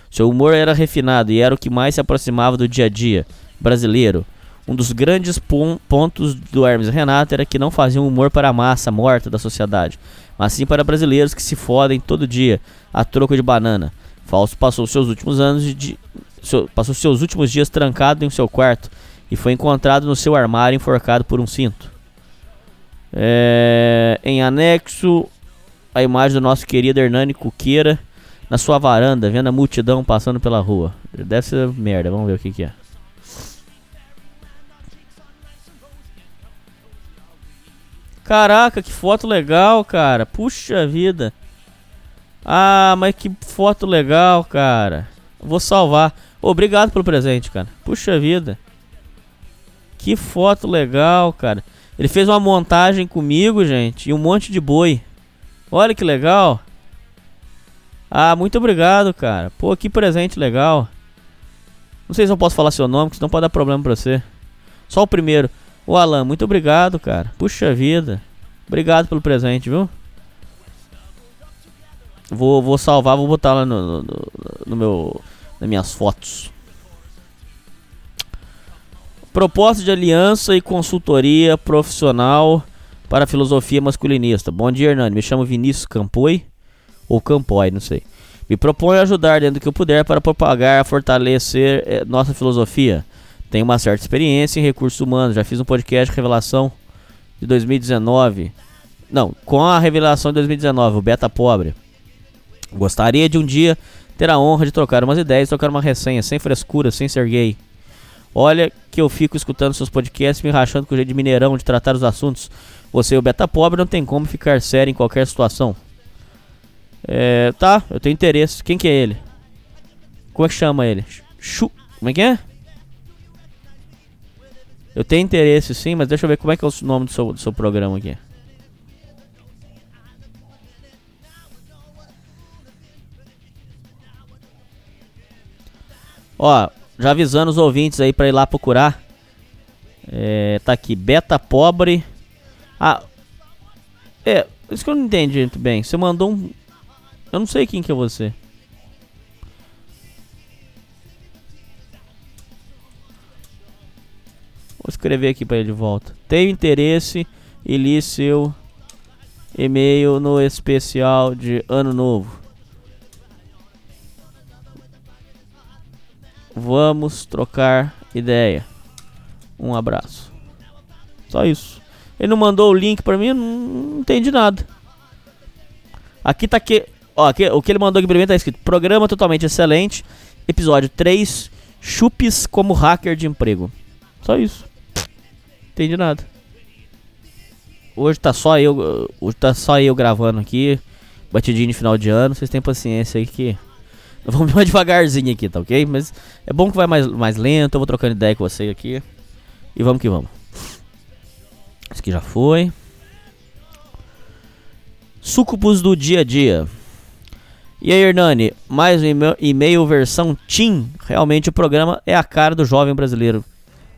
Seu humor era refinado e era o que mais se aproximava do dia a dia brasileiro. Um dos grandes pontos do Hermes Renato era que não faziam humor para a massa morta da sociedade, mas sim para brasileiros que se fodem todo dia a troco de banana. Fausto passou seus últimos anos de, seu, passou seus últimos dias trancado em seu quarto e foi encontrado no seu armário enforcado por um cinto. É, em anexo, a imagem do nosso querido Hernani Cuqueira na sua varanda, vendo a multidão passando pela rua. Deve ser merda, vamos ver o que, que é. Caraca, que foto legal, cara. Puxa vida. Ah, mas que foto legal, cara. Vou salvar. Obrigado pelo presente, cara. Puxa vida. Que foto legal, cara. Ele fez uma montagem comigo, gente, e um monte de boi. Olha que legal. Ah, muito obrigado, cara. Pô, que presente legal. Não sei se eu posso falar seu nome, senão pode dar problema pra você. Só o primeiro. O Alan, muito obrigado, cara. Puxa vida. Obrigado pelo presente, viu? Vou, vou salvar, vou botar lá no, no, no meu, nas minhas fotos. Proposta de aliança e consultoria profissional para filosofia masculinista. Bom dia, Hernani. Me chamo Vinícius Campoi ou Campoi, não sei. Me proponho ajudar dentro do que eu puder para propagar, fortalecer eh, nossa filosofia. Tenho uma certa experiência em recursos humanos. Já fiz um podcast Revelação de 2019. Não, com a revelação de 2019, o Beta Pobre. Gostaria de um dia ter a honra de trocar umas ideias, trocar uma resenha, sem frescura, sem ser gay. Olha que eu fico escutando seus podcasts me rachando com o jeito de mineirão de tratar os assuntos. Você, o beta pobre, não tem como ficar sério em qualquer situação. É, tá, eu tenho interesse. Quem que é ele? Como é que chama ele? Chu. Como é que é? Eu tenho interesse sim, mas deixa eu ver como é que é o nome do seu, do seu programa aqui. Ó, já avisando os ouvintes aí para ir lá procurar. É, tá aqui, beta pobre. Ah, é, isso que eu não entendi muito bem. Você mandou um. Eu não sei quem que é você. Vou escrever aqui para ele de volta. Tenho interesse e li seu e-mail no especial de Ano Novo. Vamos trocar ideia. Um abraço. Só isso. Ele não mandou o link pra mim, não entendi nada. Aqui tá que. Ó, aqui, o que ele mandou aqui pra mim tá escrito: Programa totalmente excelente. Episódio 3. Chupes como hacker de emprego. Só isso. Entendi nada. Hoje tá só eu. Hoje tá só eu gravando aqui. Batidinho de final de ano. Vocês têm paciência aí que. Vamos mais devagarzinho aqui, tá ok? Mas é bom que vai mais, mais lento. Eu vou trocando ideia com você aqui. E vamos que vamos. Esse aqui já foi. Sucubus do dia a dia. E aí, Hernani, mais um e-mail versão Team. Realmente o programa é a cara do jovem brasileiro.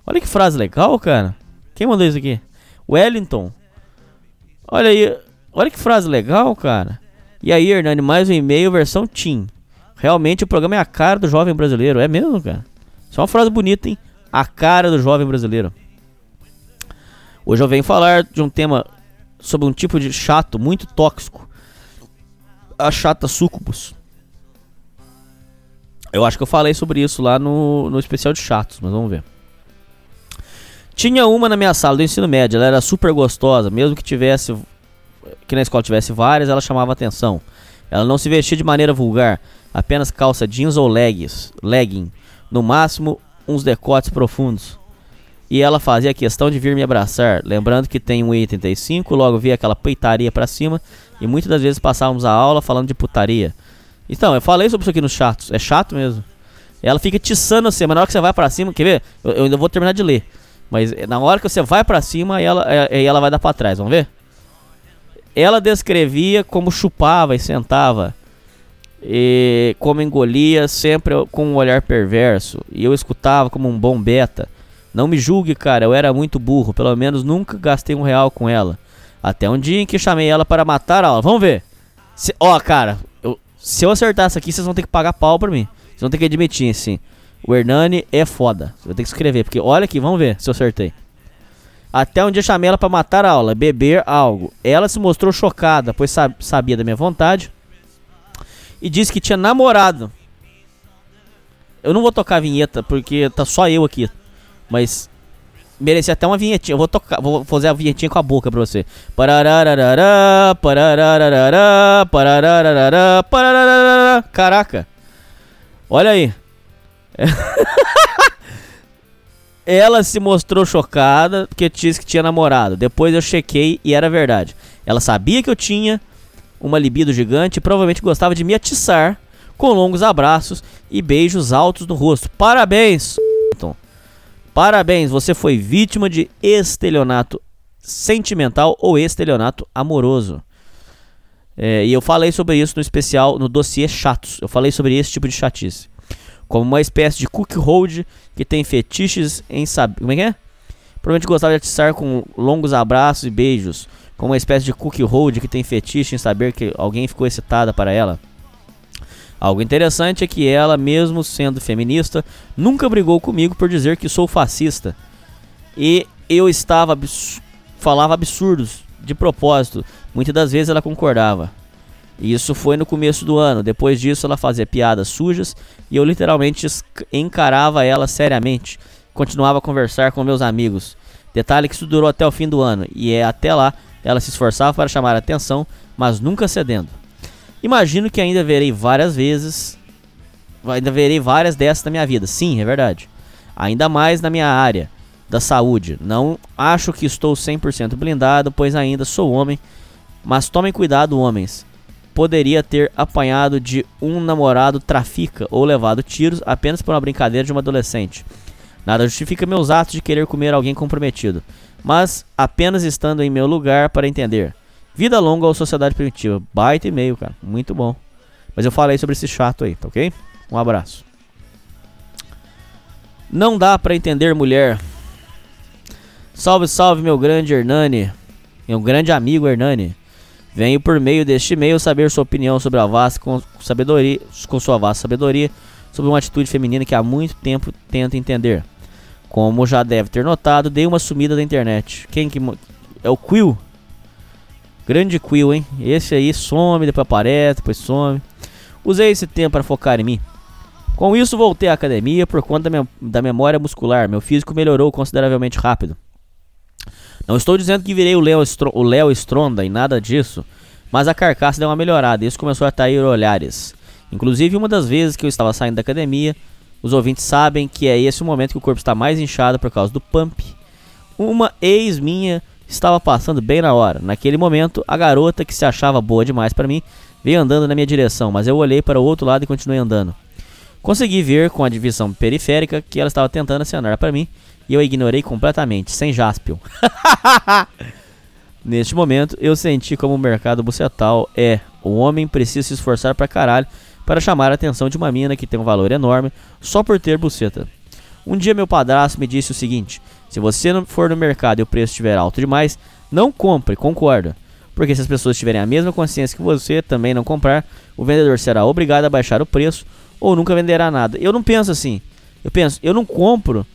Olha que frase legal, cara. Quem mandou isso aqui? Wellington. Olha aí. Olha que frase legal, cara. E aí, Hernani, mais um e-mail versão Team. Realmente o programa é a cara do jovem brasileiro. É mesmo, cara. Isso é uma frase bonita, hein? A cara do jovem brasileiro. Hoje eu venho falar de um tema sobre um tipo de chato muito tóxico. A chata sucubus. Eu acho que eu falei sobre isso lá no, no especial de chatos, mas vamos ver. Tinha uma na minha sala do ensino médio, ela era super gostosa, mesmo que tivesse que na escola tivesse várias, ela chamava atenção. Ela não se vestia de maneira vulgar, apenas calça jeans ou leggings, legging, no máximo uns decotes profundos. E ela fazia questão de vir me abraçar, lembrando que tem 1,85, logo via aquela peitaria pra cima, e muitas das vezes passávamos a aula falando de putaria. Então, eu falei sobre isso aqui nos chatos, é chato mesmo. Ela fica tiçando você, mas na hora que você vai pra cima, quer ver? Eu, eu ainda vou terminar de ler. Mas na hora que você vai pra cima, ela, aí ela vai dar pra trás, vamos ver? Ela descrevia como chupava e sentava E como engolia, sempre com um olhar perverso. E eu escutava como um bom beta. Não me julgue, cara, eu era muito burro. Pelo menos nunca gastei um real com ela. Até um dia em que chamei ela para matar a aula. Vamos ver. Se, ó, cara, eu, se eu acertar isso aqui, vocês vão ter que pagar pau pra mim. Vocês vão ter que admitir, assim. O Hernani é foda. Vai ter que escrever, porque olha aqui, vamos ver se eu acertei. Até um dia chamei ela para matar a aula, beber algo. Ela se mostrou chocada, pois sabia da minha vontade. E disse que tinha namorado. Eu não vou tocar a vinheta, porque tá só eu aqui. Mas merecia até uma vinhetinha. Eu vou tocar, vou fazer a vinhetinha com a boca pra você. Caraca. Olha aí. Ela se mostrou chocada porque disse que tinha namorado. Depois eu chequei e era verdade. Ela sabia que eu tinha uma libido gigante provavelmente gostava de me atiçar com longos abraços e beijos altos no rosto. Parabéns! Parabéns, você foi vítima de estelionato sentimental ou estelionato amoroso. É, e eu falei sobre isso no especial, no dossiê Chatos. Eu falei sobre esse tipo de chatice como uma espécie de cook hold que tem fetiches em saber. Como é que é? Provavelmente gostava de atiçar com longos abraços e beijos, uma espécie de cook hold que tem fetiche em saber que alguém ficou excitada para ela. Algo interessante é que ela, mesmo sendo feminista, nunca brigou comigo por dizer que sou fascista. E eu estava abs falava absurdos de propósito. Muitas das vezes ela concordava. Isso foi no começo do ano. Depois disso, ela fazia piadas sujas e eu literalmente encarava ela seriamente. Continuava a conversar com meus amigos. Detalhe que isso durou até o fim do ano e é até lá ela se esforçava para chamar a atenção, mas nunca cedendo. Imagino que ainda verei várias vezes, ainda verei várias dessas na minha vida. Sim, é verdade. Ainda mais na minha área da saúde. Não acho que estou 100% blindado, pois ainda sou homem, mas tomem cuidado, homens poderia ter apanhado de um namorado trafica ou levado tiros apenas por uma brincadeira de uma adolescente. Nada justifica meus atos de querer comer alguém comprometido, mas apenas estando em meu lugar para entender. Vida longa ou sociedade primitiva. Baita e-mail, cara. Muito bom. Mas eu falei sobre esse chato aí, tá ok? Um abraço. Não dá para entender mulher. Salve, salve, meu grande Hernani. Meu grande amigo Hernani. Venho por meio deste e-mail saber sua opinião sobre a vasta com sabedoria, com sua vasta sabedoria, sobre uma atitude feminina que há muito tempo tento entender. Como já deve ter notado, dei uma sumida da internet. Quem que é o Quill? Grande Quill, hein? Esse aí some, depois aparece, depois some. Usei esse tempo para focar em mim. Com isso, voltei à academia por conta da, da memória muscular. Meu físico melhorou consideravelmente rápido. Não estou dizendo que virei o Léo o Stronda e nada disso, mas a carcaça deu uma melhorada e isso começou a atrair olhares. Inclusive, uma das vezes que eu estava saindo da academia, os ouvintes sabem que é esse o momento que o corpo está mais inchado por causa do pump. Uma ex minha estava passando bem na hora. Naquele momento, a garota que se achava boa demais para mim veio andando na minha direção, mas eu olhei para o outro lado e continuei andando. Consegui ver com a divisão periférica que ela estava tentando acenar para mim e eu ignorei completamente, sem jaspion. Neste momento, eu senti como o mercado bucetal é: o homem precisa se esforçar pra caralho para chamar a atenção de uma mina que tem um valor enorme só por ter buceta. Um dia meu padrasto me disse o seguinte: se você não for no mercado e o preço estiver alto demais, não compre, concorda. Porque se as pessoas tiverem a mesma consciência que você também não comprar, o vendedor será obrigado a baixar o preço ou nunca venderá nada. Eu não penso assim. Eu penso, eu não compro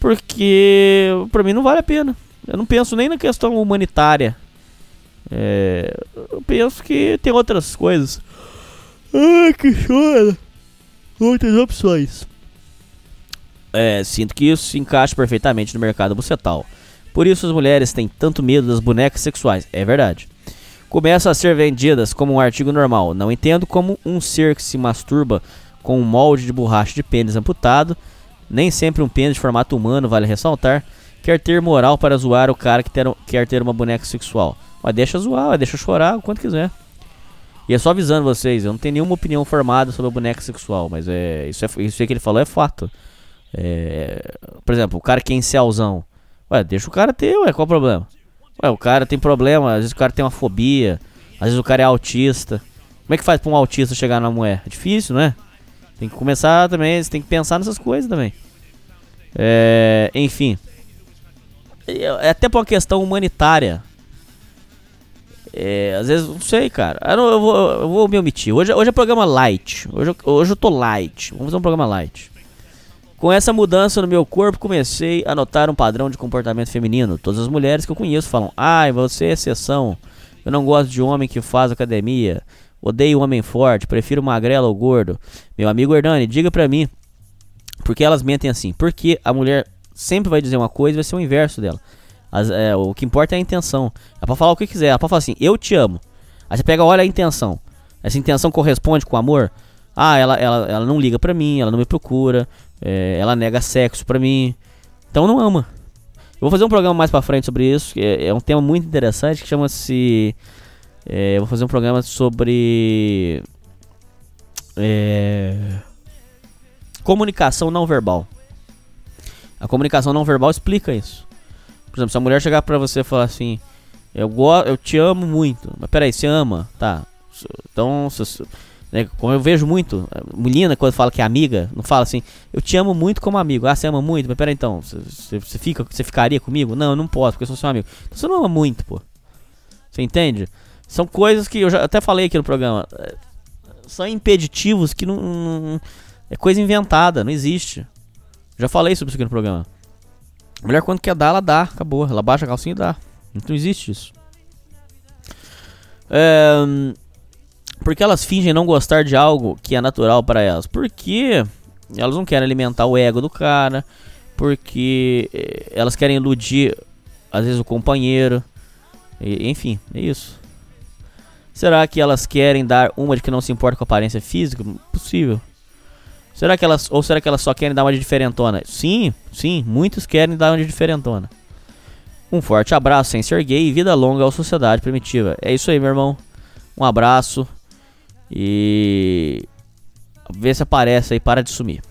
porque para mim não vale a pena. Eu não penso nem na questão humanitária. É, eu penso que tem outras coisas. Ai, que chora. Outras opções. É, sinto que isso se encaixa perfeitamente no mercado bucetal. Por isso as mulheres têm tanto medo das bonecas sexuais. É verdade. Começam a ser vendidas como um artigo normal. Não entendo como um ser que se masturba com um molde de borracha de pênis amputado nem sempre um pênis de formato humano, vale ressaltar, quer ter moral para zoar o cara que ter, quer ter uma boneca sexual. Mas deixa zoar, deixa chorar o quanto quiser. E é só avisando vocês, eu não tenho nenhuma opinião formada sobre a boneca sexual, mas é isso, é, isso que ele falou é fato. É, por exemplo, o cara que é incelzão. Ué, deixa o cara ter, ué, qual o problema? Ué, o cara tem problema, às vezes o cara tem uma fobia, às vezes o cara é autista. Como é que faz pra um autista chegar na mulher? É difícil, não é? Tem que começar também, você tem que pensar nessas coisas também. É, enfim. É até por uma questão humanitária. É, às vezes, não sei, cara. Eu, não, eu, vou, eu vou me omitir. Hoje, hoje é programa light. Hoje, hoje eu tô light. Vamos fazer um programa light. Com essa mudança no meu corpo, comecei a notar um padrão de comportamento feminino. Todas as mulheres que eu conheço falam: Ai, você é exceção. Eu não gosto de homem que faz academia. Odeio homem forte. Prefiro magrelo ou gordo. Meu amigo Hernani, diga pra mim. Por que elas mentem assim? Porque a mulher sempre vai dizer uma coisa e vai ser o inverso dela. As, é, o que importa é a intenção. Ela pode falar o que quiser. Ela pode falar assim, eu te amo. Aí você pega, olha a intenção. Essa intenção corresponde com o amor? Ah, ela, ela, ela não liga pra mim, ela não me procura, é, ela nega sexo pra mim. Então não ama. Eu vou fazer um programa mais pra frente sobre isso, é, é um tema muito interessante, que chama-se... É, vou fazer um programa sobre... É, comunicação não verbal. A comunicação não verbal explica isso. Por exemplo, se a mulher chegar pra você e falar assim: Eu, eu te amo muito. Mas peraí, você ama? Tá. Então, se, né, como eu vejo muito, menina, quando fala que é amiga, não fala assim: Eu te amo muito como amigo. Ah, você ama muito? Mas peraí, então, você, você, fica, você ficaria comigo? Não, eu não posso, porque eu sou seu amigo. Então você não ama muito, pô. Você entende? São coisas que eu já até falei aqui no programa. É, são impeditivos que não, não é coisa inventada, não existe. Já falei sobre isso aqui no programa. A mulher quando quer dar, ela dá, acabou. Ela baixa a calcinha e dá. Não existe isso. É, porque elas fingem não gostar de algo que é natural para elas? Porque elas não querem alimentar o ego do cara. Porque eh, elas querem iludir, às vezes, o companheiro. E, enfim, é isso. Será que elas querem dar uma de que não se importa com a aparência física? Possível. Será que elas. Ou será que elas só querem dar uma de diferentona? Sim, sim, muitos querem dar uma de diferentona. Um forte abraço, sem ser gay e vida longa à sociedade primitiva. É isso aí, meu irmão. Um abraço. E. Vê se aparece aí, para de sumir.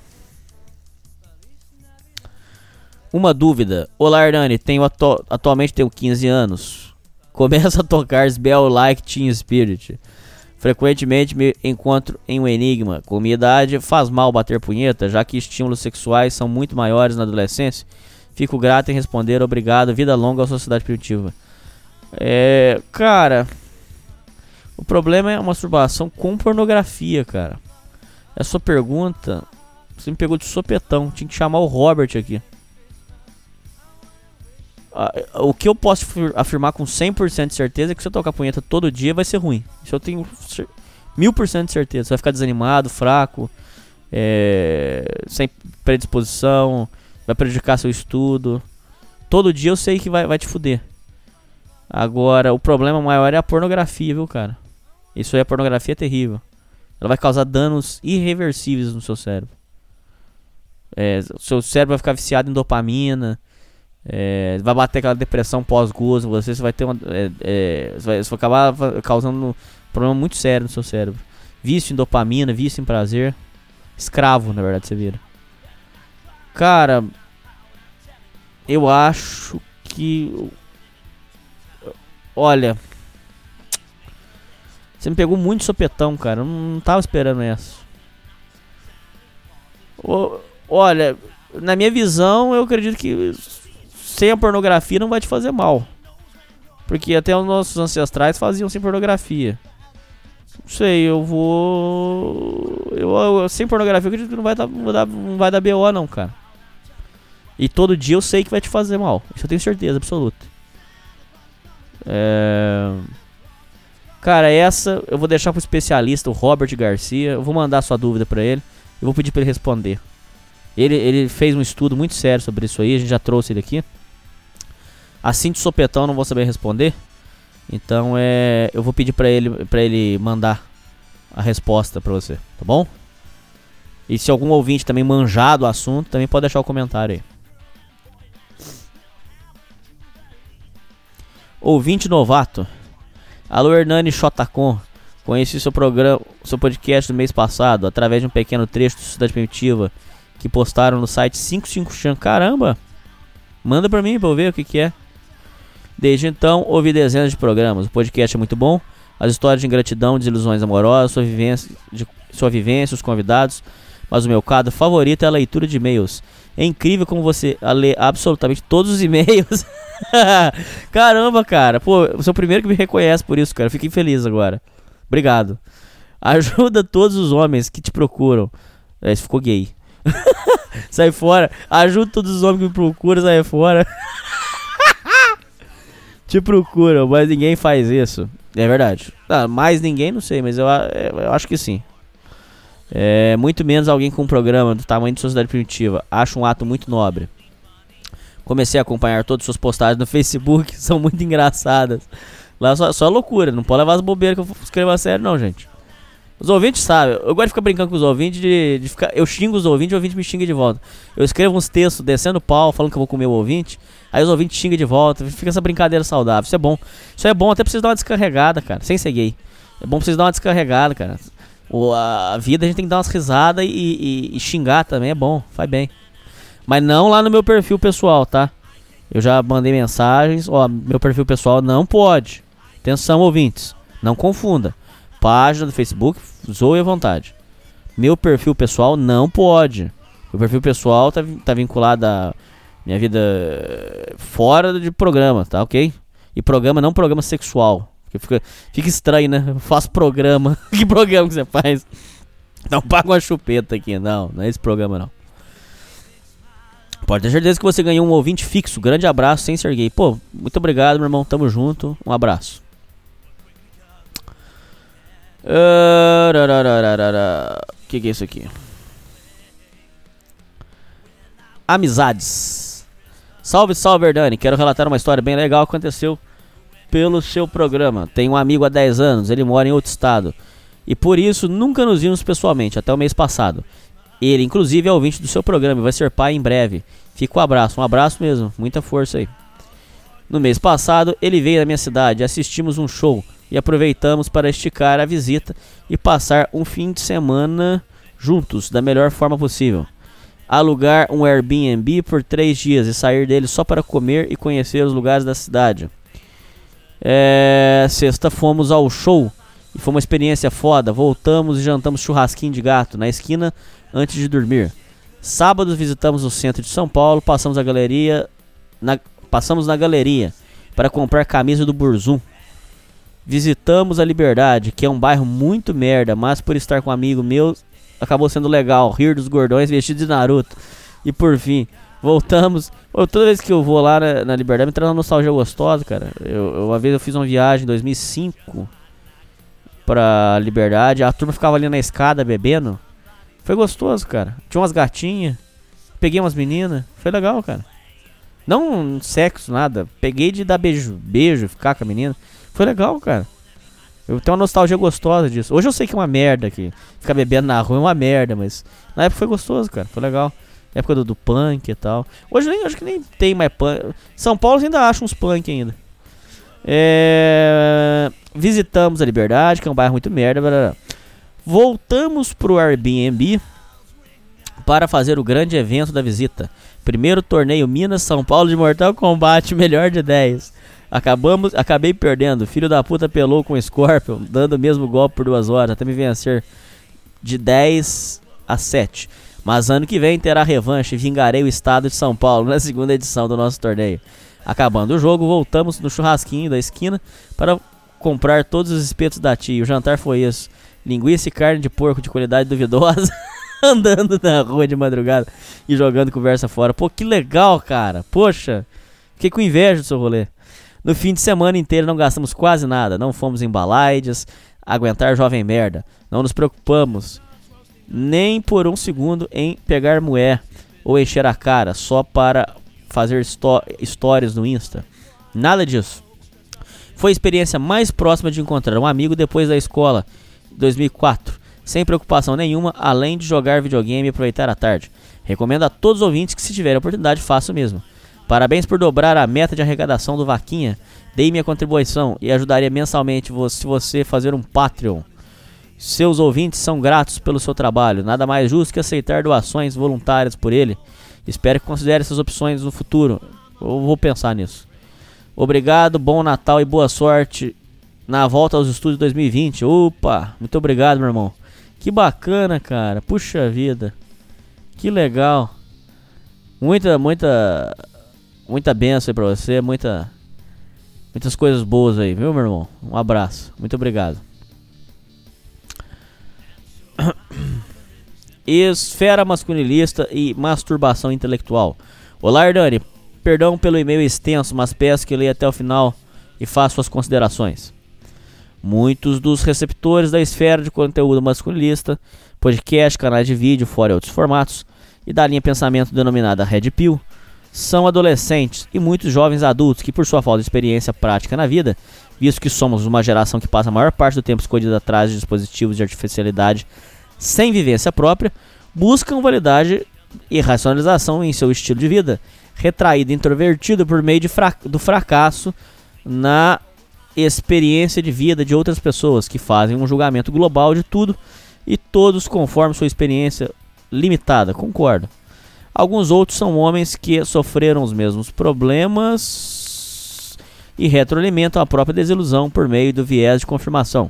Uma dúvida. Olá, Hernani. Tenho atu atualmente tenho 15 anos. Começa a tocar Spell Like Teen Spirit. Frequentemente me encontro em um enigma. Com minha idade, faz mal bater punheta, já que estímulos sexuais são muito maiores na adolescência. Fico grato em responder obrigado, vida longa à sociedade primitiva. É. Cara. O problema é a masturbação com pornografia, cara. A sua pergunta. Você me pegou de sopetão. Tinha que chamar o Robert aqui. Ah, o que eu posso afirmar com 100% de certeza é que se eu tocar punheta todo dia vai ser ruim. Isso eu tenho mil por cento de certeza. Você vai ficar desanimado, fraco, é, sem predisposição, vai prejudicar seu estudo. Todo dia eu sei que vai, vai te fuder. Agora, o problema maior é a pornografia, viu, cara? Isso aí, a pornografia é terrível. Ela vai causar danos irreversíveis no seu cérebro. É, seu cérebro vai ficar viciado em dopamina é, vai bater aquela depressão pós-gozo, você, você vai ter uma. É, é, você, vai, você vai acabar causando um problema muito sério no seu cérebro. Vício em dopamina, vício em prazer. Escravo, na verdade, você vira. Cara, eu acho que. Olha. Você me pegou muito sopetão, cara. Eu não, tava esperando essa. olha, na minha visão, eu acredito que sem a pornografia não vai te fazer mal. Porque até os nossos ancestrais faziam sem pornografia. Não sei, eu vou. Eu, eu sem pornografia eu acredito que não vai dar, não, vai dar BO não, cara. E todo dia eu sei que vai te fazer mal. Isso eu tenho certeza absoluta. É... Cara, essa eu vou deixar pro especialista, o Robert Garcia. Eu vou mandar sua dúvida para ele. Eu vou pedir para ele responder. Ele, ele fez um estudo muito sério sobre isso aí. A gente já trouxe ele aqui. Assim de sopetão não vou saber responder. Então é, eu vou pedir para ele para ele mandar a resposta para você, tá bom? E se algum ouvinte também manjar do assunto, também pode deixar o comentário aí. Ouvinte novato. Alô Hernani Chotacon. Conheci seu programa, seu podcast do mês passado através de um pequeno trecho do Cidade Primitiva que postaram no site 55 Chan. Caramba! Manda pra mim pra eu ver o que que é. Desde então, ouvi dezenas de programas. O podcast é muito bom. as histórias de ingratidão, desilusões amorosas, sua vivência, de, sua vivência, os convidados. Mas o meu quadro favorito é a leitura de e-mails. É incrível como você lê absolutamente todos os e-mails. Caramba, cara. Pô, você é o primeiro que me reconhece por isso, cara. Fiquei feliz agora. Obrigado. Ajuda todos os homens que te procuram. É, ficou gay. sai fora. Ajuda todos os homens que me procuram, sai fora. te procuram, mas ninguém faz isso. É verdade. Ah, mais ninguém, não sei, mas eu, eu acho que sim. É, muito menos alguém com um programa do tamanho de Sociedade Primitiva. Acho um ato muito nobre. Comecei a acompanhar todas as suas postagens no Facebook, são muito engraçadas. Lá só, só loucura, não pode levar as bobeiras que eu escrevo a sério, não, gente. Os ouvintes sabem, eu gosto de ficar brincando com os ouvintes, de, de ficar, eu xingo os ouvintes e o ouvinte me xinga de volta. Eu escrevo uns textos descendo pau, falando que eu vou comer o ouvinte, aí os ouvintes xingam de volta, fica essa brincadeira saudável. Isso é bom. Isso é bom até pra vocês dar uma descarregada, cara, sem ser gay. É bom pra vocês dar uma descarregada, cara. O, a vida a gente tem que dar umas risadas e, e, e xingar também, é bom, faz bem. Mas não lá no meu perfil pessoal, tá? Eu já mandei mensagens, ó, meu perfil pessoal não pode. Atenção, ouvintes, não confunda. Página do Facebook, zoe à vontade. Meu perfil pessoal não pode. Meu perfil pessoal tá, tá vinculado à minha vida fora de programa, tá ok? E programa não programa sexual. Fica, fica estranho, né? Eu faço programa. que programa que você faz? Não paga uma chupeta aqui, não. Não é esse programa, não. Pode ter certeza que você ganhou um ouvinte fixo. Grande abraço, sem ser gay. Pô, muito obrigado, meu irmão. Tamo junto. Um abraço. O que, que é isso aqui? Amizades. Salve, salve, Verdani. Quero relatar uma história bem legal que aconteceu pelo seu programa. Tenho um amigo há 10 anos, ele mora em outro estado. E por isso nunca nos vimos pessoalmente, até o mês passado. Ele, inclusive, é ouvinte do seu programa e vai ser pai em breve. Fica um abraço, um abraço mesmo, muita força aí. No mês passado, ele veio na minha cidade, assistimos um show e aproveitamos para esticar a visita e passar um fim de semana juntos da melhor forma possível. Alugar um Airbnb por três dias e sair dele só para comer e conhecer os lugares da cidade. É, sexta fomos ao show e foi uma experiência foda. Voltamos e jantamos churrasquinho de gato na esquina antes de dormir. Sábado visitamos o centro de São Paulo, passamos a galeria, na, passamos na galeria para comprar camisa do Burzum. Visitamos a Liberdade, que é um bairro muito merda, mas por estar com um amigo meu, acabou sendo legal. Rir dos gordões vestidos de Naruto. E por fim, voltamos. toda vez que eu vou lá na, na Liberdade, me traz uma nostalgia gostosa, cara. Eu, uma vez eu fiz uma viagem em 2005 pra Liberdade. A turma ficava ali na escada bebendo. Foi gostoso, cara. Tinha umas gatinhas. Peguei umas meninas. Foi legal, cara. Não sexo, nada. Peguei de dar beijo, beijo, ficar com a menina. Foi legal, cara. Eu tenho uma nostalgia gostosa disso. Hoje eu sei que é uma merda aqui. Ficar bebendo na rua é uma merda, mas na época foi gostoso, cara. Foi legal. Na época do, do punk e tal. Hoje nem, acho que nem tem mais punk. São Paulo ainda acha uns punk ainda. É... Visitamos a Liberdade, que é um bairro muito merda. Blá. Voltamos pro Airbnb para fazer o grande evento da visita. Primeiro torneio Minas São Paulo de Mortal Kombat, melhor de 10. Acabamos, acabei perdendo. Filho da puta pelou com o Scorpion, dando o mesmo golpe por duas horas, até me vencer de 10 a 7. Mas ano que vem terá revanche e vingarei o estado de São Paulo na segunda edição do nosso torneio. Acabando o jogo, voltamos no churrasquinho da esquina para comprar todos os espetos da tia. O jantar foi isso: linguiça e carne de porco de qualidade duvidosa. andando na rua de madrugada e jogando conversa fora. Pô, que legal, cara. Poxa, fiquei com inveja do seu rolê. No fim de semana inteiro não gastamos quase nada, não fomos em balaides, aguentar jovem merda. Não nos preocupamos nem por um segundo em pegar mulher ou encher a cara só para fazer stories no Insta. Nada disso. Foi a experiência mais próxima de encontrar um amigo depois da escola, 2004, sem preocupação nenhuma, além de jogar videogame e aproveitar a tarde. Recomendo a todos os ouvintes que se tiverem oportunidade façam o mesmo. Parabéns por dobrar a meta de arrecadação do Vaquinha. Dei minha contribuição e ajudaria mensalmente se você fazer um Patreon. Seus ouvintes são gratos pelo seu trabalho. Nada mais justo que aceitar doações voluntárias por ele. Espero que considere essas opções no futuro. Eu vou pensar nisso. Obrigado, bom Natal e boa sorte na volta aos estúdios 2020. Opa, muito obrigado, meu irmão. Que bacana, cara. Puxa vida. Que legal. Muita, muita, muita benção aí pra você. Muita, muitas coisas boas aí, viu, meu irmão? Um abraço. Muito obrigado. Esfera masculinista e masturbação intelectual. Olá, Ardani. Perdão pelo e-mail extenso, mas peço que leia até o final e faça suas considerações. Muitos dos receptores da esfera de conteúdo masculinista, podcast, canais de vídeo, fora outros formatos, e da linha pensamento denominada Red Pill, são adolescentes e muitos jovens adultos que, por sua falta de experiência prática na vida, visto que somos uma geração que passa a maior parte do tempo escondido atrás de dispositivos de artificialidade sem vivência própria, buscam validade e racionalização em seu estilo de vida, retraído e introvertido por meio fra do fracasso na experiência de vida de outras pessoas que fazem um julgamento global de tudo e todos conforme sua experiência limitada, concordo. Alguns outros são homens que sofreram os mesmos problemas e retroalimentam a própria desilusão por meio do viés de confirmação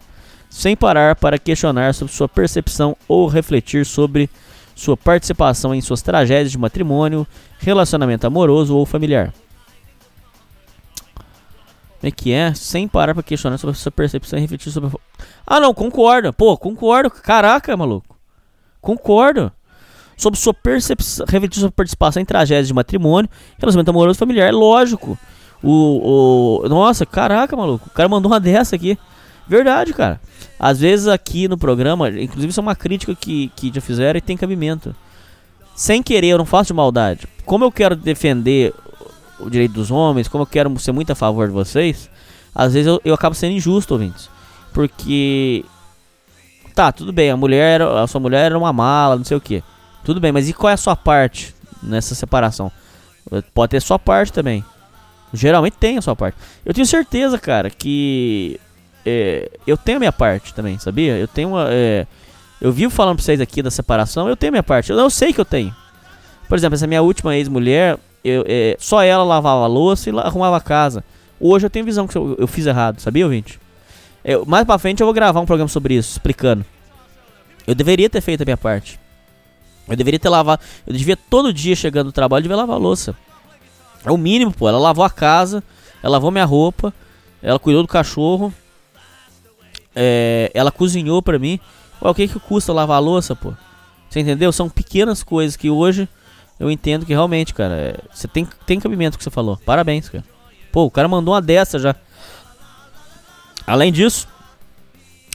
sem parar para questionar sobre sua percepção ou refletir sobre sua participação em suas tragédias de matrimônio, relacionamento amoroso ou familiar. É que é? Sem parar para questionar sobre sua percepção e refletir sobre. Ah, não, concordo. Pô, concordo. Caraca, maluco. Concordo. Sobre sua percepção, refletir sobre participação em tragédias de matrimônio, relacionamento amoroso familiar. É lógico. O, o. Nossa, caraca, maluco. O cara mandou uma dessa aqui. Verdade, cara. Às vezes aqui no programa, inclusive isso é uma crítica que, que já fizeram e tem cabimento. Sem querer, eu não faço de maldade. Como eu quero defender o direito dos homens, como eu quero ser muito a favor de vocês, às vezes eu, eu acabo sendo injusto, ouvintes. Porque. Tá, tudo bem, a mulher, a sua mulher era uma mala, não sei o que. Tudo bem, mas e qual é a sua parte nessa separação? Pode ter sua parte também. Geralmente tem a sua parte. Eu tenho certeza, cara, que é, eu tenho a minha parte também, sabia? Eu tenho uma. É, eu vivo falando pra vocês aqui da separação, eu tenho a minha parte. Eu, eu sei que eu tenho. Por exemplo, essa minha última ex-mulher, eu, é, só ela lavava a louça e arrumava a casa. Hoje eu tenho visão que eu, eu fiz errado, sabia, ouvinte? Eu, mais pra frente eu vou gravar um programa sobre isso, explicando. Eu deveria ter feito a minha parte. Eu deveria ter lavado. Eu devia todo dia chegando do trabalho, devia lavar a louça. É o mínimo, pô. Ela lavou a casa, ela lavou minha roupa, ela cuidou do cachorro, é, ela cozinhou pra mim. Ué, o que que custa lavar a louça, pô? Você entendeu? São pequenas coisas que hoje eu entendo que realmente, cara, é, você tem, tem cabimento que você falou. Parabéns, cara. Pô, o cara mandou uma dessa já. Além disso,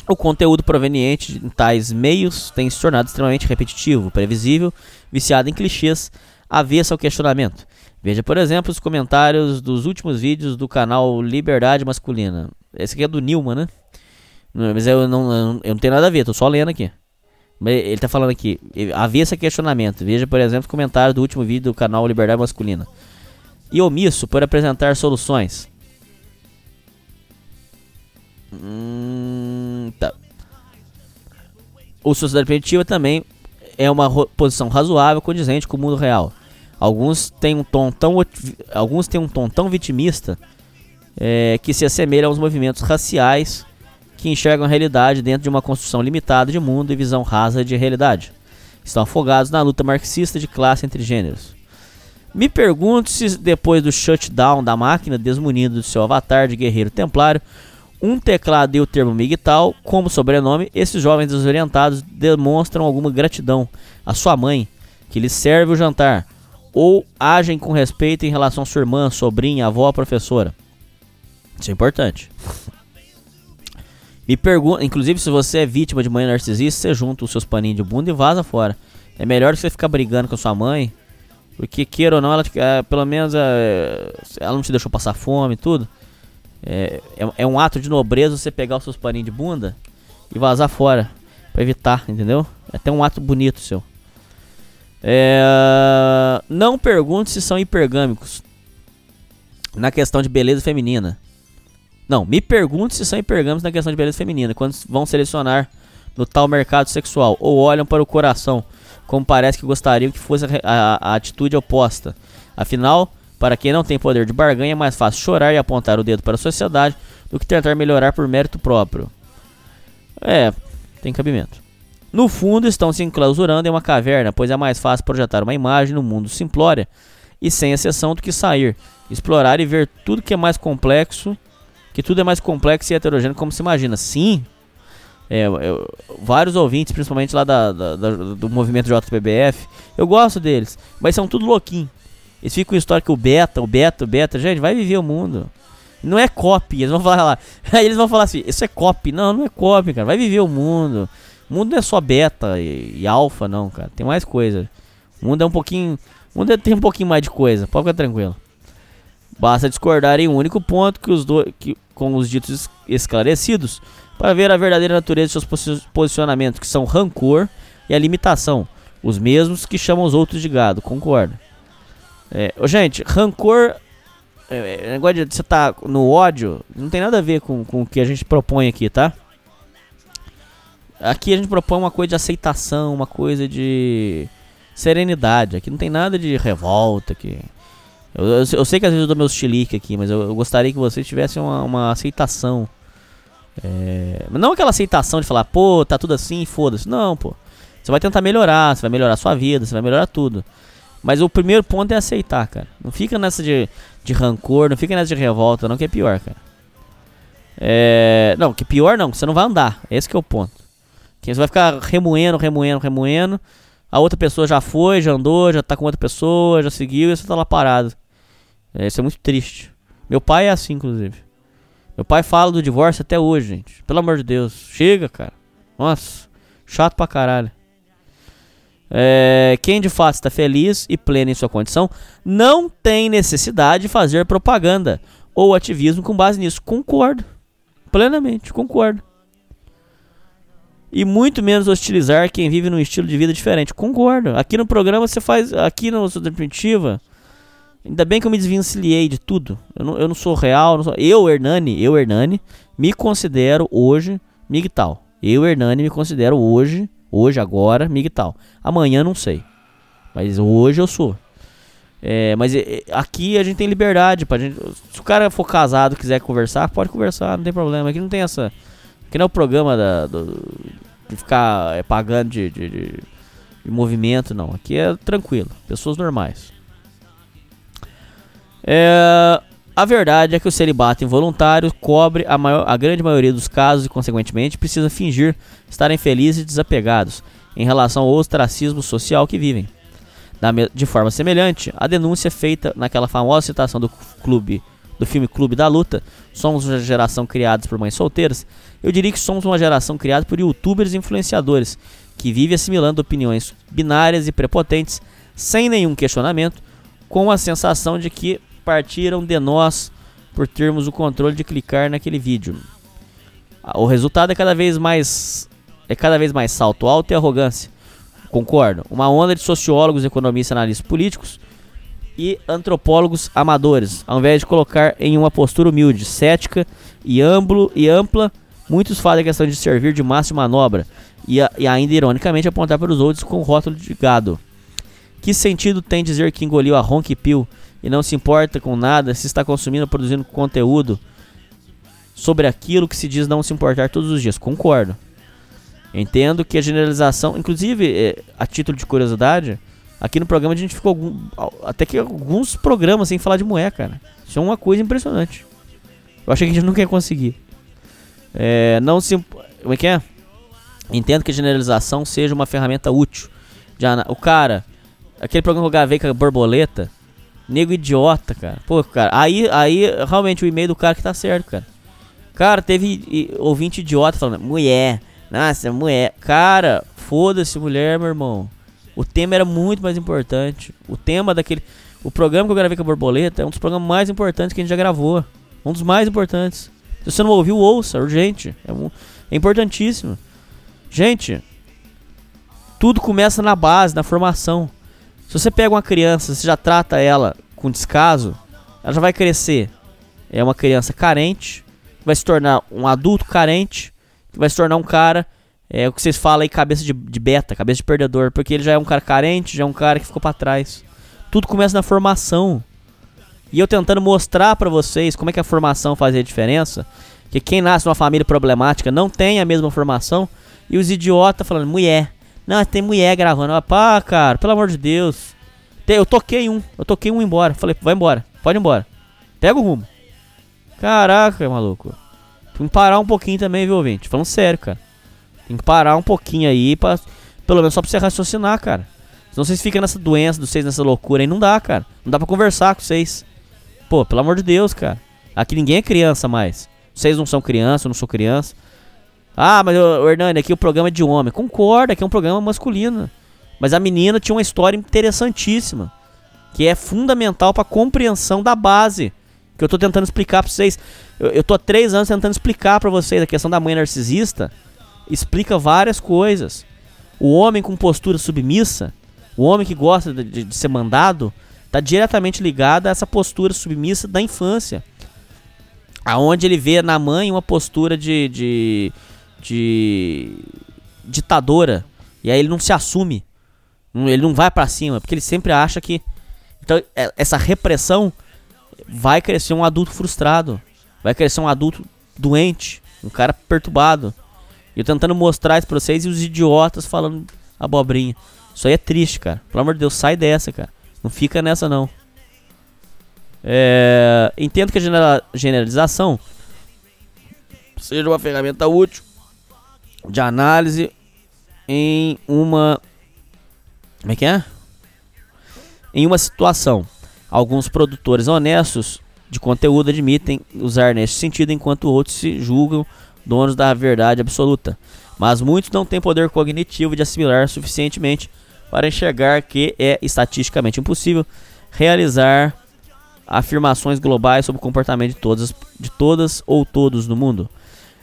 o conteúdo proveniente de tais meios tem se tornado extremamente repetitivo, previsível, viciado em clichês, avesso ao questionamento. Veja, por exemplo, os comentários dos últimos vídeos do canal Liberdade Masculina. Esse aqui é do Nilma, né? Mas eu não, eu não tenho nada a ver, tô só lendo aqui. Ele tá falando aqui, havia esse questionamento. Veja, por exemplo, o comentário do último vídeo do canal Liberdade Masculina. E omisso por apresentar soluções. Hum, tá. O Sociedade Primitiva também é uma posição razoável, condizente com o mundo real. Alguns têm um tom tão, alguns têm um tom tão vitimista é, que se assemelha aos movimentos raciais que enxergam a realidade dentro de uma construção limitada de mundo e visão rasa de realidade. Estão afogados na luta marxista de classe entre gêneros. Me pergunto se depois do shutdown da máquina, desmunido do seu avatar de guerreiro templário, um teclado e o termo Migtal como sobrenome, esses jovens desorientados demonstram alguma gratidão à sua mãe, que lhes serve o jantar, ou agem com respeito em relação à sua irmã, sobrinha, avó, professora. Isso é importante. Me pergunta, inclusive, se você é vítima de mãe narcisista, você junta os seus paninhos de bunda e vaza fora. É melhor você ficar brigando com sua mãe, porque queira ou não, ela é, pelo menos é, ela não te deixou passar fome e tudo. É, é, é, um ato de nobreza você pegar os seus paninhos de bunda e vazar fora. Pra evitar, entendeu? É até um ato bonito seu. É, não pergunte se são hipergâmicos na questão de beleza feminina. Não, me pergunte se são hipergâmicos na questão de beleza feminina, quando vão selecionar no tal mercado sexual, ou olham para o coração, como parece que gostariam que fosse a, a, a atitude oposta. Afinal, para quem não tem poder de barganha, é mais fácil chorar e apontar o dedo para a sociedade do que tentar melhorar por mérito próprio. É, tem cabimento. No fundo, estão se enclausurando em uma caverna, pois é mais fácil projetar uma imagem no mundo simplória e sem exceção do que sair, explorar e ver tudo que é mais complexo, que tudo é mais complexo e heterogêneo como se imagina. Sim, é, eu, vários ouvintes, principalmente lá da, da, da, do movimento JPBF, eu gosto deles, mas são tudo louquinho. Eles ficam com história que o beta, o beta, o beta, gente, vai viver o mundo. Não é copy, eles vão falar lá. Aí eles vão falar assim, isso é copy. Não, não é copy, cara. Vai viver o mundo. O mundo não é só beta e, e alfa, não, cara. Tem mais coisa. O mundo é um pouquinho. O mundo é, tem um pouquinho mais de coisa. Pode ficar tranquilo. Basta discordar em um único ponto que os do, que, com os ditos esclarecidos para ver a verdadeira natureza de seus posicionamentos, que são rancor e a limitação. Os mesmos que chamam os outros de gado. Concordo. É, gente, rancor. É, é, negócio de você tá no ódio não tem nada a ver com, com o que a gente propõe aqui, tá? Aqui a gente propõe uma coisa de aceitação, uma coisa de serenidade. Aqui não tem nada de revolta. Aqui. Eu, eu, eu sei que às vezes eu dou meus chilique aqui, mas eu, eu gostaria que vocês tivessem uma, uma aceitação. É, não aquela aceitação de falar, pô, tá tudo assim, foda-se. Não, pô. Você vai tentar melhorar, você vai melhorar a sua vida, você vai melhorar tudo. Mas o primeiro ponto é aceitar, cara. Não fica nessa de, de rancor, não fica nessa de revolta, não, que é pior, cara. É, não, que pior não, você não vai andar. Esse que é o ponto. Que você vai ficar remoendo, remoendo, remoendo. A outra pessoa já foi, já andou, já tá com outra pessoa, já seguiu e você tá lá parado. É, isso é muito triste. Meu pai é assim, inclusive. Meu pai fala do divórcio até hoje, gente. Pelo amor de Deus. Chega, cara. Nossa, chato pra caralho. É, quem de fato está feliz e pleno em sua condição não tem necessidade de fazer propaganda ou ativismo com base nisso. Concordo. Plenamente, concordo. E muito menos hostilizar quem vive num estilo de vida diferente. Concordo. Aqui no programa você faz. Aqui no Sua Definitiva. Ainda bem que eu me desvencilhei de tudo. Eu não, eu não sou real. Não sou, eu, Hernani, eu, Hernani, me considero hoje Migtal. Eu, Hernani, me considero hoje Hoje, agora, Miguel. Amanhã não sei. Mas hoje eu sou. É, mas é, aqui a gente tem liberdade pra gente. Se o cara for casado quiser conversar, pode conversar, não tem problema. Aqui não tem essa. Aqui não é o programa da, do, de ficar é, pagando de, de, de, de, movimento, não. Aqui é tranquilo. Pessoas normais. É, a verdade é que o celibato involuntário cobre a, maior, a grande maioria dos casos e, consequentemente, precisa fingir estarem felizes e desapegados em relação ao ostracismo social que vivem. De forma semelhante, a denúncia feita naquela famosa citação do clube do filme Clube da Luta, somos uma geração criada por mães solteiras, eu diria que somos uma geração criada por youtubers e influenciadores, que vive assimilando opiniões binárias e prepotentes, sem nenhum questionamento, com a sensação de que partiram de nós por termos o controle de clicar naquele vídeo. O resultado é cada vez mais é cada vez mais salto alto e arrogância. Concordo. Uma onda de sociólogos, economistas, analistas políticos e antropólogos amadores, ao invés de colocar em uma postura humilde, cética e, amplo, e ampla, muitos fazem a questão de servir de de manobra e, a, e ainda ironicamente apontar para os outros com o rótulo de gado. Que sentido tem dizer que engoliu a Ronk Pill e não se importa com nada se está consumindo produzindo conteúdo sobre aquilo que se diz não se importar todos os dias. Concordo. Entendo que a generalização, inclusive, é, a título de curiosidade, aqui no programa a gente ficou algum, até que alguns programas sem falar de mulher, cara. Isso é uma coisa impressionante. Eu achei que a gente nunca ia conseguir. É, não se. Como é que é? Entendo que a generalização seja uma ferramenta útil. Já, o cara, aquele programa que eu gravei com a borboleta, Nego idiota, cara. Pô, cara, aí, aí realmente o e-mail do cara que tá certo, cara. Cara, teve ouvinte idiota falando, mulher, nossa, mulher. Cara, foda-se, mulher, meu irmão. O tema era muito mais importante. O tema daquele. O programa que eu gravei com a Borboleta é um dos programas mais importantes que a gente já gravou. Um dos mais importantes. Se você não ouviu, ouça, urgente. É, um, é importantíssimo. Gente, tudo começa na base, na formação. Se você pega uma criança, você já trata ela com descaso, ela já vai crescer. É uma criança carente, vai se tornar um adulto carente, vai se tornar um cara, é o que vocês falam aí, cabeça de, de beta, cabeça de perdedor, porque ele já é um cara carente, já é um cara que ficou para trás. Tudo começa na formação. E eu tentando mostrar para vocês como é que a formação fazia a diferença, Que quem nasce numa família problemática não tem a mesma formação. E os idiotas falando, mulher. Não, tem mulher gravando. Ah, pá, cara, pelo amor de Deus. Eu toquei um, eu toquei um embora. Falei, vai embora, pode ir embora. Pega o rumo. Caraca, maluco. Tem que parar um pouquinho também, viu, ouvinte? Falando sério, cara. Tem que parar um pouquinho aí, pra, pelo menos só pra você raciocinar, cara. Senão vocês ficam nessa doença de vocês, nessa loucura aí. Não dá, cara. Não dá pra conversar com vocês. Pô, pelo amor de Deus, cara. Aqui ninguém é criança mais. Vocês não são criança, eu não sou criança. Ah, mas o Hernani, aqui o programa é de homem. Concorda que é um programa masculino. Mas a menina tinha uma história interessantíssima. Que é fundamental pra compreensão da base. Que eu tô tentando explicar pra vocês. Eu, eu tô há três anos tentando explicar pra vocês a questão da mãe narcisista. Explica várias coisas. O homem com postura submissa, o homem que gosta de, de, de ser mandado, tá diretamente ligado a essa postura submissa da infância aonde ele vê na mãe uma postura de, de, de ditadora e aí ele não se assume, ele não vai para cima porque ele sempre acha que então é, essa repressão vai crescer um adulto frustrado, vai crescer um adulto doente, um cara perturbado. E eu tentando mostrar isso pra vocês e os idiotas falando abobrinha. Isso aí é triste, cara. Pelo amor de Deus, sai dessa, cara. Não fica nessa não. É, entendo que a generalização seja uma ferramenta útil de análise em uma. Como é que é? Em uma situação. Alguns produtores honestos de conteúdo admitem usar nesse sentido, enquanto outros se julgam donos da verdade absoluta. Mas muitos não têm poder cognitivo de assimilar suficientemente para enxergar que é estatisticamente impossível realizar afirmações globais sobre o comportamento de todas, de todas ou todos no mundo.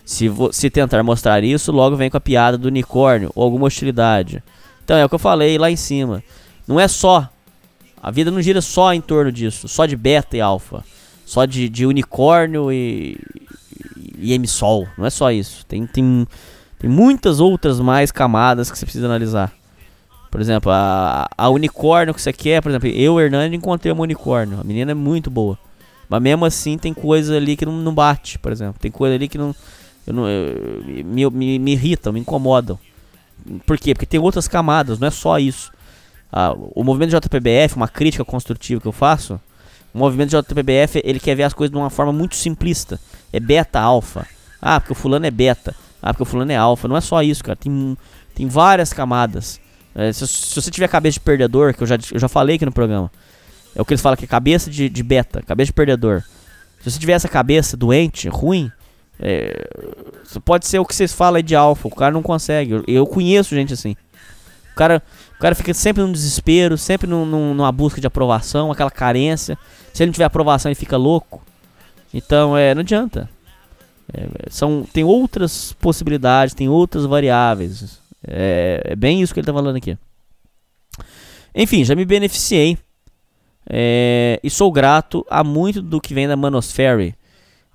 Se, se tentar mostrar isso, logo vem com a piada do unicórnio ou alguma hostilidade. Então é o que eu falei lá em cima. Não é só. A vida não gira só em torno disso, só de beta e alfa, só de, de unicórnio e, e emissol. Não é só isso. Tem, tem, tem muitas outras mais camadas que você precisa analisar. Por exemplo, a, a unicórnio que você quer, por exemplo, eu, Hernani, encontrei uma unicórnio. A menina é muito boa. Mas mesmo assim tem coisa ali que não, não bate, por exemplo. Tem coisa ali que não. Eu não eu, me, me, me irritam, me incomodam. Por quê? Porque tem outras camadas, não é só isso. Ah, o movimento JPBF, uma crítica construtiva que eu faço, o movimento JPBF ele quer ver as coisas de uma forma muito simplista. É beta, alfa. Ah, porque o fulano é beta. Ah, porque o fulano é alfa. Não é só isso, cara. Tem, tem várias camadas. É, se, se, você tiver cabeça de perdedor, que eu já, eu já falei aqui no programa, é o que eles falam que é cabeça de, de beta, cabeça de perdedor. Se você tiver essa cabeça doente, ruim, é, pode ser o que vocês falam aí de alfa. O cara não consegue. Eu, conheço gente assim. O cara, o cara fica sempre num desespero, sempre num, num, numa busca de aprovação, aquela carência. Se ele não tiver aprovação, ele fica louco. Então, é, não adianta. É, são, tem outras possibilidades, tem outras variáveis. É, é bem isso que ele está falando aqui. Enfim, já me beneficiei. É, e sou grato a muito do que vem da Manosfera.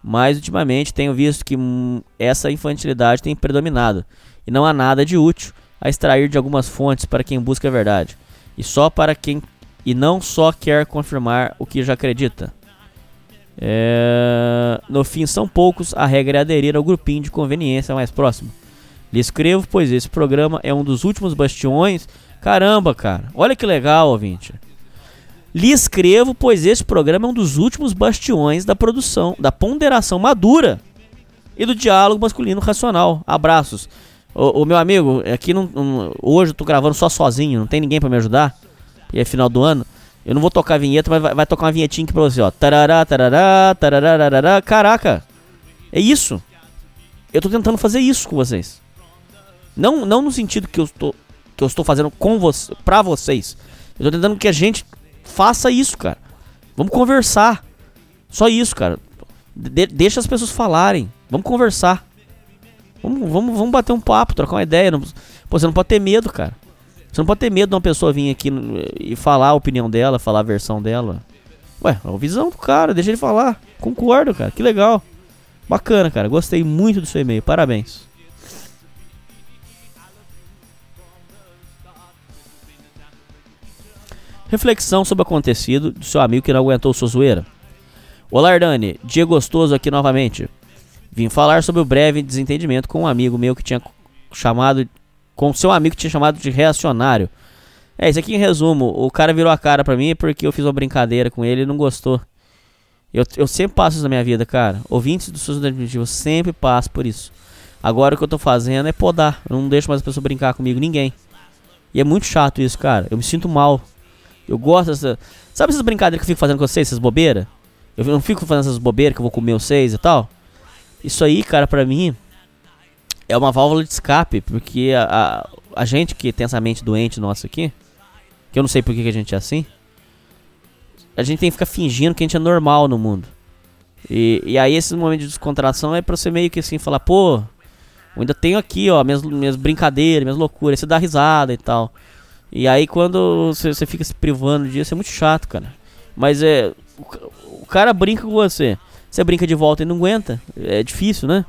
Mas ultimamente tenho visto que hum, essa infantilidade tem predominado. E não há nada de útil a extrair de algumas fontes para quem busca a verdade. E só para quem. E não só quer confirmar o que já acredita. É, no fim, são poucos, a regra é aderir ao grupinho de conveniência mais próximo. Lhe escrevo, pois esse programa é um dos últimos bastiões. Caramba, cara, olha que legal, ouvinte. Lhe escrevo, pois esse programa é um dos últimos bastiões da produção, da ponderação madura e do diálogo masculino racional. Abraços. O, meu amigo, aqui não, não, hoje eu tô gravando só sozinho, não tem ninguém para me ajudar. E é final do ano. Eu não vou tocar a vinheta, mas vai, vai tocar uma vinhetinha aqui pra você, ó. Tarará, tarará, tarará, Caraca! É isso. Eu tô tentando fazer isso com vocês. Não, não no sentido que eu estou, que eu estou fazendo com você, pra vocês. Eu estou tentando que a gente faça isso, cara. Vamos conversar. Só isso, cara. De deixa as pessoas falarem. Vamos conversar. Vamos, vamos, vamos bater um papo, trocar uma ideia. Não, pô, você não pode ter medo, cara. Você não pode ter medo de uma pessoa vir aqui e falar a opinião dela, falar a versão dela. Ué, é a visão do cara, deixa ele falar. Concordo, cara. Que legal. Bacana, cara. Gostei muito do seu e-mail. Parabéns. Reflexão sobre o acontecido do seu amigo que não aguentou sua zoeira. Olá, Ardani. Dia gostoso aqui novamente. Vim falar sobre o breve desentendimento com um amigo meu que tinha chamado. Com seu amigo que tinha chamado de reacionário. É, isso aqui em resumo. O cara virou a cara pra mim porque eu fiz uma brincadeira com ele e não gostou. Eu, eu sempre passo isso na minha vida, cara. Ouvintes do Primitiva, eu sempre passo por isso. Agora o que eu tô fazendo é podar. Eu não deixo mais a pessoa brincar comigo, ninguém. E é muito chato isso, cara. Eu me sinto mal. Eu gosto dessa. Sabe essas brincadeiras que eu fico fazendo com vocês, essas bobeiras? Eu não fico fazendo essas bobeiras que eu vou comer vocês e tal. Isso aí, cara, pra mim é uma válvula de escape, porque a, a, a gente que tem essa mente doente nossa aqui, que eu não sei por que, a gente é assim, a gente tem que ficar fingindo que a gente é normal no mundo. E, e aí esse momento de descontração é pra você meio que assim falar, pô, eu ainda tenho aqui, ó, minhas, minhas brincadeiras, minhas loucuras, você dá risada e tal. E aí quando você, fica se privando disso, é muito chato, cara. Mas é. O, o cara brinca com você. Você brinca de volta e não aguenta. É difícil, né?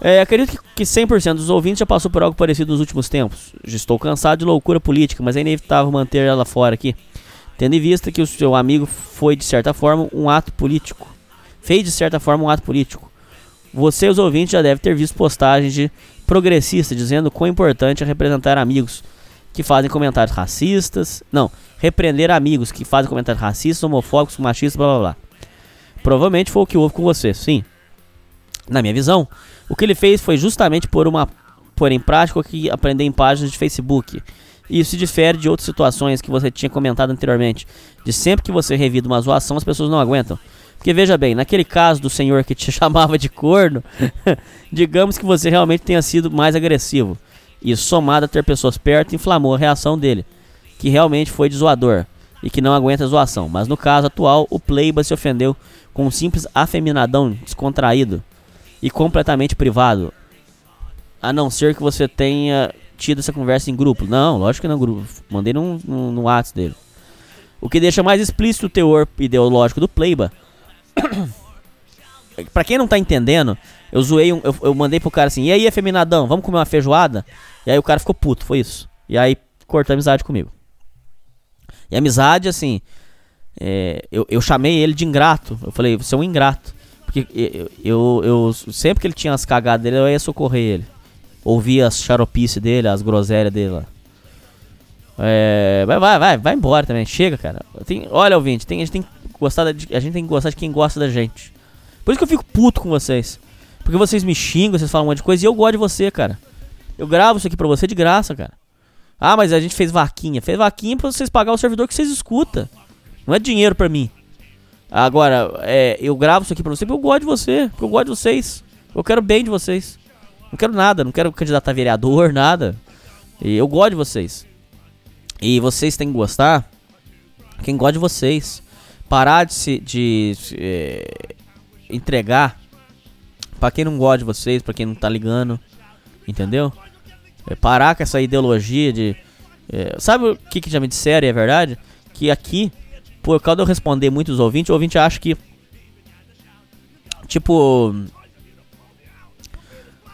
É, acredito que 100% dos ouvintes já passou por algo parecido nos últimos tempos. Já estou cansado de loucura política, mas é inevitável manter ela fora aqui. Tendo em vista que o seu amigo foi, de certa forma, um ato político. Fez, de certa forma, um ato político. Você, os ouvintes, já deve ter visto postagens de progressista dizendo quão importante é representar amigos que fazem comentários racistas. Não, repreender amigos que fazem comentários racistas, homofóbicos, machistas, blá blá blá. Provavelmente foi o que houve com você, sim. Na minha visão, o que ele fez foi justamente por uma pôr em prática o que aprender em páginas de Facebook. Isso difere de outras situações que você tinha comentado anteriormente, de sempre que você revida uma zoação, as pessoas não aguentam. Porque veja bem, naquele caso do senhor que te chamava de corno, digamos que você realmente tenha sido mais agressivo. Isso somado a ter pessoas perto inflamou a reação dele, que realmente foi de zoador e que não aguenta zoação. Mas no caso atual, o Playba se ofendeu com um simples afeminadão descontraído e completamente privado. A não ser que você tenha tido essa conversa em grupo. Não, lógico que não grupo. Mandei no, no, no WhatsApp dele. O que deixa mais explícito o teor ideológico do Playba. Pra quem não tá entendendo, eu zoei, um, eu, eu mandei pro cara assim, e aí, afeminadão, vamos comer uma feijoada? E aí o cara ficou puto, foi isso. E aí cortou a amizade comigo. E amizade, assim, é, eu, eu chamei ele de ingrato. Eu falei, você é um ingrato. Porque eu, eu, eu, sempre que ele tinha as cagadas dele, eu ia socorrer ele. Ouvia as xaropices dele, as groselhas dele lá. É, vai, vai, vai, vai embora também. Chega, cara. Tem, olha, ouvinte, tem, a, gente tem que gostar de, a gente tem que gostar de quem gosta da gente. Por isso que eu fico puto com vocês. Porque vocês me xingam, vocês falam um monte de coisa e eu gosto de você, cara. Eu gravo isso aqui pra você de graça, cara. Ah, mas a gente fez vaquinha. Fez vaquinha pra vocês pagar o servidor que vocês escutam. Não é dinheiro pra mim. Agora, é, eu gravo isso aqui pra você porque eu gosto de você. Porque eu gosto de vocês. Eu quero bem de vocês. Não quero nada, não quero candidato a vereador, nada. E eu gosto de vocês. E vocês têm que gostar. Quem gosta de vocês. Parar de se. de. É, entregar. Pra quem não gosta de vocês, pra quem não tá ligando. Entendeu? É, parar com essa ideologia de. É, sabe o que, que já me disseram e é verdade? Que aqui por causa de eu responder muitos ouvintes, o ouvinte acha que. Tipo.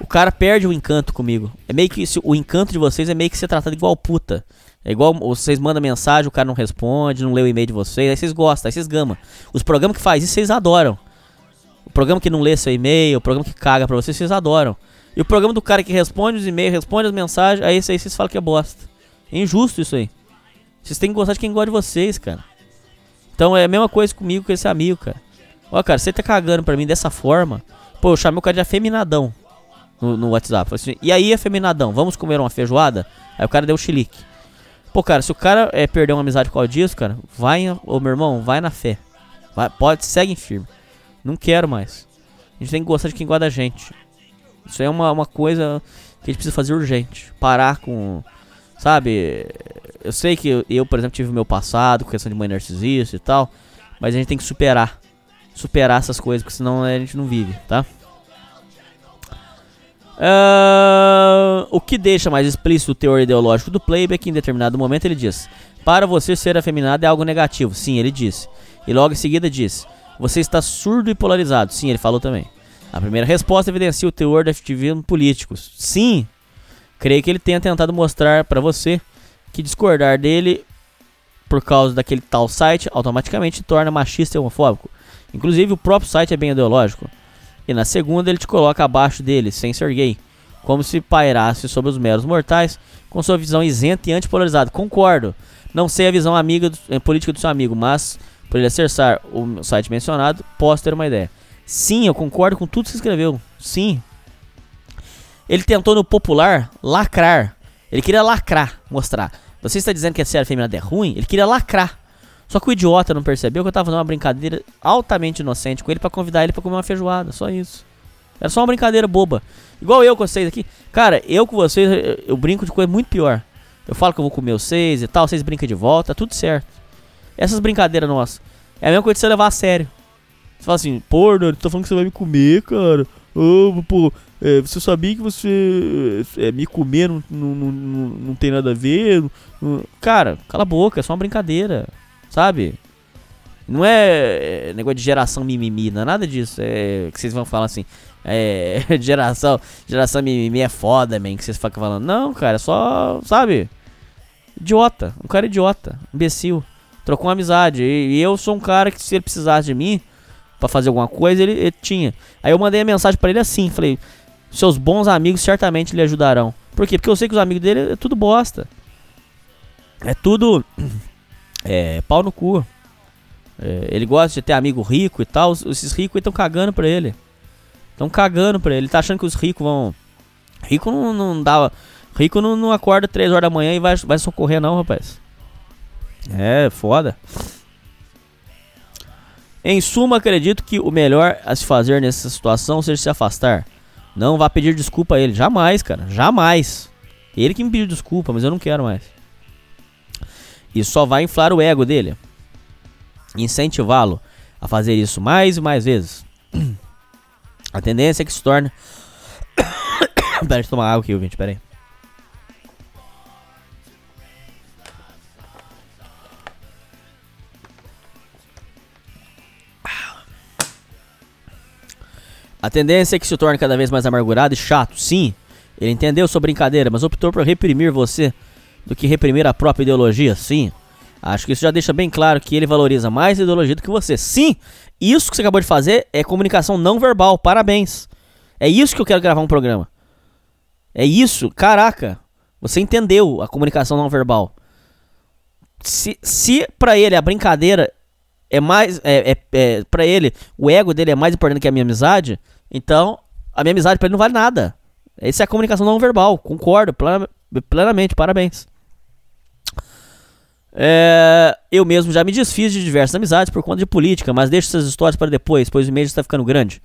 O cara perde o encanto comigo. É meio que. O encanto de vocês é meio que ser tratado igual puta. É igual vocês mandam mensagem, o cara não responde, não lê o e-mail de vocês, aí vocês gostam, aí vocês gamam. Os programas que faz isso, vocês adoram. O programa que não lê seu e-mail, o programa que caga pra vocês, vocês adoram. E o programa do cara que responde os e-mails, responde as mensagens, aí esse aí vocês falam que é bosta. É injusto isso aí. Vocês têm que gostar de quem gosta de vocês, cara. Então é a mesma coisa comigo com esse amigo, cara. Ó, cara, você tá cagando pra mim dessa forma. Pô, eu chamei o cara de afeminadão no, no WhatsApp. Assim, e aí, afeminadão, vamos comer uma feijoada? Aí o cara deu chilique. Pô, cara, se o cara é, perder uma amizade com o disso, cara, vai, ô meu irmão, vai na fé. Vai, pode, segue firme. Não quero mais. A gente tem que gostar de quem gosta da gente. Isso é uma, uma coisa que a gente precisa fazer urgente. Parar com Sabe? Eu sei que eu, eu, por exemplo, tive o meu passado com questão de mãe narcisista e tal. Mas a gente tem que superar. Superar essas coisas, porque senão a gente não vive, tá? Uh, o que deixa mais explícito o teor ideológico do playback em determinado momento ele diz: Para você ser afeminado é algo negativo. Sim, ele disse. E logo em seguida diz: Você está surdo e polarizado. Sim, ele falou também. A primeira resposta evidencia o teor do ativismo político. Sim, Creio que ele tenha tentado mostrar para você que discordar dele por causa daquele tal site automaticamente torna machista e homofóbico. Inclusive o próprio site é bem ideológico. E na segunda ele te coloca abaixo dele, sem ser gay. Como se pairasse sobre os meros mortais, com sua visão isenta e antipolarizada. Concordo. Não sei a visão amiga do, eh, política do seu amigo, mas por ele acessar o site mencionado, posso ter uma ideia. Sim, eu concordo com tudo que você escreveu. Sim. Ele tentou no popular lacrar. Ele queria lacrar, mostrar. Você está dizendo que a série feminina é ruim? Ele queria lacrar. Só que o idiota não percebeu que eu tava fazendo uma brincadeira altamente inocente com ele para convidar ele para comer uma feijoada. Só isso. Era só uma brincadeira boba. Igual eu com vocês aqui. Cara, eu com vocês, eu, brinco de coisa muito pior. Eu falo que eu vou comer vocês e tal, vocês brincam de volta, tudo certo. Essas brincadeiras nossas. É a mesma coisa de você levar a sério. Você fala assim, pô, Hernani, tá falando que você vai me comer, cara. Oh, pô, é, você sabia que você é, me comer não, não, não, não, tem nada a ver? Não, cara, cala a boca, é só uma brincadeira, sabe? Não é, é negócio de geração mimimi, não é nada disso. É que vocês vão falar assim, é, geração, geração mimimi é foda, man, que vocês ficam falando. Não, cara, é só, sabe? Idiota, um cara idiota, imbecil. Trocou uma amizade. E, e eu sou um cara que se ele precisasse de mim para fazer alguma coisa, ele, ele, tinha. Aí eu mandei a mensagem para ele assim, falei: "Seus bons amigos certamente lhe ajudarão". Por quê? Porque eu sei que os amigos dele é tudo bosta. É tudo é pau no cu. É, ele gosta de ter amigo rico e tal. Esses ricos estão cagando pra ele. Estão cagando pra ele. Ele tá achando que os ricos vão. Rico não, não dá. Rico não, não acorda 3 horas da manhã e vai, vai socorrer, não, rapaz. É, foda. Em suma, acredito que o melhor a se fazer nessa situação seja se afastar. Não vá pedir desculpa a ele. Jamais, cara. Jamais. Ele que me pediu desculpa, mas eu não quero mais. Isso só vai inflar o ego dele. Incentivá-lo a fazer isso mais e mais vezes. A tendência é que se torne. Pera, deixa eu tomar água aqui, gente. Pera aí. A tendência é que se torne cada vez mais amargurado e chato. Sim, ele entendeu sua brincadeira, mas optou por reprimir você do que reprimir a própria ideologia. Sim, acho que isso já deixa bem claro que ele valoriza mais a ideologia do que você. Sim, isso que você acabou de fazer é comunicação não verbal. Parabéns. É isso que eu quero gravar um programa. É isso, caraca. Você entendeu a comunicação não verbal. Se, se para ele a brincadeira é mais. É, é, é, pra ele, o ego dele é mais importante que a minha amizade. Então, a minha amizade pra ele não vale nada. Essa é a comunicação não verbal. Concordo plenamente. Parabéns. É, eu mesmo já me desfiz de diversas amizades por conta de política, mas deixo essas histórias para depois, pois o mês está ficando grande.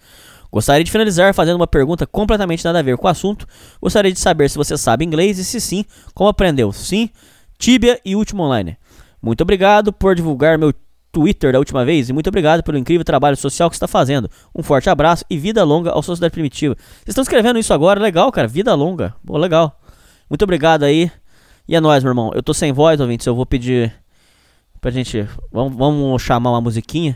Gostaria de finalizar fazendo uma pergunta completamente nada a ver com o assunto. Gostaria de saber se você sabe inglês e se sim, como aprendeu. Sim, Tibia e Último Online. Muito obrigado por divulgar meu Twitter da última vez e muito obrigado pelo incrível trabalho social que está fazendo. Um forte abraço e vida longa ao Sociedade Primitiva. Vocês estão escrevendo isso agora, legal, cara. Vida longa. Pô, legal. Muito obrigado aí. E é nóis, meu irmão. Eu tô sem voz, ouvintes. Eu vou pedir pra gente. Vamos, vamos chamar uma musiquinha.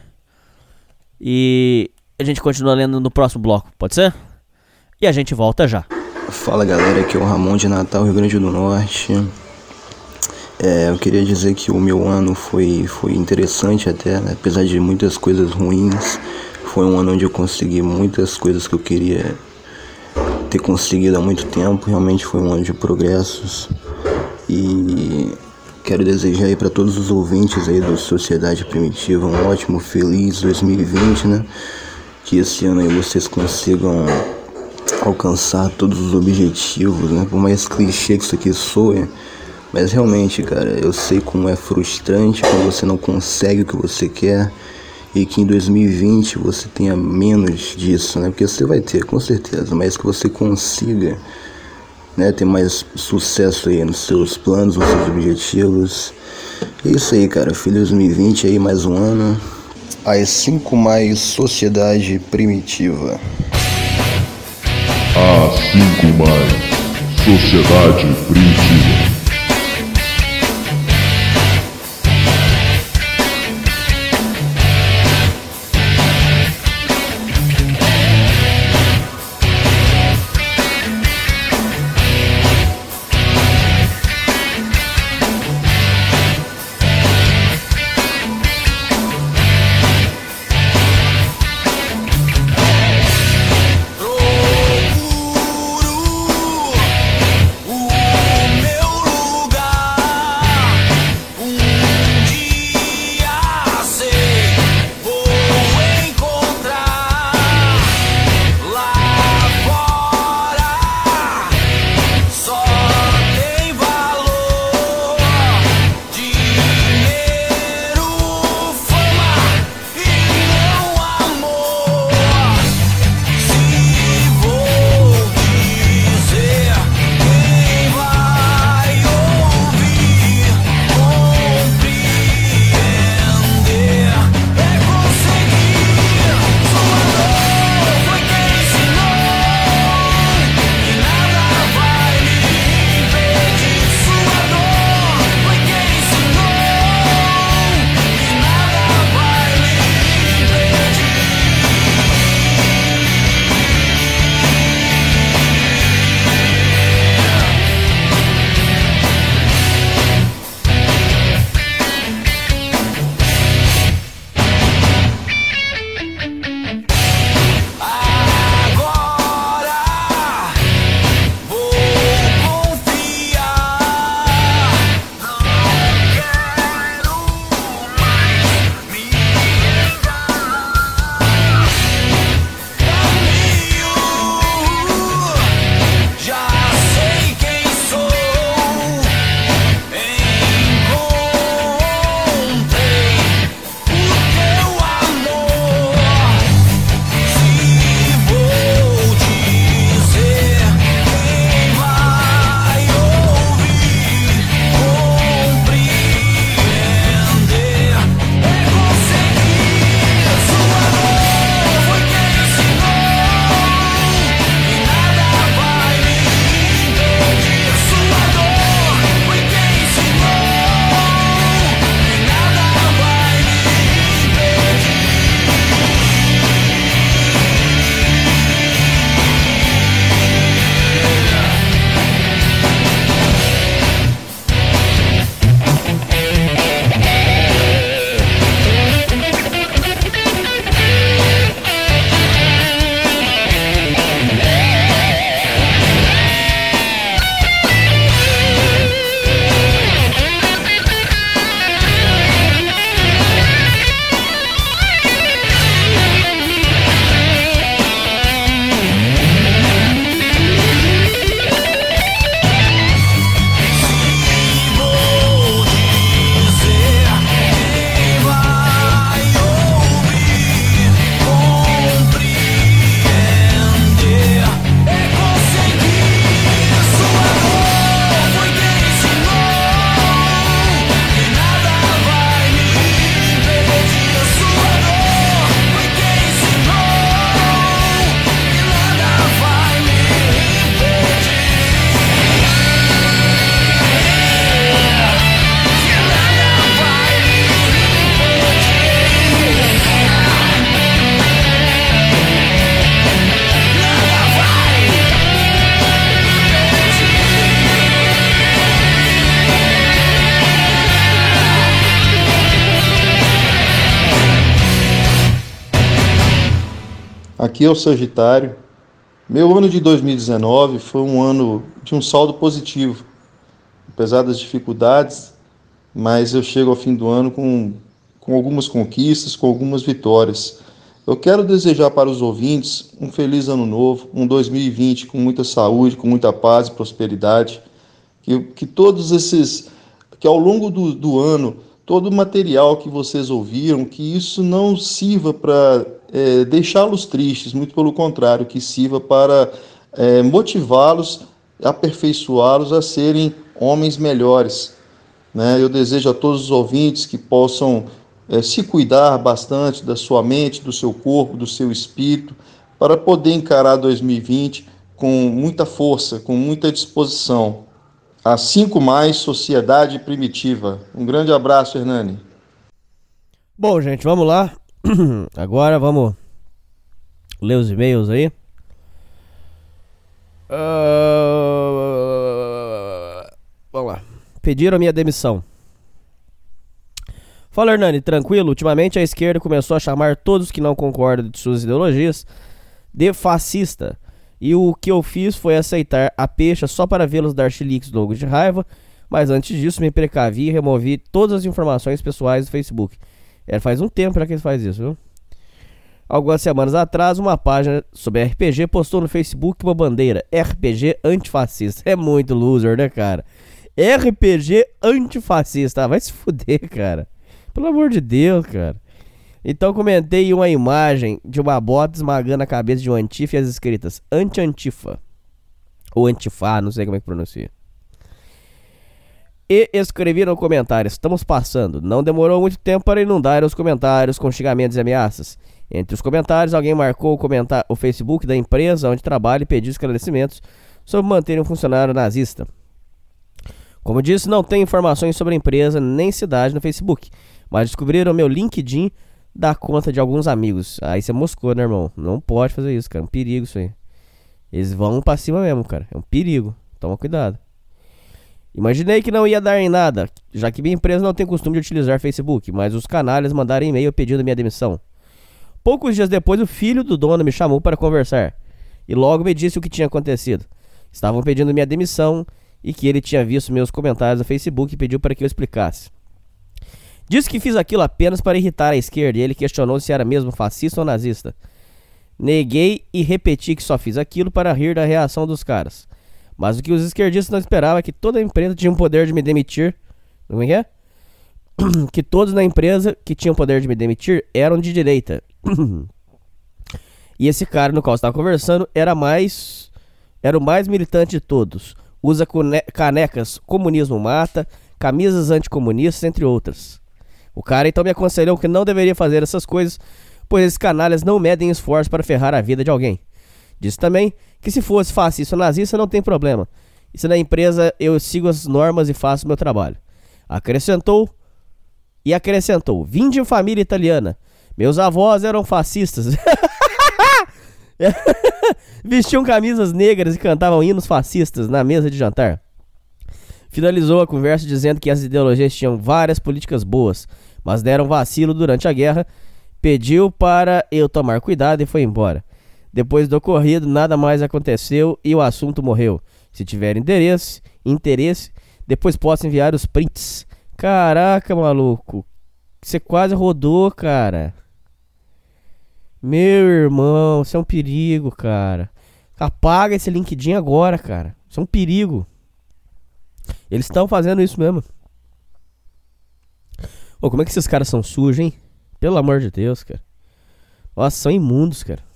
E a gente continua lendo no próximo bloco, pode ser? E a gente volta já. Fala galera, aqui é o Ramon de Natal, Rio Grande do Norte. É, eu queria dizer que o meu ano foi, foi interessante até, né? apesar de muitas coisas ruins. Foi um ano onde eu consegui muitas coisas que eu queria ter conseguido há muito tempo. Realmente foi um ano de progressos. E quero desejar aí para todos os ouvintes aí da Sociedade Primitiva um ótimo, feliz 2020, né? Que esse ano aí vocês consigam alcançar todos os objetivos, né? Por mais clichê que isso aqui soe, mas realmente, cara, eu sei como é frustrante quando você não consegue o que você quer e que em 2020 você tenha menos disso, né? Porque você vai ter, com certeza, mas que você consiga, né, ter mais sucesso aí nos seus planos, nos seus objetivos. É isso aí, cara. Feliz 2020 aí, mais um ano. As 5 mais sociedade primitiva. As 5 mais sociedade primitiva. O Sagitário. Meu ano de 2019 foi um ano de um saldo positivo, apesar das dificuldades, mas eu chego ao fim do ano com, com algumas conquistas, com algumas vitórias. Eu quero desejar para os ouvintes um feliz ano novo, um 2020 com muita saúde, com muita paz e prosperidade. Que, que todos esses, que ao longo do, do ano, todo o material que vocês ouviram, que isso não sirva para é, deixá-los tristes, muito pelo contrário, que sirva para é, motivá-los, aperfeiçoá-los a serem homens melhores. Né? Eu desejo a todos os ouvintes que possam é, se cuidar bastante da sua mente, do seu corpo, do seu espírito, para poder encarar 2020 com muita força, com muita disposição. A 5 mais Sociedade Primitiva. Um grande abraço, Hernani. Bom, gente, vamos lá. Agora vamos ler os e-mails aí. Uh... Vamos lá. Pediram minha demissão. Fala Hernani, tranquilo? Ultimamente a esquerda começou a chamar todos que não concordam de suas ideologias de fascista. E o que eu fiz foi aceitar a peixa só para vê-los dar chiliques logos de raiva, mas antes disso me precavi e removi todas as informações pessoais do Facebook. É, faz um tempo já que ele faz isso, viu? Algumas semanas atrás, uma página sobre RPG postou no Facebook uma bandeira RPG antifascista. É muito loser, né, cara? RPG antifascista. Vai se fuder, cara. Pelo amor de Deus, cara. Então comentei uma imagem de uma bota esmagando a cabeça de um antifa e as escritas anti-antifa. Ou antifa, não sei como é que pronuncia. E escrevi no comentário: Estamos passando. Não demorou muito tempo para inundar os comentários com xingamentos e ameaças. Entre os comentários, alguém marcou o, comentar o Facebook da empresa onde trabalha e pediu esclarecimentos sobre manter um funcionário nazista. Como disse, não tem informações sobre a empresa nem cidade no Facebook mas descobriram meu LinkedIn da conta de alguns amigos. Aí você moscou, né, irmão? Não pode fazer isso, cara. É um perigo isso aí. Eles vão pra cima mesmo, cara. É um perigo. Toma cuidado. Imaginei que não ia dar em nada, já que minha empresa não tem costume de utilizar Facebook, mas os canalhas mandaram e-mail pedindo minha demissão. Poucos dias depois, o filho do dono me chamou para conversar e logo me disse o que tinha acontecido. Estavam pedindo minha demissão e que ele tinha visto meus comentários no Facebook e pediu para que eu explicasse. Disse que fiz aquilo apenas para irritar a esquerda e ele questionou se era mesmo fascista ou nazista. Neguei e repeti que só fiz aquilo para rir da reação dos caras. Mas o que os esquerdistas não esperavam é que toda a empresa tinha o poder de me demitir. Como é que é? que todos na empresa que tinham poder de me demitir eram de direita. e esse cara no qual estava conversando era mais era o mais militante de todos. Usa canecas comunismo mata, camisas anticomunistas, entre outras. O cara então me aconselhou que não deveria fazer essas coisas, pois esses canalhas não medem esforço para ferrar a vida de alguém. Disse também que se fosse fascista ou nazista não tem problema. Se na empresa eu sigo as normas e faço o meu trabalho. Acrescentou e acrescentou: Vim de família italiana. Meus avós eram fascistas. Vestiam camisas negras e cantavam hinos fascistas na mesa de jantar. Finalizou a conversa dizendo que as ideologias tinham várias políticas boas, mas deram vacilo durante a guerra. Pediu para eu tomar cuidado e foi embora. Depois do ocorrido, nada mais aconteceu e o assunto morreu. Se tiver interesse, interesse, depois posso enviar os prints. Caraca, maluco. Você quase rodou, cara. Meu irmão, isso é um perigo, cara. Apaga esse LinkedIn agora, cara. Isso é um perigo. Eles estão fazendo isso mesmo. Ô, como é que esses caras são sujos, hein? Pelo amor de Deus, cara. Nossa, são imundos, cara.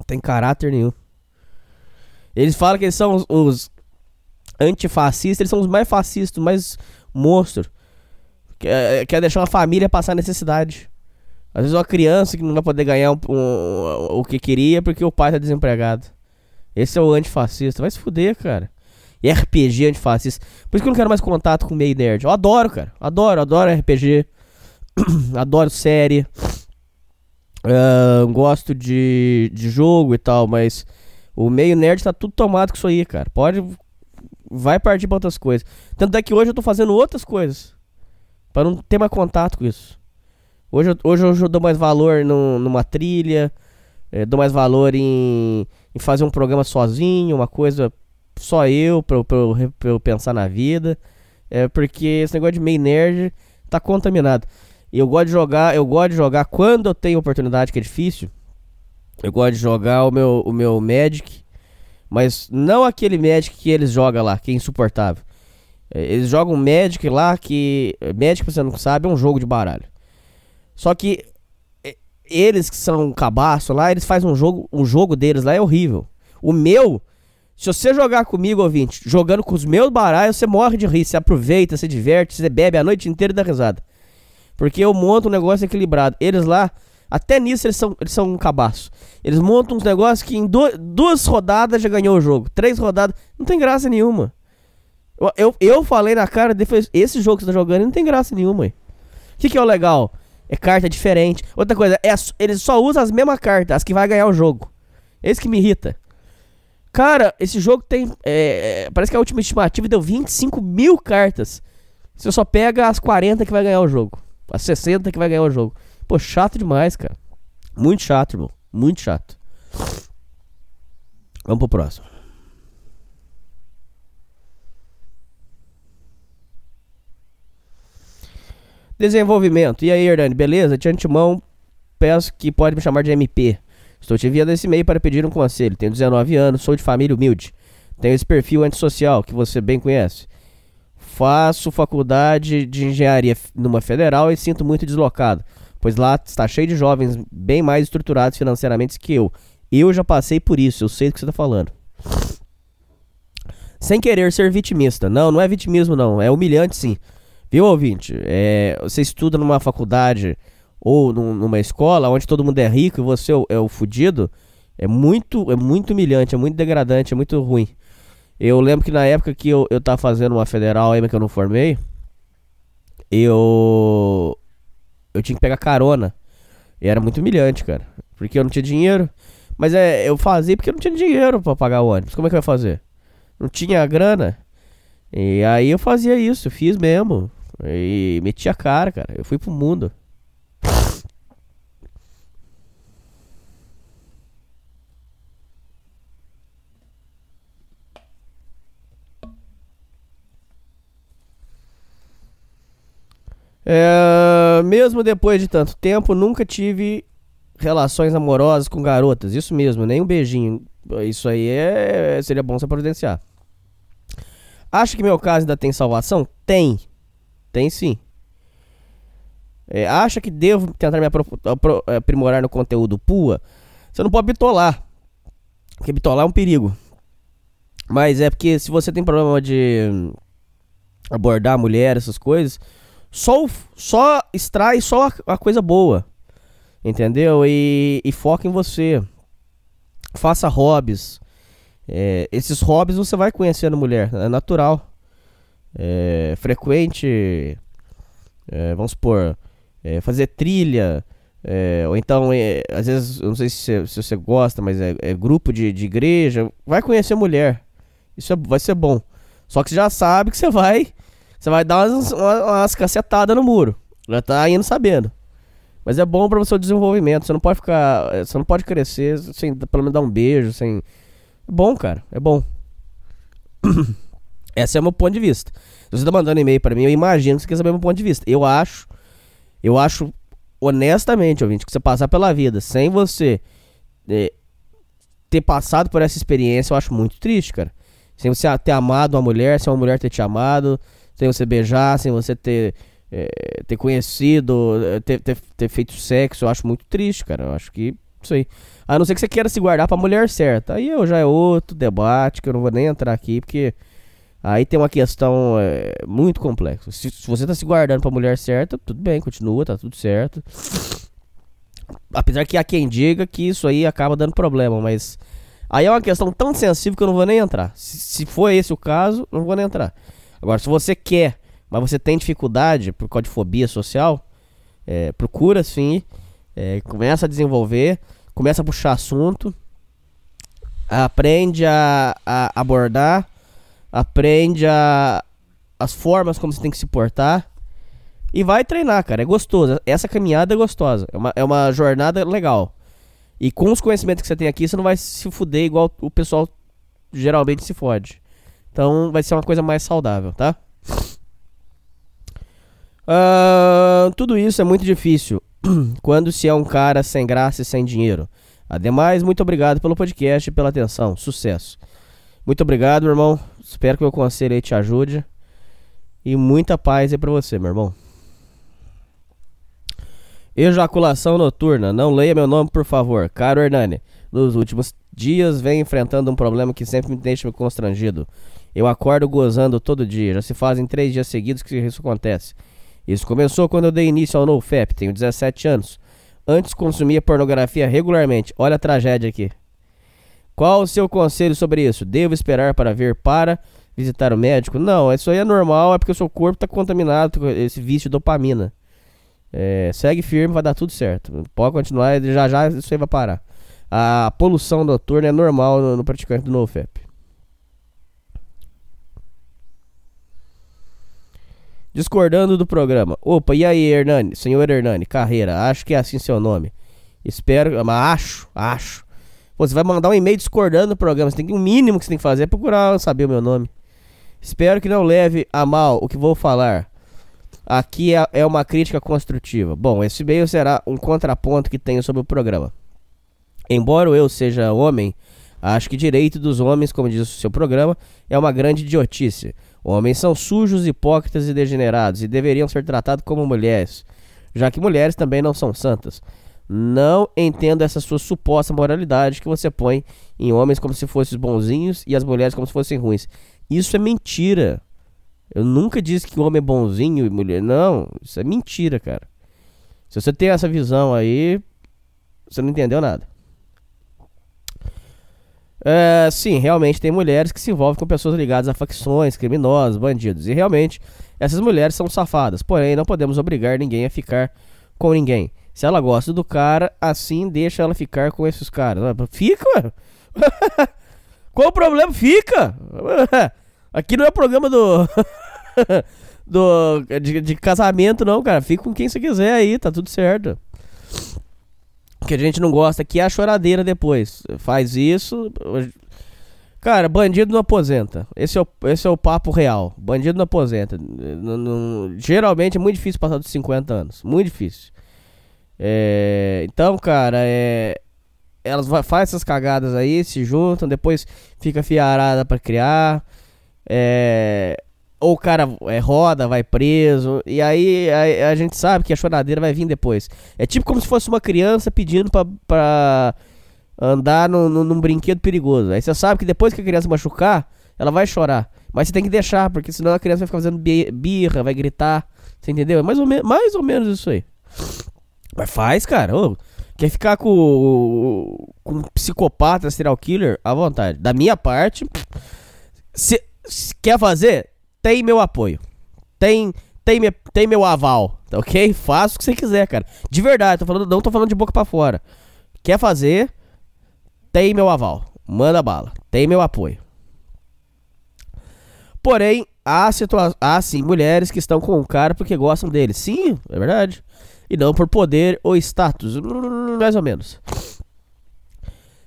Não tem caráter nenhum. Eles falam que eles são os, os antifascistas, eles são os mais fascistas, mais monstros. Quer, quer deixar uma família passar necessidade. Às vezes uma criança que não vai poder ganhar um, um, o que queria porque o pai tá desempregado. Esse é o antifascista. Vai se fuder, cara. RPG antifascista. Por isso que eu não quero mais contato com meio nerd. Eu adoro, cara. Adoro, adoro RPG. adoro série. Uh, gosto de, de jogo e tal, mas o meio nerd tá tudo tomado com isso aí, cara. Pode. Vai partir pra outras coisas. Tanto é que hoje eu tô fazendo outras coisas. Pra não ter mais contato com isso. Hoje, hoje, hoje eu dou mais valor no, numa trilha. É, dou mais valor em, em fazer um programa sozinho, uma coisa só eu, pra, eu- pra, eu- pra eu pensar na vida. É porque esse negócio de meio nerd tá contaminado. Eu gosto de jogar, eu gosto de jogar quando eu tenho oportunidade, que é difícil. Eu gosto de jogar o meu, o meu Magic, mas não aquele Magic que eles jogam lá, que é insuportável. É, Eles jogam Magic lá que. Magic, pra você não sabe, é um jogo de baralho. Só que é, eles que são cabaço lá, eles fazem um jogo. O jogo deles lá é horrível. O meu, se você jogar comigo, ouvinte, jogando com os meus baralhos, você morre de rir. Você aproveita, você diverte, você bebe a noite inteira e dá risada. Porque eu monto um negócio equilibrado. Eles lá, até nisso eles são, eles são um cabaço. Eles montam uns negócios que em du- duas rodadas já ganhou o jogo. Três rodadas, não tem graça nenhuma. Eu, eu, eu falei na cara, depois, esse jogo que você tá jogando não tem graça nenhuma. O que, que é o legal? É carta diferente. Outra coisa, é, eles só usam as mesmas cartas, as que vai ganhar o jogo. Esse que me irrita. Cara, esse jogo tem. é, é, parece que a última estimativa deu 25 mil cartas. Você só pega as 40 que vai ganhar o jogo. As 60 que vai ganhar o jogo. Pô, chato demais, cara. Muito chato, irmão. Muito chato. Vamos pro próximo. Desenvolvimento. E aí, Hernani, beleza? De antemão, peço que pode me chamar de MP. Estou te enviando esse e-mail para pedir um conselho. Tenho 19 anos, sou de família humilde. Tenho esse perfil antissocial que você bem conhece. Faço faculdade de engenharia numa federal e sinto muito deslocado, pois lá está cheio de jovens bem mais estruturados financeiramente que eu. Eu já passei por isso, eu sei do que você está falando. Sem querer ser vitimista. Não, não é vitimismo, não. É humilhante, sim. Viu, ouvinte? É, você estuda numa faculdade ou num- numa escola onde todo mundo é rico e você é o, é o fudido. É muito, é muito humilhante, é muito degradante, é muito ruim. Eu lembro que na época que eu, eu tava fazendo uma federal ainda que eu não formei, eu. Eu tinha que pegar carona. E era muito humilhante, cara. Porque eu não tinha dinheiro. Mas é, eu fazia porque eu não tinha dinheiro pra pagar o ônibus. Como é que eu ia fazer? Não tinha grana. E aí eu fazia isso, eu fiz mesmo. E meti a cara, cara. Eu fui pro mundo. É, mesmo depois de tanto tempo, nunca tive relações amorosas com garotas. Isso mesmo, nem um beijinho. Isso aí é, seria bom você providenciar. Acha que meu caso ainda tem salvação? Tem. Tem sim. É, acha que devo tentar me aprimorar no conteúdo PUA? Você não pode bitolar. Porque bitolar é um perigo. Mas é porque se você tem problema de abordar mulher, essas coisas, só, só extrai só a, a coisa boa. Entendeu? E, e foca em você. Faça hobbies. É, esses hobbies você vai conhecendo mulher, é natural. É, frequente, é, vamos supor, é, fazer trilha, é, ou então, é, às vezes, não sei se, se você gosta, mas é, é grupo de, de igreja, vai conhecer mulher. Isso vai ser bom. Só que você já sabe que você vai, você vai dar umas, umas, cacetadas no muro. Já tá indo sabendo. Mas é bom para o seu desenvolvimento. Você não pode ficar. eh, Você não pode crescer sem pelo menos dar um beijo, sem. É bom, cara. É bom. Esse é o meu ponto de vista. Se você tá mandando e-mail para mim, eu imagino que você quer saber o meu ponto de vista. Eu acho. Eu acho, honestamente, ouvinte, que você passar pela vida sem você eh, ter passado por essa experiência, eu acho muito triste, cara. Sem você ter amado uma mulher, sem uma mulher ter te amado, sem você beijar, sem você ter, eh, ter conhecido, eh, ter, ter, ter feito sexo, eu acho muito triste, cara. Eu acho que isso aí. A não ser que você queira se guardar pra mulher certa. Aí eu já é outro debate que eu não vou nem entrar aqui, porque aí tem uma questão eh, muito complexa. Se, se você tá se guardando pra mulher certa, tudo bem, continua, tá tudo certo. Apesar que há quem diga que isso aí acaba dando problema, mas aí é uma questão tão sensível que eu não vou nem entrar. Se, se for esse o caso, não vou nem entrar. Agora, se você quer, mas você tem dificuldade por causa de fobia social, é, procura sim, é, começa a desenvolver, começa a puxar assunto, aprende a, a abordar, aprende a, as formas como você tem que se portar e vai treinar, cara. É gostoso. Essa caminhada é gostosa. É uma, é uma jornada legal. E com os conhecimentos que você tem aqui, você não vai se fuder igual o pessoal geralmente se fode. Então vai ser uma coisa mais saudável, tá? Uh, tudo isso é muito difícil quando se é um cara sem graça e sem dinheiro. Ademais, muito obrigado pelo podcast e pela atenção. Sucesso. Muito obrigado, meu irmão. Espero que meu conselho aí te ajude. E muita paz aí pra você, meu irmão. Ejaculação noturna. Não leia meu nome, por favor. Caro Hernani, nos últimos dias venho enfrentando um problema que sempre me deixa constrangido. Eu acordo gozando todo dia. Já se fazem três dias seguidos que isso acontece. Isso começou quando eu dei início ao NoFap. Tenho 17 anos. Antes consumia pornografia regularmente. Olha a tragédia aqui. Qual o seu conselho sobre isso? Devo esperar para ver para visitar o médico? Não, isso aí é normal, é porque o seu corpo está contaminado com esse vício de dopamina. É, segue firme, vai dar tudo certo. Pode continuar, já já isso aí vai parar. A poluição noturna é normal no, no praticante do NoFap. Discordando do programa. Opa, e aí, Hernani? Senhor Hernani, carreira, acho que é assim seu nome. Espero, mas acho, acho. Pô, você vai mandar um e-mail discordando do programa. Você tem que, o mínimo que você tem que fazer é procurar saber o meu nome. Espero que não leve a mal o que vou falar. Aqui é, é uma crítica construtiva. Bom, esse e-mail será um contraponto que tenho sobre o programa. Embora eu seja homem, acho que direito dos homens, como diz o seu programa, é uma grande idiotice. Homens são sujos, hipócritas e degenerados e deveriam ser tratados como mulheres, já que mulheres também não são santas. Não entendo essa sua suposta moralidade que você põe em homens como se fossem bonzinhos e as mulheres como se fossem ruins. Isso é mentira. Eu nunca disse que homem é bonzinho e mulher. Não, isso é mentira, cara. Se você tem essa visão aí, você não entendeu nada. É, sim, realmente tem mulheres que se envolvem com pessoas ligadas a facções, criminosos, bandidos. E realmente, essas mulheres são safadas. Porém, não podemos obrigar ninguém a ficar com ninguém. Se ela gosta do cara, assim deixa ela ficar com esses caras. Fica, ué. Qual o problema? Fica! Aqui não é programa do. do de, de casamento, não, cara. Fica com quem você quiser aí, tá tudo certo que a gente não gosta aqui é a choradeira depois. Faz isso. Cara, bandido não aposenta. Esse é o, esse é o papo real. Bandido não aposenta. Geralmente é muito difícil passar dos 50 anos. Muito difícil. É, então, cara, é, elas fazem essas cagadas aí, se juntam, depois fica fiarada para criar. É, ou o cara é, roda, vai preso, e aí a, a, gente sabe que a choradeira vai vir depois. É tipo como se fosse uma criança pedindo pra, pra andar no, no, num brinquedo perigoso. Aí você sabe que depois que a criança machucar, ela vai chorar. Mas você tem que deixar, porque senão a criança vai ficar fazendo birra, vai gritar. Você entendeu? É mais ou, me mais ou menos isso aí. Mas faz, cara. Ô, quer ficar com, com um psicopata, serial killer? À vontade. Da minha parte, se, se quer fazer? Tem meu apoio. Tem, tem, tem meu aval, tá ok? Faça o que você quiser, cara. De verdade, tô falando, não tô falando de boca para fora. Quer fazer? Tem meu aval. Manda bala. Tem meu apoio. Porém, há, situa há sim mulheres que estão com o cara porque gostam dele. Sim, é verdade. E não por poder ou status. Mais ou menos.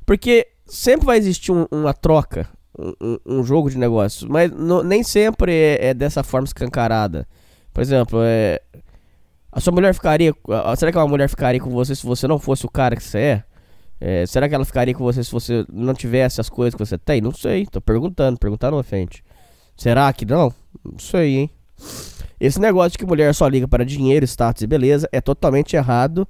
Porque sempre vai existir um, uma troca um, um jogo de negócios, mas no, nem sempre é, é, dessa forma escancarada. Por exemplo, é, a sua mulher ficaria. Será que uma mulher ficaria com você se você não fosse o cara que você é? é? será que ela ficaria com você se você não tivesse as coisas que você tem? Não sei, tô perguntando, perguntando na frente. Será que não? Não sei, hein? Esse negócio de que mulher só liga para dinheiro, status e beleza é totalmente errado.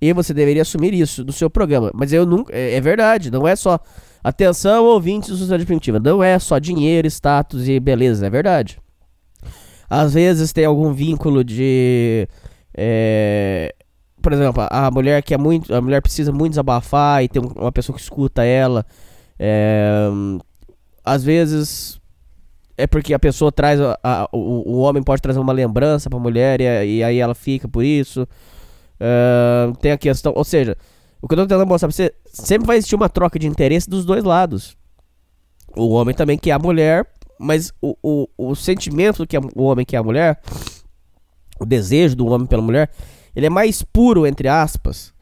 E você deveria assumir isso do seu programa. Mas eu nunca. É, é verdade, não é só Atenção, ouvintes do Sociedade Primitiva. Não é só dinheiro, status e beleza, é verdade. Às vezes tem algum vínculo de. É, por exemplo, a mulher que é muito. A mulher precisa muito desabafar e tem uma pessoa que escuta ela. É, às vezes é porque a pessoa traz. A, a, o, o homem pode trazer uma lembrança pra mulher e, e aí ela fica por isso. É, tem a questão. Ou seja, o que eu tô tentando mostrar pra você, sempre vai existir uma troca de interesse dos dois lados. O homem também quer a mulher, mas o, o, o sentimento que o homem quer a mulher, o desejo do homem pela mulher, ele é mais puro, entre aspas,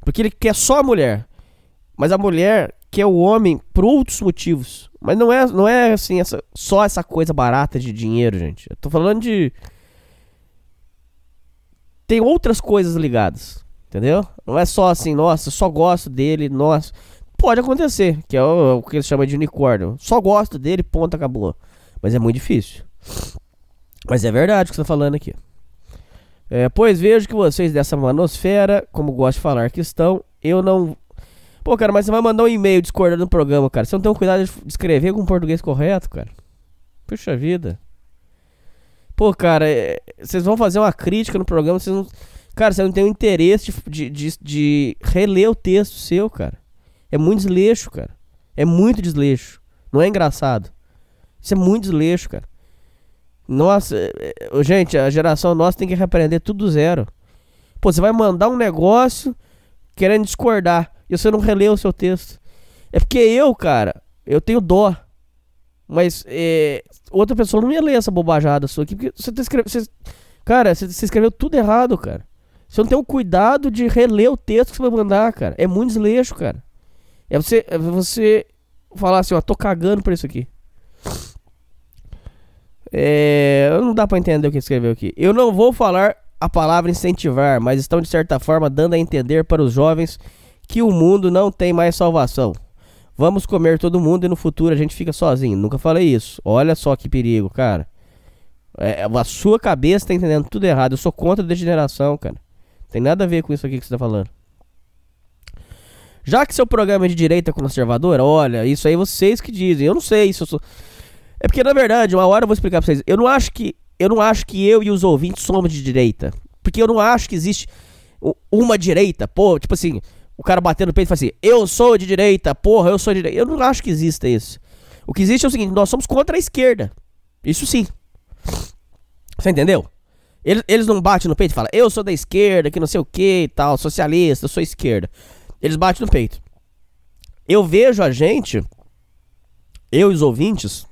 porque ele quer só a mulher. Mas a mulher quer o homem por outros motivos. Mas não é, não é assim, essa, só essa coisa barata de dinheiro, gente. Eu tô falando de. Tem outras coisas ligadas. Entendeu? Não é só assim, nossa, só gosto dele, nossa. Pode acontecer, que é o, o que eles chamam de unicórnio. Só gosto dele, ponto, acabou. Mas é muito difícil. Mas é verdade o que você tá falando aqui. É, pois vejo que vocês dessa manosfera, como gosto de falar que estão, eu não. Pô, cara, mas você vai mandar um e-mail discordando do programa, cara. Você não tem um cuidado de escrever com português correto, cara? Puxa vida. Pô, cara, é... vocês vão fazer uma crítica no programa, vocês não. Cara, você não tem o interesse de, de, de, reler o texto seu, cara. É muito desleixo, cara. É muito desleixo. Não é engraçado. Isso é muito desleixo, cara. Nossa, é, é, gente, a geração nossa tem que repreender tudo do zero. Pô, você vai mandar um negócio querendo discordar e você não releu o seu texto. É porque eu, cara, eu tenho dó. Mas é, outra pessoa não ia ler essa bobajada sua aqui, porque você tá escrevendo. Você, cara, você, você escreveu tudo errado, cara. Você não tem o cuidado de reler o texto que você vai mandar, cara. É muito desleixo, cara. É você, é você falar assim, ó, tô cagando por isso aqui. É, não dá para entender o que escreveu aqui. Eu não vou falar a palavra incentivar, mas estão de certa forma dando a entender para os jovens que o mundo não tem mais salvação. Vamos comer todo mundo e no futuro a gente fica sozinho. Nunca falei isso. Olha só que perigo, cara. É, a sua cabeça tá entendendo tudo errado. Eu sou contra a degeneração, cara. Tem nada a ver com isso aqui que você tá falando. Já que seu programa é de direita conservadora, olha, isso aí vocês que dizem. Eu não sei se eu sou. É porque, na verdade, uma hora eu vou explicar pra vocês. Eu não acho que. Eu não acho que eu e os ouvintes somos de direita. Porque eu não acho que existe uma direita, pô, tipo assim, o cara batendo no peito e fala assim, eu sou de direita, porra, eu sou de direita. Eu não acho que exista isso. O que existe é o seguinte, nós somos contra a esquerda. Isso sim. Você entendeu? Eles, eles não batem no peito e falam, eu sou da esquerda, que não sei o que e tal, socialista, eu sou esquerda. Eles batem no peito. Eu vejo a gente, eu e os ouvintes,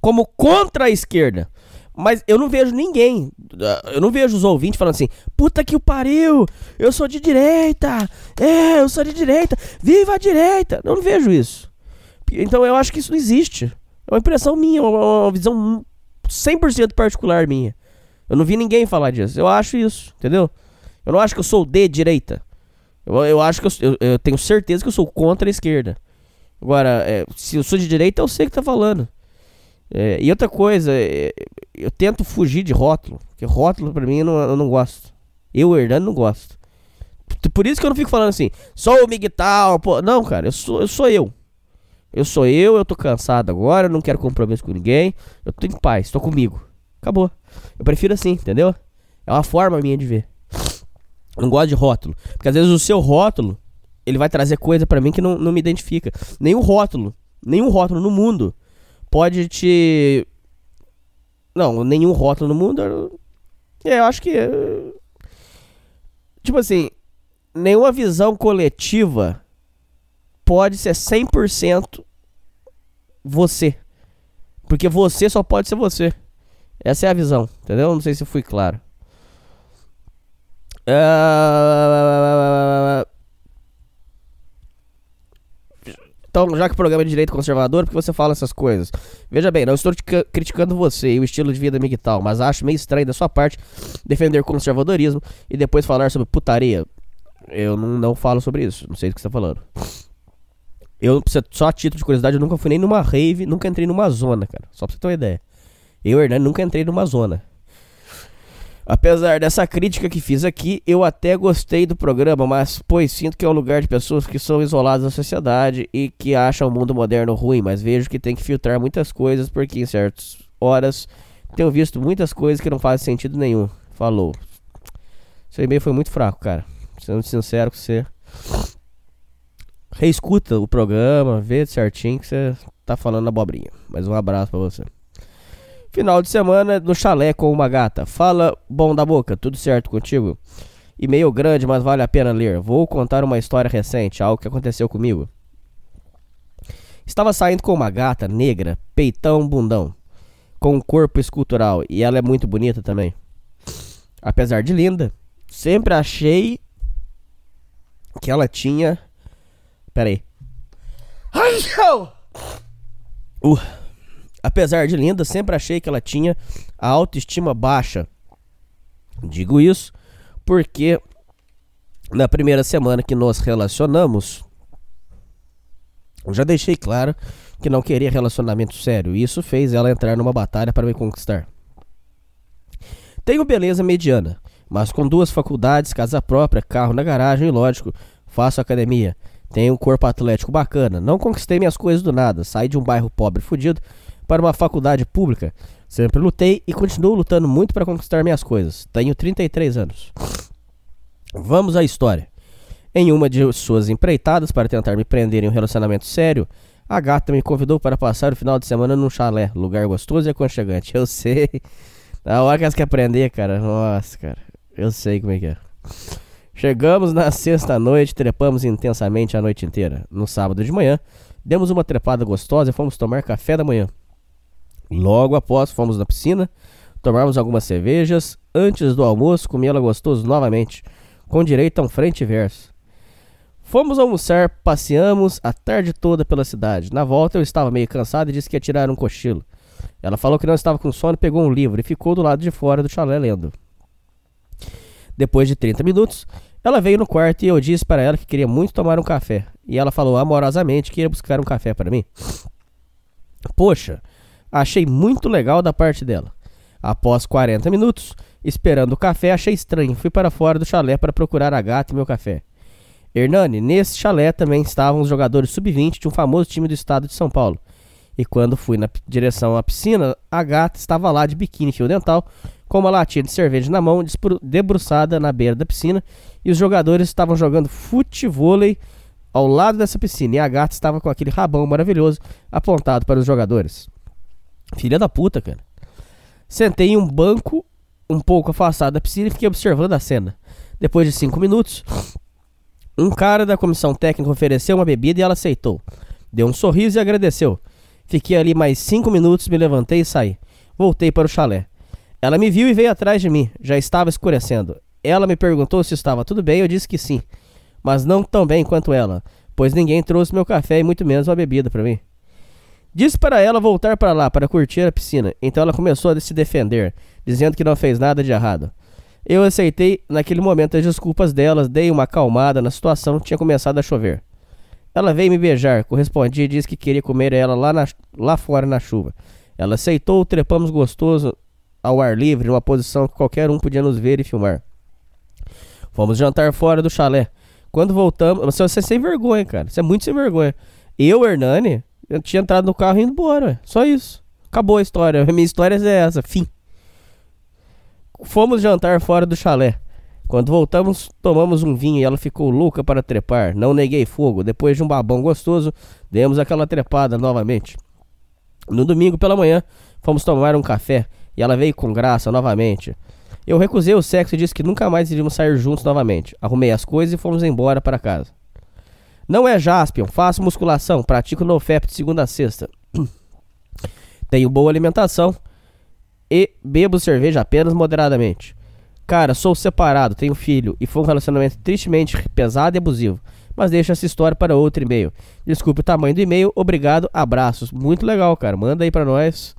como contra a esquerda. Mas eu não vejo ninguém, eu não vejo os ouvintes falando assim, puta que o pariu, eu sou de direita, é, eu sou de direita, viva a direita. Eu não vejo isso. Então eu acho que isso não existe. É uma impressão minha, uma visão 100% particular minha. Eu não vi ninguém falar disso. Eu acho isso, entendeu? Eu não acho que eu sou de direita. Eu, eu acho que eu, eu, eu tenho certeza que eu sou contra a esquerda. Agora, é, se eu sou de direita, eu sei o que tá falando. É, e outra coisa, é, eu tento fugir de rótulo. Porque rótulo pra mim eu não, eu não gosto. Eu, Hernando, não gosto. Por isso que eu não fico falando assim, sou o Miguel, pô. Não, cara, eu sou, eu sou eu. Eu sou eu, eu tô cansado agora, eu não quero compromisso com ninguém. Eu tô em paz, tô comigo. Acabou. Eu prefiro assim, entendeu? É uma forma minha de ver. Não gosto de rótulo. Porque às vezes o seu rótulo, ele vai trazer coisa para mim que não, não me identifica. Nenhum rótulo, nenhum rótulo no mundo pode te. Não, nenhum rótulo no mundo. É, eu acho que. Tipo assim, nenhuma visão coletiva pode ser 100% você. Porque você só pode ser você. Essa é a visão, entendeu? Não sei se fui claro. Uh... Então, já que o programa é de direito conservador, por que você fala essas coisas? Veja bem, não estou criticando você e o estilo de vida tal, mas acho meio estranho da sua parte defender conservadorismo e depois falar sobre putaria. Eu não, não falo sobre isso, não sei do que você está falando. Eu, só a título de curiosidade, eu nunca fui nem numa rave, nunca entrei numa zona, cara. Só pra você ter uma ideia. Eu, Hernani, nunca entrei numa zona. Apesar dessa crítica que fiz aqui, eu até gostei do programa, mas pois sinto que é um lugar de pessoas que são isoladas da sociedade e que acham o mundo moderno ruim, mas vejo que tem que filtrar muitas coisas porque em certas horas tenho visto muitas coisas que não fazem sentido nenhum. Falou. Seu e-mail foi muito fraco, cara. Sendo sincero com você. Reescuta o programa, vê certinho que você tá falando abobrinha. Mas um abraço para você. Final de semana no chalé com uma gata. Fala, bom da boca, tudo certo contigo? E-mail grande, mas vale a pena ler. Vou contar uma história recente, algo que aconteceu comigo. Estava saindo com uma gata negra, peitão, bundão, com um corpo escultural, e ela é muito bonita também. Apesar de linda, sempre achei que ela tinha Pera aí. Uh, apesar de linda, sempre achei que ela tinha a autoestima baixa. Digo isso porque na primeira semana que nos relacionamos, eu já deixei claro que não queria relacionamento sério. E isso fez ela entrar numa batalha para me conquistar. Tenho beleza mediana, mas com duas faculdades, casa própria, carro na garagem e, lógico, faço academia. Tenho um corpo atlético bacana. Não conquistei minhas coisas do nada. Saí de um bairro pobre fudido para uma faculdade pública. Sempre lutei e continuo lutando muito para conquistar minhas coisas. Tenho 33 anos. Vamos à história. Em uma de suas empreitadas para tentar me prender em um relacionamento sério, a gata me convidou para passar o final de semana num chalé, lugar gostoso e aconchegante. Eu sei. Na hora que elas querem aprender, cara. Nossa, cara. Eu sei como é que é. Chegamos na sexta-noite, trepamos intensamente a noite inteira. No sábado de manhã, demos uma trepada gostosa e fomos tomar café da manhã. Logo após, fomos na piscina, tomamos algumas cervejas. Antes do almoço, comi ela gostoso novamente, com direito a um frente e verso. Fomos almoçar, passeamos a tarde toda pela cidade. Na volta, eu estava meio cansado e disse que ia tirar um cochilo. Ela falou que não estava com sono, pegou um livro e ficou do lado de fora do chalé lendo. Depois de 30 minutos, ela veio no quarto e eu disse para ela que queria muito tomar um café. E ela falou amorosamente que ia buscar um café para mim. Poxa, achei muito legal da parte dela. Após 40 minutos, esperando o café, achei estranho. Fui para fora do chalé para procurar a gata e meu café. Hernani, nesse chalé também estavam os jogadores sub-20 de um famoso time do estado de São Paulo. E quando fui na direção à piscina, a gata estava lá de biquíni fio dental, com uma latinha de cerveja na mão, debruçada na beira da piscina, e os jogadores estavam jogando futevôlei ao lado dessa piscina, e a gata estava com aquele rabão maravilhoso apontado para os jogadores. Filha da puta, cara. Sentei em um banco um pouco afastado da piscina e fiquei observando a cena. Depois de cinco minutos, um cara da comissão técnica ofereceu uma bebida e ela aceitou. Deu um sorriso e agradeceu. Fiquei ali mais cinco minutos, me levantei e saí. Voltei para o chalé. Ela me viu e veio atrás de mim. Já estava escurecendo. Ela me perguntou se estava tudo bem, eu disse que sim. Mas não tão bem quanto ela, pois ninguém trouxe meu café e muito menos uma bebida para mim. Disse para ela voltar para lá para curtir a piscina. Então ela começou a se defender, dizendo que não fez nada de errado. Eu aceitei naquele momento as desculpas delas, dei uma acalmada na situação, tinha começado a chover. Ela veio me beijar, correspondi e disse que queria comer ela lá, na, lá fora na chuva. Ela aceitou, trepamos gostoso ao ar livre, numa posição que qualquer um podia nos ver e filmar. Fomos jantar fora do chalé. Quando voltamos, você, é sem vergonha, cara. Você é muito sem vergonha. Eu, Hernani, eu tinha entrado no carro e indo embora, ué. só isso. Acabou a história. A minha história é essa, fim. Fomos jantar fora do chalé. Quando voltamos, tomamos um vinho e ela ficou louca para trepar. Não neguei fogo. Depois de um babão gostoso, demos aquela trepada novamente. No domingo pela manhã, fomos tomar um café e ela veio com graça novamente. Eu recusei o sexo e disse que nunca mais iríamos sair juntos novamente. Arrumei as coisas e fomos embora para casa. Não é Jaspion, faço musculação, pratico NoFap de segunda a sexta. Tenho boa alimentação e bebo cerveja apenas moderadamente. Cara, sou separado, tenho filho e foi um relacionamento tristemente pesado e abusivo. Mas deixa essa história para outro e-mail. Desculpe o tamanho do e-mail, obrigado, abraços. Muito legal, cara. Manda aí pra nós.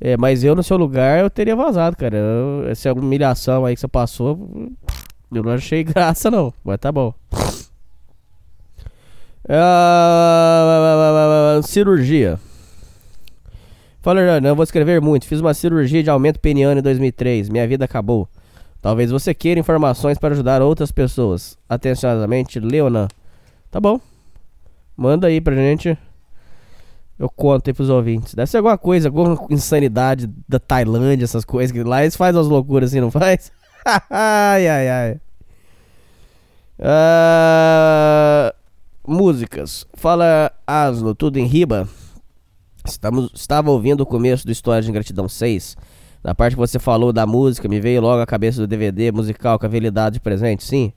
É, mas eu no seu lugar eu teria vazado, cara. Eu, essa humilhação aí que você passou, eu não achei graça não, mas tá bom. Ah, cirurgia. Fala, não vou escrever muito. Fiz uma cirurgia de aumento peniano em 2003. Minha vida acabou. Talvez você queira informações para ajudar outras pessoas. Atenciosamente, Leonan. Tá bom. Manda aí pra gente. Eu conto aí pros ouvintes. Deve ser alguma coisa, alguma insanidade da Tailândia, essas coisas. Que lá eles fazem as loucuras assim, não faz? ai, ai, ai. Uh, músicas. Fala Asno, tudo em riba. Estamos, estava ouvindo o começo do História de Ingratidão 6. Na parte que você falou da música, me veio logo a cabeça do DVD musical com habilidade de presente, sim.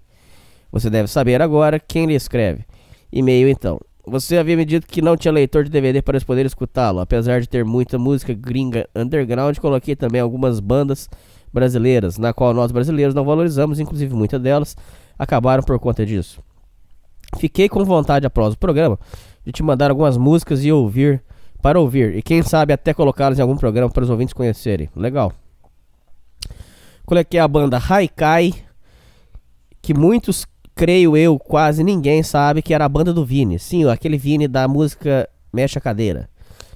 Você deve saber agora quem lhe escreve. E-mail então. Você havia me dito que não tinha leitor de DVD para poder escutá-lo. Apesar de ter muita música gringa underground, coloquei também algumas bandas brasileiras, na qual nós brasileiros não valorizamos, inclusive muitas delas acabaram por conta disso. Fiquei com vontade após o programa de te mandar algumas músicas e ouvir para ouvir e quem sabe até colocá-las em algum programa para os ouvintes conhecerem. Legal. Coloquei a banda Haikai, que muitos, creio eu, quase ninguém sabe que era a banda do Vini. Sim, aquele Vini da música Mexe a Cadeira.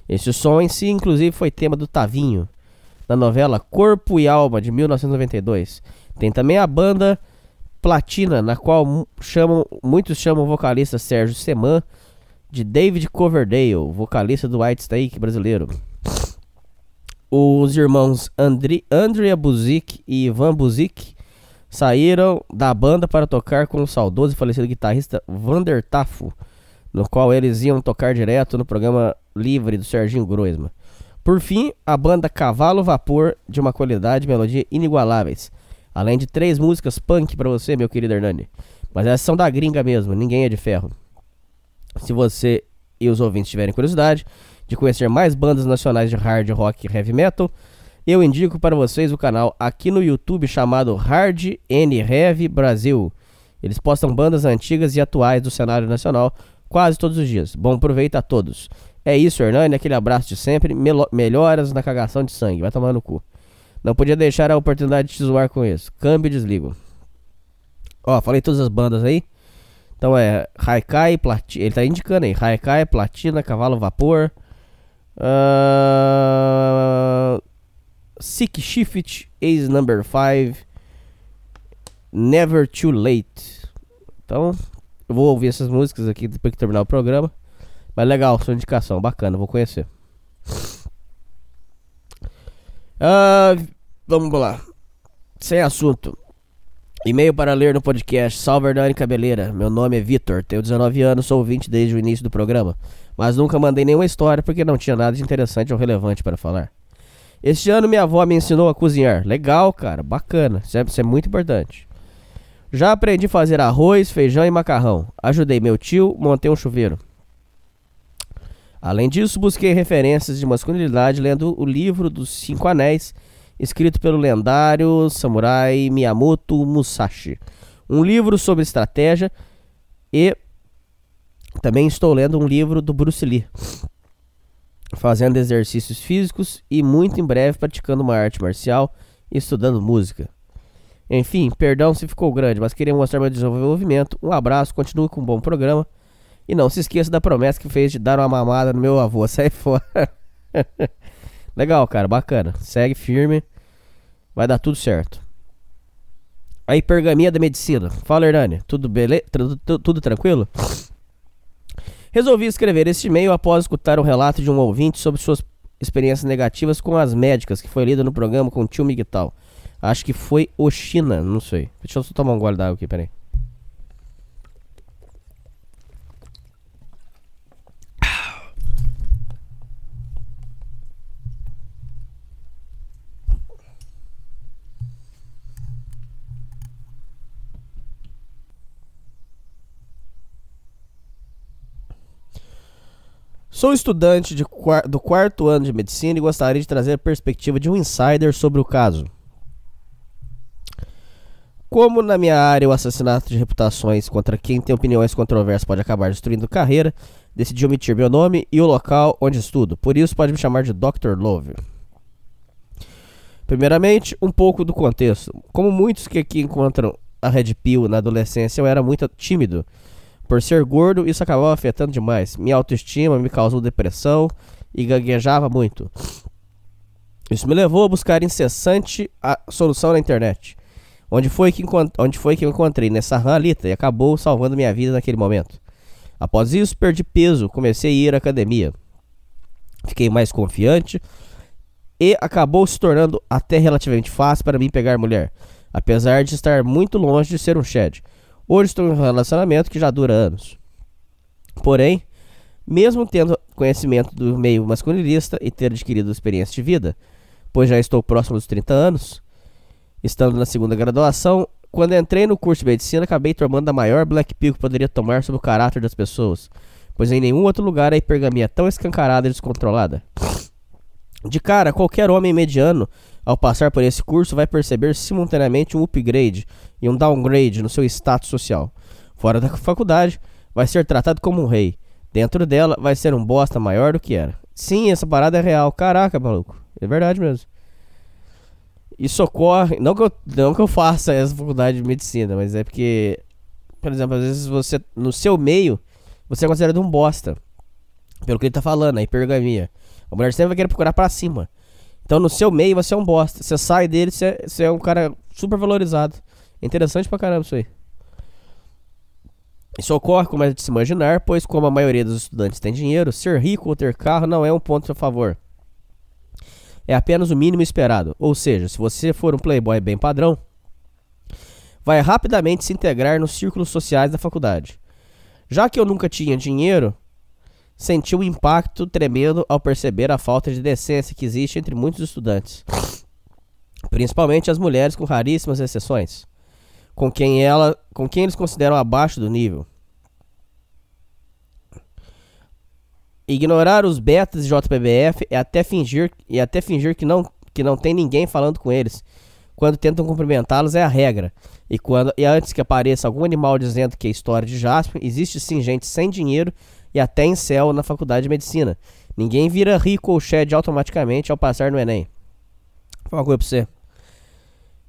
Esse som em si, inclusive, foi tema do Tavinho, da novela Corpo e Alma, de 1992. Tem também a banda Platina, na qual chamam, muitos chamam o vocalista Sérgio Seman de David Coverdale, vocalista do White Snake brasileiro. Os irmãos Andri, Andrea Buzik e Ivan Buzik saíram da banda para tocar com o saudoso e falecido guitarrista Vander Tafo, no qual eles iam tocar direto no programa livre do Serginho Groisman. Por fim, a banda Cavalo Vapor, de uma qualidade e melodia inigualáveis. Além de três músicas punk para você, meu querido Hernani. Mas essas são da gringa mesmo, ninguém é de ferro. Se você e os ouvintes tiverem curiosidade de conhecer mais bandas nacionais de hard rock e heavy metal, eu indico para vocês o canal aqui no YouTube chamado Hard N Heavy Brasil. Eles postam bandas antigas e atuais do cenário nacional quase todos os dias. Bom proveito a todos. É isso, Hernani, aquele abraço de sempre. Melo melhoras na cagação de sangue. Vai tomar no cu. Não podia deixar a oportunidade de te zoar com isso. Câmbio e desligo. Ó, falei todas as bandas aí. Então é Haikai, Platina. Ele tá indicando aí. Haikai, Platina, Cavalo Vapor. Uh, Sick Shift, Ace Number 5. Never Too Late. Então, eu vou ouvir essas músicas aqui depois que terminar o programa. Mas legal, sua indicação, bacana, vou conhecer. Uh, vamos lá. Sem assunto. E-mail para ler no podcast. Salve Hernani Cabeleira. Meu nome é Vitor, tenho 19 anos, sou ouvinte desde o início do programa. Mas nunca mandei nenhuma história porque não tinha nada de interessante ou relevante para falar. Este ano minha avó me ensinou a cozinhar. Legal, cara, bacana. Isso é, isso é muito importante. Já aprendi a fazer arroz, feijão e macarrão. Ajudei meu tio, montei um chuveiro. Além disso, busquei referências de masculinidade lendo o livro dos Cinco Anéis escrito pelo lendário samurai Miyamoto Musashi. Um livro sobre estratégia e também estou lendo um livro do Bruce Lee, fazendo exercícios físicos e muito em breve praticando uma arte marcial e estudando música. Enfim, perdão se ficou grande, mas queria mostrar meu desenvolvimento. Um abraço, continue com um bom programa. E não se esqueça da promessa que fez de dar uma mamada no meu avô. Sai fora. Legal, cara, bacana. Segue firme. Vai dar tudo certo. A hipergamia da medicina. Fala, Hernani. Tudo, bele... tudo, tranquilo? Resolvi escrever este e-mail após escutar o relato de um ouvinte sobre suas experiências negativas com as médicas, que foi lido no programa com o tio Miguel. Acho que foi Oxina, não sei. Deixa eu só tomar um gole d'água aqui, peraí. Sou estudante de, do quarto ano de medicina e gostaria de trazer a perspectiva de um insider sobre o caso. Como na minha área o assassinato de reputações contra quem tem opiniões controversas pode acabar destruindo carreira, decidi omitir meu nome e o local onde estudo. Por isso pode me chamar de Dr. Love. Primeiramente, um pouco do contexto. Como muitos que aqui encontram a Red Pill na adolescência, eu era muito tímido por ser gordo, isso acabava afetando demais. Minha autoestima me causou depressão e gaguejava muito. Isso me levou a buscar incessante a solução na internet. Onde foi que, onde foi que eu encontrei nessa ralita e acabou salvando minha vida naquele momento. Após isso, perdi peso, comecei a ir à academia. Fiquei mais confiante e acabou se tornando até relativamente fácil para mim pegar mulher, apesar de estar muito longe de ser um shed. Hoje estou em um relacionamento que já dura anos. Porém, mesmo tendo conhecimento do meio masculinista e ter adquirido experiência de vida, pois já estou próximo dos 30 anos, estando na segunda graduação, quando entrei no curso de medicina, acabei tomando a maior black pill que poderia tomar sobre o caráter das pessoas, pois em nenhum outro lugar a hipergamia é tão escancarada e descontrolada. De cara, qualquer homem mediano, ao passar por esse curso, vai perceber simultaneamente um upgrade e um downgrade no seu status social. Fora da faculdade, vai ser tratado como um rei. Dentro dela vai ser um bosta maior do que era. Sim, essa parada é real. Caraca, maluco. É verdade mesmo. Isso ocorre. Não que eu, não que eu faça essa faculdade de medicina, mas é porque, por exemplo, às vezes você, no seu meio, você é considerado um bosta. Pelo que ele tá falando, a hipergamia. A mulher sempre vai querer procurar pra cima. Então no seu meio você é um bosta. Você sai dele, você, você é um cara super valorizado. É interessante pra caramba isso aí. Isso ocorre, como é de se imaginar, pois, como a maioria dos estudantes tem dinheiro, ser rico ou ter carro não é um ponto a favor. É apenas o mínimo esperado. Ou seja, se você for um playboy bem padrão, vai rapidamente se integrar nos círculos sociais da faculdade. Já que eu nunca tinha dinheiro, senti um impacto tremendo ao perceber a falta de decência que existe entre muitos estudantes, principalmente as mulheres, com raríssimas exceções com quem ela, com quem eles consideram abaixo do nível. Ignorar os betas de JPBF é até fingir e até fingir que não que não tem ninguém falando com eles. Quando tentam cumprimentá-los é a regra. E quando e antes que apareça algum animal dizendo que é história de Jasper, existe sim gente sem dinheiro e até em céu na faculdade de medicina. Ninguém vira rico ou shed automaticamente ao passar no ENEM. Vou falar uma coisa pra você.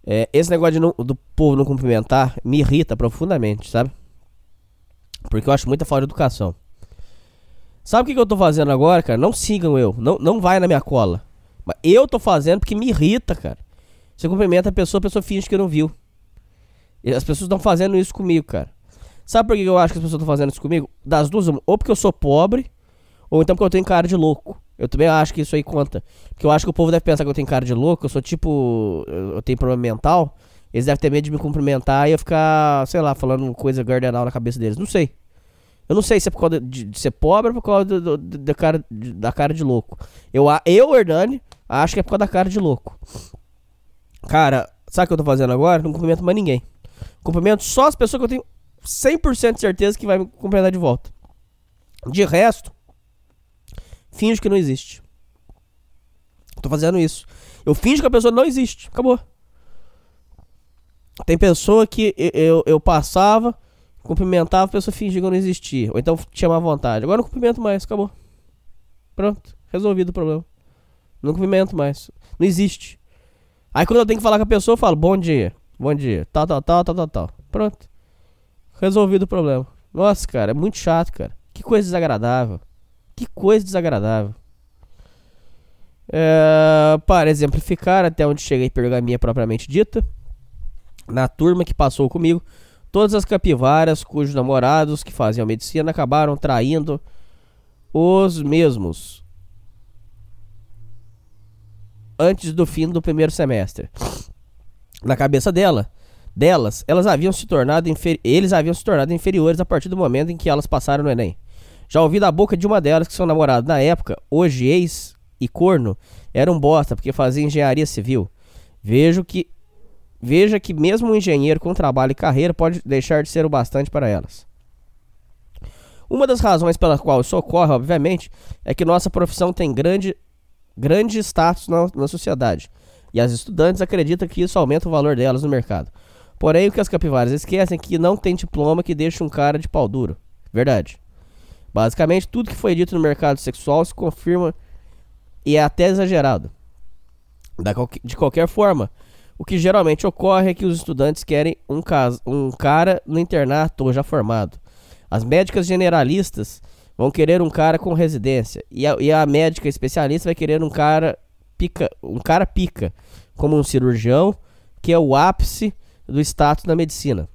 É, esse negócio não, do povo não cumprimentar me irrita profundamente, sabe? Porque eu acho muita falta de educação. Sabe o que, que eu tô fazendo agora, cara? Não sigam eu. Não, não vai na minha cola. Mas eu tô fazendo porque me irrita, cara. Você cumprimenta a pessoa, a pessoa finge que não viu. E as pessoas estão fazendo isso comigo, cara. Sabe por que eu acho que as pessoas estão fazendo isso comigo? Das duas, ou porque eu sou pobre, ou então porque eu tenho cara de louco. Eu também acho que isso aí conta. Porque eu acho que o povo deve pensar que eu tenho cara de louco, eu sou tipo. Eu tenho problema mental. Eles devem ter medo de me cumprimentar e eu ficar, sei lá, falando coisa gardenal na cabeça deles. Não sei. Eu não sei se é por causa de, de ser pobre ou por causa do, do, do, cara, de, da cara de louco. Eu, eu, Hernani, acho que é por causa da cara de louco. Cara, sabe o que eu tô fazendo agora? Não cumprimento mais ninguém. Cumprimento só as pessoas que eu tenho 100% de certeza que vai me cumprimentar de volta. De resto, finjo que não existe. Tô fazendo isso. Eu finjo que a pessoa não existe. Acabou. Tem pessoa que eu, eu, eu passava, cumprimentava, a pessoa fingia que eu não existia. Ou então tinha má vontade. Agora não cumprimento mais, acabou. Pronto. Resolvido o problema. Não cumprimento mais. Não existe. Aí quando eu tenho que falar com a pessoa, eu falo, bom dia. Bom dia. Tal, tal, tal, tal, tal, tal. Pronto. Resolvido o problema. Nossa, cara, é muito chato, cara. Que coisa desagradável. Que coisa desagradável. É, para exemplificar até onde chega a hipergamia propriamente dita, na turma que passou comigo, todas as capivaras cujos namorados que faziam medicina acabaram traindo os mesmos antes do fim do primeiro semestre. Na cabeça dela, delas, elas haviam se tornado eles haviam se tornado inferiores a partir do momento em que elas passaram no ENEM. Já ouvi da boca de uma delas que seu namorado na época, hoje ex e corno, era um bosta porque fazia engenharia civil. Vejo que veja que mesmo um engenheiro com trabalho e carreira pode deixar de ser o bastante para elas. Uma das razões pela qual isso ocorre, obviamente, é que nossa profissão tem grande, grande status na, na sociedade. E as estudantes acreditam que isso aumenta o valor delas no mercado. Porém, o que as capivaras esquecem é que não tem diploma que deixa um cara de pau duro. Verdade. Basicamente, tudo que foi dito no mercado sexual se confirma e é até exagerado. De qualquer forma, o que geralmente ocorre é que os estudantes querem um, caso, um cara no internato já formado. As médicas generalistas vão querer um cara com residência e a, e a médica especialista vai querer um cara pica, um cara pica, como um cirurgião, que é o ápice do status da medicina.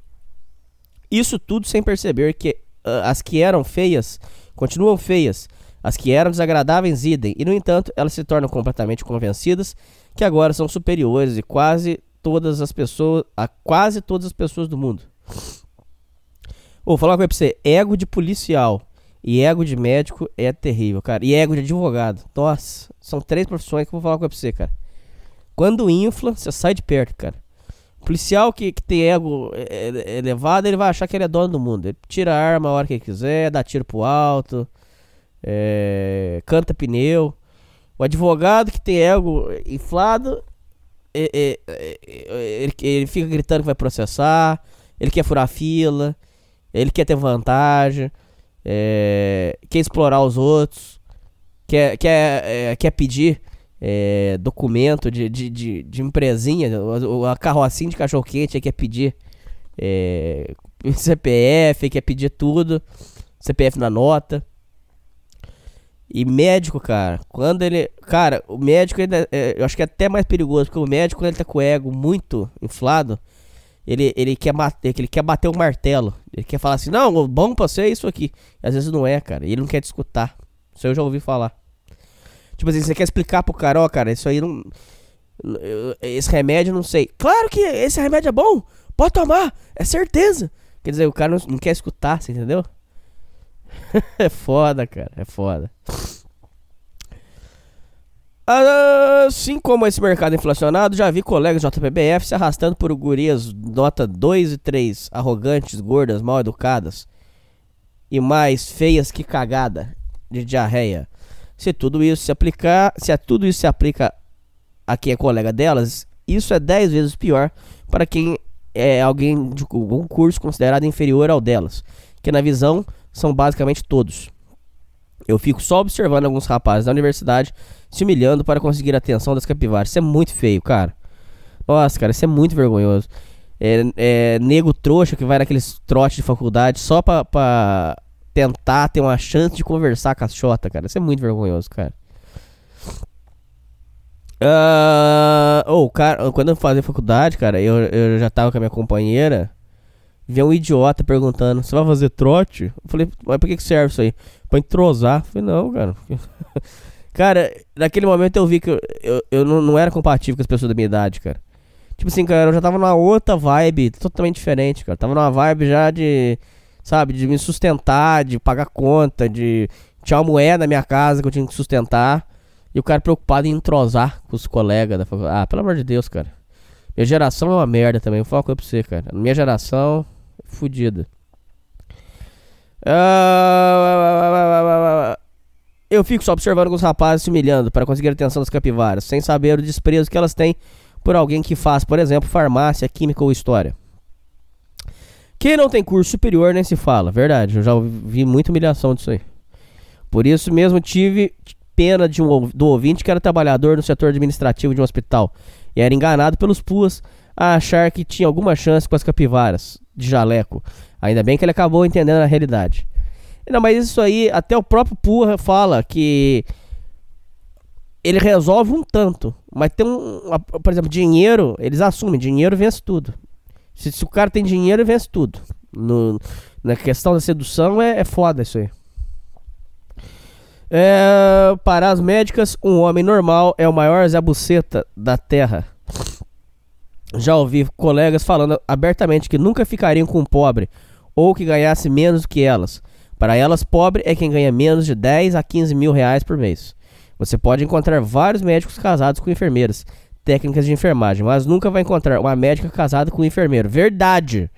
Isso tudo sem perceber que ah, as que eram feias continuam feias, as que eram desagradáveis idem, e no entanto elas se tornam completamente convencidas que agora são superiores e quase todas as pessoas, a quase todas as pessoas do mundo. Vou falar pra você, ego de policial e ego de médico é terrível, cara. E ego de advogado. Nossa, são três profissões que eu vou falar pra você, cara. Quando infla, você sai de perto, cara policial que, que tem ego é, é, elevado, ele vai achar que ele é dono do mundo. Ele tira a arma a hora que ele quiser, dá tiro pro alto, é, canta pneu. O advogado que tem ego inflado, ele, ele, fica gritando que vai processar, ele quer furar fila, Ele quer ter vantagem, é, quer explorar os outros, quer, quer, é, quer pedir é, documento de, de, de, de empresinha, a carrocinha de cachorro-quente quer pedir é, CPF, quer pedir tudo, CPF na nota. E médico, cara, quando ele. Cara, o médico ainda. É, eu acho que é até mais perigoso, porque o médico, quando ele tá com o ego muito inflado, ele, ele, quer, bater, ele quer bater o martelo. Ele quer falar assim: não, bom pra você é isso aqui. Às vezes não é, cara. Ele não quer te escutar. Isso eu já ouvi falar. Tipo assim, você quer explicar pro cara, ó, cara, isso aí não. Esse remédio não sei. Claro que esse remédio é bom! Pode tomar, é certeza! Quer dizer, o cara não, não quer escutar, você entendeu? é foda, cara, é foda. Assim como esse mercado inflacionado, já vi colegas JPBF se arrastando por gurias nota 2 e 3, arrogantes, gordas, mal educadas e mais feias que cagada de diarreia. Se tudo isso se aplicar, se a tudo isso se aplica a quem é colega delas, isso é 10 vezes pior para quem é alguém de algum curso considerado inferior ao delas, que na visão são basicamente todos. Eu fico só observando alguns rapazes da universidade se humilhando para conseguir a atenção das capivaras. Isso é muito feio, cara. Nossa, cara, isso é muito vergonhoso. É, é nego trouxa que vai naqueles trotes de faculdade só pra, pra tentar ter uma chance de conversar com a Xota, cara. Isso é muito vergonhoso, cara. Uh, oh, cara, quando eu fazia faculdade, cara, eu, eu já tava com a minha companheira. Vem um idiota perguntando: Você vai fazer trote? Eu falei: Mas pra que serve isso aí? Pra entrosar? Eu falei: Não, cara. cara, naquele momento eu vi que eu, eu, eu não, não era compatível com as pessoas da minha idade, cara. Tipo assim, cara, eu já tava numa outra vibe totalmente diferente, cara. Tava numa vibe já de sabe? De me sustentar, de pagar conta, de. Tinha uma moeda na minha casa que eu tinha que sustentar. E o cara preocupado em entrosar com os colegas da faculdade. Ah, pelo amor de Deus, cara. Minha geração é uma merda também. Vou falar uma coisa pra você, cara. Minha geração, fodida. Uh... Eu fico só observando os rapazes se humilhando para conseguir a atenção das capivaras, sem saber o desprezo que elas têm por alguém que faz, por exemplo, farmácia, química ou história. Quem não tem curso superior nem se fala, verdade. Eu já vi muita humilhação disso aí. Por isso mesmo tive pena de um, do ouvinte que era trabalhador no setor administrativo de um hospital e era enganado pelos puas a achar que tinha alguma chance com as capivaras de jaleco. Ainda bem que ele acabou entendendo a realidade. Não, mas isso aí, até o próprio Pua fala que ele resolve um tanto, mas tem um, por exemplo, dinheiro, eles assumem, dinheiro vence tudo. Se, se o cara tem dinheiro, ele vence tudo. No, na questão da sedução é, é foda isso aí. É, para as médicas, um homem normal é o maior Zé Buceta da Terra. Já ouvi colegas falando abertamente que nunca ficariam com um pobre ou que ganhasse menos que elas. Para elas, pobre é quem ganha menos de 10 a 15 mil reais por mês. Você pode encontrar vários médicos casados com enfermeiras técnicas de enfermagem, mas nunca vai encontrar uma médica casada com um enfermeiro. Verdade.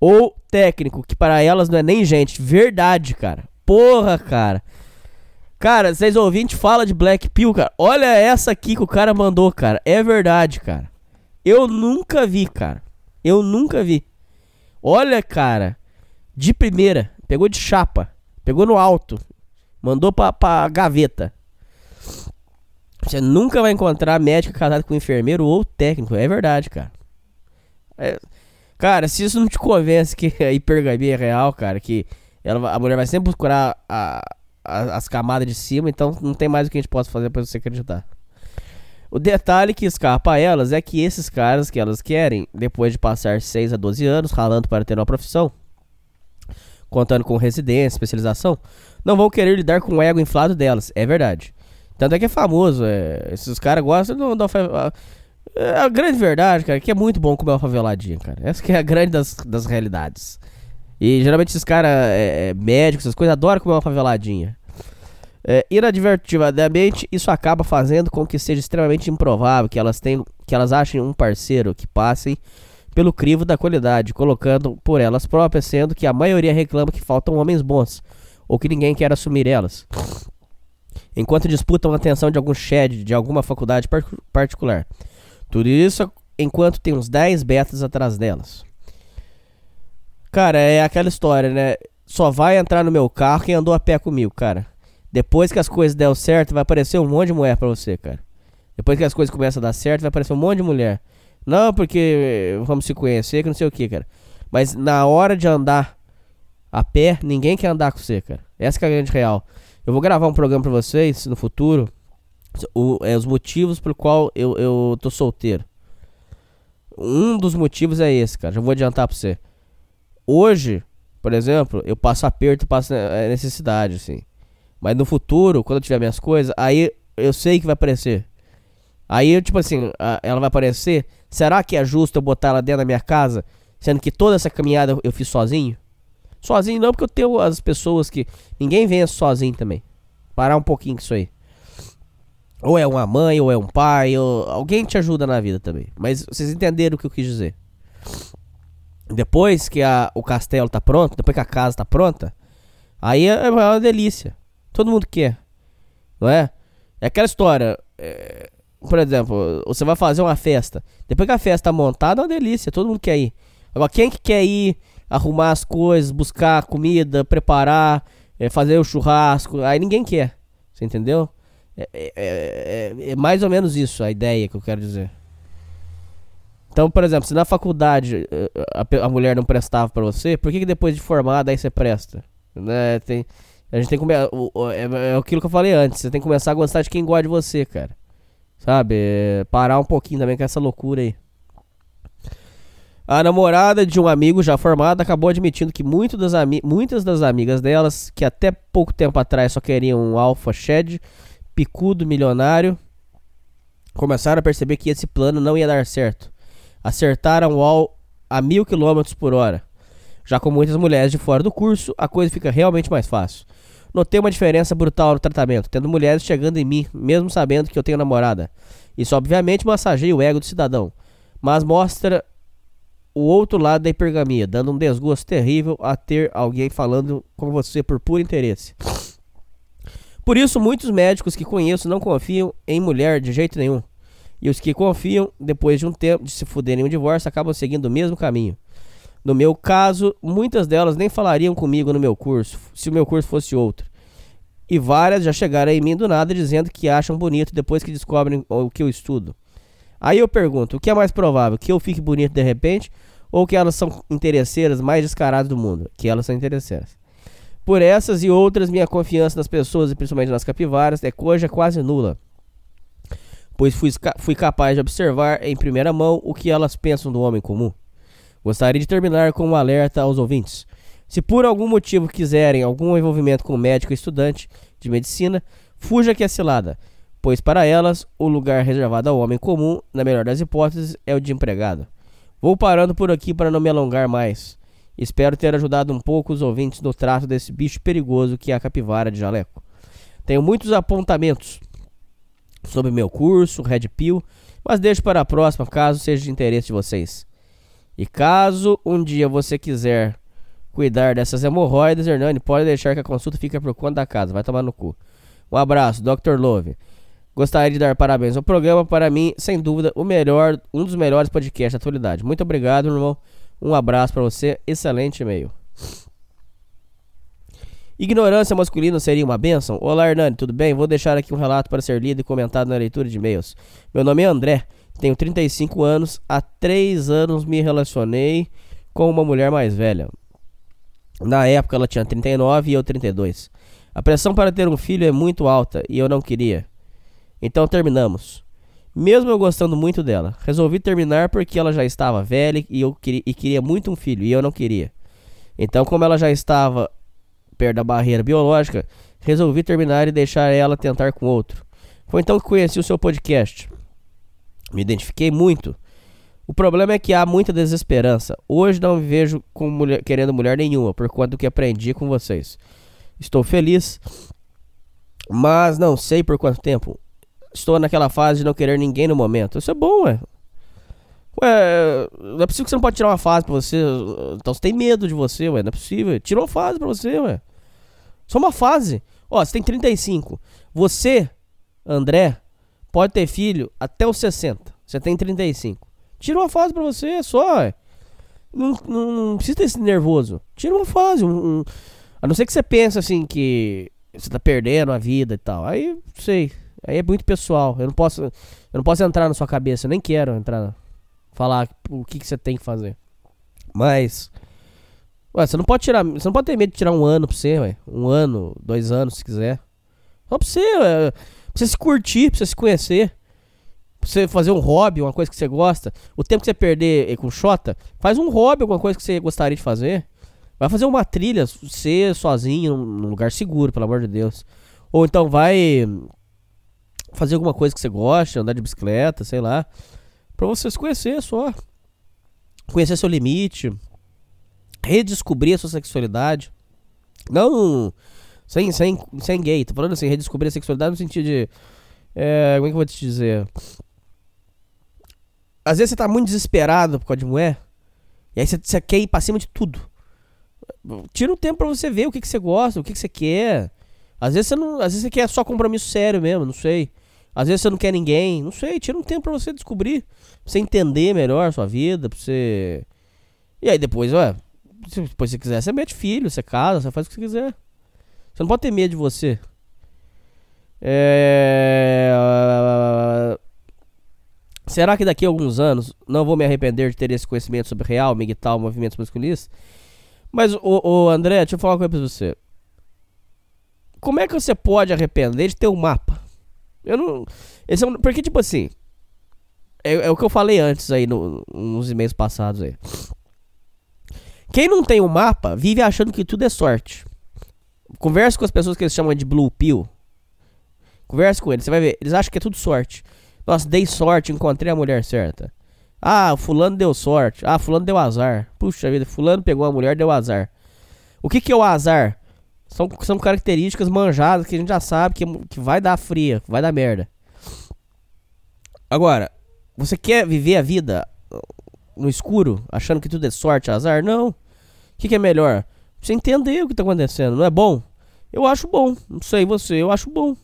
Ou técnico, que para elas não é nem gente. Verdade, cara. Porra, cara. Cara, vocês ouvintes fala de Black Pill, cara. Olha essa aqui que o cara mandou, cara. É verdade, cara. Eu nunca vi, cara. Eu nunca vi. Olha, cara. De primeira. Pegou de chapa. Pegou no alto. Mandou pra, pra gaveta. Você nunca vai encontrar médico casado com enfermeiro ou técnico. É verdade, cara. É, cara, se isso não te convence que a hipergamia é real, cara, que ela, a mulher vai sempre procurar a, a, as camadas de cima, então não tem mais o que a gente possa fazer pra você acreditar. O detalhe que escapa a elas é que esses caras que elas querem, depois de passar 6 a 12 anos ralando para ter uma profissão, contando com residência, especialização, não vão querer lidar com o ego inflado delas. É verdade. Tanto é que é famoso. É, esses caras gostam do, do é a grande verdade, cara, que é muito bom comer uma faveladinha, cara. Essa que é a grande das, das realidades. E geralmente esses caras é, é, médicos, essas coisas, adoram comer uma faveladinha. É, inadvertidamente, isso acaba fazendo com que seja extremamente improvável que elas tenham, que elas achem um parceiro que passem pelo crivo da qualidade, colocando por elas próprias, sendo que a maioria reclama que faltam homens bons, ou que ninguém quer assumir elas enquanto disputam a atenção de algum shed de alguma faculdade par particular. Tudo isso enquanto tem uns 10 betas atrás delas. Cara, é aquela história, né? Só vai entrar no meu carro quem andou a pé comigo, cara. Depois que as coisas deram certo, vai aparecer um monte de mulher pra você, cara. Depois que as coisas começam a dar certo, vai aparecer um monte de mulher. Não porque vamos se conhecer, que não sei o que, cara. Mas na hora de andar a pé, ninguém quer andar com você, cara. Essa é a grande real. Eu vou gravar um programa pra vocês no futuro. O, é, os motivos pelo qual eu, eu tô solteiro. Um dos motivos é esse, cara. Já vou adiantar pra você. Hoje, por exemplo, eu passo aperto, passo é, necessidade, assim. Mas no futuro, quando eu tiver minhas coisas, aí eu sei que vai aparecer. Aí, tipo assim, ela vai aparecer. Será que é justo eu botar ela dentro da minha casa, sendo que toda essa caminhada eu fiz sozinho? Sozinho não, porque eu tenho as pessoas que. Ninguém vem sozinho também. Parar um pouquinho com isso aí. Ou é uma mãe, ou é um pai, ou alguém te ajuda na vida também. Mas vocês entenderam o que eu quis dizer. Depois que a, o castelo tá pronto, depois que a casa tá pronta, aí é, é uma delícia. Todo mundo quer. Não é? É aquela história. É, por exemplo, você vai fazer uma festa. Depois que a festa tá montada, é uma delícia. Todo mundo quer ir. Agora, quem que quer ir arrumar as coisas, buscar comida, preparar, é, fazer o churrasco? Aí ninguém quer. Você entendeu? É, é, é, é, mais ou menos isso a ideia que eu quero dizer. Então, por exemplo, se na faculdade eh, a, a mulher não prestava para você, por que, que depois de formada aí você presta? Né? Tem, a gente tem que é, é aquilo que eu falei antes. Você tem que começar a gostar de quem gosta de você, cara. Sabe? É, parar um pouquinho também com essa loucura aí. A namorada de um amigo já formado acabou admitindo que das muitas das amigas delas, que até pouco tempo atrás só queriam um alpha shed, picudo milionário, começaram a perceber que esse plano não ia dar certo. Acertaram ao a mil quilômetros por hora. Já com muitas mulheres de fora do curso, a coisa fica realmente mais fácil. Notei uma diferença brutal no tratamento, tendo mulheres chegando em mim, mesmo sabendo que eu tenho namorada. Isso obviamente massageia o ego do cidadão, mas mostra o outro lado da hipergamia, dando um desgosto terrível a ter alguém falando com você por puro interesse. Por isso, muitos médicos que conheço não confiam em mulher de jeito nenhum. E os que confiam, depois de um tempo de se fuderem um divórcio, acabam seguindo o mesmo caminho. No meu caso, muitas delas nem falariam comigo no meu curso, se o meu curso fosse outro. E várias já chegaram em mim do nada dizendo que acham bonito depois que descobrem o que eu estudo. Aí eu pergunto, o que é mais provável? Que eu fique bonito de repente ou que elas são interesseiras mais descaradas do mundo? Que elas são interesseiras. Por essas e outras, minha confiança nas pessoas e principalmente nas capivaras é coisa quase nula. Pois fui, fui capaz de observar em primeira mão o que elas pensam do homem comum. Gostaria de terminar com um alerta aos ouvintes. Se por algum motivo quiserem algum envolvimento com médico ou estudante de medicina, fuja que é cilada, pois para elas o lugar reservado ao homem comum, na melhor das hipóteses, é o de empregado. Vou parando por aqui para não me alongar mais. Espero ter ajudado um pouco os ouvintes no trato desse bicho perigoso que é a capivara de jaleco. Tenho muitos apontamentos sobre meu curso, Red Pill, mas deixo para a próxima, caso seja de interesse de vocês. E caso um dia você quiser cuidar dessas hemorroidas, Hernani, pode deixar que a consulta fique por conta da casa. Vai tomar no cu. Um abraço, Dr. Love. Gostaria de dar parabéns ao programa. Para mim, sem dúvida, o melhor, um dos melhores podcasts da atualidade. Muito obrigado, irmão. Um abraço para você. Excelente e-mail. Ignorância masculina seria uma benção? Olá, Hernani, tudo bem? Vou deixar aqui um relato para ser lido e comentado na leitura de e-mails. Meu nome é André. Tenho 35 anos. Há 3 anos me relacionei com uma mulher mais velha. Na época ela tinha 39 e eu 32. A pressão para ter um filho é muito alta e eu não queria. Então terminamos. Mesmo eu gostando muito dela, resolvi terminar porque ela já estava velha e eu queria, e queria muito um filho e eu não queria. Então, como ela já estava perto da barreira biológica, resolvi terminar e deixar ela tentar com outro. Foi então que conheci o seu podcast. Me identifiquei muito. O problema é que há muita desesperança. Hoje não me vejo mulher, querendo mulher nenhuma, por conta do que aprendi com vocês. Estou feliz, mas não sei por quanto tempo. Estou naquela fase de não querer ninguém no momento. Isso é bom, ué. Ué, não é possível que você não pode tirar uma fase pra você. Então você tem medo de você, ué. Não é possível. Tirou uma fase pra você, ué. Só uma fase. Ó, você tem 35. Você, André, pode ter filho até os 60. Você tem 35. Tira uma fase pra você, só. Não, não, não precisa ter esse nervoso. Tira uma fase. Um, um- a não ser que você pense assim que você tá perdendo a vida e tal. Aí, sei. Aí é muito pessoal. Eu não posso, eu não posso entrar na sua cabeça. Eu nem quero entrar. Falar o que, que você tem que fazer. Mas. Ué, você não pode tirar. Você não pode ter medo de tirar um ano pra você, ué. Um ano, dois anos, se quiser. Só pra você, ué, pra você se curtir, pra você se conhecer. Pra você fazer um hobby, uma coisa que você gosta. O tempo que você perder com Xota, faz um hobby, alguma coisa que você gostaria de fazer. Vai fazer uma trilha, você sozinho, num lugar seguro, pelo amor de Deus. Ou então vai fazer alguma coisa que você gosta, andar de bicicleta, sei lá. Pra você se conhecer só. Conhecer seu limite. Redescobrir a sua sexualidade. Não sem, sem, sem gay. Tô falando assim, redescobrir a sexualidade no sentido de. É, como é que eu vou te dizer? Às vezes você tá muito desesperado por causa de mulher. E aí você, você quer ir pra cima de tudo. Tira um tempo pra você ver o que, que você gosta, o que, que você quer. Às vezes você não. Às vezes você quer só compromisso sério mesmo, não sei. Às vezes você não quer ninguém, não sei. Tira um tempo pra você descobrir. Pra você entender melhor a sua vida, pra você. E aí depois, ué. Se depois você quiser, você mete filho, você casa, você faz o que você quiser. Você não pode ter medo de você. É... Será que daqui a alguns anos não vou me arrepender de ter esse conhecimento sobre real, migtal, movimentos masculinos? Mas, o, o André, deixa eu falar uma coisa pra você. Como é que você pode arrepender de ter um mapa? Eu não. Esse é um, porque, tipo assim. É, é o que eu falei antes aí, no, nos e-mails passados aí. Quem não tem um mapa vive achando que tudo é sorte. Converse com as pessoas que eles chamam de Blue Pill. Converse com eles, você vai ver. Eles acham que é tudo sorte. Nossa, dei sorte, encontrei a mulher certa. Ah, o fulano deu sorte. Ah, fulano deu azar. Puxa vida, fulano pegou a mulher, deu azar. O que, que é o azar? São, são características manjadas que a gente já sabe que, que vai dar fria, vai dar merda. Agora, você quer viver a vida no escuro, achando que tudo é sorte, azar? Não. O que, que é melhor? Você entender o que tá acontecendo, não é bom? Eu acho bom. Não sei você, eu acho bom.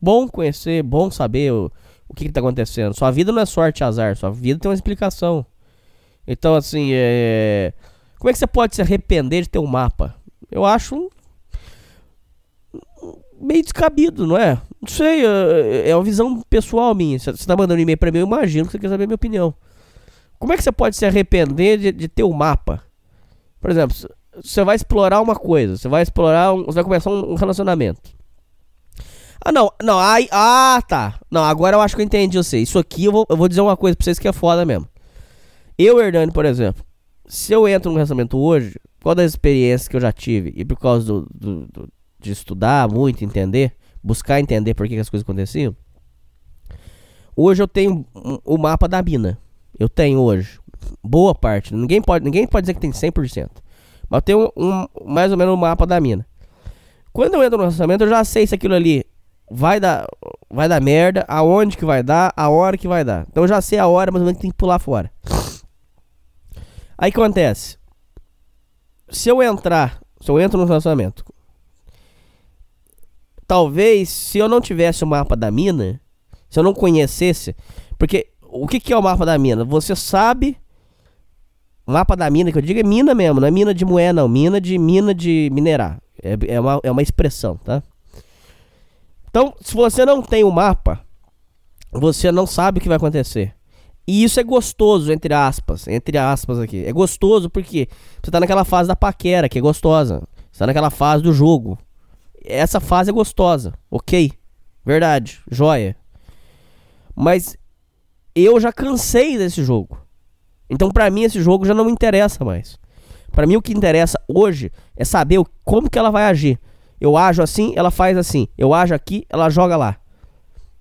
Bom conhecer, bom saber o, o que, que tá acontecendo. Sua vida não é sorte azar, sua vida tem uma explicação. Então, assim, é. Como é que você pode se arrepender de ter um mapa? Eu acho meio descabido, não é? Não sei, é é uma visão pessoal minha. Você você tá mandando um e-mail pra mim, eu imagino que você quer saber a minha opinião. Como é que você pode se arrepender de, de ter um mapa? Por exemplo, você vai explorar uma coisa, você vai explorar, um- você vai começar um relacionamento. Ah, não, não, ai, ah, tá. Não, agora eu acho que eu entendi você. Isso aqui eu vou, eu vou dizer uma coisa pra vocês que é foda mesmo. Eu, Hernani, por exemplo, se eu entro num relacionamento hoje, causa das experiências que eu já tive e por causa do, do- do- de estudar muito, entender, buscar entender por que, que as coisas aconteciam, hoje eu tenho um- o mapa da mina. Eu tenho hoje. Boa parte. Ninguém pode, ninguém pode dizer que tem 100%. Mas eu tenho um, mais ou menos o mapa da mina. Quando eu entro no relacionamento, eu já sei se aquilo ali vai dar, vai dar merda, aonde que vai dar, a hora que vai dar. Então eu já sei a hora, mas eu tenho que pular fora. Aí que acontece? Se eu entrar, se eu entro no relacionamento, talvez se eu não tivesse o mapa da mina, se eu não conhecesse, porque o que, que é o mapa da mina? Você sabe. Mapa da mina que eu digo é mina mesmo, não é mina de moeda, não. Mina de mina de minerar. É, é, uma, é uma expressão, tá? Então, se você não tem o mapa, você não sabe o que vai acontecer. E isso é gostoso, entre aspas. Entre aspas aqui. É gostoso porque você tá naquela fase da paquera, que é gostosa. Você tá naquela fase do jogo. Essa fase é gostosa, ok? Verdade, joia. Mas eu já cansei desse jogo. Então pra mim esse jogo já não me interessa mais. Pra mim o que interessa hoje é saber o- como que ela vai agir. Eu ajo assim, ela faz assim. Eu ajo aqui, ela joga lá.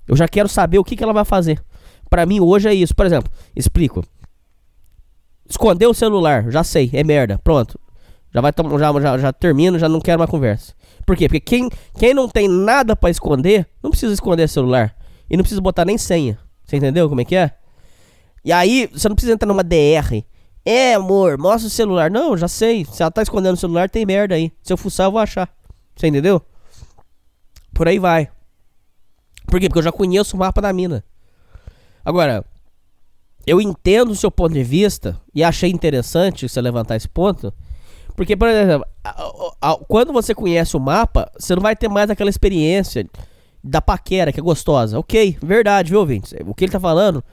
Eu já quero saber o que, que ela vai fazer. Pra mim hoje é isso. Por exemplo, explico. Esconder o celular, já sei, é merda. Pronto. Já vai já, já, já termino, já não quero mais conversa. Por quê? Porque quem, quem não tem nada pra esconder, não precisa esconder celular. E não precisa botar nem senha. Você entendeu como é que é? E aí, você não precisa entrar numa DR. É, amor, mostra o celular. Não, já sei. Se ela tá escondendo o celular, tem merda aí. Se eu fuçar, eu vou achar. Você entendeu? Por aí vai. Por quê? Porque eu já conheço o mapa da mina. Agora, eu entendo o seu ponto de vista e achei interessante você levantar esse ponto. Porque, por exemplo, quando você conhece o mapa, você não vai ter mais aquela experiência da paquera, que é gostosa. Ok, verdade, viu, ouvintes? O que ele tá falando,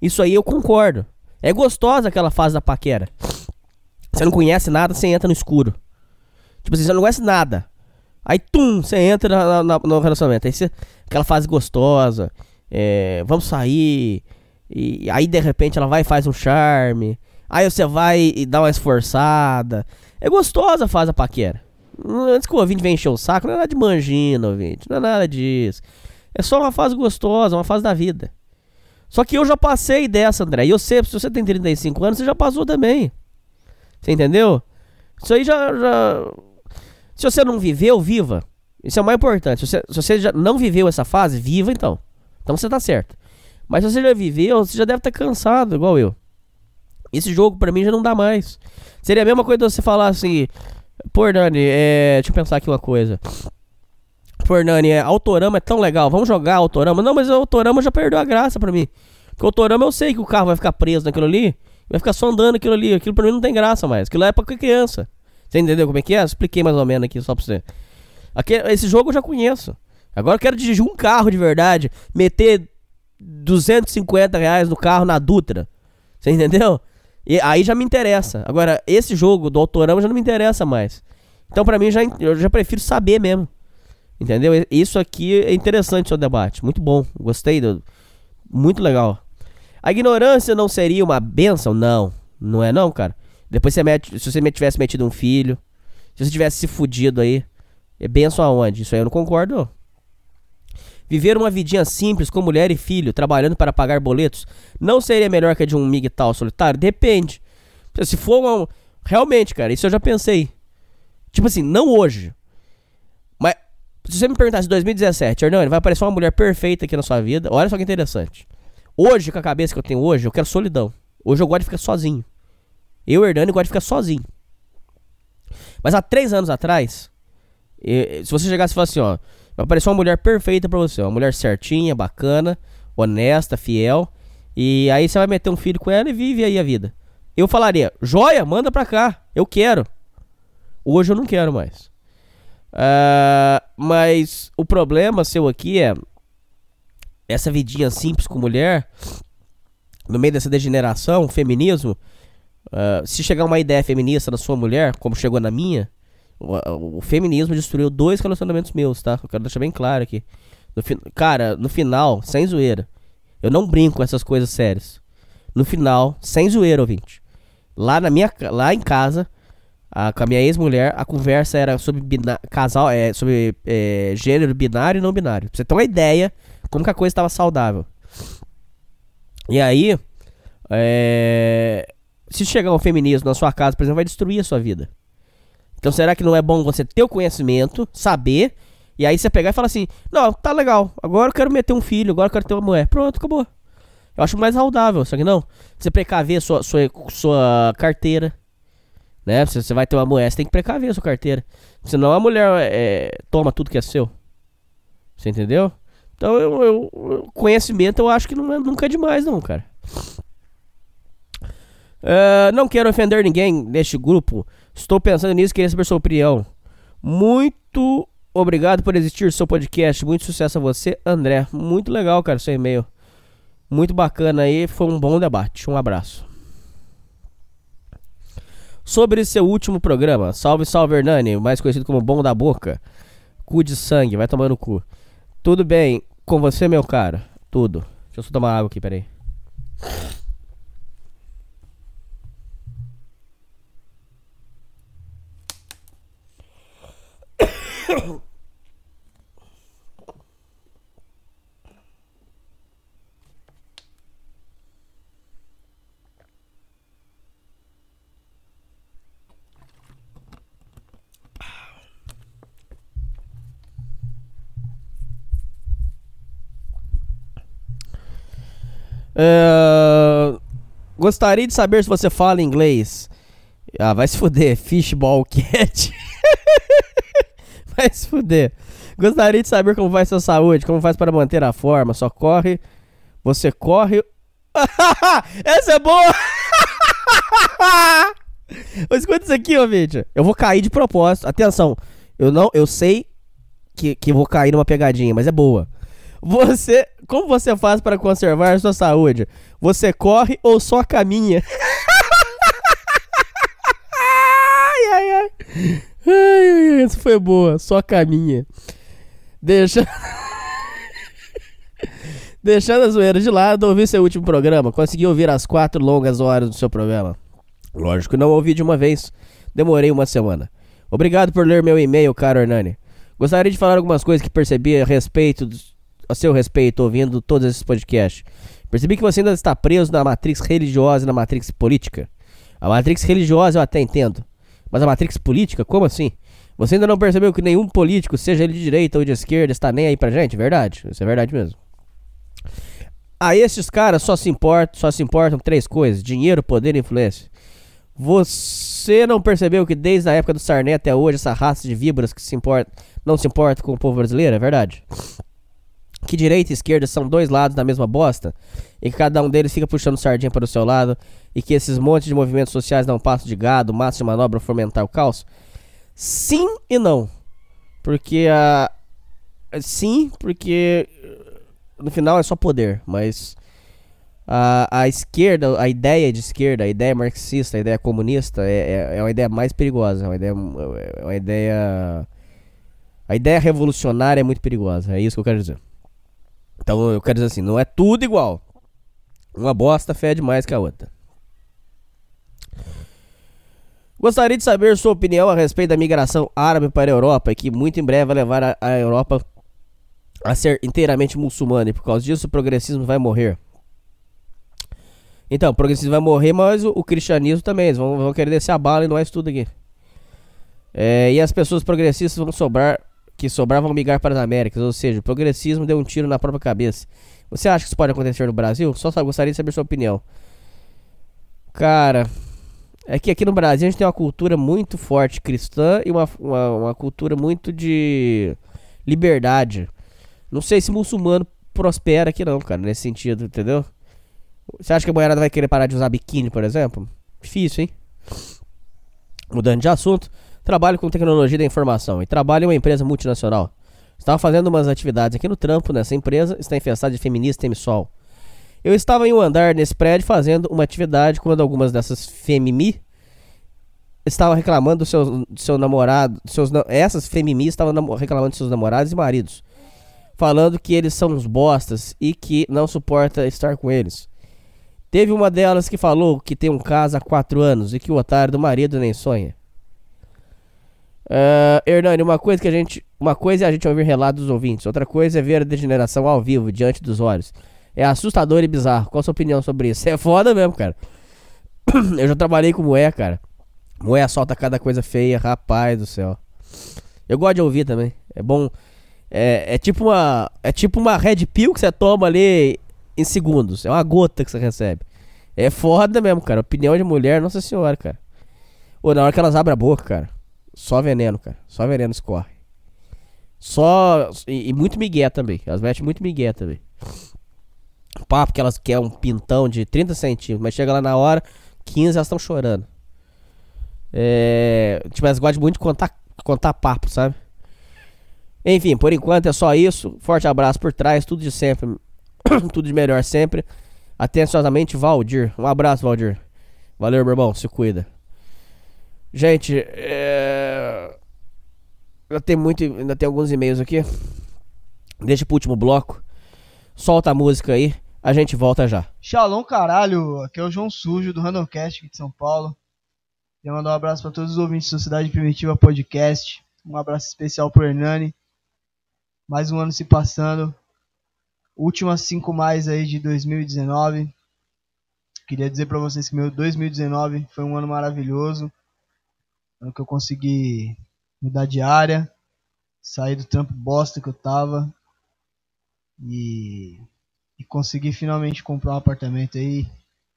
isso aí eu concordo. É gostosa aquela fase da paquera. Você não conhece nada, você entra no escuro. Tipo assim, você não conhece nada. Aí, tum, você entra na- na- no relacionamento. Aí você, aquela fase gostosa. é, vamos sair. E aí, de repente, ela vai e faz um charme. Aí você vai e dá uma esforçada. É gostosa a fase da paquera. Antes que o ouvinte venha encher o saco, não é nada de manjina, ouvinte. Não é nada disso. É só uma fase gostosa, uma fase da vida. Só que eu já passei dessa, André. E eu sei, se você tem 35 anos, você já passou também. Você entendeu? Isso aí já. já... Se você não viveu, viva. Isso é o mais importante. Se você, se você já não viveu essa fase, viva então. Então você tá certo. Mas se você já viveu, você já deve estar cansado, igual eu. Esse jogo pra mim já não dá mais. Seria a mesma coisa você falar assim. Pô, Hernani, é. Deixa eu pensar aqui uma coisa. Pô, Hernani, é, Autorama é tão legal. Vamos jogar Autorama. Não, mas o Autorama já perdeu a graça pra mim. Porque o Autorama eu sei que o carro vai ficar preso naquilo ali. Vai ficar só andando aquilo ali. Aquilo pra mim não tem graça mais. Aquilo é pra criança. Você entendeu como é que é? Expliquei mais ou menos aqui só pra você. Aquele- esse jogo eu já conheço. Agora eu quero dirigir um carro de verdade. Meter 250 reais no carro na Dutra. Você entendeu? E aí já me interessa. Agora, esse jogo do Autorama já não me interessa mais. Então, pra mim, já, eu já prefiro saber mesmo. Entendeu? Isso aqui é interessante o seu debate. Muito bom. Gostei. Do, muito legal. A ignorância não seria uma benção? Não. Não é não, cara. Depois você mete, se você tivesse metido um filho, se você tivesse se fudido aí, é benção aonde? Isso aí eu não concordo. Viver uma vidinha simples com mulher e filho, trabalhando para pagar boletos, não seria melhor que a de um migtal solitário? Depende. Se for uma... Realmente, cara, isso eu já pensei. Tipo assim, não hoje. Mas se você me perguntasse em 2017, Hernani, vai aparecer uma mulher perfeita aqui na sua vida. Olha só que interessante. Hoje, com a cabeça que eu tenho hoje, eu quero solidão. Hoje eu gosto de ficar sozinho. Eu, Hernani, gosto de ficar sozinho. Mas há três anos atrás, se você chegasse e falasse assim, ó, vai aparecer uma mulher perfeita pra você, uma mulher certinha, bacana, honesta, fiel, e aí você vai meter um filho com ela e vive aí a vida. Eu falaria, joia, manda pra cá, eu quero. Hoje eu não quero mais. Ah, mas o problema seu aqui é essa vidinha simples com mulher, no meio dessa degeneração, feminismo, ah, se chegar uma ideia feminista na sua mulher, como chegou na minha, o, feminismo destruiu dois relacionamentos meus, tá? Eu quero deixar bem claro aqui. No fi- cara, no final, sem zoeira, eu não brinco com essas coisas sérias. No final, sem zoeira, ouvinte. Lá na minha, lá em casa, a- com a minha ex-mulher, a conversa era sobre casal, é, sobre é, gênero binário e não binário. Pra você ter uma ideia como que a coisa estava saudável. E aí, é, se chegar um feminismo na sua casa, por exemplo, vai destruir a sua vida. Então será que não é bom você ter o conhecimento, saber, e aí você pegar e falar assim, não, tá legal, agora eu quero meter um filho, agora eu quero ter uma mulher. Pronto, acabou. Eu acho mais saudável, só que não. Você precaver sua, sua, sua carteira. Né? Você vai ter uma mulher, você tem que precaver sua carteira. Senão a mulher é, toma tudo que é seu. Você entendeu? Então eu, eu- conhecimento eu acho que não é, nunca é demais, não, cara. Ah, não quero ofender ninguém neste grupo. Estou pensando nisso queria saber sua opinião. Muito obrigado por existir seu podcast. Muito sucesso a você, André. Muito legal, cara, seu e-mail. Muito bacana aí. Foi um bom debate. Um abraço. Sobre seu último programa, salve, salve Hernani, mais conhecido como Bom da Boca. Cu de sangue, vai tomar no cu. Tudo bem com você, meu cara? Tudo. Deixa eu só tomar água aqui, peraí. É, Gostaria de saber se você fala inglês. Ah, vai se fuder. Fishball cat. vai se fuder. Gostaria de saber como vai sua saúde, como faz para manter a forma. Só corre. Você corre Essa é boa! Escuta isso aqui, ô vídeo. Eu vou cair de propósito. Atenção, eu não, eu sei que, que vou cair numa pegadinha, mas é boa. Você, como você faz para conservar sua saúde? Você corre ou só caminha? ai, ai, ai. Ai, essa foi boa. Só caminha. Deixa. Deixando a zoeira de lado, ouvi seu último programa. Consegui ouvir as quatro longas horas do seu programa. Lógico que não ouvi de uma vez. Demorei uma semana. Obrigado por ler meu e-mail, caro Hernani. Gostaria de falar algumas coisas que percebi a respeito, a seu respeito, ouvindo todos esses podcasts. Percebi que você ainda está preso na matrix religiosa e na matrix política. A matrix religiosa eu até entendo. Mas a matrix política, como assim? Você ainda não percebeu que nenhum político, seja ele de direita ou de esquerda, está nem aí pra gente? Verdade. Isso é verdade mesmo. A esses caras só se importam, só se importam três coisas: dinheiro, poder e influência. Você não percebeu que desde a época do Sarney até hoje essa raça de víboras que se importa, não se importa com o povo brasileiro, é verdade? Que direita e esquerda são dois lados da mesma bosta e que cada um deles fica puxando sardinha para o seu lado e que esses montes de movimentos sociais dão passo de gado, massa de manobra fomentar o caos? Sim e não. Porque a. Sim, porque no final é só poder, mas a, a esquerda, a ideia de esquerda, a ideia marxista, a ideia comunista é, é, é uma ideia mais perigosa, é uma ideia, é uma ideia a ideia revolucionária é muito perigosa, é isso que eu quero dizer. Então eu quero dizer assim, não é tudo igual. Uma bosta fede mais que a outra. Gostaria de saber sua opinião a respeito da migração árabe para a Europa, que muito em breve vai levar a, a Europa a ser inteiramente muçulmana e por causa disso o progressismo vai morrer. Então, o progressismo vai morrer, mas o, o cristianismo também. Eles vão, vão, querer descer a bala e isso tudo aqui. É, e as pessoas progressistas vão sobrar, que sobravam vão migrar para as Américas. Ou seja, o progressismo deu um tiro na própria cabeça. Você acha que isso pode acontecer no Brasil? Só gostaria de saber sua opinião. Cara, é que aqui no Brasil a gente tem uma cultura muito forte cristã e uma, uma, uma cultura muito de liberdade. Não sei se muçulmano prospera aqui não, cara, nesse sentido, entendeu? Você acha que a mulherada vai querer parar de usar biquíni, por exemplo? Difícil, hein? Mudando de assunto, trabalho com tecnologia da informação e trabalho em uma empresa multinacional. Estava fazendo umas atividades aqui no trampo nessa empresa, está infestada de feminista e sol. Eu estava em um andar nesse prédio fazendo uma atividade quando algumas dessas femimi estavam reclamando do seu, do seu namorado, seus, essas femimi estavam reclamando de seus namorados e maridos falando que eles são uns bostas e que não suporta estar com eles. Teve uma delas que falou que tem um caso há quatro anos e que o otário do marido nem sonha. Uh, Hernani, uma coisa que a gente. Uma coisa é a gente ouvir relatos dos ouvintes, outra coisa é ver a degeneração ao vivo, diante dos olhos. É assustador e bizarro. Qual a sua opinião sobre isso? É foda mesmo, cara. Eu já trabalhei com moé, cara. Moé solta cada coisa feia, rapaz do céu. Eu gosto de ouvir também. É bom. É, é tipo uma. É tipo uma red pill que você toma ali em segundos. É uma gota que você recebe. É foda mesmo, cara. Opinião de mulher, nossa senhora, cara. Ou na hora que elas abrem a boca, cara. Só veneno, cara. Só veneno escorre. Só. E, e muito migué também. Elas metem muito migué também. Papo que elas querem um pintão de 30 centímetros. Mas chega lá na hora, 15 elas estão chorando. É. Tipo, elas gostam muito de contar, contar papo, sabe? Enfim, por enquanto é só isso. Forte abraço por trás, tudo de sempre. tudo de melhor sempre. Atenciosamente, Valdir. Um abraço, Valdir. Valeu, meu irmão. Se cuida. Gente, é... ainda tem muito, ainda tem alguns e-mails aqui. Deixa pro último bloco. Solta a música aí. A gente volta já. Shalom, caralho. Aqui é o João Sujo do Randomcast de São Paulo. Queria mandar um abraço para todos os ouvintes da Sociedade Primitiva Podcast. Um abraço especial pro Hernani mais um ano se passando. Últimas cinco mais aí de 2019. Queria dizer para vocês que meu 2019 foi um ano maravilhoso. Ano que eu consegui mudar de área, sair do trampo bosta que eu tava e, e conseguir finalmente comprar um apartamento aí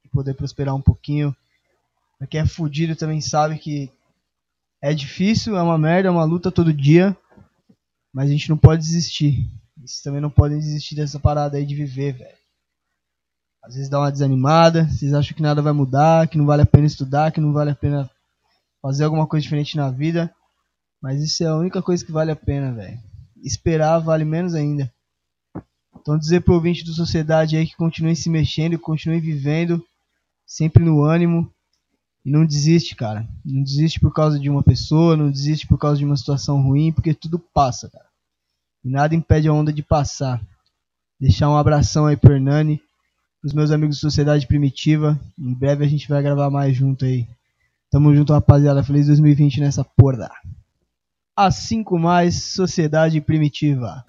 e poder prosperar um pouquinho. Pra quem é fudido também sabe que é difícil, é uma merda, é uma luta todo dia. Mas a gente não pode desistir. Vocês também não podem desistir dessa parada aí de viver, velho. Às vezes dá uma desanimada, vocês acham que nada vai mudar, que não vale a pena estudar, que não vale a pena fazer alguma coisa diferente na vida. Mas isso é a única coisa que vale a pena, velho. Esperar vale menos ainda. Então dizer pro ouvinte do Sociedade aí que continue se mexendo, que continue vivendo, sempre no ânimo. E não desiste, cara. Não desiste por causa de uma pessoa, não desiste por causa de uma situação ruim, porque tudo passa, cara. E nada impede a onda de passar. Deixar um abração aí pro Hernani, pros meus amigos de Sociedade Primitiva. Em breve a gente vai gravar mais junto aí. Tamo junto, rapaziada. Feliz 2020 nessa porra. A 5 mais Sociedade Primitiva.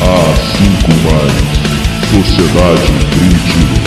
A 5 mais Sociedade Primitiva.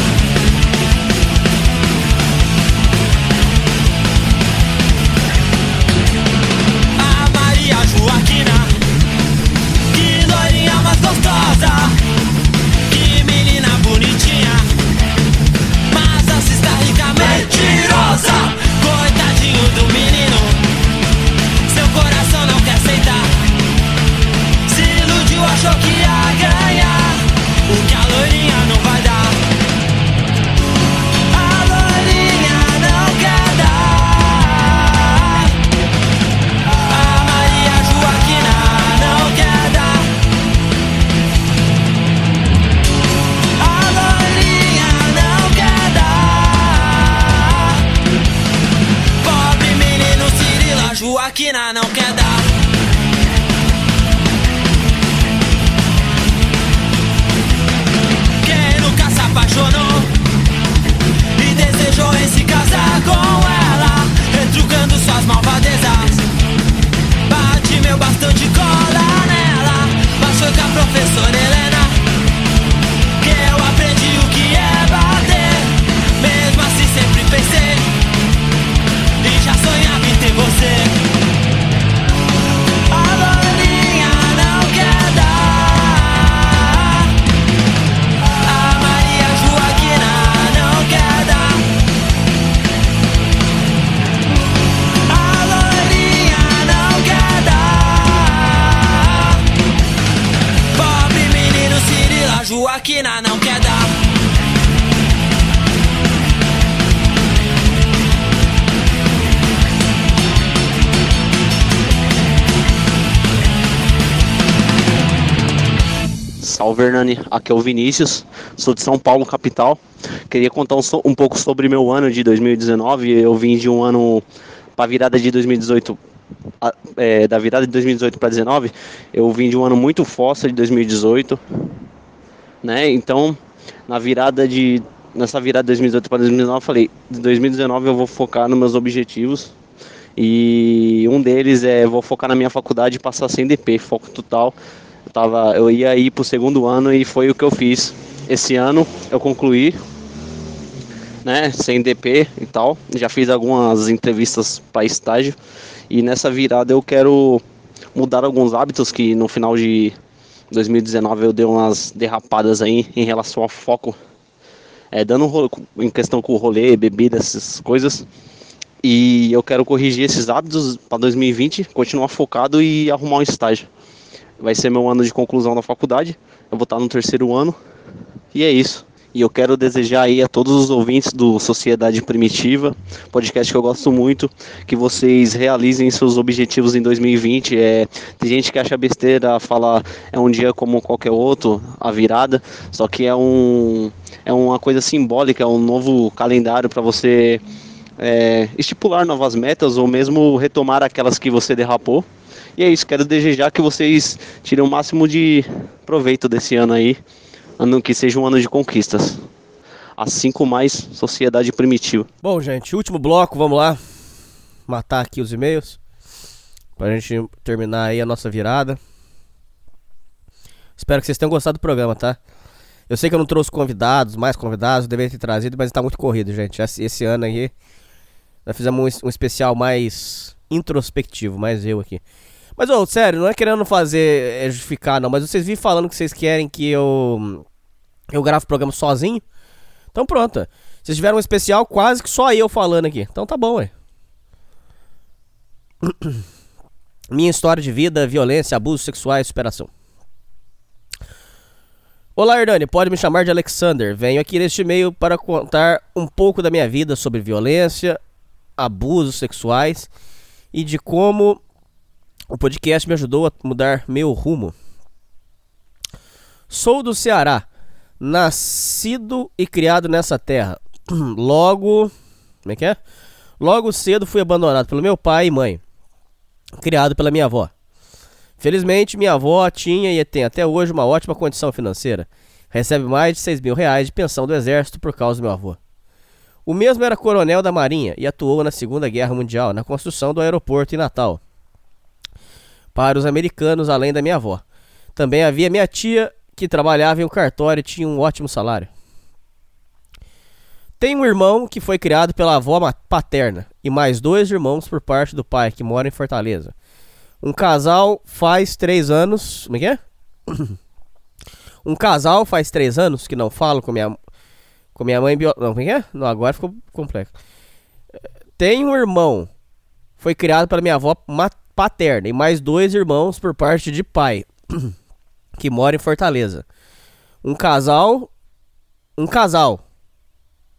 Aqui é o Vinícius, sou de São Paulo, capital. Queria contar um, um pouco sobre meu ano de 2019. Eu vim de um ano para virada de 2018, a- é, da virada de 2018 para 2019. Eu vim de um ano muito fossa de 2018, né? Então, na virada de nessa virada de 2018 para 2019, eu falei, de 2019 eu vou focar nos meus objetivos. E um deles é vou focar na minha faculdade e passar sem DP, foco total. Eu, tava, eu ia ir pro segundo ano e foi o que eu fiz. Esse ano eu concluí, né, sem DP e tal. Já fiz algumas entrevistas para estágio e nessa virada eu quero mudar alguns hábitos que no final de 2019 eu dei umas derrapadas aí em relação ao foco, é, dando em questão com o rolê, bebida, essas coisas. E eu quero corrigir esses hábitos para 2020, continuar focado e arrumar um estágio. Vai ser meu ano de conclusão da faculdade. Eu vou estar no terceiro ano. E é isso. E eu quero desejar aí a todos os ouvintes do Sociedade Primitiva, podcast que eu gosto muito, que vocês realizem seus objetivos em 2020. É, tem gente que acha besteira, fala é um dia como qualquer outro, a virada, só que é um é uma coisa simbólica, é um novo calendário para você é, estipular novas metas ou mesmo retomar aquelas que você derrapou. E é isso, quero desejar que vocês tirem o máximo de proveito desse ano aí, ano que seja um ano de conquistas. Assim como mais sociedade primitiva. Bom, gente, último bloco, vamos lá. Matar aqui os e-mails. Pra gente terminar aí a nossa virada. Espero que vocês tenham gostado do programa, tá? Eu sei que eu não trouxe convidados, mais convidados, deveria ter trazido, mas tá muito corrido, gente. Esse, esse ano aí, nós fizemos um, um especial mais introspectivo, mais eu aqui. Mas, ô, sério, não é querendo fazer, é, justificar, não, mas vocês vivem falando que vocês querem que eu, eu grave o programa sozinho. Então pronto. Vocês tiveram um especial quase que só eu falando aqui. Então tá bom, ué. Minha história de vida, violência, abusos sexuais, superação. Olá, Hernani, pode me chamar de Alexander. Venho aqui neste e-mail para contar um pouco da minha vida sobre violência, abusos sexuais e de como o podcast me ajudou a mudar meu rumo. Sou do Ceará, nascido e criado nessa terra. Logo. Como é que é? Logo cedo fui abandonado pelo meu pai e mãe, criado pela minha avó. Felizmente, minha avó tinha e tem até hoje uma ótima condição financeira. Recebe mais de 6 mil reais de pensão do exército por causa do meu avô. O mesmo era coronel da Marinha e atuou na Segunda Guerra Mundial na construção do aeroporto em Natal. Para os americanos, além da minha avó. Também havia minha tia, que trabalhava em um cartório e tinha um ótimo salário. Tenho um irmão que foi criado pela avó paterna e mais dois irmãos por parte do pai, que mora em Fortaleza. Um casal faz três anos. Como é que é? Um casal faz três anos que não falo com minha, com minha mãe bio... Não, como é que é? Não, agora ficou complexo. Tem um irmão. Foi criado pela minha avó paterna e mais dois irmãos por parte de pai, que mora em Fortaleza. Um casal. Um casal.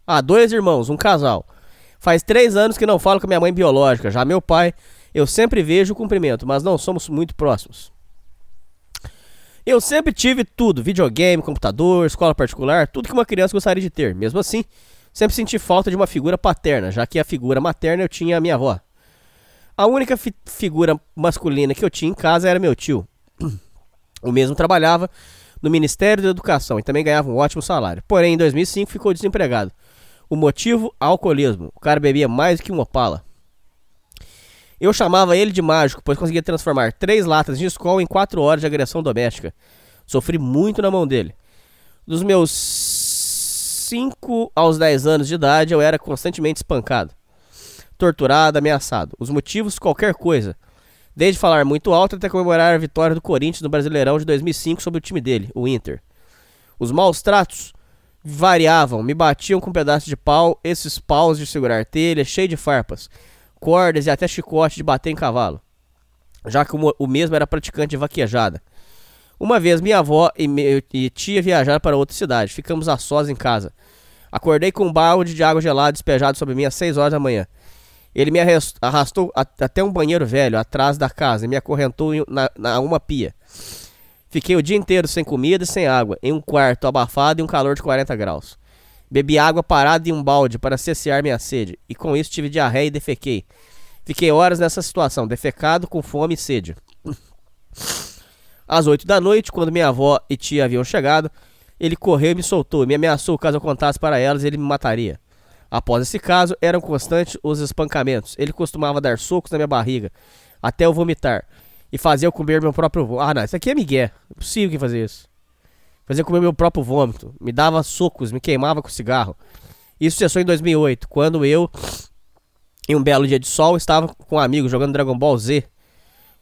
Ah, dois irmãos, um casal. Faz três anos que não falo com minha mãe biológica. Já meu pai, eu sempre vejo o cumprimento, mas não somos muito próximos. Eu sempre tive tudo: videogame, computador, escola particular, tudo que uma criança gostaria de ter. Mesmo assim, sempre senti falta de uma figura paterna, já que a figura materna eu tinha a minha avó. A única fi figura masculina que eu tinha em casa era meu tio. O mesmo trabalhava no Ministério da Educação e também ganhava um ótimo salário. Porém, em 2005 ficou desempregado. O motivo? Alcoolismo. O cara bebia mais que um opala. Eu chamava ele de mágico, pois conseguia transformar três latas de escola em quatro horas de agressão doméstica. Sofri muito na mão dele. Dos meus 5 aos 10 anos de idade, eu era constantemente espancado, torturado, ameaçado. Os motivos, qualquer coisa. Desde falar muito alto até comemorar a vitória do Corinthians no Brasileirão de 2005 sobre o time dele, o Inter. Os maus tratos variavam, me batiam com um pedaço de pau, esses paus de segurar telha, cheio de farpas cordas e até chicote de bater em cavalo, já que o mesmo era praticante de vaquejada. Uma vez minha avó e, e tia viajaram para outra cidade, ficamos a sós em casa. Acordei com um balde de água gelada despejado sobre mim às 6 horas da manhã. Ele me arrastou até um banheiro velho atrás da casa e me acorrentou na, na uma pia. Fiquei o dia inteiro sem comida e sem água, em um quarto abafado e um calor de 40 graus. Bebi água parada em um balde para cessear minha sede, e com isso tive diarreia e defequei. Fiquei horas nessa situação, defecado, com fome e sede. Às oito da noite, quando minha avó e tia haviam chegado, ele correu e me soltou, e me ameaçou caso eu contasse para elas ele me mataria. Após esse caso, eram constantes os espancamentos. Ele costumava dar socos na minha barriga, até eu vomitar, e fazia eu comer meu próprio vômito. Ah, não, isso aqui é migué. É possível que fazer isso. Fazia comer meu próprio vômito. Me dava socos, me queimava com cigarro. Isso cessou em 2008, quando eu, em um belo dia de sol, estava com um amigo jogando Dragon Ball Z.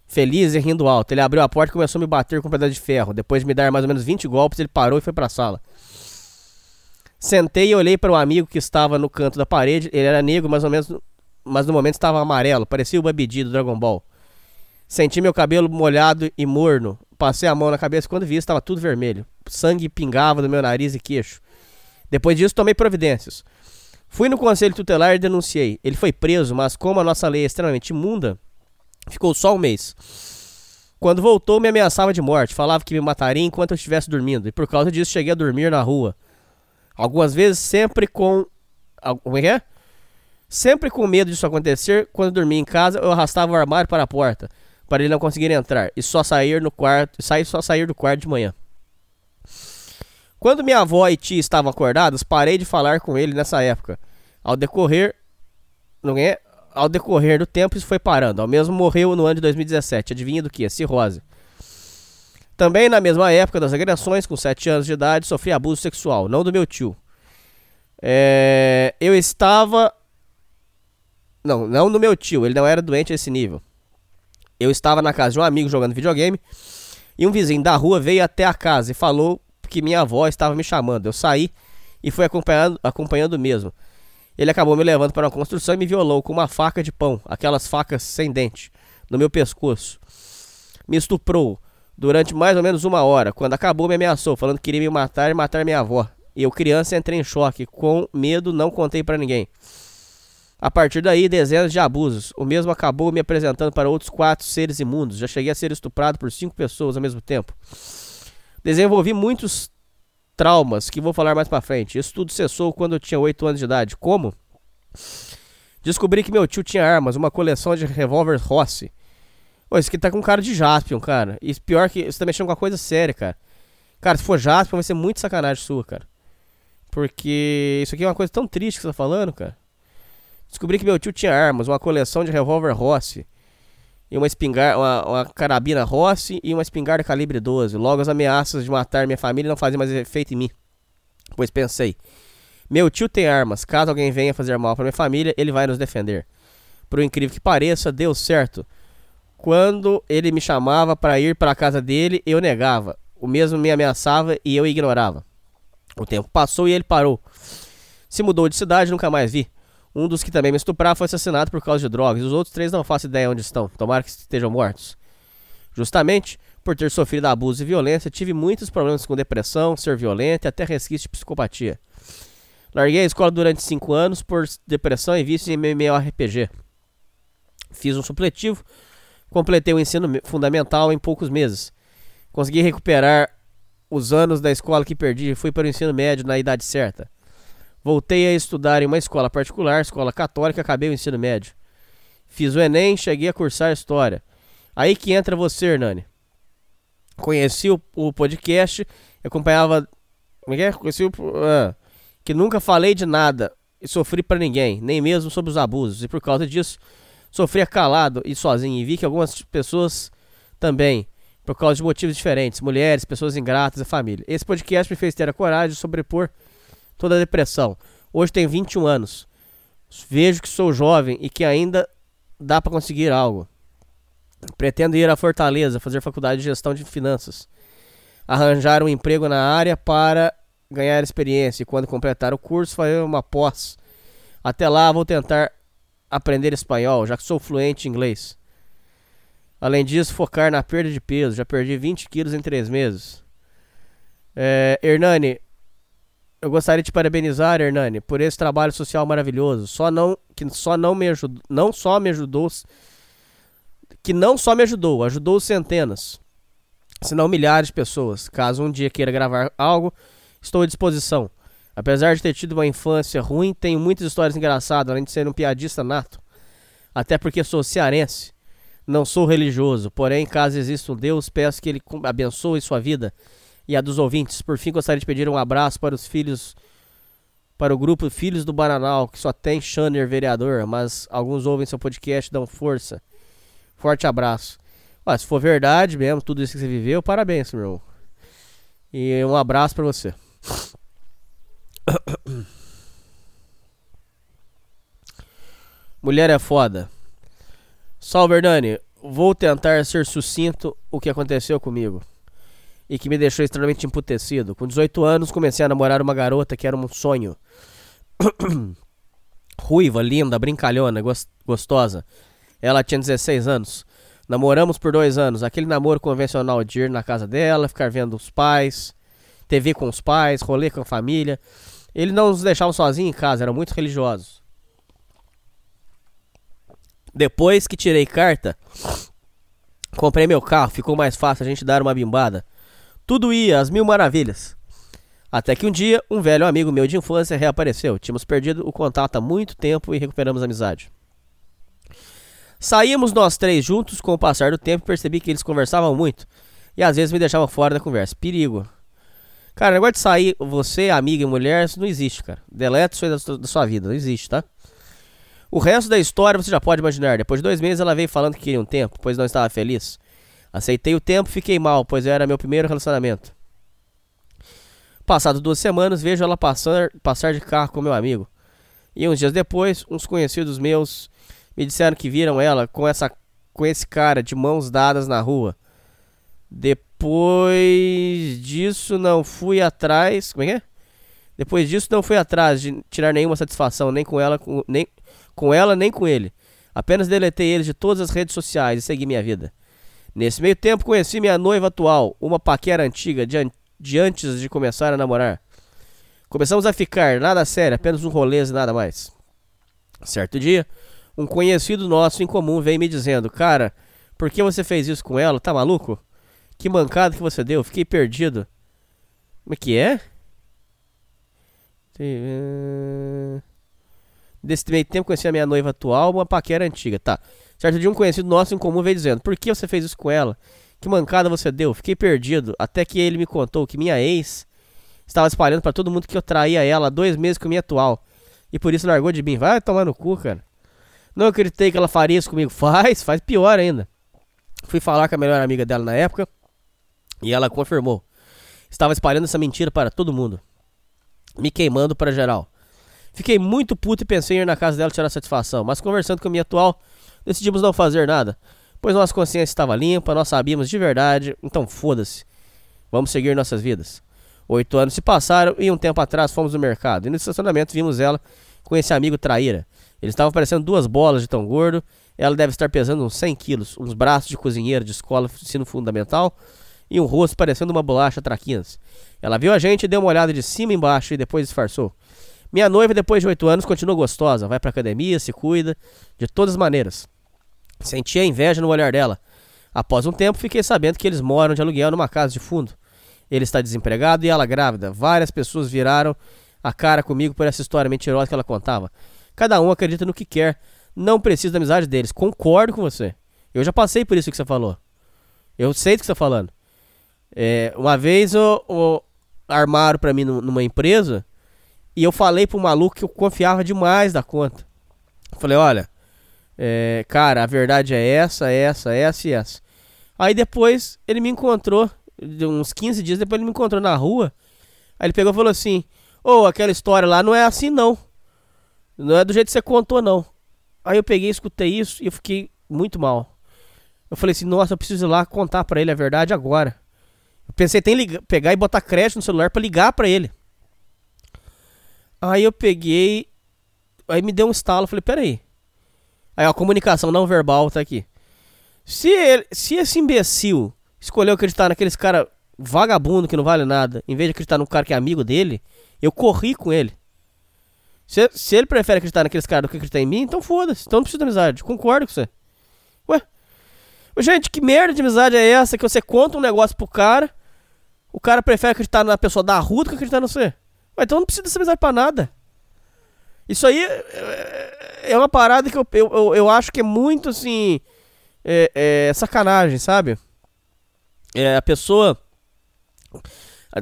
Feliz e rindo alto. Ele abriu a porta e começou a me bater com um pedaço de ferro. Depois de me dar mais ou menos 20 golpes, ele parou e foi para a sala. Sentei e olhei para o amigo que estava no canto da parede. Ele era negro, mais ou menos, mas no momento estava amarelo. Parecia o Babidi do Dragon Ball. Senti meu cabelo molhado e morno. Passei a mão na cabeça e quando vi estava tudo vermelho. Sangue pingava do meu nariz e queixo. Depois disso, tomei providências. Fui no conselho tutelar e denunciei. Ele foi preso, mas como a nossa lei é extremamente imunda, ficou só um mês. Quando voltou, me ameaçava de morte. Falava que me mataria enquanto eu estivesse dormindo. E por causa disso, cheguei a dormir na rua. Algumas vezes, sempre com. Como é que é? Sempre com medo disso acontecer, quando dormia em casa, eu arrastava o armário para a porta para ele não conseguir entrar e só sair no quarto, sair só sair do quarto de manhã. Quando minha avó e tia estavam acordadas, parei de falar com ele nessa época. Ao decorrer, não é? Ao decorrer do tempo isso foi parando. Ao mesmo morreu no ano de 2017. Adivinha do que? Cirrose. Também na mesma época das agressões, com 7 anos de idade, sofri abuso sexual, não do meu tio. É, eu estava. Não, não do meu tio, ele não era doente a esse nível. Eu estava na casa de um amigo jogando videogame e um vizinho da rua veio até a casa e falou que minha avó estava me chamando. Eu saí e fui acompanhando, acompanhando mesmo. Ele acabou me levando para uma construção e me violou com uma faca de pão, aquelas facas sem dente, no meu pescoço. Me estuprou durante mais ou menos uma hora. Quando acabou, me ameaçou, falando que queria me matar e matar minha avó. Eu, criança, entrei em choque. Com medo, não contei pra ninguém. A partir daí, dezenas de abusos. O mesmo acabou me apresentando para outros quatro seres imundos. Já cheguei a ser estuprado por cinco pessoas ao mesmo tempo. Desenvolvi muitos traumas que vou falar mais pra frente. Isso tudo cessou quando eu tinha 8 anos de idade. Como? Descobri que meu tio tinha armas, uma coleção de revólver Rossi. Pô, esse aqui tá com cara de Jaspion, cara. E pior que você tá mexendo com uma coisa séria, cara. Cara, se for Jaspion, vai ser muito sacanagem sua, cara. Porque isso aqui é uma coisa tão triste que você tá falando, cara. Descobri que meu tio tinha armas, uma coleção de revólver Rossi. E uma espingarda, uma, uma carabina Rossi e uma espingarda calibre 12. Logo as ameaças de matar minha família não faziam mais efeito em mim. Pois pensei, meu tio tem armas, caso alguém venha fazer mal para minha família, ele vai nos defender. Por incrível que pareça, deu certo. Quando ele me chamava para ir para a casa dele, eu negava. O mesmo me ameaçava e eu ignorava. O tempo passou e ele parou. Se mudou de cidade, nunca mais vi. Um dos que também me estuprava foi assassinado por causa de drogas. Os outros três não faço ideia onde estão. Tomara que estejam mortos. Justamente por ter sofrido abuso e violência, tive muitos problemas com depressão, ser violento e até resquício de psicopatia. Larguei a escola durante 5 anos por depressão e vício em MMORPG. Fiz um supletivo, completei o ensino fundamental em poucos meses. Consegui recuperar os anos da escola que perdi e fui para o ensino médio na idade certa. Voltei a estudar em uma escola particular, escola católica, acabei o ensino médio. Fiz o Enem, cheguei a cursar História. Aí que entra você, Hernani. Conheci o, o podcast, acompanhava. Como é que é? Conheci o. Ah, que nunca falei de nada e sofri para ninguém, nem mesmo sobre os abusos. E por causa disso, sofria calado e sozinho. E vi que algumas pessoas também, por causa de motivos diferentes, mulheres, pessoas ingratas e família. Esse podcast me fez ter a coragem de sobrepor toda a depressão. Hoje tenho 21 anos. Vejo que sou jovem e que ainda dá para conseguir algo. Pretendo ir à Fortaleza, fazer faculdade de gestão de finanças. Arranjar um emprego na área para ganhar experiência e quando completar o curso fazer uma pós. Até lá vou tentar aprender espanhol, já que sou fluente em inglês. Além disso, focar na perda de peso. Já perdi 20 quilos em 3 meses. É, Hernani, eu gostaria de parabenizar, Hernani, por esse trabalho social maravilhoso. Só não que só não me ajudou, não só me ajudou, que não só me ajudou, ajudou centenas, se não milhares de pessoas. Caso um dia queira gravar algo, estou à disposição. Apesar de ter tido uma infância ruim, tenho muitas histórias engraçadas, além de ser um piadista nato. Até porque sou cearense. Não sou religioso, porém, caso exista um Deus, peço que ele abençoe sua vida e a dos ouvintes. Por fim, gostaria de pedir um abraço para os filhos, para o grupo Filhos do Bananal, que só tem Shanner vereador, mas alguns ouvem seu podcast dão força. Forte abraço. Ah, se for verdade mesmo, tudo isso que você viveu, parabéns, meu. E um abraço para você. Mulher é foda. Salve, Hernani. Vou tentar ser sucinto o que aconteceu comigo e que me deixou extremamente emputecido. Com 18 anos, comecei a namorar uma garota que era um sonho. Ruiva, linda, brincalhona, gostosa. Ela tinha 16 anos. Namoramos por dois anos. Aquele namoro convencional de ir na casa dela, ficar vendo os pais, TV com os pais, rolê com a família. Ele não nos deixava sozinhos em casa, eram muito religiosos. Depois que tirei carta, comprei meu carro, ficou mais fácil a gente dar uma bimbada. Tudo ia às mil maravilhas. Até que um dia, um velho amigo meu de infância reapareceu. Tínhamos perdido o contato há muito tempo e recuperamos a amizade. Saímos nós três juntos, com o passar do tempo percebi que eles conversavam muito. E às vezes me deixavam fora da conversa. Perigo. Cara, negócio de sair, você, amiga e mulher, isso não existe, cara. Deleta isso aí da sua vida, não existe, tá? O resto da história você já pode imaginar. Depois de dois meses ela veio falando que queria um tempo, pois não estava feliz. Aceitei o tempo, fiquei mal, pois era meu primeiro relacionamento. Passado duas semanas, vejo ela passar, passar de carro com meu amigo. E uns dias depois, uns conhecidos meus me disseram que viram ela com, essa, com esse cara de mãos dadas na rua. Depois disso, não fui atrás. Como é que é? Depois disso, não fui atrás de tirar nenhuma satisfação, nem com ela, nem com ela, nem com ele. Apenas deletei eles de todas as redes sociais e segui minha vida. Nesse meio tempo, conheci minha noiva atual, uma paquera antiga de, an- de antes de começar a namorar. Começamos a ficar, nada sério, apenas um rolês e nada mais. Certo dia, um conhecido nosso em comum veio me dizendo: Cara, por que você fez isso com ela? Tá maluco? Que mancada que você deu, fiquei perdido. Como é que é? Eh, Desse meio tempo conheci a minha noiva atual, uma paquera antiga, tá. Certo dia um conhecido nosso em comum veio dizendo, por que você fez isso com ela? Que mancada você deu? Fiquei perdido, até que ele me contou que minha ex estava espalhando pra todo mundo que eu traía ela há dois meses com minha atual. E por isso largou de mim. Vai tomar no cu, cara. Não acreditei que ela faria isso comigo. Faz, faz pior ainda. Fui falar com a melhor amiga dela na época e ela confirmou. Estava espalhando essa mentira para todo mundo. Me queimando para geral. Fiquei muito puto e pensei em ir na casa dela tirar satisfação, mas conversando com a minha atual, decidimos não fazer nada, pois nossa consciência estava limpa, nós sabíamos de verdade, então foda-se. Vamos seguir nossas vidas. Oito anos se passaram e um tempo atrás fomos no mercado, e no estacionamento vimos ela com esse amigo traíra. Ele estava parecendo duas bolas de tão gordo, ela deve estar pesando uns 100 quilos, uns braços de cozinheiro de escola ensino fundamental e um rosto parecendo uma bolacha traquinas. Ela viu a gente, deu uma olhada de cima e embaixo e depois disfarçou. Minha noiva, depois de oito anos, continua gostosa, vai pra academia, se cuida, de todas as maneiras. Sentia inveja no olhar dela. Após um tempo, fiquei sabendo que eles moram de aluguel numa casa de fundo. Ele está desempregado e ela grávida. Várias pessoas viraram a cara comigo por essa história mentirosa que ela contava. Cada um acredita no que quer. Não precisa da amizade deles. Concordo com você. Eu já passei por isso que você falou. Eu sei do que você está falando. É, uma vez o, o- armaram pra mim nu- numa empresa e eu falei pro maluco que eu confiava demais da conta. Eu falei, olha, é, cara, a verdade é essa, essa, essa e essa. Aí depois ele me encontrou, uns 15 dias depois ele me encontrou na rua. Aí ele pegou e falou assim: Ô, aquela história lá não é assim não. Não é do jeito que você contou, não. Aí eu peguei, escutei isso e eu fiquei muito mal. Eu falei assim: Nossa, eu preciso ir lá contar pra ele a verdade agora. Eu pensei até em ligar- pegar e botar crédito no celular pra ligar pra ele. Aí eu peguei. Aí me deu um estalo. Falei: Peraí. Aí a comunicação não verbal tá aqui. Se, ele- se esse imbecil escolheu acreditar naqueles cara vagabundo que não vale nada, em vez de acreditar num cara que é amigo dele, eu corri com ele. Se, se ele prefere acreditar naqueles caras do que acreditar em mim, então foda-se. Então não precisa de amizade. Concordo com você. Ué? Gente, que merda de amizade é essa que você conta um negócio pro cara, o cara prefere acreditar na pessoa da rua do que acreditar em você? Ué, então não precisa dessa amizade pra nada. Isso aí é, é uma parada que eu, eu, eu, acho que é muito assim. É, é sacanagem, sabe? É, a pessoa.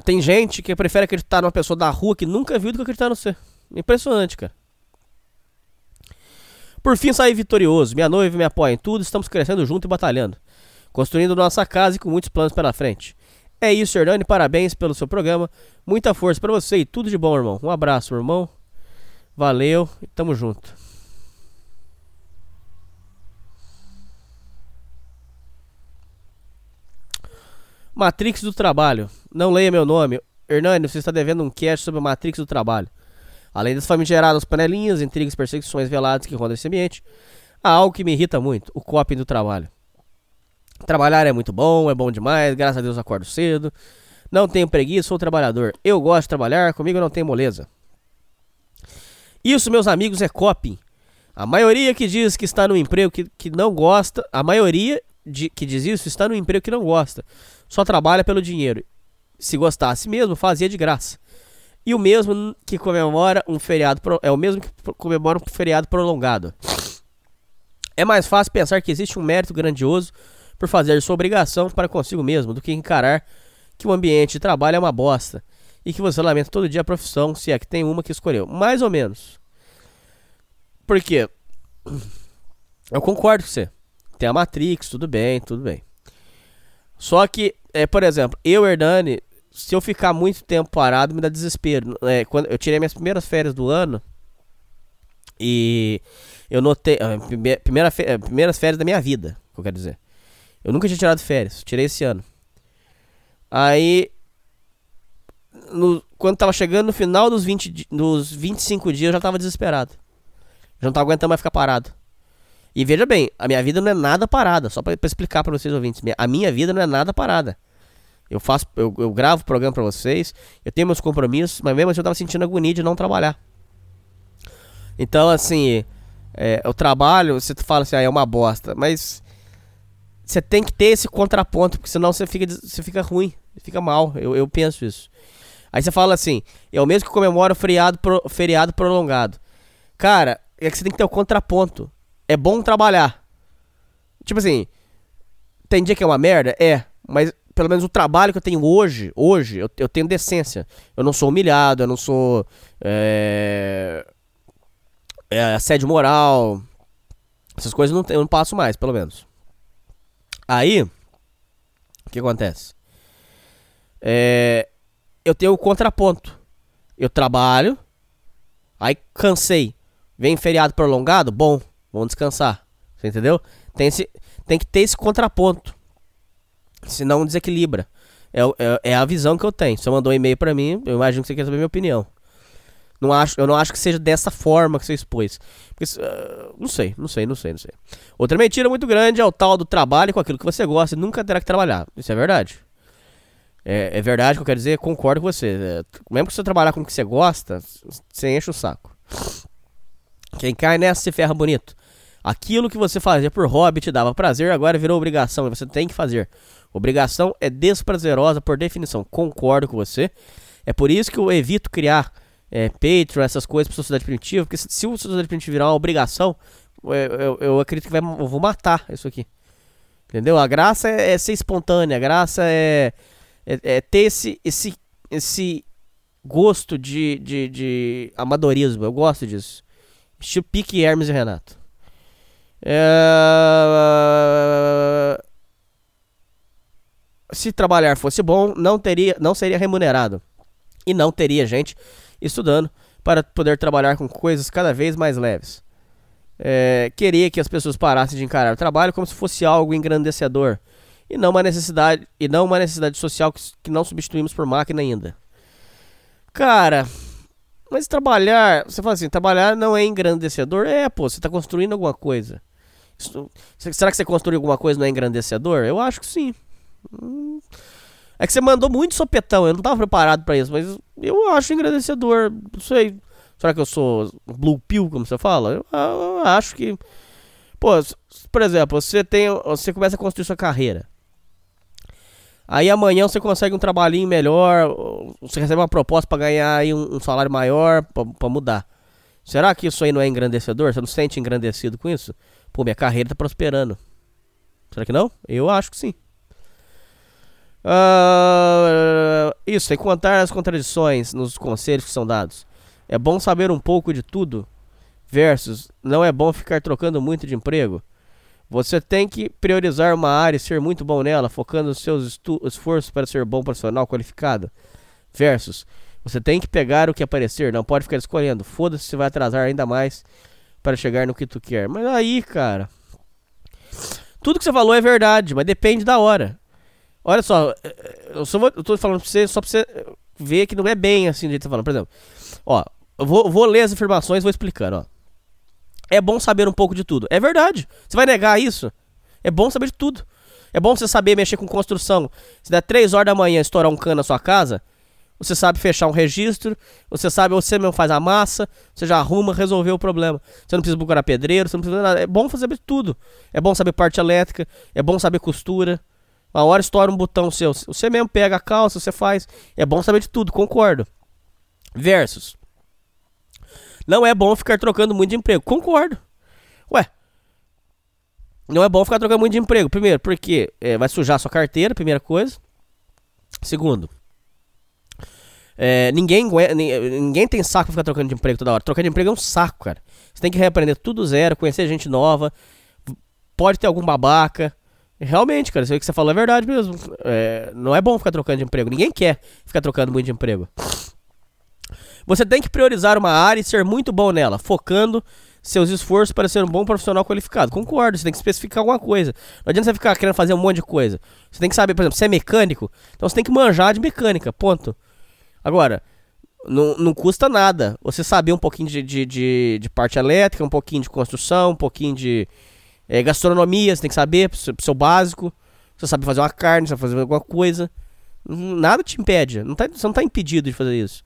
Tem gente que prefere acreditar numa pessoa da rua que nunca viu do que acreditar no você. Impressionante, cara. Por fim, saí vitorioso. Minha noiva me apoia em tudo, estamos crescendo junto e batalhando. Construindo nossa casa e com muitos planos pela frente. É isso, Hernani. Parabéns pelo seu programa. Muita força pra você e tudo de bom, irmão. Um abraço, irmão. Valeu e tamo junto. Matrix do Trabalho. Não leia meu nome. Hernani, você está devendo um cast sobre a Matrix do Trabalho. Além das famigeradas panelinhas, intrigas perseguições veladas que rondam esse ambiente, há algo que me irrita muito, o coping do trabalho. Trabalhar é muito bom, é bom demais, graças a Deus acordo cedo. Não tenho preguiça, sou trabalhador. Eu gosto de trabalhar, comigo não tem moleza. Isso, meus amigos, é coping. A maioria que diz que está no emprego que, que não gosta, a maioria de, que diz isso está no emprego que não gosta. Só trabalha pelo dinheiro. Se gostasse mesmo, fazia de graça. E o mesmo que comemora um feriado é o mesmo que comemora um feriado prolongado. É mais fácil pensar que existe um mérito grandioso por fazer sua obrigação para consigo mesmo do que encarar que o ambiente de trabalho é uma bosta e que você lamenta todo dia a profissão, se é que tem uma que escolheu. Mais ou menos. Por quê? Eu concordo com você. Tem a Matrix, tudo bem, tudo bem. Só que, é, por exemplo, eu, Hernani, se eu ficar muito tempo parado, me dá desespero. É, quando eu tirei minhas primeiras férias do ano e eu notei. ah, prime- Primeira, fe- eh, primeiras férias da minha vida, que eu quero dizer. Eu nunca tinha tirado férias, tirei esse ano. Aí, no- quando tava chegando no final dos, 20, di- dos 25 dias, eu já tava desesperado. Já não tava aguentando mais ficar parado. E veja bem, a minha vida não é nada parada, só pra explicar pra vocês ouvintes. A minha vida não é nada parada. Eu faço, eu, eu gravo programa pra vocês, eu tenho meus compromissos, mas mesmo assim eu tava sentindo agonia de não trabalhar. Então, assim, é, o trabalho, você fala assim, ah, é uma bosta, mas você tem que ter esse contraponto, porque senão você fica, você fica ruim, fica mal. Eu, eu penso isso. Aí você fala assim, é o mesmo que comemora o feriado, pro- feriado prolongado. Cara, é que você tem que ter o contraponto. É bom trabalhar. Tipo assim, tem dia que é uma merda? É. Mas pelo menos o trabalho que eu tenho hoje, hoje, eu, eu tenho decência. Eu não sou humilhado, eu não sou. É, é, assédio moral. Essas coisas não tem- eu não passo mais, pelo menos. Aí, o que acontece? É, eu tenho o contraponto. Eu trabalho, aí cansei. Vem feriado prolongado, bom, vamos descansar. Você entendeu? Tem, esse, tem que ter esse contraponto. Senão desequilibra. É, é, é a visão que eu tenho. Você mandou um e-mail pra mim, eu imagino que você quer saber minha opinião. Não acho, eu não acho que seja dessa forma que você expôs. Porque, ah, não sei, não sei, não sei, não sei. Outra mentira muito grande é o tal do trabalho com aquilo que você gosta e nunca terá que trabalhar. Isso é verdade. É, é verdade que eu quero dizer, concordo com você. É, mesmo que você trabalhar com o que você gosta, você enche o saco. Quem cai nessa se ferra bonito. Aquilo que você fazia por hobby te dava prazer, agora virou obrigação e você tem que fazer. Obrigação é desprazerosa por definição. Concordo com você. É por isso que eu evito criar é, Patreon, essas coisas para sociedade primitiva, porque se, se o sociedade primitiva virar uma obrigação, eu, eu- eu acredito que vai, eu vou matar isso aqui. Entendeu? A graça é, é ser espontânea, a graça é, é, é ter esse, esse, esse gosto de, de, de amadorismo. Eu gosto disso. Estilo pique Hermes e Renato. É... Se trabalhar fosse bom, não teria, não seria remunerado e não teria gente estudando para poder trabalhar com coisas cada vez mais leves. É, queria que as pessoas parassem de encarar o trabalho como se fosse algo engrandecedor e não uma necessidade e não uma necessidade social que, que não substituímos por máquina ainda. Cara, mas trabalhar, você fala assim, trabalhar não é engrandecedor? É, pô, você está construindo alguma coisa. Isso- será que você construiu alguma coisa não é engrandecedor? Eu acho que sim. Hum, É que você mandou muito sopetão, eu não tava preparado pra isso, mas eu acho engrandecedor. Não sei. Será que eu sou blue pill, como você fala? Eu, eu acho que. Pô, por exemplo, você tem. Você começa a construir sua carreira. Aí amanhã você consegue um trabalhinho melhor, você recebe uma proposta pra ganhar aí um, um salário maior pra mudar. Será que isso aí não é engrandecedor? Você não se sente engrandecido com isso? Pô, minha carreira tá prosperando. Será que não? Eu acho que sim. Ah, isso, sem contar as contradições nos conselhos que são dados. É bom saber um pouco de tudo. Versus, não é bom ficar trocando muito de emprego. Você tem que priorizar uma área e ser muito bom nela, focando os seus esforços para ser bom profissional qualificado. Versus, você tem que pegar o que aparecer, não pode ficar escolhendo. Foda-se se vai atrasar ainda mais para chegar no que tu quer. Mas aí, cara. Tudo que você falou é verdade, mas depende da hora. Olha só, eu, só vou, eu tô falando pra você só pra você ver que não é bem assim do jeito que você tá falando. Por exemplo, ó, eu vou, vou ler as informações e vou explicando, ó. É bom saber um pouco de tudo. É verdade. Você vai negar isso? É bom saber de tudo. É bom você saber mexer com construção. Se der 3 horas da manhã estourar um cano na sua casa, você sabe fechar um registro, você sabe, você mesmo faz a massa, você já arruma, resolveu o problema. Você não precisa procurar pedreiro, você não precisa nada. É bom saber tudo. É bom saber parte elétrica, é bom saber costura. Uma hora estoura um botão seu, você mesmo pega a calça, você faz. É bom saber de tudo, concordo. Versus. Não é bom ficar trocando muito de emprego. Concordo. Ué. Não é bom ficar trocando muito de emprego. Primeiro, porque é, vai sujar sua carteira, primeira coisa. Segundo, é, ninguém, ninguém tem saco pra ficar trocando de emprego toda hora. Trocar de emprego é um saco, cara. Você tem que reaprender tudo zero, conhecer gente nova. Pode ter algum babaca. Realmente, cara, isso aí que você falou é verdade mesmo. É, não é bom ficar trocando de emprego. Ninguém quer ficar trocando muito de emprego. Você tem que priorizar uma área e ser muito bom nela, focando seus esforços para ser um bom profissional qualificado. Concordo, você tem que especificar alguma coisa. Não adianta você ficar querendo fazer um monte de coisa. Você tem que saber, por exemplo, se é mecânico, então você tem que manjar de mecânica, ponto. Agora, não, não custa nada você saber um pouquinho de, de, de, de parte elétrica, um pouquinho de construção, um pouquinho de, É, gastronomia, você tem que saber, pro seu, pro seu básico. Você sabe fazer uma carne, você sabe fazer alguma coisa. Nada te impede. Não tá, você não tá impedido de fazer isso.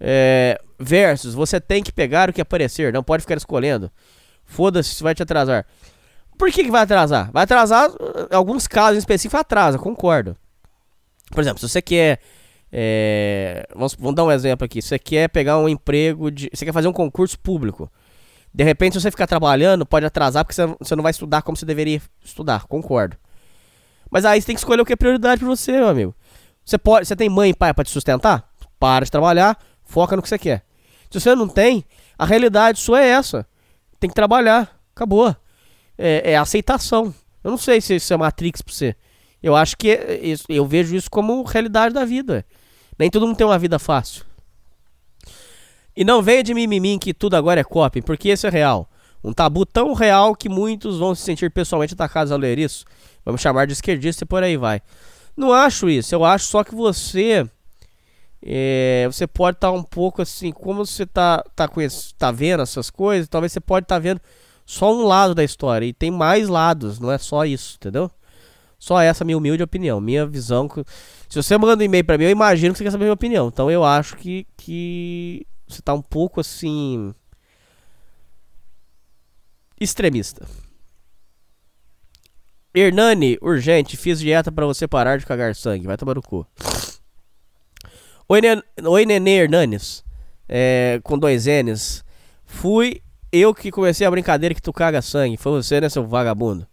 É, versus, você tem que pegar o que aparecer, não pode ficar escolhendo. Foda-se, isso vai te atrasar. Por que, que vai atrasar? Vai atrasar, em alguns casos em específico, atrasa, concordo. Por exemplo, se você quer. é, vamos, vamos dar um exemplo aqui. Se você quer pegar um emprego de. Você quer fazer um concurso público. De repente, se você ficar trabalhando, pode atrasar porque você, não vai estudar como você deveria estudar, concordo. Mas aí você tem que escolher o que é prioridade pra você, meu amigo. Você, pode, você tem mãe e pai pra te sustentar? Para de trabalhar, foca no que você quer. Se você não tem, a realidade sua é essa. Tem que trabalhar, acabou. É, é aceitação. Eu não sei se isso é Matrix pra você. Eu acho que é- eu vejo isso como realidade da vida. Nem todo mundo tem uma vida fácil. E não venha de mimimi que tudo agora é copy, porque isso é real. Um tabu tão real que muitos vão se sentir pessoalmente atacados ao ler isso. Vamos chamar de esquerdista e por aí vai. Não acho isso. Eu acho só que você. é, você pode estar um pouco assim. Como você tá, tá, conhec- tá vendo essas coisas, talvez você pode estar vendo só um lado da história. E tem mais lados, não é só isso, entendeu? Só essa minha humilde opinião, minha visão. Se você manda um e-mail pra mim, eu imagino que você quer saber a minha opinião. Então eu acho que, que você tá um pouco assim. extremista. Hernani, urgente, fiz dieta pra você parar de cagar sangue. Vai tomar no cu. Oi, Nen Oi Nenê Hernanes. É, com dois N's. Fui eu que comecei a brincadeira que tu caga sangue. Foi você, né, seu vagabundo?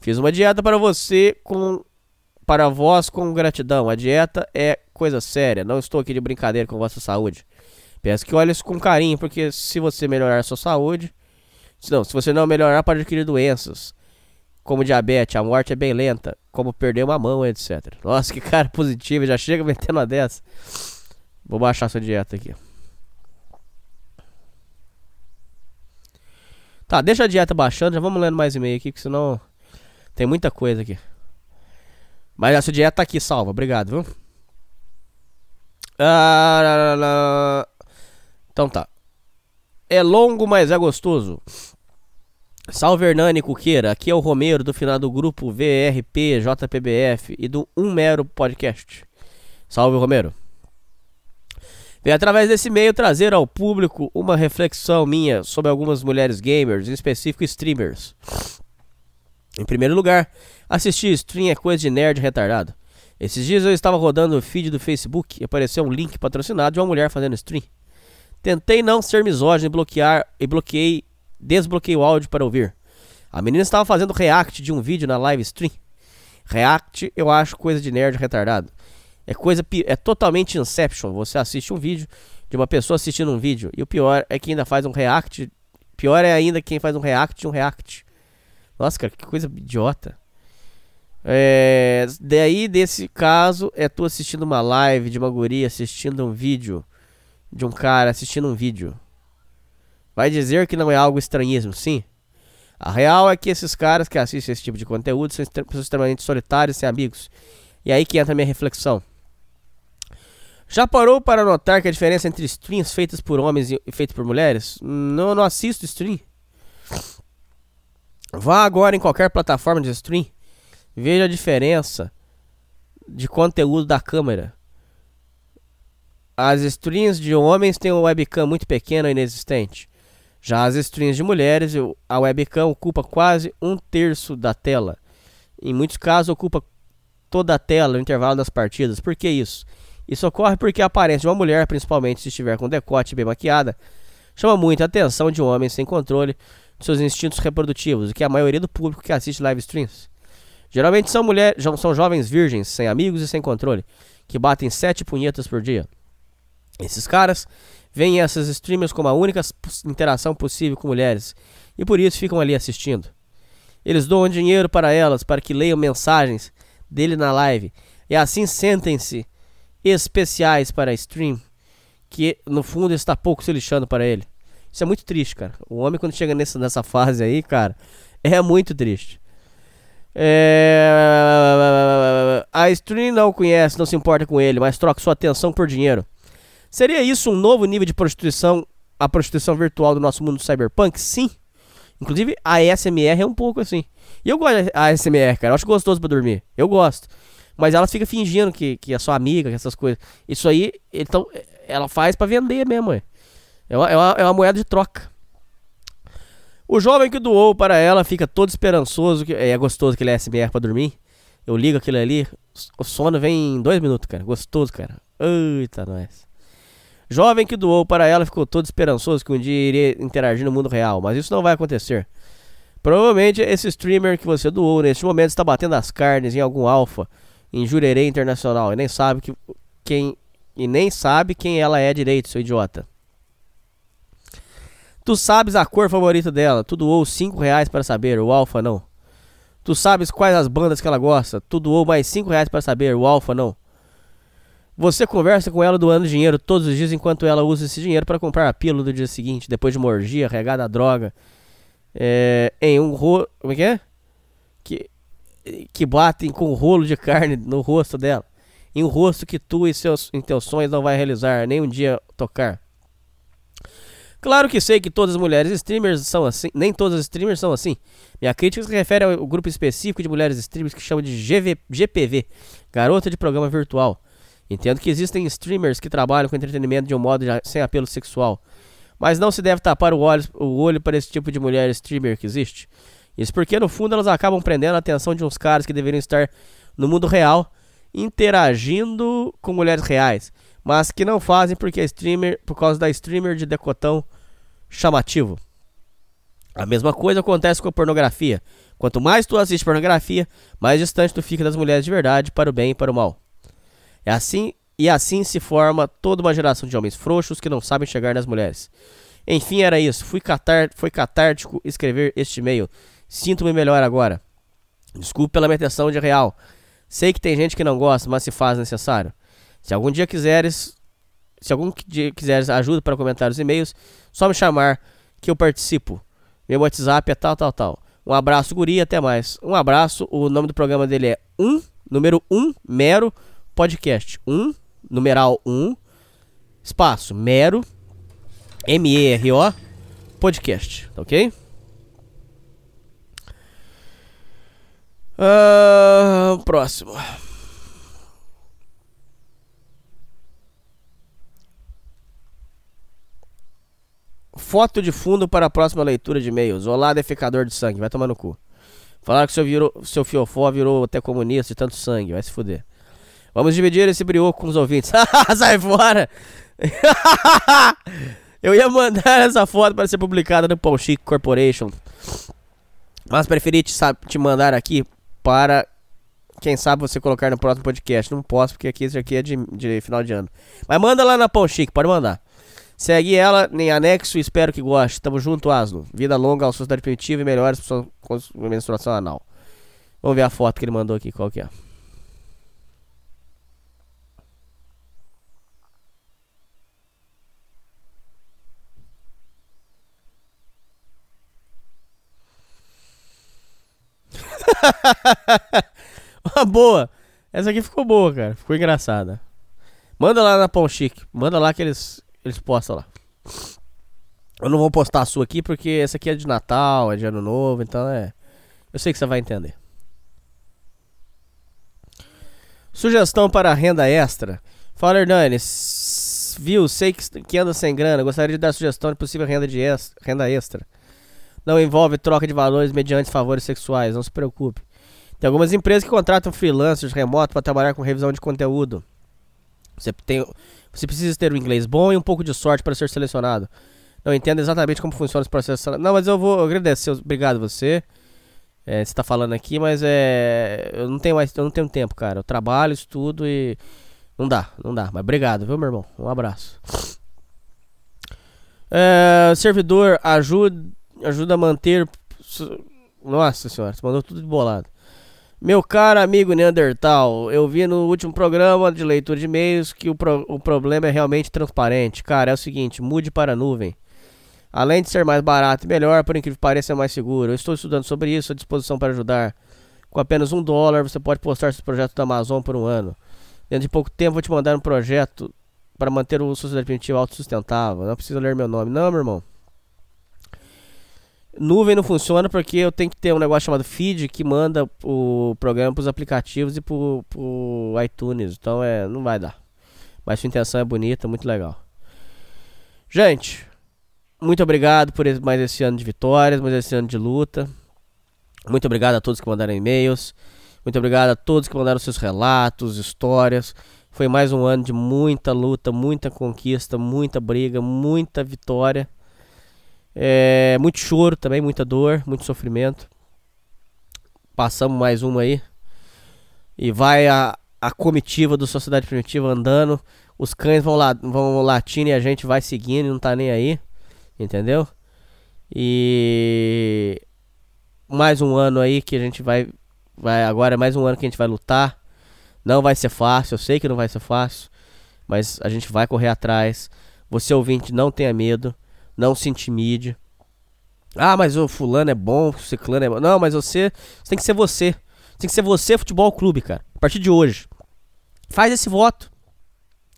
Fiz uma dieta para você com. Para vós com gratidão. A dieta é coisa séria. Não estou aqui de brincadeira com vossa saúde. Peço que olhe isso com carinho, porque se você melhorar a sua saúde. se Não, se você não melhorar, pode adquirir doenças. Como diabetes, a morte é bem lenta. Como perder uma mão, etc. Nossa, que cara positivo. Já chega metendo uma dessa. Vou baixar sua dieta aqui. Tá, deixa a dieta baixando. Já vamos lendo mais e-mail aqui, que senão tem muita coisa aqui. Mas a sua dieta tá aqui, salva. Obrigado, viu? Ah, lá, lá, lá. Então tá. É longo, mas é gostoso. Salve Hernani Cuqueira, aqui é o Romero do final do grupo VRP JPBF e do Um Mero Podcast. Salve Romero. Venho através desse meio trazer ao público uma reflexão minha sobre algumas mulheres gamers, em específico streamers. Em primeiro lugar, assistir stream é coisa de nerd retardado. Esses dias eu estava rodando o feed do Facebook e apareceu um link patrocinado de uma mulher fazendo stream. Tentei não ser misógino e bloquear e bloqueei, desbloqueei o áudio para ouvir. A menina estava fazendo react de um vídeo na live stream. React eu acho coisa de nerd retardado. É coisa é totalmente Inception. Você assiste um vídeo de uma pessoa assistindo um vídeo e o pior é que ainda faz um react. Pior é ainda quem faz um react de um react. Nossa, cara, que coisa idiota. É, daí, desse caso, é tu assistindo uma live de uma guria assistindo um vídeo de um cara assistindo um vídeo. Vai dizer que não é algo estranhismo, sim? A real é que esses caras que assistem esse tipo de conteúdo são pessoas extremamente solitárias sem amigos. E aí que entra a minha reflexão. Já parou para notar que a diferença entre streams feitas por homens e feitas por mulheres? Não, não assisto stream. Vá agora em qualquer plataforma de stream. Veja a diferença de conteúdo da câmera. As streams de homens têm uma webcam muito pequena ou inexistente. Já as streams de mulheres, a webcam ocupa quase um terço da tela. Em muitos casos, ocupa toda a tela no intervalo das partidas. Por que isso? Isso ocorre porque a aparência de uma mulher, principalmente se estiver com decote bem maquiada, chama muito a atenção de um homem sem controle de seus instintos reprodutivos, o que é a maioria do público que assiste live streams. Geralmente são mulheres, são jovens virgens, sem amigos e sem controle, que batem sete punhetas por dia. Esses caras veem essas streamers como a única interação possível com mulheres e por isso ficam ali assistindo. Eles doam dinheiro para elas para que leiam mensagens dele na live e assim sentem-se especiais para a stream, que no fundo está pouco se lixando para ele. Isso é muito triste, cara. O homem quando chega nessa, nessa fase aí, cara, é muito triste. É... A stream não conhece, não se importa com ele, mas troca sua atenção por dinheiro. Seria isso um novo nível de prostituição, a prostituição virtual do nosso mundo cyberpunk? Sim. Inclusive, a ASMR é um pouco assim. E eu gosto da ASMR, cara. Eu acho gostoso pra dormir. Eu gosto. Mas ela fica fingindo que, que é sua amiga, que essas coisas. Isso aí, então, ela faz pra vender mesmo, é. É uma, é uma, é uma moeda de troca. O jovem que doou para ela fica todo esperançoso. Que, é gostoso aquele ASMR pra dormir. Eu ligo aquilo ali, o sono vem em dois minutos, cara. Gostoso, cara. Eita, nós. Jovem que doou para ela ficou todo esperançoso que um dia iria interagir no mundo real, mas isso não vai acontecer. Provavelmente esse streamer que você doou neste momento está batendo as carnes em algum alfa em Jurerê Internacional e nem sabe que, quem e nem sabe quem ela é direito, seu idiota. Tu sabes a cor favorita dela, tu doou 5 reais para saber, o alfa não. Tu sabes quais as bandas que ela gosta, tu doou mais 5 reais para saber, o alfa não. Você conversa com ela doando dinheiro todos os dias enquanto ela usa esse dinheiro para comprar a pílula do dia seguinte, depois de uma orgia, regada a droga. É, em um rolo. Como é que é? Que, que batem com um rolo de carne no rosto dela. Em um rosto que tu e seus teus sonhos não vai realizar, nem um dia tocar. Claro que sei que todas as mulheres streamers são assim, nem todas as streamers são assim. Minha crítica se refere ao grupo específico de mulheres streamers que chama de GV, GPV, garota de programa virtual. Entendo que existem streamers que trabalham com entretenimento de um modo sem apelo sexual. Mas não se deve tapar o olho, o olho para esse tipo de mulher streamer que existe. Isso porque, no fundo, elas acabam prendendo a atenção de uns caras que deveriam estar no mundo real, interagindo com mulheres reais, mas que não fazem porque streamer, por causa da streamer de decotão chamativo. A mesma coisa acontece com a pornografia. Quanto mais tu assiste pornografia, mais distante tu fica das mulheres de verdade, para o bem e para o mal. É assim e assim se forma toda uma geração de homens frouxos que não sabem chegar nas mulheres. Enfim, era isso. Fui catar, foi catártico escrever este e-mail. Sinto-me melhor agora. Desculpe pela minha atenção de real. Sei que tem gente que não gosta, mas se faz necessário. Se algum dia quiseres, se algum dia quiseres ajuda para comentar os e-mails, só me chamar que eu participo. Meu WhatsApp é tal, tal, tal. Um abraço, guri, até mais. Um abraço. O nome do programa dele é 1, um, número 1, um, mero podcast. 1, um, numeral 1, espaço, mero, M-E-R-O, podcast, ok? Uh, próximo. Foto de fundo para a próxima leitura de e-mails. Olá, defecador de sangue. Vai tomar no cu. Falaram que seu, virou, seu fiofó virou até comunista de tanto sangue. Vai se fuder. Vamos dividir esse brioco com os ouvintes. Sai fora! Eu ia mandar essa foto para ser publicada no Pão Chic Corporation. Mas preferi te, te mandar aqui para, quem sabe, você colocar no próximo podcast. Não posso, porque aqui isso aqui é de, de final de ano. Mas manda lá na Pão Chic, pode mandar. Segue ela em anexo espero que goste. Tamo junto, Asno. Vida longa ao sociedade primitiva e melhores com menstruação anal. Vamos ver a foto que ele mandou aqui, qual que é. Uma boa. Essa aqui ficou boa, cara. Ficou engraçada. Manda lá na Pão Chique. Manda lá que eles, eles postam lá. Eu não vou postar a sua aqui porque essa aqui é de Natal, é de Ano Novo, então é. Eu sei que você vai entender. Sugestão para renda extra. Fala, Hernani. Viu? Sei que, que anda sem grana. Gostaria de dar sugestão de possível renda, de extra, renda extra. Não envolve troca de valores mediante favores sexuais, não se preocupe. Tem algumas empresas que contratam freelancers remoto para trabalhar com revisão de conteúdo. Você, tem, você precisa ter um inglês bom e um pouco de sorte para ser selecionado. Não entendo exatamente como funciona esse processo. Não, mas eu vou agradecer. Obrigado você. É, você está falando aqui, mas é. Eu não tenho mais. Eu não tenho tempo, cara. Eu trabalho, estudo e. Não dá, não dá. Mas obrigado, viu, meu irmão? Um abraço. É, servidor ajuda ajuda a manter. Nossa senhora, você mandou tudo de bolado. Meu caro amigo Neandertal, eu vi no último programa de leitura de e-mails que o, pro, o problema é realmente transparente. Cara, é o seguinte: mude para a nuvem. Além de ser mais barato e melhor, por incrível que pareça, é mais seguro. Eu estou estudando sobre isso, à disposição para ajudar. Com apenas um dólar, você pode postar seu projeto da Amazon por um ano. Dentro de pouco tempo, vou te mandar um projeto para manter o sociedade primitiva autossustentável. Não precisa ler meu nome, não, meu irmão. Nuvem não funciona porque eu tenho que ter um negócio chamado feed que manda o programa pros aplicativos e pro, pro iTunes. Então é, não vai dar. Mas sua intenção é bonita, muito legal. Gente, muito obrigado por mais esse ano de vitórias, mais esse ano de luta. Muito obrigado a todos que mandaram e-mails. Muito obrigado a todos que mandaram seus relatos, histórias. Foi mais um ano de muita luta, muita conquista, muita briga, muita vitória. É, muito choro também, muita dor, muito sofrimento. Passamos mais uma aí. E vai a, a comitiva do Sociedade Primitiva andando. Os cães vão, lá, vão latindo e a gente vai seguindo e não tá nem aí. Entendeu? E mais um ano aí que a gente vai. vai agora é mais um ano que a gente vai lutar. Não vai ser fácil, eu sei que não vai ser fácil. Mas a gente vai correr atrás. Você ouvinte, não tenha medo. Não se intimide. Ah, mas o fulano é bom, o ciclano é bom. Não, mas você, você tem que ser você. Tem que ser você, futebol clube, cara. A partir de hoje. Faz esse voto.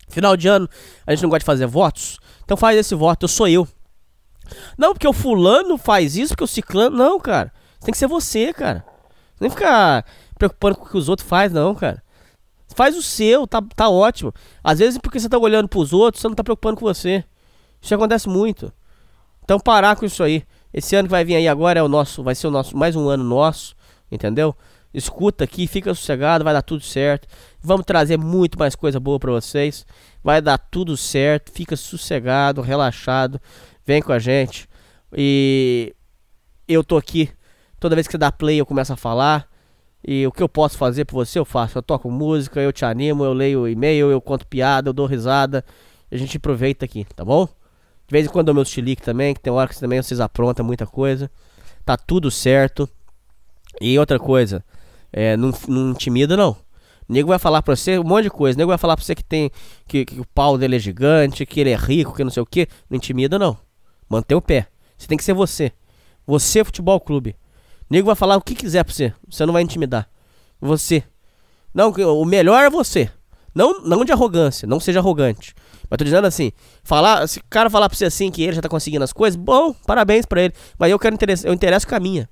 Final de ano, a gente não gosta de fazer votos. Então faz esse voto, eu sou eu. Não, porque o fulano faz isso, porque o ciclano. Não, cara. Tem que ser você, cara. Nem ficar preocupando com o que os outros fazem, não, cara. Faz o seu, tá, tá ótimo. Às vezes porque você tá olhando pros outros, você não tá preocupando com você. Isso acontece muito. Então parar com isso aí. Esse ano que vai vir aí agora é o nosso, vai ser o nosso mais um ano nosso, entendeu? Escuta aqui, fica sossegado, vai dar tudo certo. Vamos trazer muito mais coisa boa pra vocês. Vai dar tudo certo, fica sossegado, relaxado. Vem com a gente. E eu tô aqui. Toda vez que você dá play, eu começo a falar. E o que eu posso fazer por você, eu faço. Eu toco música, eu te animo, eu leio e-mail, eu conto piada, eu dou risada. A gente aproveita aqui, tá bom? De vez em quando eu meu chilique também, que tem hora que também vocês aprontam muita coisa. Tá tudo certo. E outra coisa, é, não, não intimida não. O nego vai falar pra você um monte de coisa. O nego vai falar pra você que tem. Que, que o pau dele é gigante, que ele é rico, que não sei o que. Não intimida não. Mantém o pé. Você tem que ser você. Você, futebol clube. O nego vai falar o que quiser pra você. Você não vai intimidar. Você. Não, o melhor é você. Não, não de arrogância. Não seja arrogante. Mas tô dizendo assim, falar, se o cara falar pra você assim que ele já tá conseguindo as coisas, bom, parabéns pra ele. Mas eu quero interesse, eu interesso com a minha.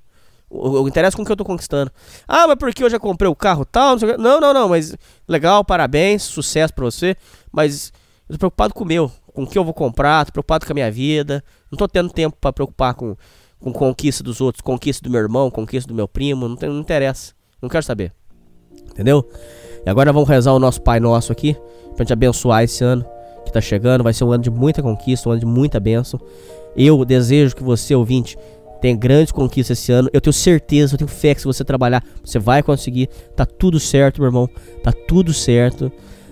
Eu, eu interesso com o que eu tô conquistando. Ah, mas porque eu já comprei o carro tal, não sei. Não, não, não, mas legal, parabéns, sucesso pra você. Mas eu tô preocupado com o meu, com o que eu vou comprar, tô preocupado com a minha vida. Não tô tendo tempo pra preocupar com, com conquista dos outros, conquista do meu irmão, conquista do meu primo, não, tem, não interessa. Não quero saber. Entendeu? E agora vamos rezar o nosso Pai Nosso aqui, pra gente abençoar esse ano que tá chegando. Vai ser um ano de muita conquista, um ano de muita bênção. Eu desejo que você, ouvinte, tenha grandes conquistas esse ano. Eu tenho certeza, eu tenho fé que se você trabalhar, você vai conseguir. Tá tudo certo, meu irmão. Tá tudo certo.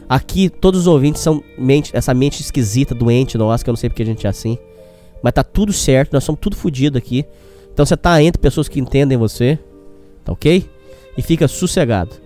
Aqui, todos os ouvintes são mente, essa mente esquisita, doente nossa, que eu não sei porque a gente é assim. Mas tá tudo certo, nós somos tudo fodido aqui. Então você tá entre pessoas que entendem você. Tá ok? E fica sossegado.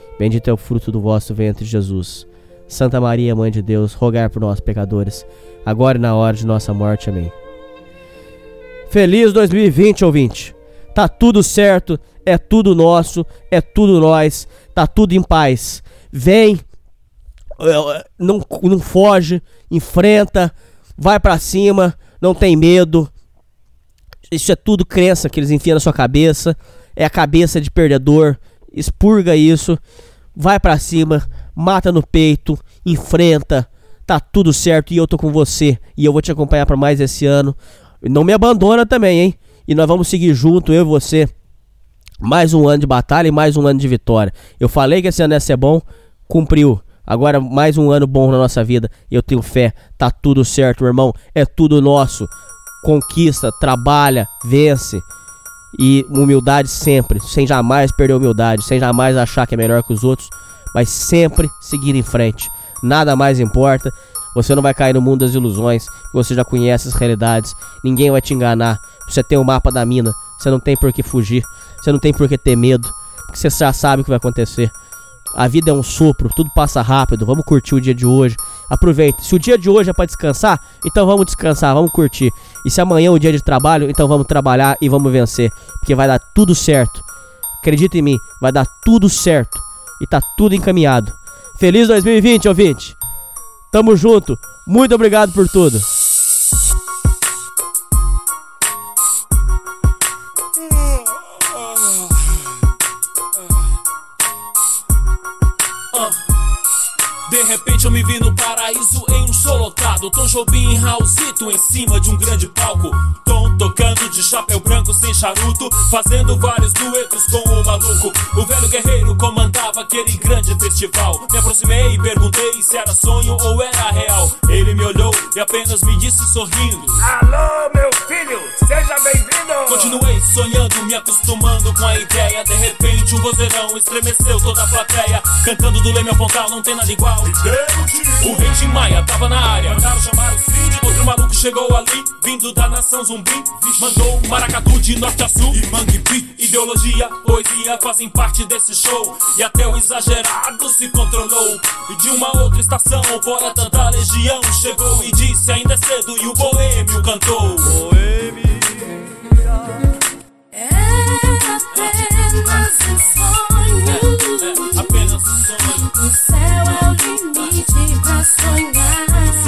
bendito é o fruto do vosso ventre, Jesus. Santa Maria, Mãe de Deus, rogai por nós, pecadores, agora e na hora de nossa morte. Amém. Feliz 2020, ouvinte. Tá tudo certo, é tudo nosso, é tudo nós, tá tudo em paz. Vem, eh, não, não foge, enfrenta, vai pra cima, não tem medo. Isso é tudo crença que eles enfiam na sua cabeça. É a cabeça de perdedor. Expurga isso. Vai pra cima, mata no peito, enfrenta. Tá tudo certo e eu tô com você. E eu vou te acompanhar pra mais esse ano. Não me abandona também, hein? E nós vamos seguir junto, eu e você. Mais um ano de batalha e mais um ano de vitória. Eu falei que esse ano ia ser bom, cumpriu. Agora mais um ano bom na nossa vida. Eu tenho fé. Tá tudo certo, meu irmão. É tudo nosso. Conquista, trabalha, vence. E humildade sempre, sem jamais perder humildade, sem jamais achar que é melhor que os outros, mas sempre seguir em frente. Nada mais importa. Você não vai cair no mundo das ilusões, você já conhece as realidades. Ninguém vai te enganar. Você tem o mapa da mina, Você não tem por que fugir. Você não tem por que ter medo. Porque você já sabe o que vai acontecer. A vida é um sopro, tudo passa rápido. Vamos curtir o dia de hoje. Aproveita. Se o dia de hoje é pra descansar, então vamos descansar, vamos curtir. E se amanhã é o dia de trabalho, então vamos trabalhar e vamos vencer. Porque vai dar tudo certo. Acredita em mim, vai dar tudo certo. E tá tudo encaminhado. Feliz 2020, ouvinte. Tamo junto. Muito obrigado por tudo. De repente eu me vi no paraíso em show lotado. Tom Jobim e Raulzito em cima de um grande palco. Tom tocando de chapéu branco sem charuto, fazendo vários duetos com o maluco. O velho guerreiro comandava aquele grande festival. Me aproximei e perguntei se era sonho ou era real. Ele me olhou e apenas me disse sorrindo: Alô, meu filho, seja bem-vindo! Continuei sonhando, me acostumando com a ideia. De repente, um vozeirão estremeceu toda a plateia. Cantando do Leme ao Pontal, não tem nada igual. O rei de Maia tava na área. Mandaram chamar o Cid. Outro maluco chegou ali, vindo da nação zumbi. Mandou maracatu de norte a sul e mangue pi. Ideologia, poesia fazem parte desse show. E até o exagerado se controlou. E de uma outra estação, poeta da legião chegou e disse: Ainda é cedo. E o boêmio cantou. Um sonho. Apenas um sonho. É é é. É apenas um sonho. O céu é o limite pra sonhar.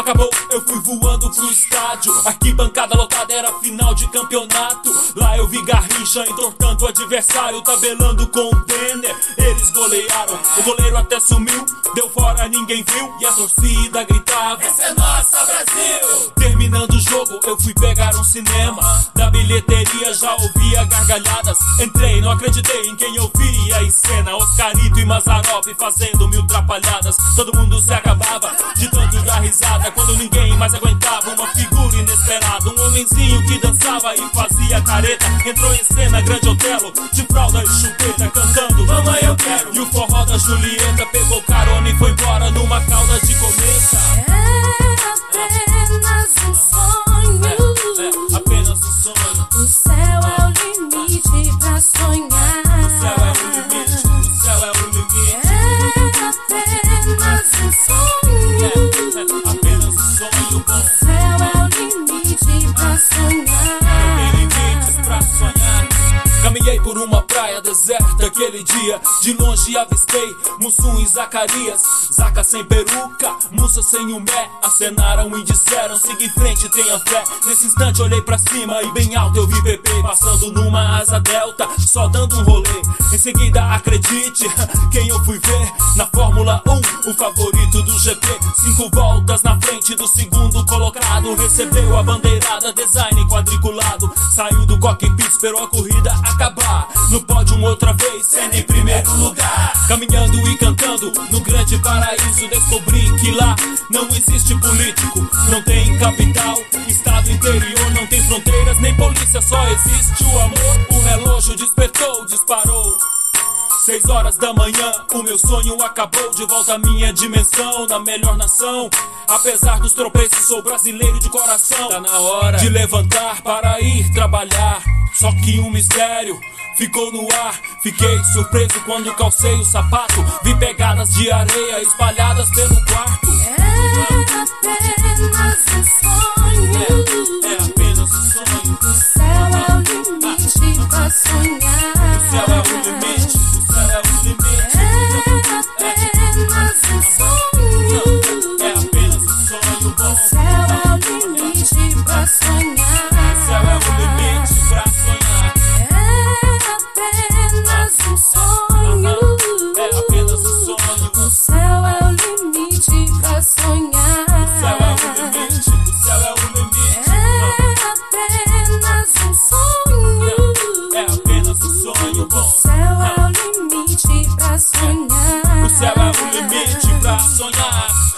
Acabou, eu fui voando pro estádio. Arquibancada lotada era final de campeonato. Lá eu vi Garrincha entortando o adversário, tabelando com o Denner. Eles golearam, o goleiro até sumiu. Deu fora, ninguém viu. E a torcida gritava: Essa é nossa, Brasil! Terminando o jogo, eu fui pegar um cinema. Da bilheteria já ouvia gargalhadas. Entrei, não acreditei em quem eu via em cena. Oscarito e Mazarop fazendo mil trapalhadas. Todo mundo se acabava de tanto dar risada. Quando ninguém mais aguentava uma figura inesperada. Um homenzinho que dançava e fazia careta. Entrou em cena, grande Otelo, de fralda e chupeta, cantando Mamãe eu quero. E o forró da Julieta pegou carona e foi embora numa cauda de cometa. É apenas um sonho. Apenas um sonho. O céu é o limite pra sonhar. O céu é o limite. O céu é o limite. É apenas um sonho. É Caminhei por uma praia deserta aquele dia. De longe avistei Mussum e Zacarias. Zaca sem peruca, Mussa sem o mé. Acenaram e disseram: siga em frente, tenha fé. Nesse instante olhei pra cima e bem alto eu vi bebê passando numa asa delta, só dando um rolê. Em seguida, acredite, quem eu fui ver na Fórmula 1, o favorito do GP. Cinco voltas na frente do segundo colocado. Recebeu a bandeirada, design quadriculado. Saiu do cockpit, esperou a corrida acabar. No pódio outra vez, sendo em primeiro lugar. Caminhando e cantando no grande paraíso, descobri que lá não existe político, não tem capital, estado interior, não tem fronteiras nem polícia, só existe o amor. O relógio despertou, disparou. Seis horas da manhã, o meu sonho acabou de volta à minha dimensão, na melhor nação. Apesar dos tropeços, sou brasileiro de coração. Tá na hora de levantar para ir trabalhar. Só que um mistério ficou no ar. Fiquei surpreso quando calcei o sapato. Vi pegadas de areia espalhadas pelo quarto. É apenas um sonho. É apenas um sonho. O céu é o limite pra sonhar. O céu é o limite. O céu é o limite. É apenas um sonho. É apenas um sonho O bom. céu é o limite pra sonhar. O céu é o limite apenas um sonho. É apenas um sonho. O céu é o limite pra sonhar. O céu é o limite. O céu é o limite. É apenas um sonho. É apenas um sonho O céu é o limite pra sonhar. O céu é o limite pra sonhar.